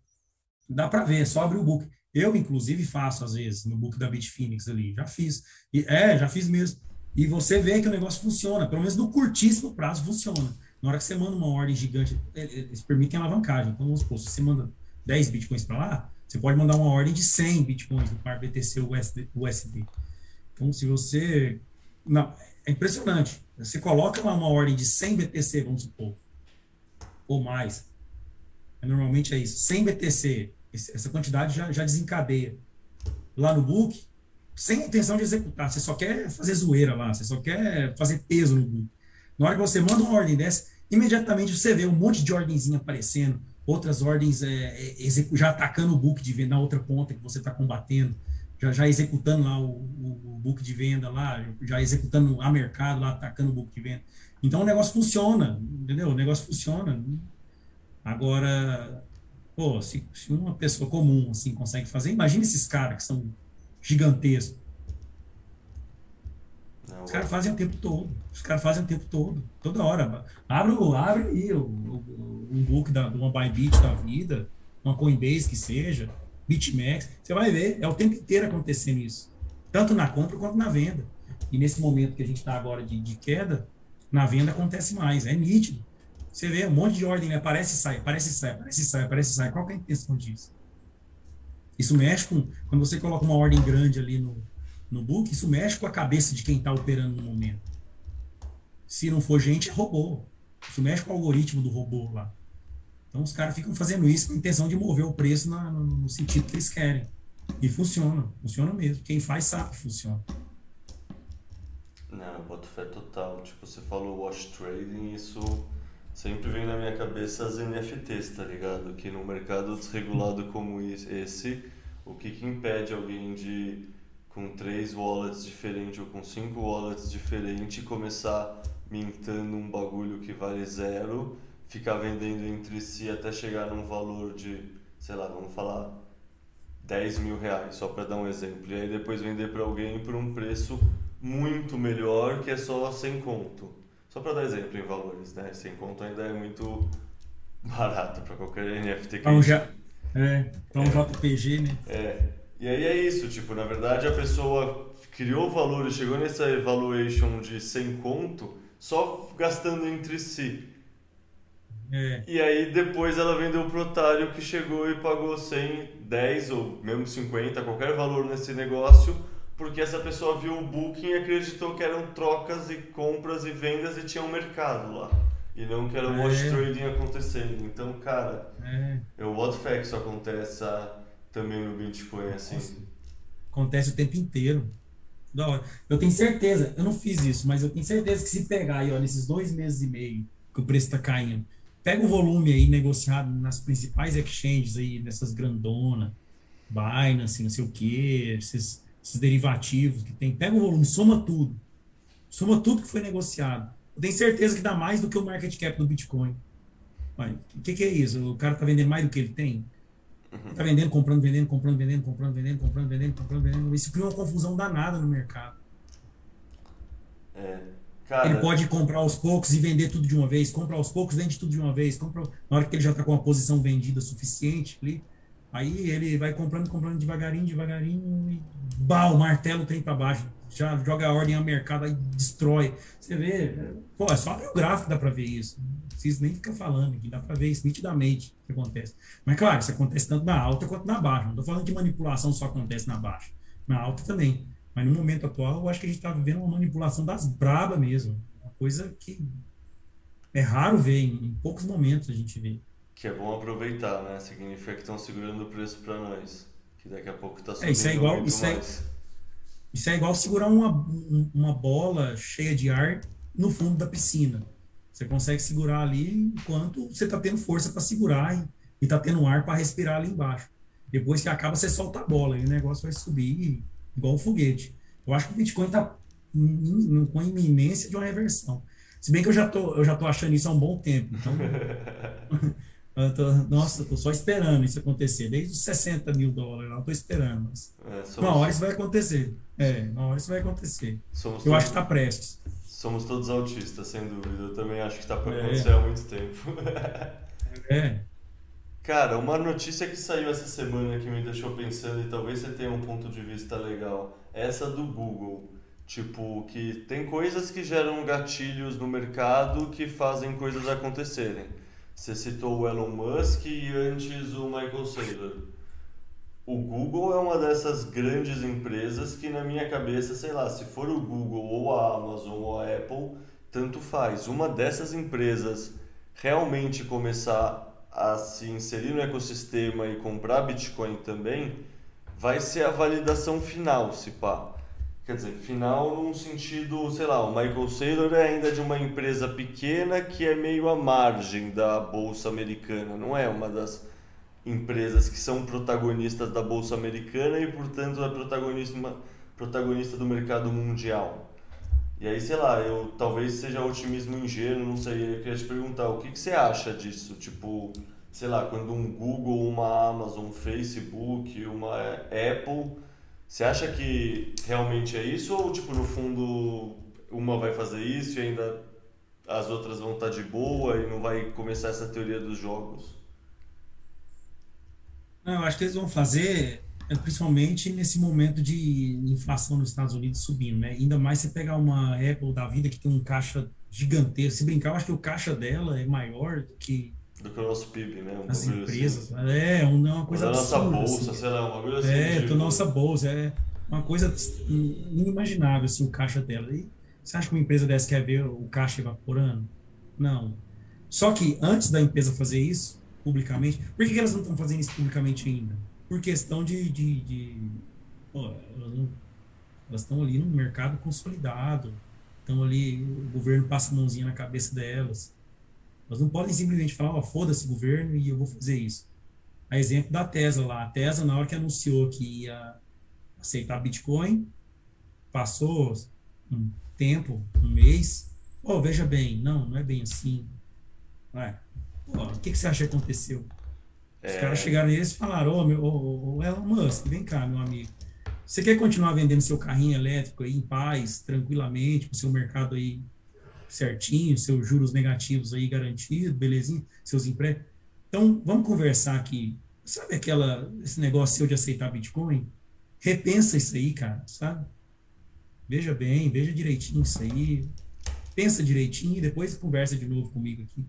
Dá para ver, é só abrir o book. Eu, inclusive, faço, às vezes, no book da Bitfinex ali. Já fiz. E, é, já fiz mesmo. E você vê que o negócio funciona. Pelo menos no curtíssimo prazo funciona. Na hora que você manda uma ordem gigante, eles permitem alavancagem. Então, vamos supor, se você manda 10 bitcoins para lá, você pode mandar uma ordem de 100 bitcoins no par BTC USD, USD. Então, se você. Não, é impressionante. Você coloca lá uma ordem de 100 BTC, vamos supor, ou mais. Normalmente é isso. 100 BTC, essa quantidade já, já desencadeia. Lá no book, sem intenção de executar. Você só quer fazer zoeira lá, você só quer fazer peso no book. Na hora que você manda uma ordem dessa, imediatamente você vê um monte de ordenzinha aparecendo, outras ordens é, é, já atacando o book de venda na outra ponta que você está combatendo, já, já executando lá o, o, o, book de venda lá, já executando a mercado lá, atacando o book de venda. Então o negócio funciona, entendeu? O negócio funciona. Agora, pô, se, se uma pessoa comum assim consegue fazer, imagina esses caras que são gigantescos os caras fazem o tempo todo. Os caras fazem o tempo todo. Toda hora. Abre, abre aí o, o, um book da, de uma Bybit da vida, uma Coinbase que seja, BitMEX. Você vai ver, é o tempo inteiro acontecendo isso. Tanto na compra quanto na venda. E nesse momento que a gente está agora de, de, queda, na venda acontece mais. É nítido. Você vê um monte de ordem, né? Aparece e sai, aparece e sai, aparece e sai, aparece e sai. Qual é a intenção disso? Isso mexe com. Quando você coloca uma ordem grande ali no, no book, isso mexe com a cabeça de quem está operando no momento. Se não for gente, é robô. Isso mexe com o algoritmo do robô lá. Então os caras ficam fazendo isso com a intenção de mover o preço na, no, no, sentido que eles querem. E funciona, funciona mesmo. Quem faz sabe que funciona. Não, boto fé total. Tipo, você falou wash trading, isso sempre vem na minha cabeça as NFTs, tá ligado? Que no mercado desregulado como esse, o que, que impede alguém de com três wallets diferentes ou com cinco wallets diferentes começar mintando um bagulho que vale zero, ficar vendendo entre si até chegar num valor de, sei lá, vamos falar 10 mil reais, só para dar um exemplo. E aí depois vender para alguém por um preço muito melhor, que é só sem conto. Só para dar exemplo em valores, né? Sem conto ainda é muito barato para qualquer NFT que então, já, é, então é, JPG, né? É. E aí é isso, tipo, na verdade a pessoa criou valor e chegou nessa evaluation de 100 conto só gastando entre si. É. E aí depois ela vendeu pro otário que chegou e pagou 100, 10 ou mesmo 50, qualquer valor nesse negócio, porque essa pessoa viu o booking e acreditou que eram trocas e compras e vendas e tinha um mercado lá. E não que era um é. watch trading acontecendo. Então, cara, é. eu boto fé que isso aconteça também no Bitcoin, assim. Acontece o tempo inteiro. Da hora. Eu tenho certeza, eu não fiz isso, mas eu tenho certeza que se pegar aí, ó, nesses dois meses e meio que o preço está caindo, pega o volume aí negociado nas principais exchanges aí, nessas grandonas, Binance, não sei o que, esses, esses derivativos que tem, pega o volume, soma tudo. Soma tudo que foi negociado. Eu tenho certeza que dá mais do que o market cap do Bitcoin. O que, que, é isso? O cara está vendendo mais do que ele tem? Está vendendo, comprando, vendendo, comprando, vendendo, comprando, vendendo, comprando, vendendo, comprando, vendendo. Isso cria uma confusão danada no mercado. É. Cara... Ele pode comprar aos poucos e vender tudo de uma vez. Compra aos poucos, vende tudo de uma vez. Compra... Na hora que ele já está com uma posição vendida suficiente ali, aí ele vai comprando, comprando devagarinho, devagarinho e bah, o martelo tem para baixo já joga a ordem ao mercado, aí destrói. Você vê, pô, é só abrir o gráfico dá para ver isso. Preciso nem ficar falando aqui, dá para ver isso nitidamente que acontece. Mas, claro, isso acontece tanto na alta quanto na baixa. Não estou falando que manipulação só acontece na baixa, na alta também. Mas no momento atual, eu acho que a gente está vivendo uma manipulação das braba mesmo. Uma coisa que é raro ver, em, em poucos momentos a gente vê. Que é bom aproveitar, né? Significa que estão segurando o preço para nós. Que daqui a pouco está subindo é, isso é igual, muito isso é mais. É isso é igual segurar uma, uma bola cheia de ar no fundo da piscina. Você consegue segurar ali enquanto você está tendo força para segurar e está tendo ar para respirar ali embaixo. Depois que acaba, você solta a bola e o negócio vai subir igual um foguete. Eu acho que o Bitcoin está com iminência de uma reversão. Se bem que eu já tô, eu já tô achando isso há um bom tempo. Então, Eu tô, nossa, tô só esperando isso acontecer. Desde os 60 mil dólares, eu tô esperando. Mas É, somos, uma hora isso vai acontecer. É, uma hora isso vai acontecer. somos Eu todos, acho que tá prestes. somos todos autistas, sem dúvida. Eu também acho que está para É. acontecer há muito tempo. É. Cara, uma notícia que saiu essa semana que me deixou pensando e talvez você tenha um ponto de vista legal. é Essa do Google. Tipo, que tem coisas que geram gatilhos no mercado que fazem coisas acontecerem. Você citou o Elon Musk e antes o Michael Saylor. O Google é uma dessas grandes empresas que na minha cabeça, sei lá, se for o Google ou a Amazon ou a Apple, tanto faz. Uma dessas empresas realmente começar a se inserir no ecossistema e comprar Bitcoin também, vai ser a validação final, se pá. Quer dizer, final num sentido, sei lá, o Michael Saylor é ainda de uma empresa pequena que é meio à margem da bolsa americana, não é uma das empresas que são protagonistas da bolsa americana e, portanto, é protagonista, protagonista do mercado mundial. E aí, sei lá, eu talvez seja otimismo ingênuo, não sei, eu queria te perguntar, o que, que você acha disso? Tipo, sei lá, quando um Google, uma Amazon, um Facebook, uma Apple, você acha que realmente é isso ou, tipo, no fundo, uma vai fazer isso e ainda as outras vão estar de boa e não vai começar essa teoria dos jogos? Não, eu acho que eles vão fazer, é, principalmente nesse momento de inflação nos Estados Unidos subindo, né? Ainda mais você pegar uma Apple da vida que tem um caixa gigantesco. Se brincar, eu acho que o caixa dela é maior do que Do que o nosso PIB, né? Um as assim. empresas. É, uma coisa da nossa bolsa, assim. sei lá, um bagulho assim. É, tipo, da nossa bolsa, é uma coisa inimaginável, assim, o caixa dela. E você acha que uma empresa dessa quer ver o caixa evaporando? Não. Só que antes da empresa fazer isso publicamente, por que que elas não estão fazendo isso publicamente ainda? Por questão de. de, de pô, elas estão ali no mercado consolidado, estão ali, o governo passa a mãozinha na cabeça delas. Elas não podem simplesmente falar, ó, foda-se governo e eu vou fazer isso. A exemplo da Tesla lá. A Tesla, na hora que anunciou que ia aceitar Bitcoin, passou um tempo, um mês. Pô, veja bem, não, não é bem assim. Ué, pô, o que, que você acha que aconteceu? Os É. caras chegaram neles e falaram, ô, meu, ô, ô, Elon Musk, vem cá, meu amigo. Você quer continuar vendendo seu carrinho elétrico aí em paz, tranquilamente, com seu mercado aí certinho, seus juros negativos aí garantidos, belezinha, seus empréstimos? Então, vamos conversar aqui. Sabe aquela, esse negócio seu de aceitar Bitcoin? Repensa isso aí, cara, sabe? Veja bem, veja direitinho isso aí. Pensa direitinho e depois conversa de novo comigo aqui.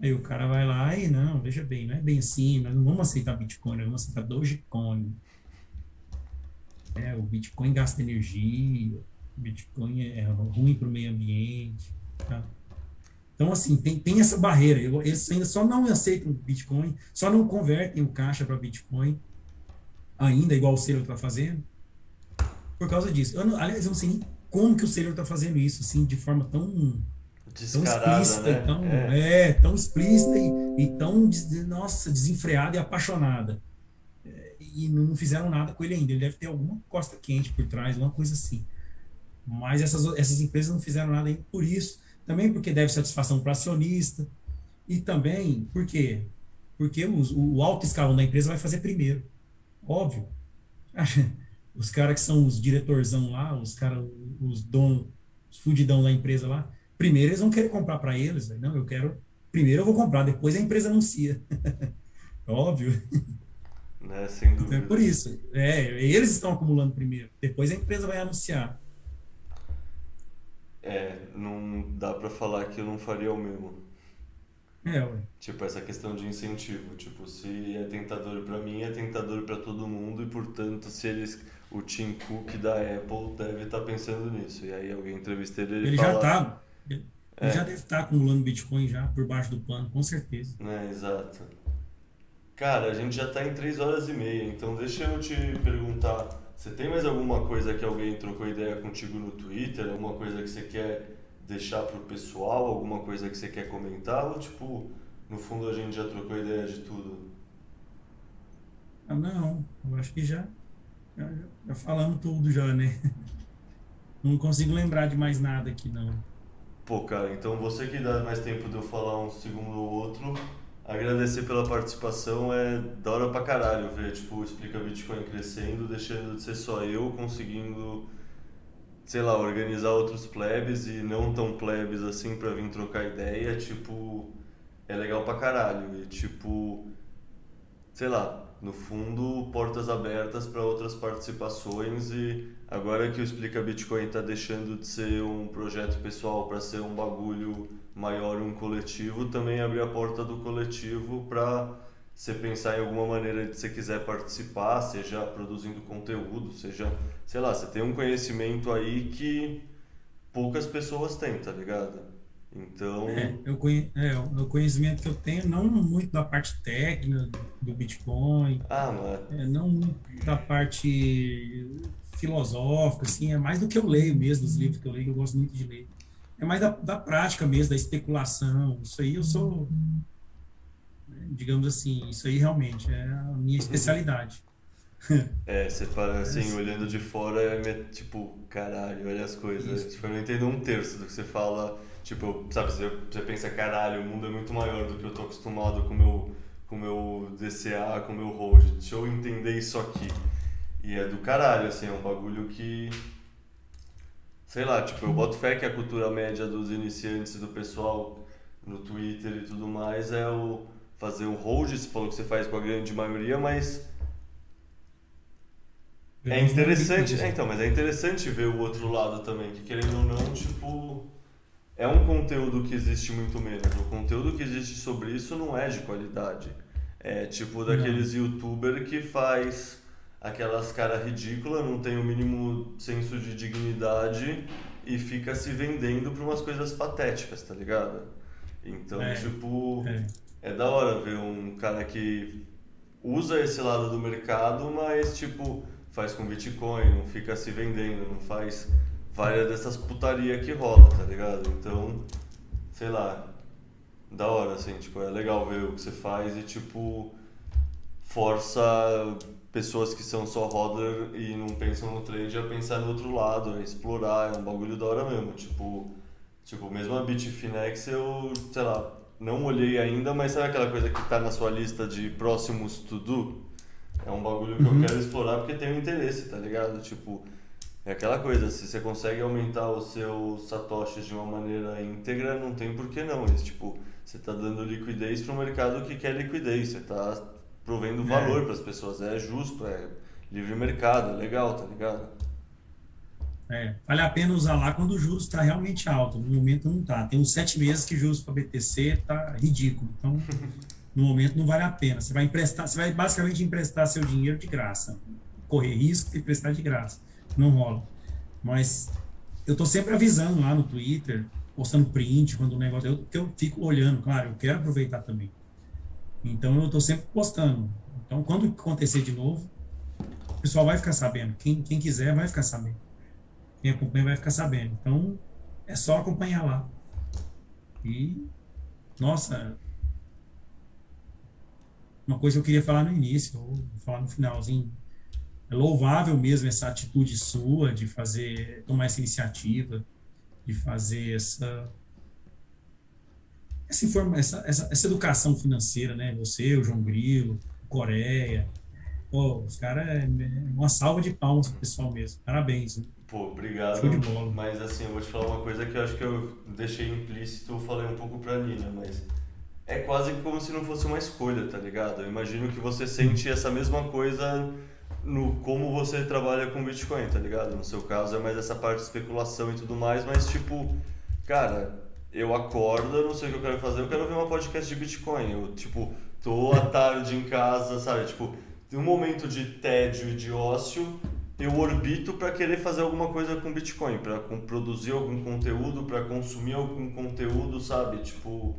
Aí o cara vai lá e não, veja bem, não é bem assim, nós não vamos aceitar Bitcoin, nós vamos aceitar Dogecoin. É, o Bitcoin gasta energia, Bitcoin é ruim para o meio ambiente. Tá? Então, assim, tem, tem essa barreira. Eles ainda só não aceitam Bitcoin, só não convertem o caixa para Bitcoin, ainda, igual o Ciro está fazendo, por causa disso. Eu não, aliás, eu não sei nem como que o Sailor está fazendo isso, assim, de forma tão, tão explícita, né? tão, é. é. tão explícita e, e tão, nossa, desenfreada e apaixonada. É, e não fizeram nada com ele ainda. Ele deve ter alguma costa quente por trás, uma coisa assim. Mas essas, essas empresas não fizeram nada ainda por isso. Também porque deve satisfação para acionista. E também, por quê? Porque o, o alto escalão da empresa vai fazer primeiro. Óbvio. Os caras que são os diretorzão lá, os caras, os donos, os fudidão da empresa lá, primeiro eles vão querer comprar para eles. Não, eu quero. Primeiro eu vou comprar, depois a empresa anuncia. Óbvio. Né, sem dúvida. Então é por isso. É, eles estão acumulando primeiro, depois a empresa vai anunciar. É, não dá para falar que eu não faria o mesmo. É, ué. Tipo, essa questão de incentivo. Tipo, se é tentador para mim, é tentador para todo mundo e, portanto, se eles. O Tim Cook da Apple deve estar tá pensando nisso. E aí alguém entrevista ele ele, ele fala, já tá. Ele é. já deve estar tá acumulando Bitcoin já por baixo do pano, com certeza. É, exato. Cara, a gente já tá em 3 horas e meia, então deixa eu te perguntar. Você tem mais alguma coisa que alguém trocou ideia contigo no Twitter? Alguma coisa que você quer deixar pro pessoal alguma coisa que você quer comentar ou tipo, no fundo a gente já trocou ideia de tudo? Não, eu acho que já, já, já falamos tudo já, né? Não consigo lembrar de mais nada aqui não. Pô, cara, então você que dá mais tempo de eu falar um segundo ou outro, agradecer pela participação é da hora pra caralho ver, tipo, explica Bitcoin crescendo, deixando de ser só eu conseguindo sei lá, organizar outros plebes e não tão plebes assim pra vir trocar ideia, tipo, é legal pra caralho. E tipo, sei lá, no fundo, portas abertas para outras participações e agora que o Explica Bitcoin está deixando de ser um projeto pessoal para ser um bagulho maior, um coletivo, também abrir a porta do coletivo para você pensar em alguma maneira de você quiser participar, seja produzindo conteúdo, seja, sei lá, você tem um conhecimento aí que poucas pessoas têm, tá ligado? Então. É, eu conhe... é, o conhecimento que eu tenho, não muito da parte técnica do Bitcoin. Ah, não é? é não da parte filosófica, assim, é mais do que eu leio mesmo, dos livros que eu leio, eu gosto muito de ler. É mais da, da prática mesmo, da especulação. Isso aí eu sou digamos assim, isso aí realmente é a minha especialidade. É, você para assim, olhando de fora, é tipo, caralho, olha as coisas. Isso. Tipo, eu não entendo um terço do que você fala. Tipo, sabe, você, você pensa, caralho, o mundo é muito maior do que eu tô acostumado com meu, o meu DCA, com o meu hold. Deixa eu entender isso aqui. E é do caralho, assim, é um bagulho que. Sei lá, tipo, eu boto fé que a cultura média dos iniciantes, do pessoal no Twitter e tudo mais, é o fazer o hold, você falou que você faz com a grande maioria, mas é interessante, é, então, mas é interessante ver o outro lado também, que querendo ou não, tipo, é um conteúdo que existe muito menos. O conteúdo que existe sobre isso não é de qualidade. É tipo daqueles não. youtuber que faz aquelas caras ridículas, não tem o mínimo senso de dignidade e fica se vendendo para umas coisas patéticas, tá ligado? Então, é. tipo, é é da hora ver um cara que usa esse lado do mercado, mas tipo, faz com Bitcoin, não fica se vendendo, não faz várias dessas putaria que rola, tá ligado? Então, sei lá, da hora, assim, tipo, é legal ver o que você faz e tipo, força pessoas que são só hodler e não pensam no trade a pensar no outro lado, a explorar, é um bagulho da hora mesmo, tipo, tipo, mesmo a Bitfinex eu, sei lá, não olhei ainda, mas sabe aquela coisa que está na sua lista de próximos to do? É um bagulho que uhum. eu quero explorar porque tenho interesse, tá ligado? Tipo, é aquela coisa, se você consegue aumentar os seus satoshis de uma maneira íntegra, não tem por que não. Isso, tipo, você está dando liquidez para um mercado que quer liquidez, você está provendo é. valor é. para as pessoas, é justo, é livre mercado, é legal, tá ligado? É, vale a pena usar lá quando o juros está realmente alto. No momento não está. Tem uns sete meses que juros para BTC está ridículo. Então, no momento não vale a pena. Você vai emprestar, você vai basicamente emprestar seu dinheiro de graça. Correr risco e emprestar de graça. Não rola. Mas eu estou sempre avisando lá no Twitter, postando print quando o negócio. Eu, eu fico olhando, claro, eu quero aproveitar também. Então eu estou sempre postando. Então, quando acontecer de novo, pessoal vai ficar sabendo. Quem, quem quiser vai ficar sabendo. Quem acompanha vai ficar sabendo. Então, é só acompanhar lá. E, nossa, uma coisa que eu queria falar no início, ou falar no finalzinho. É louvável mesmo essa atitude sua de fazer, tomar essa iniciativa, de fazer essa essa, informa, essa, essa, essa educação financeira, né? Você, o João Grilo, o Coreia, pô, os caras é, é uma salva de palmas pro pessoal mesmo. Parabéns. Né? Pô, obrigado. Show de bola. Mas assim, eu vou te falar uma coisa que eu acho que eu deixei implícito, falei um pouco pra Nina, mas é quase como se não fosse uma escolha, tá ligado? Eu imagino que você sente essa mesma coisa no como você trabalha com Bitcoin, tá ligado? No seu caso é mais essa parte de especulação e tudo mais, mas tipo, cara, eu acordo, eu não sei o que eu quero fazer, eu quero ver uma podcast de Bitcoin. Eu, tipo, tô à tarde em casa, sabe? Tipo, um momento de tédio e de ócio, eu orbito para querer fazer alguma coisa com Bitcoin, para produzir algum conteúdo, para consumir algum conteúdo, sabe? Tipo,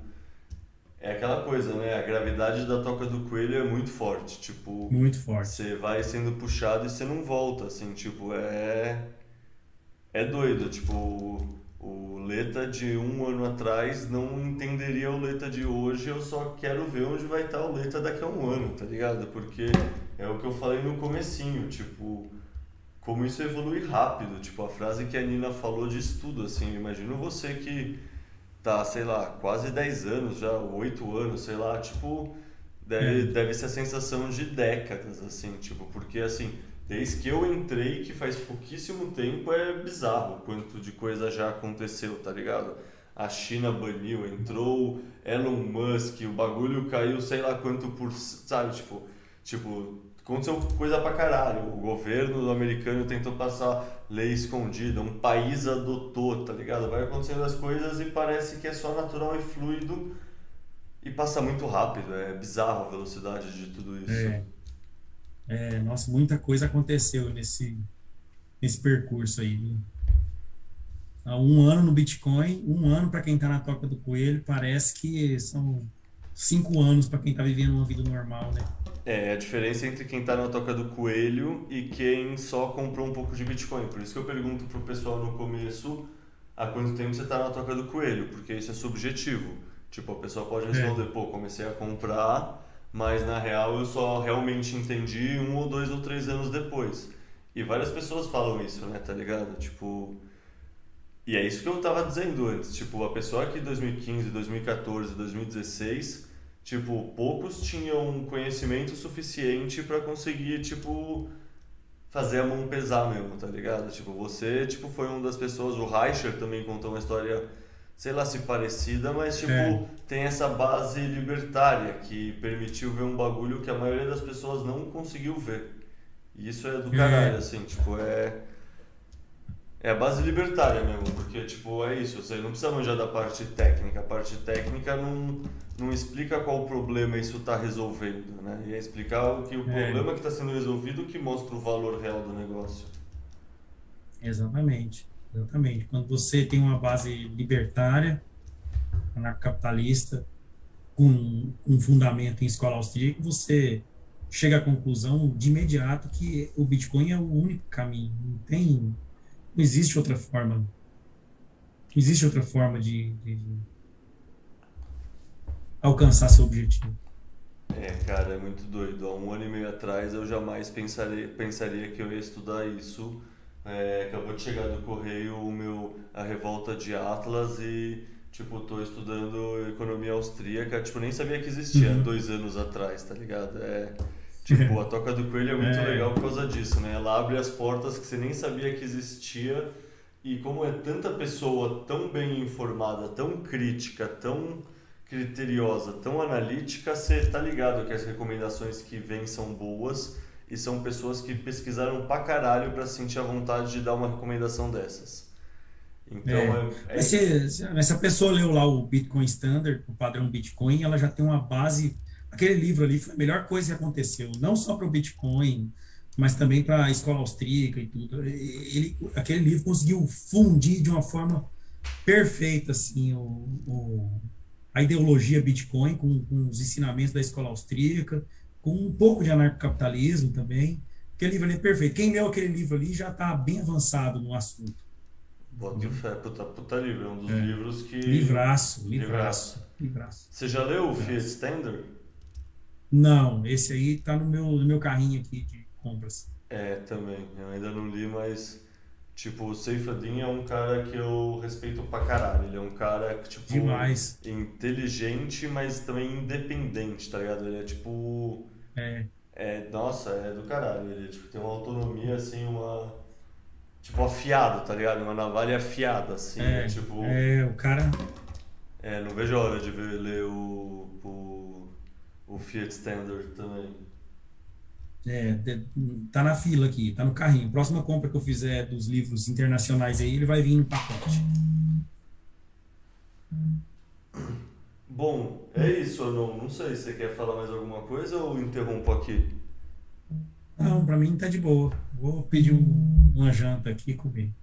é aquela coisa, né? A gravidade da toca do coelho é muito forte. Tipo, muito forte. Você vai sendo puxado e você não volta, assim, tipo, é. É doido. Tipo, o Leta de um ano atrás não entenderia o Leta de hoje. Eu só quero ver onde vai estar o Leta daqui a um ano, tá ligado? Porque é o que eu falei no comecinho, tipo. Como isso evolui rápido, tipo, a frase que a Nina falou de estudo, assim, imagino você que tá, sei lá, quase 10 anos já, 8 anos, sei lá, tipo, deve, é. deve ser a sensação de décadas, assim, tipo, porque assim, desde que eu entrei, que faz pouquíssimo tempo, é bizarro quanto de coisa já aconteceu, tá ligado? A China baniu, entrou Elon Musk, o bagulho caiu sei lá quanto por, sabe, tipo, tipo, aconteceu coisa pra caralho. O governo americano tentou passar lei escondida, um país adotou, tá ligado? Vai acontecendo as coisas e parece que é só natural e fluido e passa muito rápido. É bizarro a velocidade de tudo isso. É, é nossa, muita coisa aconteceu nesse, nesse percurso aí. Há um ano no Bitcoin, um ano para quem está na toca do coelho, parece que são cinco anos para quem está vivendo uma vida normal, né? É, a diferença entre quem está na toca do coelho e quem só comprou um pouco de Bitcoin. Por isso que eu pergunto pro pessoal no começo há quanto tempo você está na toca do coelho, porque isso é subjetivo. Tipo, a pessoa pode é. responder, é. pô, comecei a comprar, mas na real eu só realmente entendi um ou dois ou três anos depois. E várias pessoas falam isso, né, tá ligado? Tipo. E é isso que eu tava dizendo antes. Tipo, a pessoa que em 2015, 2014, 2016 Tipo, poucos tinham conhecimento suficiente para conseguir, tipo, fazer a mão pesar mesmo, tá ligado? Tipo, você, tipo, foi uma das pessoas, o Reicher também contou uma história, sei lá se parecida, mas, tipo, é. tem essa base libertária que permitiu ver um bagulho que a maioria das pessoas não conseguiu ver. E isso é do caralho, é. assim, tipo, é é a base libertária mesmo, porque, tipo, é isso, você não precisa manjar da parte técnica. A parte técnica não, não explica qual problema isso está resolvendo, né? E é explicar o que o é. problema que está sendo resolvido que mostra o valor real do negócio. Exatamente, exatamente. Quando você tem uma base libertária, anarcocapitalista, com um fundamento em escola austríaca, você chega à conclusão de imediato que o Bitcoin é o único caminho. Não tem não existe outra forma. Não existe outra forma de, de, alcançar seu objetivo. É, cara, é muito doido. Há um ano e meio atrás eu jamais pensaria, pensaria que eu ia estudar isso. É, acabou de chegar do correio o meu, a revolta de Atlas e, tipo, tô estudando economia austríaca. Tipo, nem sabia que existia uhum. dois anos atrás, tá ligado? É, Tipo, a Toca do Coelho é muito é. legal por causa disso, né? Ela abre as portas que você nem sabia que existia e como é tanta pessoa tão bem informada, tão crítica, tão criteriosa, tão analítica, você tá ligado que as recomendações que vêm são boas e são pessoas que pesquisaram pra caralho pra sentir a vontade de dar uma recomendação dessas. Então, é. É, é... Se, se a pessoa leu lá o Bitcoin Standard, o padrão Bitcoin, ela já tem uma base aquele livro ali foi a melhor coisa que aconteceu, não só para o Bitcoin, mas também para a escola austríaca e tudo. Ele, aquele livro conseguiu fundir de uma forma perfeita assim o, o a ideologia Bitcoin com, com, os ensinamentos da escola austríaca, com um pouco de anarcocapitalismo também. aquele livro ali é perfeito. Quem leu aquele livro ali já está bem avançado no assunto. Bota fé, puta, puta livro, é um dos É. livros que... Livraço, Livraço. livraço. Você já leu o Fiat Standard? Não, esse aí tá no meu, no meu carrinho aqui de compras. É, também. Eu ainda não li, mas... Tipo, o Seyfadin é um cara que eu respeito pra caralho. Ele é um cara tipo... Demais. Inteligente, mas também independente, tá ligado? Ele é, tipo... É, É, nossa, é do caralho. Ele tipo, tem uma autonomia, assim, uma. Tipo, afiado, tá ligado? Uma navalha afiada, assim. é, né? Tipo, é, o cara. é, não vejo a hora de ver, ler o, o, o Fiat Standard também. É, tá na fila aqui, tá no carrinho. Próxima compra que eu fizer dos livros internacionais aí, ele vai vir no pacote. Bom, é isso, Anon. Não sei se você quer falar mais alguma coisa ou interrompo aqui. Não, pra mim tá de boa. Vou pedir um- uma janta aqui e comer.